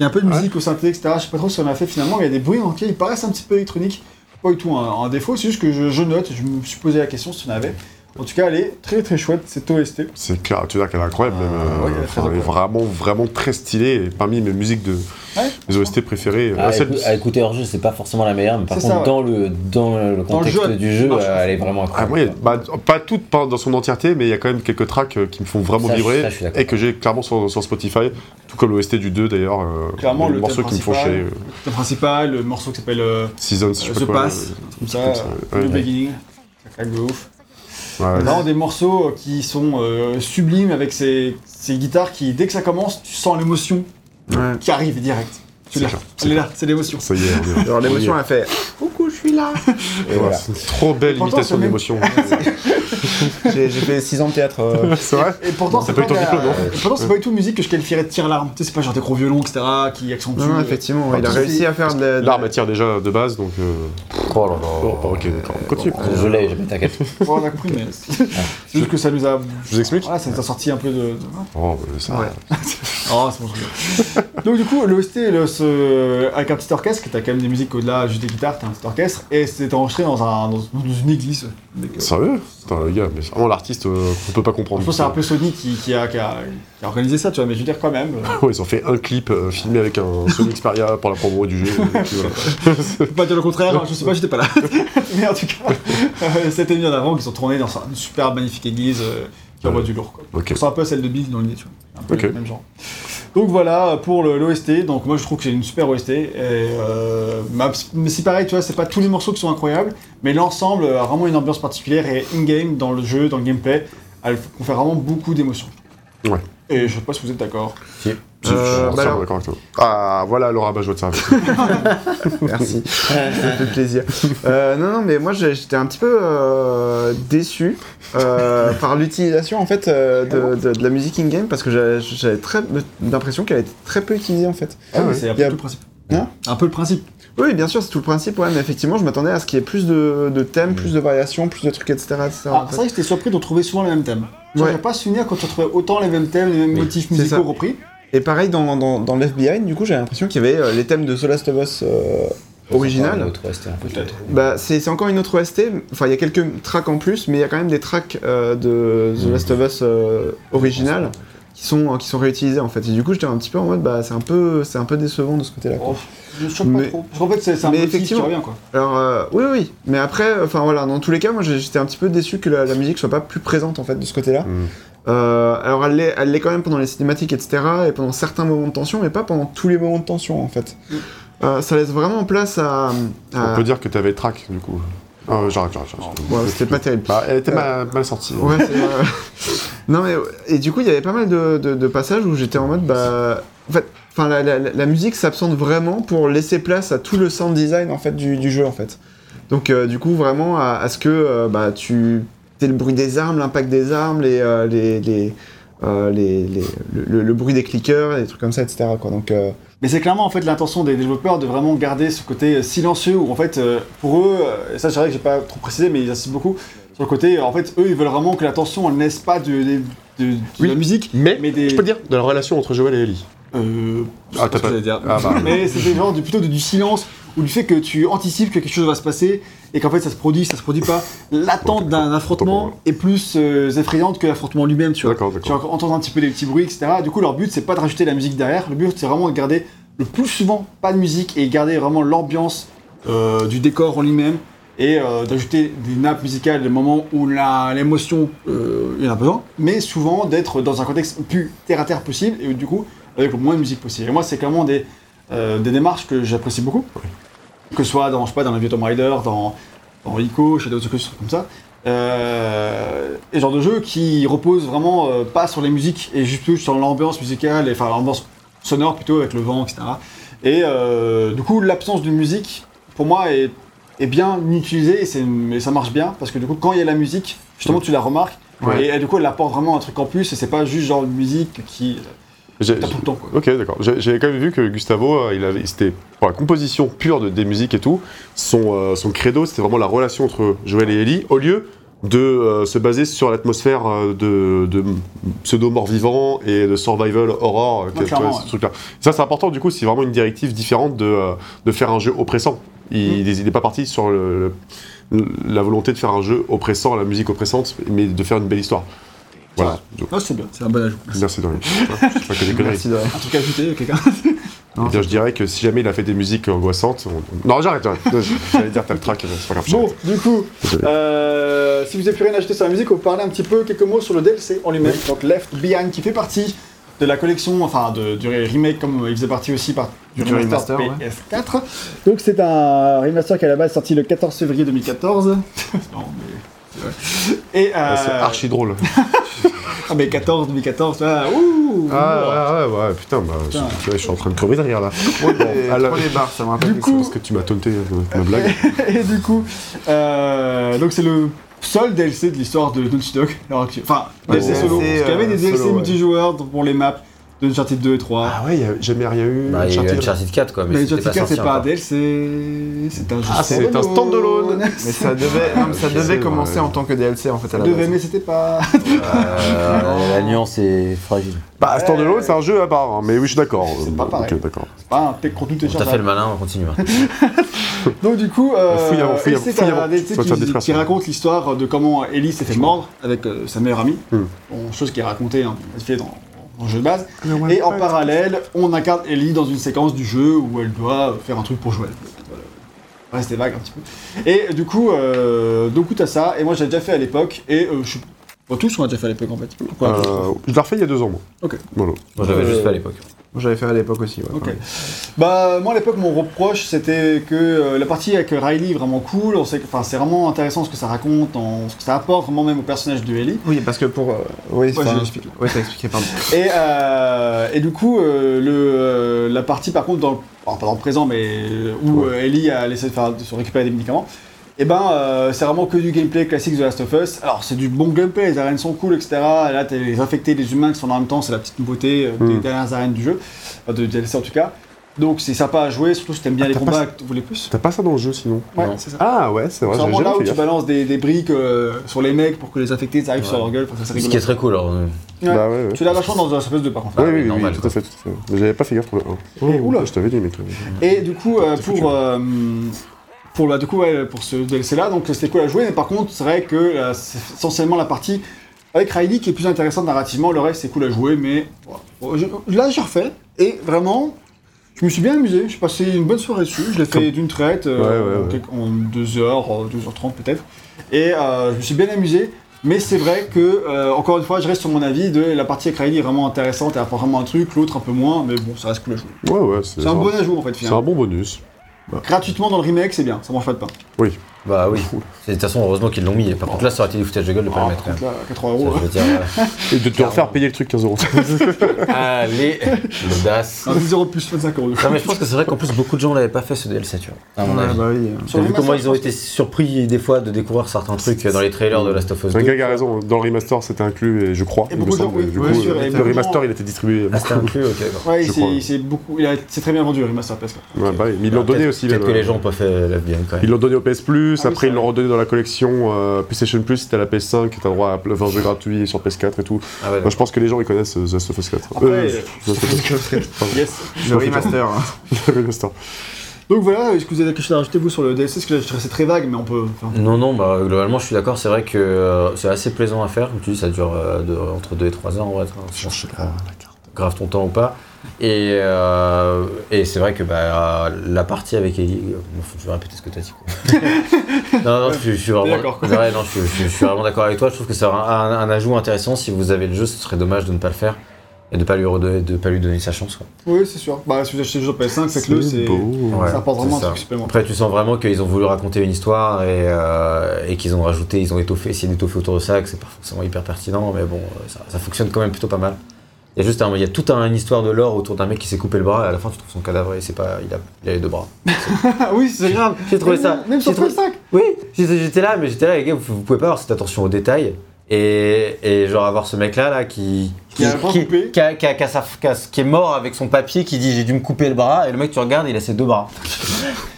Il y a un peu de Ouais. musique au synthé, etc. Je sais pas trop ce qu'on a fait finalement, il y a des bruits en qui ils paraissent un petit peu électroniques. Pas du tout un, défaut, c'est juste que je, je note, je me suis posé la question si on avait. En tout cas, elle est très très chouette, cette OST. C'est clair, tu veux dire qu'elle est incroyable, même. Euh, euh, ouais, elle est très enfin, elle est incroyable. vraiment, vraiment très stylée. Et parmi mes musiques de. Ouais, mes OST préférées. Ah, euh, celle- écou- à écouter hors jeu, c'est pas forcément la meilleure, mais par contre, ça, ouais. dans, le, dans le contexte jeu, du jeu, euh, elle est vraiment Ah, incroyable. bah, pas toutes pas dans son entièreté, mais il y a quand même quelques tracks euh, qui me font vraiment Ça, je- vibrer ça, et que j'ai clairement sur, sur Spotify, tout comme l'OST du 2 d'ailleurs. euh, Clairement, le morceaux thème qui me font principal. chier. euh, Le principal, le morceau qui s'appelle euh, Seasons, je sais The pas quoi. Pass, euh, comme ça, euh, le beginning, ça claque de ouf. Ouais, Vraiment des morceaux qui sont euh, sublimes avec ces, ces guitares qui, dès que ça commence, tu sens l'émotion qui arrive direct. Tu l'as. Elle est là, c'est l'émotion. Ça y est, on est- Genre l'émotion, elle fait Coucou, je suis là. Et voilà. C'est trop belle imitation d'émotion. J'ai fait 6 ans de théâtre. euh, c'est vrai Et pourtant, Ça c'est peut pas, de la- diplôme, non et pourtant, c'est pas du tout une musique que je qualifierais de tire-larme. Tu sais, c'est pas genre des gros violons, etc., qui accentuent. Non, non, euh, effectivement, ouais, il a réussi à faire de la. de la- L'arme attire déjà de base, donc. euh, Oh là là. Bon, bah, ok, d'accord. Continue. Je l'ai, je- t'inquiète. Ouais, on a compris, mais c'est c'est juste que ça nous a. Je vous explique Voilà, ça nous a sorti un peu de. de- Oh, bah, ça. Ouais. Oh, c'est bon, je rigole. Donc, du coup, l'OST, le- ce- avec un petit orchestre, t'as quand même des musiques au-delà juste des guitares, t'as un petit orchestre, et c'était enregistré dans, un, dans, dans une église. Donc, euh, Sérieux? Putain, le gars, mais c'est vraiment l'artiste euh, qu'on peut pas comprendre. je pense que c'est un peu Sony qui, qui a, qui, a, qui a organisé ça, tu vois, mais je veux dire quand même. euh, Ouais, ils ont fait un clip euh, filmé avec un Sony Xperia pour la promo du jeu. Je peux pas dire le contraire, hein, je sais pas, j'étais pas là. mais en tout cas, euh, c'était mis en avant qu'ils ont tourné dans une super magnifique église euh, qui envoie du lourd. Quoi. Ok. C'est un peu celle de Bill dans l'idée, tu vois. Un peu le même genre. Donc voilà pour l'OST. Donc moi je trouve que c'est une super OST. Et, euh, ma- mais c'est pareil, tu vois, c'est pas tous les morceaux qui sont incroyables, mais l'ensemble a vraiment une ambiance particulière et in-game, dans le jeu, dans le gameplay, elle confère vraiment beaucoup d'émotions. Ouais. Et je sais pas si vous êtes d'accord. Si. Si, Euh, je suis bah alors- d'accord avec toi. Ah, voilà Laura Bajoie de ça. Merci, ça fait plaisir. Euh, non, non, mais moi j'étais un petit peu euh, déçu euh, par l'utilisation en fait euh, de, de- de la musique in-game parce que j'avais- très l'impression qu'elle était très peu utilisée en fait. Ah ouais. C'est un peu a- tout le principe. Hein un peu le principe. Oui, bien sûr, c'est tout le principe, ouais, mais effectivement, je m'attendais à ce qu'il y ait plus de, de thèmes, plus de variations, plus de trucs, etc. etc. Ah, c'est vrai que j'étais surpris de retrouver souvent les mêmes thèmes. Ouais. J'avais pas souvenir quand tu retrouvais autant les mêmes thèmes, les mêmes Oui, motifs musicaux repris. Et pareil, dans, dans, dans Left Behind, du coup, j'avais l'impression qu'il y avait euh, les thèmes de The Last of Us euh, original. Peut-être. Bah, c'est c'est encore une autre OST. Enfin, il y a quelques tracks en plus, mais il y a quand même des tracks euh, de The Last of Us euh, original qui sont, qui sont réutilisés en fait. Et du coup, j'étais un petit peu en mode, bah, c'est un peu, c'est un peu décevant de ce côté-là. quoi. Oh, je choque pas Mais- trop. Parce qu'en fait, c'est un mais qui effectivement. revient quoi. Alors, euh, oui, oui, mais après, enfin voilà, dans tous les cas, moi j'étais un petit peu déçu que la, la musique soit pas plus présente en fait de ce côté-là. Mm. Euh, alors, elle l'est elle l'est quand même pendant les cinématiques, etc., et pendant certains moments de tension, mais pas pendant tous les moments de tension en fait. Mm. Euh, ça laisse vraiment place à. à- On peut dire que t'avais le track, du coup. Ah, j'arrête, j'arrête, j'arrête. Ouais, c'était pas terrible. Bah, elle était Euh, mal, mal sortie. Ouais, non mais et du coup il y avait pas mal de, de- de passages où j'étais en mode bah en fait enfin la, la- la musique s'absente vraiment pour laisser place à tout le sound design en fait du, du jeu en fait. Donc euh, du coup vraiment à, à ce que euh, bah tu le bruit des armes, l'impact des armes, les euh, les, les, euh, les- les- le, le- le bruit des clickers, des trucs comme ça etc quoi. Donc euh, Mais c'est clairement en fait l'intention des développeurs de vraiment garder ce côté silencieux où en fait euh, pour eux, et ça c'est vrai que j'ai pas trop précisé mais ils insistent beaucoup sur le côté, en fait eux ils veulent vraiment que l'attention elle naisse pas de, de- de- de Oui. la musique, Mais, mais des... je peux dire, de la relation entre Joël et Ellie. Euh, Ah, pas dire. Ah, bah. Mais c'était genre du, plutôt de- du silence ou du fait que tu anticipes que quelque chose va se passer et qu'en fait ça se produit, ça se produit pas. L'attente d'un affrontement est plus euh, effrayante que l'affrontement lui-même, tu vois. Tu entendre un petit peu des petits bruits, etc. Du coup, leur but c'est pas de rajouter la musique derrière, le but c'est vraiment de garder le plus souvent pas de musique et garder vraiment l'ambiance euh, du décor en lui-même et euh, d'ajouter des nappes musicales des moments où l'émotion il y en a besoin, mais souvent d'être dans un contexte le plus terre à terre possible et du coup avec le moins de musique possible. Et moi, c'est clairement des, des démarches que j'apprécie beaucoup, que ce soit dans, je sais pas, dans le vieux Tomb Raider, dans, dans Ico, of the Colossus, comme ça. Euh, et genre de jeu qui repose vraiment euh, pas sur les musiques et juste plus sur l'ambiance musicale, et, enfin l'ambiance sonore plutôt avec le vent, etc. Et euh, du coup, l'absence de musique, pour moi, est, est bien utilisée et, c'est- et ça marche bien parce que du coup, quand il y a la musique, justement, tu la remarques Ouais. et, et du coup, elle apporte vraiment un truc en plus et c'est pas juste genre une musique qui J'ai- tout le temps quoi. Ok, d'accord. J'avais quand même vu que Gustavo, euh, il avait, c'était pour la composition pure de, des musiques et tout, son, euh, son credo, c'était vraiment la relation entre Joël et Ellie, au lieu de euh, se baser sur l'atmosphère de, de pseudo-mort-vivant et de survival horror, ce ouais. truc-là. Ça, c'est important, du coup, c'est vraiment une directive différente de, de faire un jeu oppressant. Il n'est pas parti sur le- le- la volonté de faire un jeu oppressant, la musique oppressante, mais de faire une belle histoire. Voilà. Ah, c'est bien, c'est un bon ajout. Merci de rien. C'est pas que des conneries. merci de rien. Un truc à ajouter, quelqu'un Non, Eh bien, je dirais que si jamais il a fait des musiques angoissantes. on- Non, j'arrête. J'allais dire t'as le track, c'est pas grave. Bon, du coup, euh, si vous n'avez plus rien à ajouter sur la musique, on peut parler un petit peu, quelques mots sur le DLC en lui-même. Donc Left Behind qui fait partie de la collection, enfin de, du remake comme il faisait partie aussi par, du, Du remaster, remaster, ouais. PS4. Donc c'est un remaster qui à la base sorti le 14 février 2014. Non, mais Et, euh, Ouais, C'est archi drôle. Ah, mais 14, 2014, là, ouh Ah, ouais, ouais, ouais, putain, bah, Putain. je, je suis en train de crever derrière là. Trop des barres, ça rappelle Du coup- Parce que tu m'as taunté avec ma blague. Et du coup, euh, donc c'est le seul DLC de l'histoire de Naughty Dog. Alors, Enfin, DLC solo. Parce qu'il y avait des euh, DLC multijoueurs pour les maps de Uncharted 2 et 3. Ah ouais, y a jamais rien eu. Bah, il y a eu Uncharted. Uncharted 4 quoi, mais, mais Uncharted pas 4, c'est pas un. DLC, c'est un jeu Ah, c'est un standalone. Mais ça devait, non, mais ça devait commencer en tant que DLC en fait à la devait, base. mais c'était pas. Euh, la nuance est fragile. Bah, Standalone, c'est un jeu à part, hein, mais oui, je suis d'accord. C'est pas pareil. Ok, d'accord. C'est pas un tech qu'on tout On t'a fait le malin, on continue. hein. Donc du coup, euh, c'est un. DLC qui, qui ça. raconte l'histoire de comment Ellie s'est fait mordre avec euh, sa meilleure amie. Hmm. Chose qui est racontée hein, fait dans, le jeu de base. Et en parallèle, on incarne Ellie dans une séquence du jeu où elle doit faire un truc pour jouer. Voilà. Restez vague un petit peu. Et du coup, euh, du coup, t'as ça. Et moi, j'ai déjà fait à l'époque. Et euh, je suis. Bon, tous on a déjà fait à l'époque en fait. Pourquoi Euh, je l'ai refait il y a deux ans, moi. Ok. Voilà. Moi j'avais juste fait à l'époque. J'avais fait à l'époque aussi. Ouais. Bah moi à l'époque mon reproche c'était que euh, la partie avec Riley vraiment cool, enfin c'est vraiment intéressant ce que ça raconte, en- ce que ça apporte vraiment même au personnage de Ellie. Oui, parce que pour. euh, oui, Ouais, l'explique. Oui, t'as expliqué, pardon. Et, euh, et du coup euh, le, la partie par contre dans le, alors, pas dans le présent mais où Ellie a laissé faire, de se récupérer des médicaments, et ben euh, c'est vraiment que du gameplay classique de Last of Us. Alors c'est du bon gameplay, les arènes sont cool etc. Là t'as les infectés, les humains qui sont en même temps, c'est la petite nouveauté euh, des Mm. dernières arènes du jeu, enfin, de DLC en tout cas. Donc c'est sympa à jouer, surtout si t'aimes bien Ah, les combats que tu voulais plus. T'as pas ça dans le jeu sinon Ouais, c'est ça. Ah ouais, c'est vrai, C'est vraiment là où tu gaffe. balances des, des briques euh, sur les mecs pour que les infectés arrivent Ouais. sur leur gueule, enfin, ça c'est Ce qui est très cool alors. Ouais. Bah ouais, ouais. Tu l'as vachement dans un Last of Us 2 par contre. Oui, Ah, oui, oui, oui, normal, tout à fait, tout à fait. Mais j'avais pas fait gaffe pour le 1. Oh, oula. je t'avais dit, mec. Et du coup, pour, pour, bah, du coup ouais, pour ce DLC là, donc c'était cool à jouer, mais par contre, c'est vrai que euh, c'est essentiellement la partie avec Riley qui est plus intéressante narrativement, le reste c'est cool à jouer, mais voilà. Bon, je- là j'ai refait, et vraiment, je me suis bien amusé, j'ai passé une bonne soirée dessus, je l'ai fait d'une traite, euh, Ouais, ouais, ouais. en quelques- en 2h, 2h30 peut-être, et euh, je me suis bien amusé. Mais c'est vrai que, euh, encore une fois, je reste sur mon avis de la partie avec Riley est vraiment intéressante, elle apporte vraiment un truc, l'autre un peu moins, mais bon, ça reste cool à jouer. Ouais, ouais, c'est C'est un bon ajout en fait, c'est finalement. un bon bonus. Gratuitement dans le remake, c'est bien, ça mange pas de pain. Bah oui. De toute façon, heureusement qu'ils l'ont mis. Par contre, là, ça aurait été du foutage de gueule de pas Ah, le mettre. par contre, là, 80 Ça, euros. dire, Et de te refaire payer le truc 15 euros. euh, Allez, l'audace. Un 10 euros plus 25 euros. Non mais je pense que c'est vrai qu'en plus beaucoup de gens l'avaient pas fait ce DLC tu vois. À mon Ouais, avis. bah oui. Sur J'ai le vu comment ils ont été surpris des fois de découvrir certains trucs dans les trailers de Last of Us 2. Un gars qui a raison, dans le remaster c'était inclus, et je crois. Du coup, euh, le remaster il était distribué. Ah c'était inclus, ok. Ouais, c'est très bien vendu le remaster PS4. Ouais, bah, mais ils l'ont Ah, donné peut-être- aussi. Peut-être que les euh, gens ont pas fait la bien quand Ils même. l'ont donné au PS Plus, Ah après ils l'ont redonné dans la collection euh, PlayStation Plus, c'était à la PS5, et t'as droit à 20 jeux gratuits sur PS4 et tout. Ah ouais, Moi je pense que les gens ils connaissent euh, The Last of Us 4. Après, Euh, The Last of Us Yes. Le remaster. le remaster. Donc voilà, est-ce que vous avez quelque chose à rajouter vous sur le DLC Parce que là, je resté très vague, mais on peut. enfin, Non, non, bah, globalement, je suis d'accord. C'est vrai que euh, c'est assez plaisant à faire. Comme tu dis, ça dure euh, de- entre 2 et 3 heures en vrai. Je cherche grave ton temps ou pas. Et, euh, et c'est vrai que bah, la partie avec Ellie, je vais répéter ce que tu as dit. Quoi. non, non, je, je suis vraiment D'accord, quoi. Ouais, non, je, je- je suis vraiment d'accord avec toi. Je trouve que c'est un, un- un ajout intéressant. Si vous avez le jeu, ce serait dommage de ne pas le faire et de pas lui redonner, de pas lui donner sa chance. Quoi. Oui, c'est sûr. Bah, si vous achetez le jeu PS5, c'est que le, c'est. beau. Ouais, Ça apporte vraiment un truc supplémentaire. Après, tu sens vraiment qu'ils ont voulu raconter une histoire et, euh, et qu'ils ont rajouté, ils ont étoffé, essayé d'étoffer autour de ça, que c'est pas forcément hyper pertinent, mais bon, euh, ça, ça fonctionne quand même plutôt pas mal. Il y a juste un, il y a toute un- une histoire de l'or autour d'un mec qui s'est coupé le bras et à la fin tu trouves son cadavre et c'est pas, il a, il a les deux bras. Oui, c'est grave. J'ai trouvé Même- ça. Même sur j'ai trouvé- PS5. Oui, j'étais là, mais j'étais là, les gars, vous, vous pouvez pas avoir cette attention aux détails. Et, et genre avoir ce mec là là qui Qui le qui est mort avec son papier qui dit j'ai dû me couper le bras et le mec tu regardes il a ses deux bras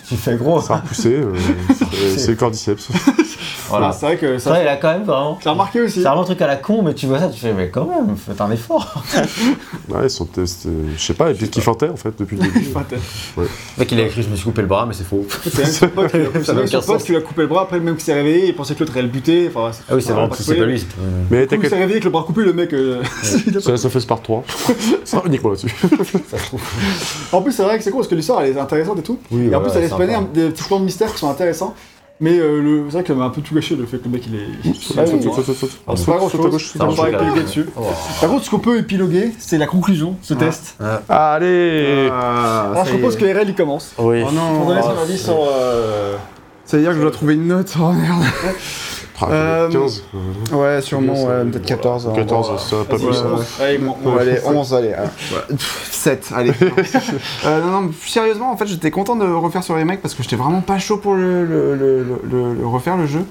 tu fais gros Ça a repoussé, euh, c'est- le cordyceps. voilà C'est vrai que ça ça. il a quand même vraiment J'ai remarqué aussi. c'est vraiment un truc à la con mais tu vois ça tu fais mais quand même faites un effort Ouais, ils sont testés, je sais pas, et puis qu'ils feintaient en fait depuis le début. T'as- le mec il a écrit je me suis coupé le bras mais c'est faux C'est même son pote qui lui a- Ça qui a coupé le bras, après même qu'il s'est réveillé, il pensait que l'autre allait le buter. Enfin, ah oui c'est vraiment pas c'est pas lui Mais coup, il s'est réveillé avec le bras coupé, le mec. euh, a ça, ça fait ce par 3. C'est uniquement là-dessus. En plus, c'est vrai que c'est cool parce que l'histoire elle est intéressante et tout. et en plus, elle est sympa. spannée des petits plans de mystère qui sont intéressants. Mais euh, le... c'est vrai que ça m'a un peu tout gâché le fait que le mec il est. Ah oui. Saute, saute, saute, saute. Alors, c'est pas grand Saute à chose, gauche, c'est saute à pas gauche. pareil Ah, épiloguer dessus. Oh. Par contre, ce qu'on peut épiloguer, c'est la conclusion, ce test. Allez Ah, Alors, ça je y propose que RL il commence. oui Oh Pour non. donner son avis sur. euh, Ça veut dire que je dois trouver une note. Oh merde. Ah, Euh, 15. Ouais, sûrement, ouais, peut-être 14. 14, ça va pas plus. ouais. Allez, moi, Bon, allez, 11, allez. 7, allez. Euh, non, non, sérieusement, en fait, j'étais content de refaire ce remake parce que j'étais vraiment pas chaud pour le, le- le- le- le- le refaire le jeu.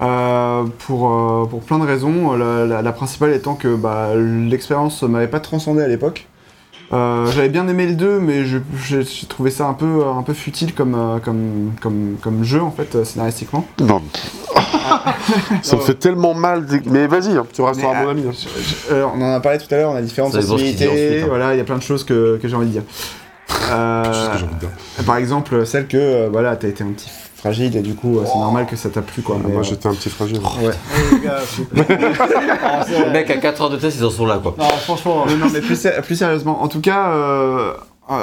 Euh, pour, euh, pour plein de raisons. La, la- la principale étant que bah, l'expérience m'avait pas transcendé à l'époque. Euh, J'avais bien aimé le 2, mais je- j'ai trouvé ça un peu, un peu futile comme, euh, comme, comme, comme jeu, en fait, euh, scénaristiquement. Non. ça me fait tellement mal. Mais vas-y, hein, tu resteras mon ami. hein. Je- euh, on en a parlé tout à l'heure, on a différentes ensuite, hein. voilà, il y a plein de choses que, que j'ai envie de dire. Euh, envie de dire. par exemple, celle que, voilà, t'as été un petit fragile et du coup, euh, c'est normal que ça t'a plu, quoi. mais, Moi, euh, j'étais un petit fragile. ouais. les gars, s'il vous plaît. Ah, c'est- Le mec, à 4 heures de test, ils en sont là, quoi. Non, franchement. Non, non, mais plus, plus sérieusement, en tout cas, euh, euh,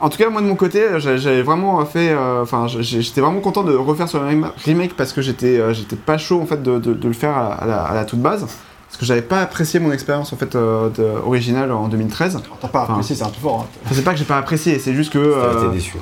en tout cas, moi de mon côté, j'avais vraiment fait, enfin, j'étais vraiment content de refaire ce rem- remake parce que j'étais, euh, j'étais pas chaud en fait de, de- de le faire à, la, à la toute base, parce que j'avais pas apprécié mon expérience en fait euh, de- originale en 2013. T'as pas Enfin, apprécié, c'est un peu fort. hein. Enfin, c'est pas que j'ai pas apprécié, c'est juste que euh, déçu.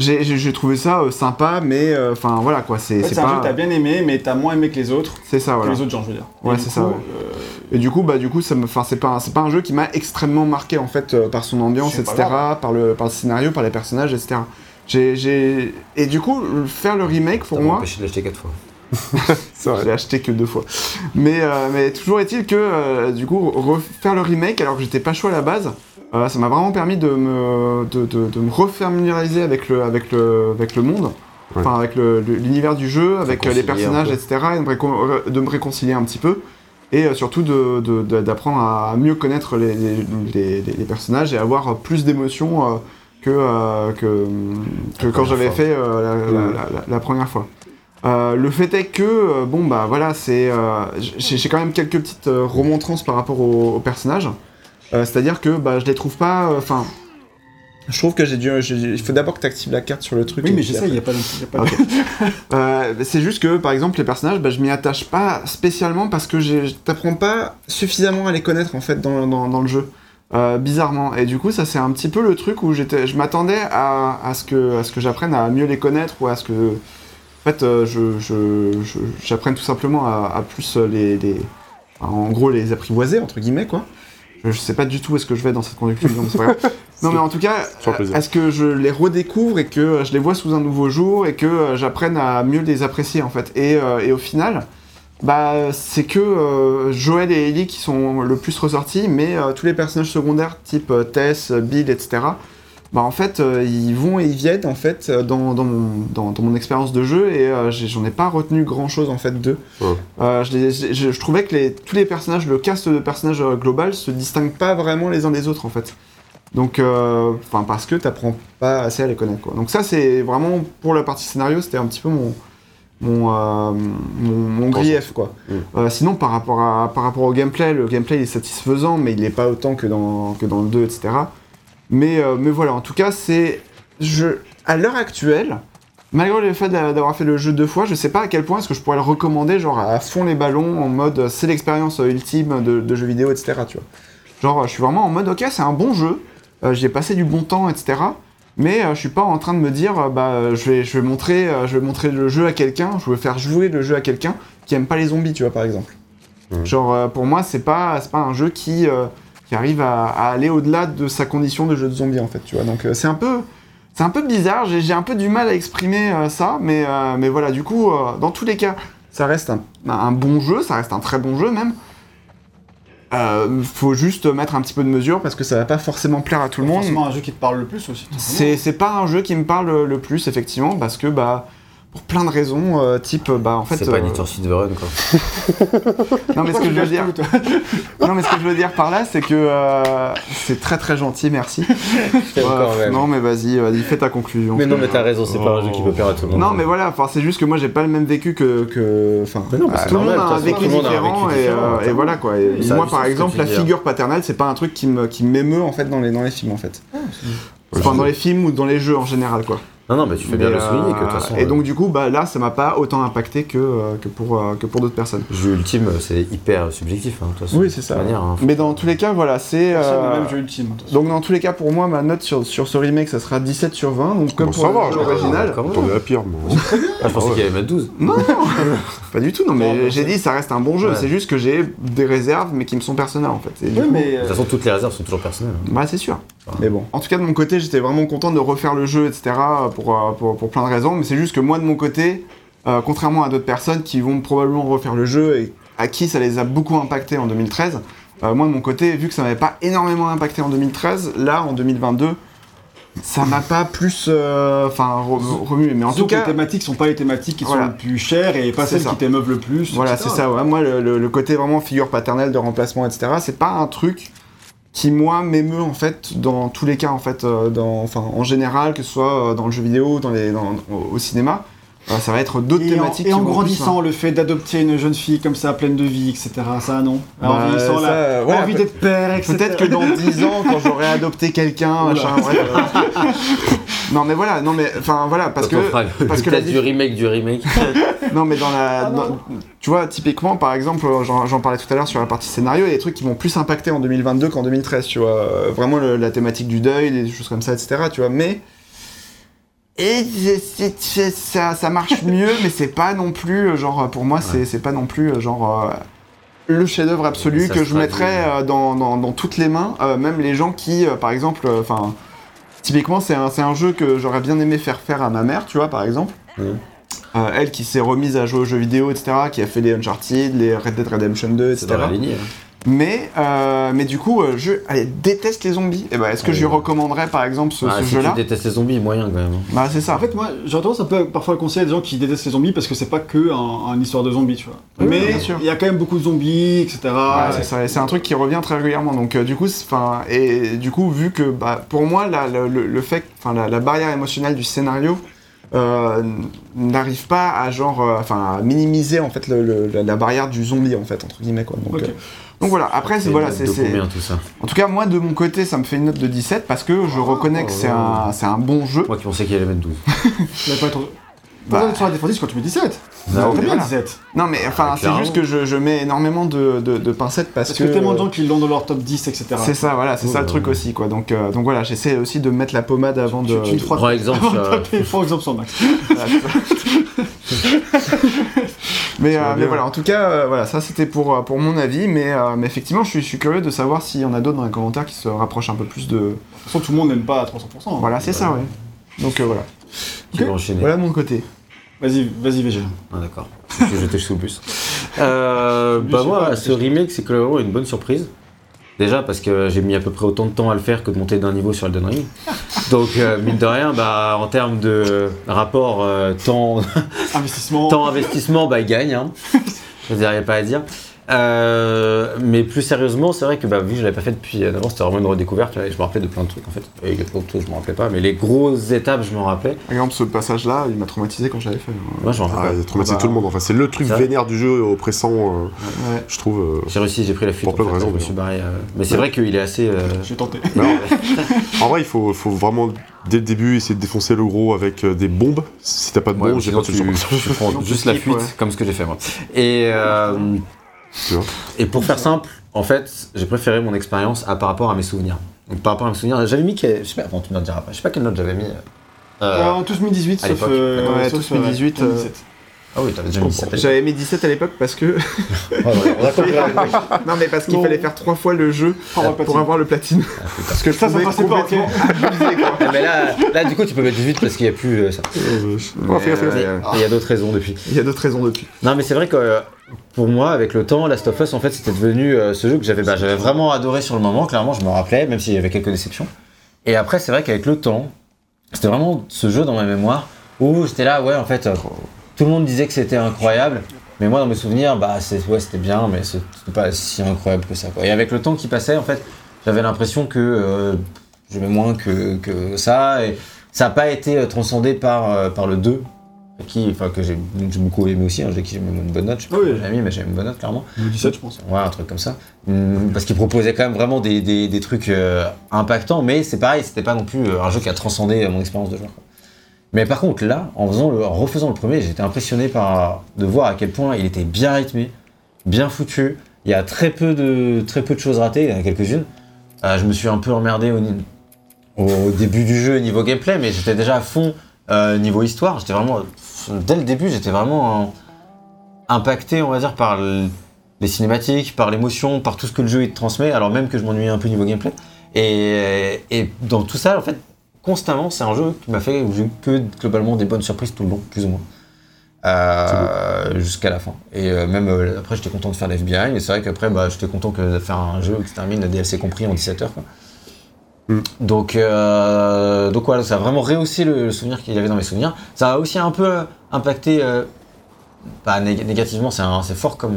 J'ai trouvé ça euh, sympa, mais euh, enfin voilà quoi, c'est En fait, c'est c'est un jeu pas, que t'as bien aimé, mais t'as moins aimé que les autres. c'est ça Que voilà. les autres gens, je veux dire. Ouais, c'est ça, ouais. euh, Et du coup, bah, du coup, ça me, enfin, c'est pas, un- c'est pas un jeu qui m'a extrêmement marqué en fait euh, par son ambiance, pas etc., par le, par le scénario, par les personnages, etc. J'ai, j'ai, et du coup, faire le remake pour moi, empêché de l'acheter 4 fois. je l'ai acheté que deux fois. Mais, euh, mais toujours est-il que, euh, du coup, refaire le remake alors que j'étais pas chaud à la base, euh, ça m'a vraiment permis de me, de, de, de me refamiliariser avec le, avec le, avec le monde. Ouais. Enfin, avec l'univers du jeu, avec euh, les personnages, etc. Et de me, récon- de me réconcilier un petit peu. Et euh, surtout de- de- de- d'apprendre à mieux connaître les, les, les- personnages et avoir plus d'émotions euh, que, que, que quand j'avais fait la, la- la- la- la première fois. Le fait est que, bon bah voilà, c'est, j'ai quand même quelques petites remontrances par rapport aux, aux personnages. Euh, C'est-à-dire que bah, je les trouve pas. Enfin, je trouve que j'ai dû. Il faut d'abord que tu actives la carte sur le truc. Oui, mais j'essaie, il n'y a pas de. Euh, c'est juste que, par exemple, les personnages, bah, je m'y attache pas spécialement parce que je t'apprends pas suffisamment à les connaître en fait dans, dans- dans le jeu. Euh, bizarrement. Et du coup, ça c'est un petit peu le truc où j'étais, je m'attendais à, à ce que, à ce que j'apprenne à mieux les connaître ou à ce que, en fait, euh, je, je- je- j'apprenne tout simplement à, à plus les, les- en gros, les apprivoiser entre guillemets quoi. Je, je sais pas du tout où est-ce que je vais dans cette grave. Non mais en tout cas, est-ce que je les redécouvre et que euh, je les vois sous un nouveau jour et que euh, j'apprenne à mieux les apprécier en fait? Et, euh, et au final, bah c'est que euh, Joël et Ellie qui sont le plus ressortis, mais euh, tous les personnages secondaires type Tess, Bill, etc. Bah en fait, euh, ils vont et ils viennent en fait euh, dans, dans mon, dans, dans mon expérience de jeu et euh, j'en ai pas retenu grand chose en fait d'eux. Euh, je, trouvais que les, tous les personnages, le cast de personnages global se distinguent pas vraiment les uns des autres en fait. Donc, enfin parce que t'apprends pas assez à les connaître quoi. Donc ça c'est vraiment pour la partie scénario, c'était un petit peu mon mon, mon, mon grief quoi. Mm. Sinon par rapport à par rapport au gameplay, le gameplay il est satisfaisant, mais il est pas autant que dans que dans le 2 etc. Mais euh, mais voilà, en tout cas c'est je à l'heure actuelle. Malgré le fait d'a- d'avoir fait le jeu deux fois, je sais pas à quel point est-ce que je pourrais le recommander, genre à fond les ballons, en mode euh, c'est l'expérience euh, ultime de, de jeux vidéo, etc. Tu vois. Genre, je suis vraiment en mode ok, c'est un bon jeu, euh, j'y ai passé du bon temps, etc. Mais euh, je suis pas en train de me dire, bah, je vais, je vais montrer, je vais montrer le jeu à quelqu'un, je vais faire jouer le jeu à quelqu'un qui aime pas les zombies, tu vois, par exemple. Mhm. Genre, pour moi, c'est pas, pas un jeu qui, qui arrive à, à aller au-delà de sa condition de jeu de zombie, en fait, tu vois. Donc, euh, c'est un peu, c'est un peu bizarre. J'ai, un peu du mal à exprimer euh, ça, mais, euh, mais voilà. Du coup, dans tous les cas, ça reste un, un bon jeu, ça reste un très bon jeu même. Faut juste mettre un petit peu de mesure parce que ça va pas forcément plaire à tout le monde. forcément un jeu qui te parle le plus aussi. C'est c'est pas un jeu qui me parle le plus, effectivement, parce que, bah, pour plein de raisons, euh, type, bah, en fait. C'est pas euh, Need for Speed Run, quoi. Non, mais ce que je veux dire, Tout, toi. non, mais ce que je veux dire par là, c'est que euh, c'est très très gentil, merci. Non, mais vas-y, vas-y, fais ta conclusion. Mais non, mais t'as raison, c'est pas un jeu qui peut plaire à tout le monde. Non, mais voilà, enfin, c'est juste que moi j'ai pas le même vécu que. que enfin, euh, tout le monde a un vécu différent, et, euh, voilà quoi. Et moi par exemple, la dis, figure paternelle, c'est pas un truc qui me qui m'émeut en fait dans les, dans les films en fait. Ouais, Enfin, dans les films ou dans les jeux en général quoi. Non, non, mais tu fais bien le souligner que de euh, toute façon. Et euh, donc du coup, bah, là, ça m'a pas autant impacté que, euh, que pour, euh, que pour d'autres personnes. Jeu ultime, c'est hyper subjectif, hein, de toute façon. Oui, c'est ça. Manière, hein. Mais dans tous les cas, voilà, c'est... C'est euh, le même jeu ultime. Donc dans tous les cas, pour moi, ma note sur, sur ce remake, ça sera 17 sur 20. Donc comme Bon, pour ça le va, jeu alors. original. Quand même. Attendez la pire, moi. Ah, je pensais qu'il allait mettre 12. Non, pas du tout. Non, mais j'ai dit, ça reste un bon jeu. Ouais. C'est juste que j'ai des réserves, mais qui me sont personnelles en fait. Et du Oui, coup- mais. De toute façon, toutes les réserves sont toujours personnelles. hein. Bah c'est sûr. Mais bon. En tout cas de mon côté j'étais vraiment content de refaire le jeu etc. pour, euh, pour, pour plein de raisons. Mais c'est juste que moi de mon côté, euh, contrairement à d'autres personnes qui vont probablement refaire le jeu et à qui ça les a beaucoup impacté en 2013, euh, moi de mon côté vu que ça m'avait pas énormément impacté en 2013, là en 2022 ça m'a pas plus enfin re- remué. Mais en tout cas les thématiques sont pas les thématiques qui Voilà. sont les plus chères et pas celles ça. qui t'émeuvent le plus. Voilà, c'est ça. Ouais. Moi, le côté vraiment figure paternelle de remplacement, etc., c'est pas un truc qui, moi, m'émeut, en fait, dans tous les cas, en fait, euh, dans, enfin, en général, que ce soit euh, dans le jeu vidéo, dans les, dans- au, cinéma. Euh, ça va être d'autres Et en, thématiques. et en plus, grandissant, le fait d'adopter une jeune fille comme ça, pleine de vie, etc., ça non En Bah, vieillissant, ça, ouais, envie d'être père, etc. Peut-être que dans 10 ans, quand j'aurai adopté quelqu'un, machin. non, mais voilà, non, mais, enfin, voilà, parce Quand que. parce que la du remake du remake. Non, mais dans la. Ah dans- tu vois, typiquement, par exemple, j'en parlais tout à l'heure sur la partie scénario, il y a des trucs qui vont plus impacter en 2022 qu'en 2013, tu vois. Euh, Vraiment le- la thématique du deuil, des choses comme ça, etc., tu vois. Mais. Et c'est- c'est- ça, ça marche mieux, mais c'est pas non plus, euh, genre, pour moi, c'est c'est pas non plus, euh, genre. le chef-d'œuvre absolu que je mettrais dans, dans- dans toutes les mains, euh, même les gens qui, par exemple, enfin, typiquement, c'est un, un jeu que j'aurais bien aimé faire faire à ma mère, tu vois, par exemple. Euh, elle qui s'est remise à jouer aux jeux vidéo, etc., qui a fait les Uncharted, les Red Dead Redemption 2, C'est etc. dans la lignée. hein. Mais, euh, mais du coup, euh, je, elle déteste les zombies. Et bah, est-ce que je lui recommanderais par exemple ce, Ah, ce si jeu-là tu détestes les zombies, moyen quand même. hein. Bah, c'est ça. En fait, moi, j'ai tendance un peu parfois à conseiller à des gens qui détestent les zombies parce que c'est pas que un, un histoire de zombies, tu vois. Oui, Mais sûr. il y a quand même beaucoup de zombies, etc. Ouais, c'est ça. Et c'est un truc qui revient très régulièrement. Donc, euh, du coup, c'est- et du coup, vu que, bah, pour moi, la, le, le- le fait, enfin, la, la barrière émotionnelle du scénario euh, n'arrive pas à genre, enfin, à minimiser en fait le- le- la, la barrière du zombie en fait entre guillemets quoi. Donc, Ok. euh, donc voilà. Après, c'est voilà, c'est de tout ça? En tout cas, moi, de mon côté, ça me fait une note de 17 parce que je reconnais que c'est un, c'est un bon jeu. Moi qui pensais qu'il allait mettre 12. Tu vas pas être. Bah. Bah, sur la défensive quand tu mets 17. Ah, Très ok. bien voilà. 17. Non, mais enfin, Ah, c'est juste que je, je mets énormément de, de, de pincettes parce, Parce que tellement de gens qui l'ont dans leur top 10, etc. C'est ça, voilà, c'est Oh ça le là truc aussi, quoi. Donc, euh, donc voilà, j'essaie aussi de mettre la pommade avant de. Tu- tu frottes. Prends exemple sur. euh, Prends exemple sur Max. Mais, euh, mais voilà, en tout cas, euh, voilà, ça c'était pour, euh, pour mon avis, mais, euh, mais effectivement, je suis, je suis curieux de savoir s'il y en a d'autres dans les commentaires qui se rapprochent un peu plus de. De toute façon, tout le monde n'aime pas à 300%. hein. Voilà, c'est ça, ouais. Donc euh, voilà. Tu vas enchaîner. Voilà de mon côté. Vas-y, vas-y, VG. Ah d'accord. Je suis jeté sous le bus. Euh, bah moi, ce remake, c'est clairement une bonne surprise. Déjà parce que j'ai mis à peu près autant de temps à le faire que de monter d'un niveau sur Elden Ring. Donc euh, mine de rien, bah en termes de rapport euh, temps Investissement. temps investissement, bah il gagne. Hein. Je veux dire, y a pas à dire. Euh, mais plus sérieusement, c'est vrai que bah, vu que je l'avais pas fait depuis euh, d'avant, c'était vraiment une redécouverte. et Je me rappelais de plein de trucs en fait. Et il y a plein de trucs, je me rappelais pas, mais les grosses étapes, je m'en rappelais. Par exemple, ce passage-là, il m'a traumatisé quand je l'avais fait. hein. Moi, je m'en rappelle Ah, pas. il a traumatisé Ah bah. tout le monde. Enfin, c'est le truc vénère du jeu oppressant, euh, Ouais. je trouve. euh. J'ai réussi, j'ai pris la fuite. Pour plein de raisons, Je me suis d'ailleurs. barré. Mais c'est vrai qu'il est assez. euh, J'ai tenté. Non. en vrai, il faut, faut vraiment, dès le début, essayer de défoncer le gros avec euh, des bombes. Si t'as pas de Ouais, bombes, j'ai sinon pas de tu, solution. tu prends tu juste la fuite, ouais. comme ce que j'ai fait moi. Et, euh, Tu vois. et pour faire simple, en fait, j'ai préféré mon expérience à, par rapport à mes souvenirs. Donc par rapport à mes souvenirs, j'avais mis, quel- je sais pas, bon, tu me le diras pas, je sais pas quelle note j'avais mis. euh, Euh, en tous 2018, à sauf. l'époque. euh, Ouais, sauf, tous 2018, euh, euh, 2017. Ah oui, t'avais déjà mis 17. J'avais mis 17 à l'époque parce que. on a compris. non, mais parce qu'il fallait faire trois fois le jeu Pour avoir le pour platine. avoir le platine. Parce que je Ça, ça passait pas. Ah, mais là, là, du coup, tu peux mettre 18 parce qu'il n'y a plus euh, ça. Oh, euh, Il y a d'autres raisons depuis. Il y a d'autres raisons depuis. Non, mais c'est vrai que euh, pour moi, avec le temps, Last of Us, en fait, c'était devenu euh, ce jeu que j'avais bah, j'avais vraiment adoré sur le moment. Clairement, je me rappelais, même s'il y avait quelques déceptions. Et après, c'est vrai qu'avec le temps, c'était vraiment ce jeu dans ma mémoire où j'étais là, ouais, en fait, euh, tout le monde disait que c'était incroyable. Mais moi, dans mes souvenirs, bah, c'est, ouais, c'était bien, mais c'était pas si incroyable que ça. Quoi. Et avec le temps qui passait, en fait, j'avais l'impression que euh, j'aimais moins que, que ça. Et ça n'a pas été euh, transcendé par, euh, par le 2, qui, enfin, que j'ai, j'ai beaucoup aimé aussi, hein, j'ai qui j'ai mis une bonne note. Je sais pas oui. j'ai mis, mais j'ai une bonne note, clairement. 17, je pense. Ouais, un truc comme ça. Hum, Parce qu'il proposait quand même vraiment des, des, des trucs euh, impactants, mais c'est pareil, c'était pas non plus un jeu qui a transcendé mon expérience de joueur. quoi. Mais par contre, là, en, refaisant le premier, j'étais impressionné par, de voir à quel point il était bien rythmé, bien foutu. Il y a très peu de, très peu de choses ratées, il y en a quelques-unes. Euh, je me suis un peu emmerdé au, début du jeu niveau gameplay, mais j'étais déjà à fond euh, niveau histoire. J'étais vraiment, dès le début, j'étais vraiment impacté, on va dire, par le- les cinématiques, par l'émotion, par tout ce que le jeu te transmet, alors même que je m'ennuyais un peu niveau gameplay. Et dans tout ça, en fait, constamment, c'est un jeu qui m'a fait j'ai eu que globalement des bonnes surprises tout le long, plus ou moins. Euh, jusqu'à la fin. Et euh, même euh, après, j'étais content de faire l'FBI, mais c'est vrai qu'après, bah, j'étais content que de faire un jeu qui se termine, le DLC compris en 17 heures. quoi. Mm. Donc, donc voilà, ça a vraiment rehaussé le, le souvenir qu'il y avait dans mes souvenirs. Ça a aussi un peu impacté, pas nég- négativement, c'est fort comme,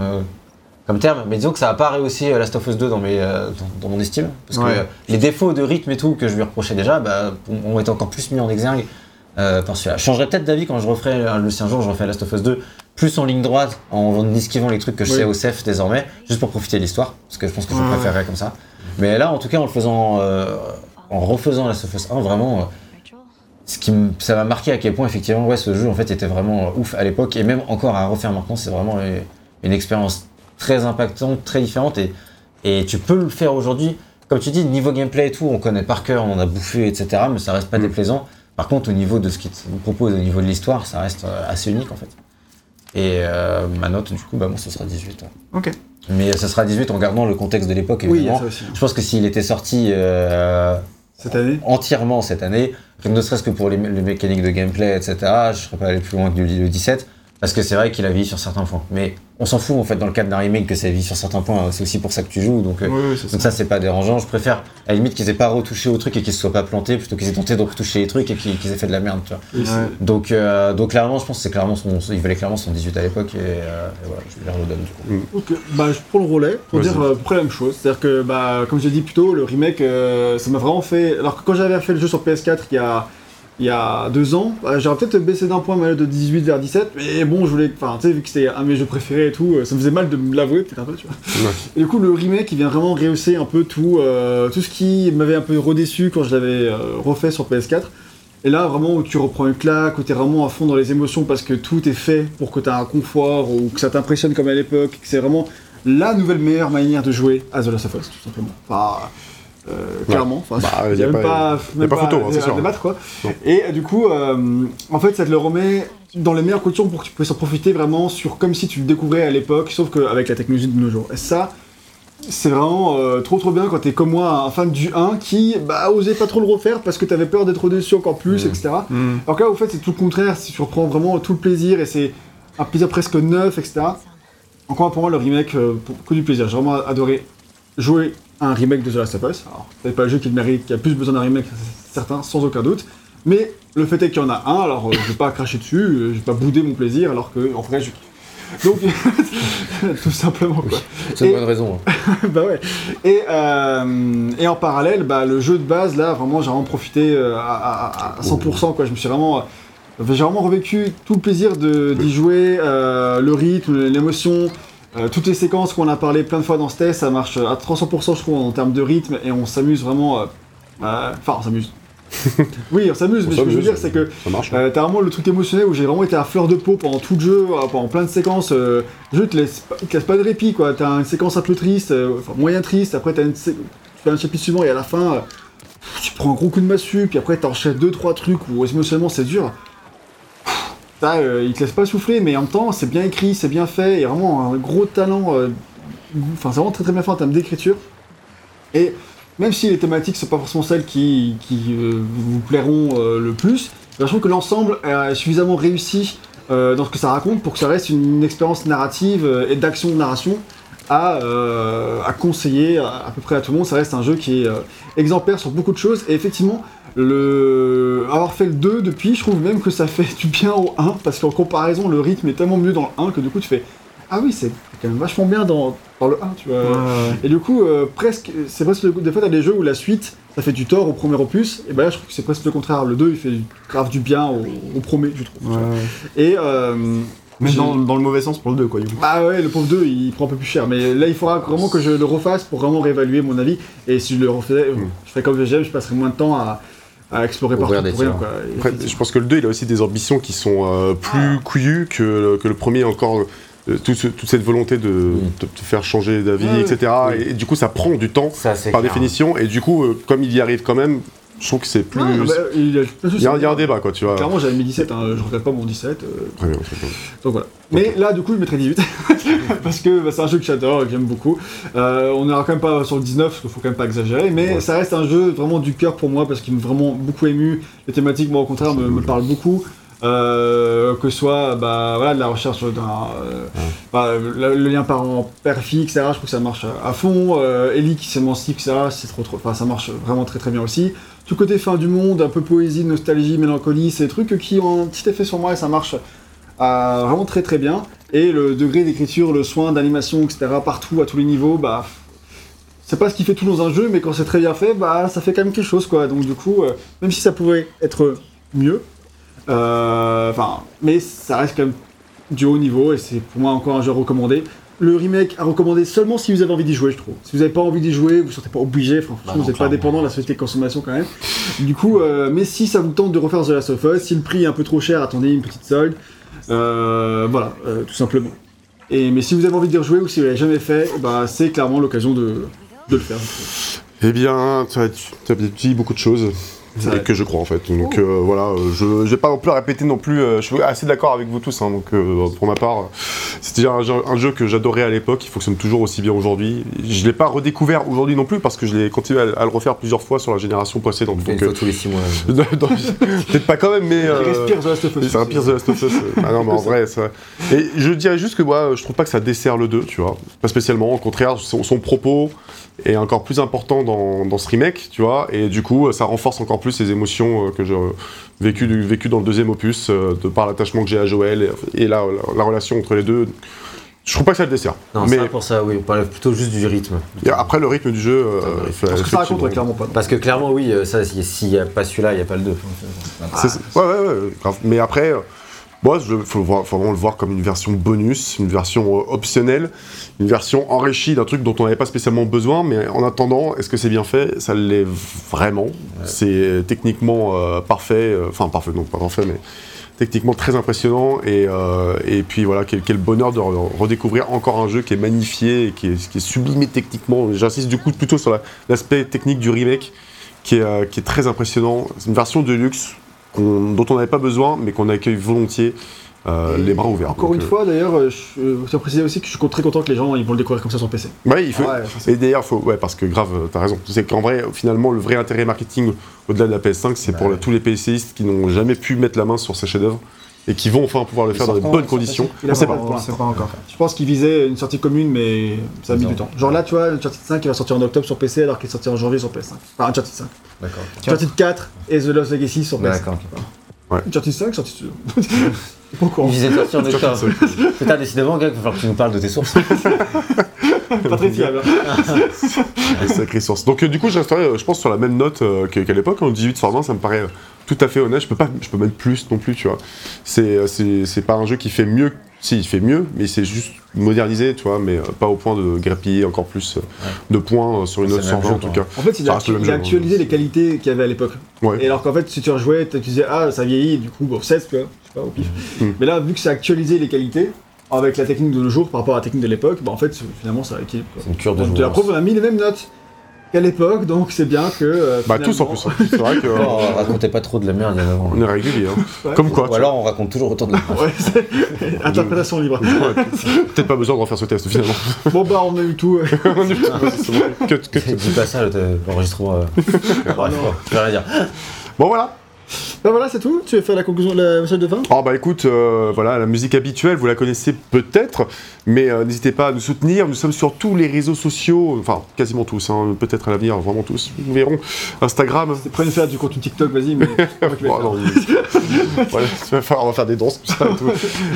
comme terme, mais disons que ça n'a pas rehaussé euh, Last of Us 2 dans, mes, euh, dans, dans mon estime. Parce que Ouais. les défauts de rythme et tout que je lui reprochais déjà bah, ont été encore plus mis en exergue euh, par celui-là. Je changerais peut-être d'avis quand je referai, le si un jour je refais Last of Us 2, plus en ligne droite, en esquivant les trucs que je Oui. sais au CEF désormais, juste pour profiter de l'histoire, parce que je pense que je Ouais, préférerais comme ça. Mais là, en tout cas, en le faisant, euh, en refaisant Last of Us 1, vraiment, euh, ce qui ça m'a marqué à quel point effectivement, ouais, ce jeu en fait était vraiment ouf à l'époque et même encore à refaire maintenant, c'est vraiment une expérience très impactante, très différente et, et tu peux le faire aujourd'hui. Comme tu dis, niveau gameplay et tout, on connaît par cœur, on en a bouffé, etc. Mais ça reste pas Mm. déplaisant. Par contre, au niveau de ce qu'il te propose, au niveau de l'histoire, ça reste euh, assez unique en fait. Et euh, ma note, du coup, bah, bon, ce sera 18. ouais. Ok. Mais ce sera 18 en gardant le contexte de l'époque, Oui, évidemment. ça aussi. Je pense que s'il était sorti euh, Cette année? entièrement cette année, ne serait-ce que pour les, les mécaniques de gameplay, etc., je serais pas allé plus loin que le, le 17, parce que c'est vrai qu'il a vieilli sur certains points. Mais on s'en fout en fait dans le cadre d'un remake que ça vieilli sur certains points, c'est aussi pour ça que tu joues, donc, euh, Oui, oui, c'est donc ça. ça c'est pas dérangeant. Je préfère à la limite qu'ils aient pas retouché au truc et qu'ils se soient pas plantés plutôt qu'ils aient tenté de retoucher les trucs et qu'ils aient fait de la merde, tu vois. Ouais. Donc, euh, donc clairement, je pense que c'est clairement son, il valait clairement son 18 à l'époque et, euh, et voilà, je leur le donne du coup. Ok, bah je prends le relais pour dire euh, à peu près la même chose. C'est-à-dire que, bah, comme j'ai dit plus tôt, le remake, euh, ça m'a vraiment fait. Alors que quand j'avais fait le jeu sur PS4 il y a, il y a deux ans, bah, j'aurais peut-être baissé d'un point ma de 18 vers 17, mais bon, je voulais. Enfin, tu sais, vu que c'était un de mes jeux préférés et tout, euh, ça me faisait mal de me l'avouer, peut-être un peu, tu vois. Ouais. Et du coup, le remake, il vient vraiment rehausser un peu tout, euh, tout ce qui m'avait un peu redéçu quand je l'avais euh, refait sur PS4. Et là, vraiment, où tu reprends une claque, où t'es vraiment à fond dans les émotions parce que tout est fait pour que t'as un confort ou que ça t'impressionne comme à l'époque, que c'est vraiment la nouvelle meilleure manière de jouer à The Last of Us, tout simplement. Enfin, euh, clairement. Enfin, Bah, il y a même pas- pas, même photo, hein, c'est à sûr. débattre, quoi. Non. Et euh, du coup, euh, en fait, ça te le remet dans les meilleures conditions pour que tu puisses en profiter vraiment sur comme si tu le découvrais à l'époque, sauf qu'avec la technologie de nos jours. Et ça, c'est vraiment euh, trop trop bien quand t'es comme moi un fan du 1 qui bah osait pas trop le refaire parce que t'avais peur d'être déçu encore plus, Mhm. etc. Mm. Alors que là, au fait, c'est tout le contraire, si tu reprends vraiment tout le plaisir et c'est un plaisir presque neuf, etc. Encore pour moi, le remake, euh, pour- que du plaisir. J'ai vraiment adoré jouer à un remake de The Last of Us. Alors, c'est pas le jeu qui mérite, qui a plus besoin d'un remake, c'est certain, sans aucun doute. Mais le fait est qu'il y en a un, alors euh, je vais pas cracher dessus, euh, je vais pas bouder mon plaisir, alors que en vrai, je kiffe. Donc, tout simplement quoi. C'est une bonne raison. hein. bah ouais. Et, euh, et en parallèle, bah, le jeu de base, là, vraiment, j'ai vraiment profité euh, à, à- à 100%. Quoi. Je me suis vraiment. euh, j'ai vraiment revécu tout le plaisir de- d'y jouer, euh, le rythme, l'émotion, euh, toutes les séquences qu'on a parlé plein de fois dans ce test, ça marche à 300% je trouve en termes de rythme et on s'amuse vraiment. euh, euh, Enfin, on s'amuse. oui, on s'amuse, mais ce que je veux dire, c'est que euh, t'as vraiment le truc émotionnel où j'ai vraiment été à fleur de peau pendant tout le jeu, euh, pendant plein de séquences. euh, le jeu te laisse, pas- il te laisse pas de répit quoi. T'as une séquence un peu triste, euh, enfin moyen triste. Après t'as une sé- tu fais un chapitre suivant et à la fin euh, tu prends un gros coup de massue. Puis après t'enchaînes deux trois trucs où émotionnellement c'est dur. T'as, euh, il te laisse pas souffler, mais en même temps c'est bien écrit, c'est bien fait. Il y a vraiment un gros talent. euh, Enfin c'est vraiment très très bien fait en termes d'écriture. Et même si les thématiques sont pas forcément celles qui, euh, vous plairont euh, le plus, je trouve que l'ensemble est suffisamment réussi dans ce que ça raconte pour que ça reste une, expérience narrative et d'action de narration à, euh, à conseiller à, à peu près à tout le monde. Ça reste un jeu qui est euh, exemplaire sur beaucoup de choses. Et effectivement, le... avoir fait le 2 depuis, je trouve même que ça fait du bien au 1 parce qu'en comparaison, le rythme est tellement mieux dans le 1 que du coup tu fais Ah oui, c'est quand même vachement bien dans, dans le 1, tu vois. Et du coup, euh, presque, c'est presque le, des fois t'as des jeux où la suite, ça fait du tort au premier opus, et ben là je trouve que c'est presque le contraire. Le 2 il fait grave du bien au, au premier, je trouve. Ouais. Et euh, Mais j'ai- dans, dans le mauvais sens pour le 2, quoi, du coup. bah ouais, le pauvre 2 il prend un peu plus cher, mais là il faudra vraiment que je le refasse pour vraiment réévaluer mon avis. Et si je le refais, euh, Mm. je ferais comme j'aime, je passerai moins de temps à, à explorer partout pour rien. Quoi. Après, je pense que le 2, il a aussi des ambitions qui sont euh, plus couillues que, le- que le premier, encore euh, tout ce- toute cette volonté de Mm. de te faire changer d'avis, etc. oui. Et, et du coup, ça prend du temps Ça, par clair. définition. Et du coup, euh, comme il y arrive quand même, je trouve que c'est plus. Bah, il, y a, il, y a, il y a un débat, quoi, tu vois. Clairement, j'avais mis 17, hein, je regrette pas mon 17. euh, Très bien, très bien. donc voilà. Mais là, du coup, je mettrais 18. parce que bah, c'est un jeu que j'adore et que j'aime beaucoup. Euh, on n'ira quand même pas sur le 19, parce qu'il faut quand même pas exagérer. Mais Ouais. ça reste un jeu vraiment du cœur pour moi, parce qu'il m'a vraiment beaucoup ému. Les thématiques, moi, au contraire, me, me parlent beaucoup. Euh, que ce soit bah, voilà, de la recherche d'un. euh, bah, le, le lien parent-père-fille, etc. Je trouve que ça marche à, fond. Euh, Ellie qui s'émancipe, etc. C'est trop, trop. Enfin, ça marche vraiment très très bien aussi. Tout côté fin du monde, un peu poésie, nostalgie, mélancolie, des trucs qui ont un petit effet sur moi et ça marche euh, vraiment très très bien. Et le degré d'écriture, le soin d'animation, etc. partout, à tous les niveaux, bah. C'est pas ce qui fait tout dans un jeu, mais quand c'est très bien fait, bah ça fait quand même quelque chose quoi. Donc du coup, euh, même si ça pourrait être mieux, euh, mais ça reste quand même du haut niveau et c'est pour moi encore un jeu recommandé. Le remake à recommander seulement si vous avez envie d'y jouer, je trouve. Si vous n'avez pas envie d'y jouer, vous ne sortez pas obligé, franchement, Bah vous n'êtes pas dépendant de la société de consommation quand même. Du coup, euh, mais si ça vous tente de refaire The Last of Us, si le prix est un peu trop cher, attendez une petite solde. Euh, voilà, euh, tout simplement. Et, mais si vous avez envie d'y rejouer ou si vous l'avez jamais fait, bah, c'est clairement l'occasion de, de le faire. Eh bien, tu as dit beaucoup de choses. Et que je crois en fait. Donc Oh. euh, voilà, euh, je ne vais pas non plus répéter non plus. euh, je suis assez d'accord avec vous tous. hein, donc euh, pour ma part, c'était un, jeu- un jeu que j'adorais à l'époque. Il fonctionne toujours aussi bien aujourd'hui. Je l'ai pas redécouvert aujourd'hui non plus parce que je l'ai continué à, à le refaire plusieurs fois sur la génération précédente. Une Donc fois tous les 6 mois. peut-être pas quand même, mais. respire The Last of Us. c'est un pire The Last of Us. Ah non, mais en vrai, ça. Et je dirais juste que moi, je trouve pas que ça dessert le 2, tu vois. Pas spécialement. Au contraire, son, son propos est encore plus important dans, dans ce remake, tu vois. Et du coup, ça renforce encore plus les émotions euh, que j'ai vécues du- vécues dans le deuxième opus, euh, de par l'attachement que j'ai à Joël et, et la, la- la relation entre les deux. Je trouve pas que ça le dessert. Non, mais ça pour ça, oui, on parlait plutôt juste du rythme. et après, le rythme du jeu. euh, Parce fait- Parce que ça raconte, effectivement- ouais, clairement pas. Parce que clairement, oui, euh, ça, si- s'il n'y a pas celui-là, il n'y a pas le 2. C'est- c'est- ouais, ouais, ouais, grave. Mais après, euh, moi, il faut, vraiment le voir comme une version bonus, une version euh, optionnelle, une version enrichie d'un truc dont on n'avait pas spécialement besoin. Mais en attendant, est-ce que c'est bien fait? Ça l'est vraiment. C'est techniquement euh, parfait. euh, Enfin, parfait, non, pas parfait, mais techniquement très impressionnant. Et, euh, et puis voilà, quel, quel bonheur de re- redécouvrir encore un jeu qui est magnifié et qui est, qui est sublimé techniquement. J'insiste du coup plutôt sur la- l'aspect technique du remake. Qui est, euh, qui est très impressionnant. C'est une version de luxe dont on n'avait pas besoin, mais qu'on accueille volontiers, euh, les bras ouverts. Encore Donc, une euh, fois, d'ailleurs, euh, je à préciser aussi que je suis très content que les gens ils vont le découvrir comme ça sur PC. Ouais, il faut. Ouais, ça, et d'ailleurs, faut, ouais, parce que grave, t'as raison. C'est qu'en vrai, finalement, le vrai intérêt marketing au-delà de la PS5, c'est pour Ouais. la- tous les PCistes qui n'ont jamais pu mettre la main sur ces chefs-d'œuvre et qui vont enfin pouvoir le Ils faire dans de bonnes conditions. On sait pas pas. pour On l'instant. sait pas encore. Je pense qu'ils visaient une sortie commune, mais ça a mis Non. du temps. Genre là, tu vois, Uncharted 5 il va sortir en octobre sur PC alors qu'il est sorti en janvier sur PS5. Enfin, Uncharted 5. D'accord. Uncharted 4 et The Lost Legacy sur PS5. D'accord. Uncharted 5, sorti sur. C'est pas au courant. Il disait sortir en octobre. Putain, décidément, gars, il va falloir que tu nous parles de tes sources. Pas très fiable. hein. Des sacrées sources. Donc, euh, du coup, je resterai, euh, je pense, sur la même note euh, qu'à l'époque. En 18 sur 20, ça me paraît euh, tout à fait honnête. Je peux pas, je peux mettre plus non plus, tu vois. C'est, euh, c'est, c'est pas un jeu qui fait mieux. Si, il fait mieux, mais c'est juste modernisé, tu vois, mais euh, pas au point de grappiller encore plus euh, de points euh, sur une C'est 20 jeu, en tout cas. En fait, il a, même il a actualisé les qualités qu'il y avait à l'époque. Ouais. Et alors qu'en fait, si tu rejouais, tu disais, ah, ça vieillit, du coup, bon, 16, tu vois, je sais pas, au pif. Mm. Mais là, vu que ça a actualisé les qualités, avec la technique de nos jours par rapport à la technique de l'époque, bah en fait, finalement, ça équilibre. C'est une cure de Donc, de la preuve, on a mis les mêmes notes qu'à l'époque, donc c'est bien que. euh, Bah, tous en plus. C'est vrai que. Oh, racontez pas trop de la merde, a avant. On est régulier, hein. Ouais. Comme quoi. Ou alors on raconte toujours autant de la merde. Ouais, interprétation libre. Peut-être pas besoin de refaire ce test finalement. bon, bah, on a eu tout. euh. C'est bon. Cut, cut. Dis pas ça, le- l'enregistrement. euh. Rien dire. Bon voilà. Bah, voilà, c'est tout. Tu veux faire la conclusion, la message de fin Oh bah écoute, euh, voilà, la musique habituelle, vous la connaissez peut-être, mais euh, n'hésitez pas à nous soutenir. Nous sommes sur tous les réseaux sociaux, enfin quasiment tous, hein, peut-être à l'avenir, vraiment tous. Nous verrons. Instagram. C'est prêt à faire du contenu TikTok, vas-y, mais. Bon, non, voilà, on va faire des danses, tout ça. et tout.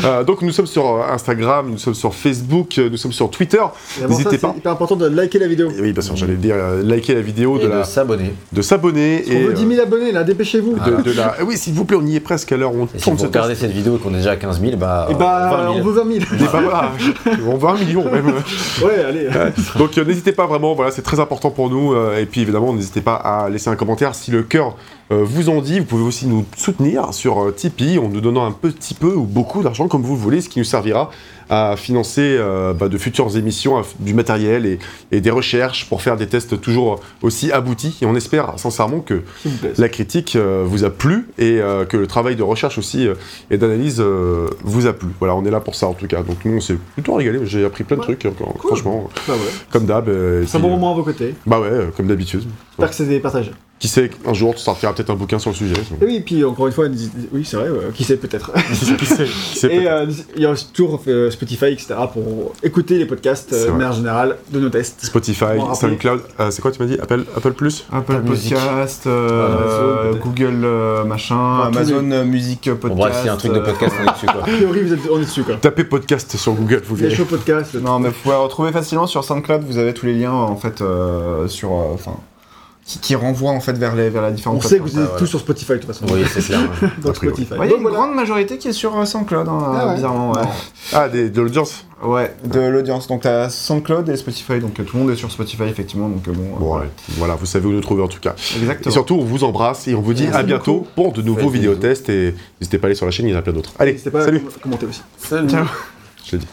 Euh, donc nous sommes sur Instagram, nous sommes sur Facebook, nous sommes sur Twitter. N'hésitez pas. C'est hyper important de liker la vidéo. Et oui, bien sûr, j'allais dire, euh, liker la vidéo, Et de, de la, s'abonner. de s'abonner On et veut 10 000 abonnés, là, dépêchez-vous. de, de la, Eh oui, s'il vous plaît, on y est presque à l'heure où on si vous ce regardez cette vidéo et qu'on est déjà à 15 000, bah. Et bah, 20 000. on veut 20 000. Et bah voilà, on va un million même. ouais, allez. Donc euh, n'hésitez pas vraiment, voilà, c'est très important pour nous. euh, et puis évidemment, n'hésitez pas à laisser un commentaire si le cœur vous en dit. Vous pouvez aussi nous soutenir sur euh, Tipeee en nous donnant un petit peu ou beaucoup d'argent comme vous le voulez, ce qui nous servira à financer euh, bah, de futures émissions, du matériel et, et des recherches pour faire des tests toujours aussi aboutis. Et on espère sincèrement que la critique euh, vous a plu et euh, que le travail de recherche aussi euh, et d'analyse euh, vous a plu. Voilà, on est là pour ça en tout cas. Donc nous, on s'est plutôt régalé. J'ai appris plein de trucs, encore, franchement, Bah ouais. comme d'hab. euh, C'est un bon euh, moment à vos côtés. Bah ouais, euh, comme d'habitude. J'espère que c'est partagé. Qui sait, un jour, tu sortiras peut-être un bouquin sur le sujet. Et oui, puis encore une fois, oui, c'est vrai, ouais, qui sait peut-être. qui sait, qui sait Et euh, il y a toujours euh, Spotify, etc. pour écouter les podcasts euh, de vrai. manière générale de nos tests. Spotify, SoundCloud, euh, c'est quoi tu m'as dit Apple, Apple Plus? Apple. Podcast, euh, Amazon. Google euh, machin, Amazon euh, Music Podcast. Bref, s'il y a un truc de podcast, on est dessus quoi. A priori, vous êtes, on est dessus quoi. Tapez podcast sur Google, vous Les verrez. shows podcasts. Non, mais vous pouvez retrouver facilement sur SoundCloud. Vous avez tous les liens en fait euh, sur, euh, enfin, qui, qui renvoient en fait vers les vers la différentes. On sait que vous êtes tous sur Spotify de toute façon. Oui, c'est clair. Donc. Spotify. Ouais, il y a une voilà. grande majorité qui est sur euh, SoundCloud, hein, Ah ouais. bizarrement. Ouais. Ah, des, de l'audience Ouais, de l'audience. Donc t'as SoundCloud et Spotify, donc tout le monde est sur Spotify effectivement. Donc euh, bon. euh, Bon, voilà. ouais. voilà, vous savez où nous trouver en tout cas. Et Exactement. surtout, on vous embrasse et on vous dit Merci à bientôt pour de nouveaux vidéos tests et n'hésitez pas à aller sur la chaîne, il y en a plein d'autres. Allez, pas salut à com- commenter aussi. Salut. Ciao. Je l'ai dit.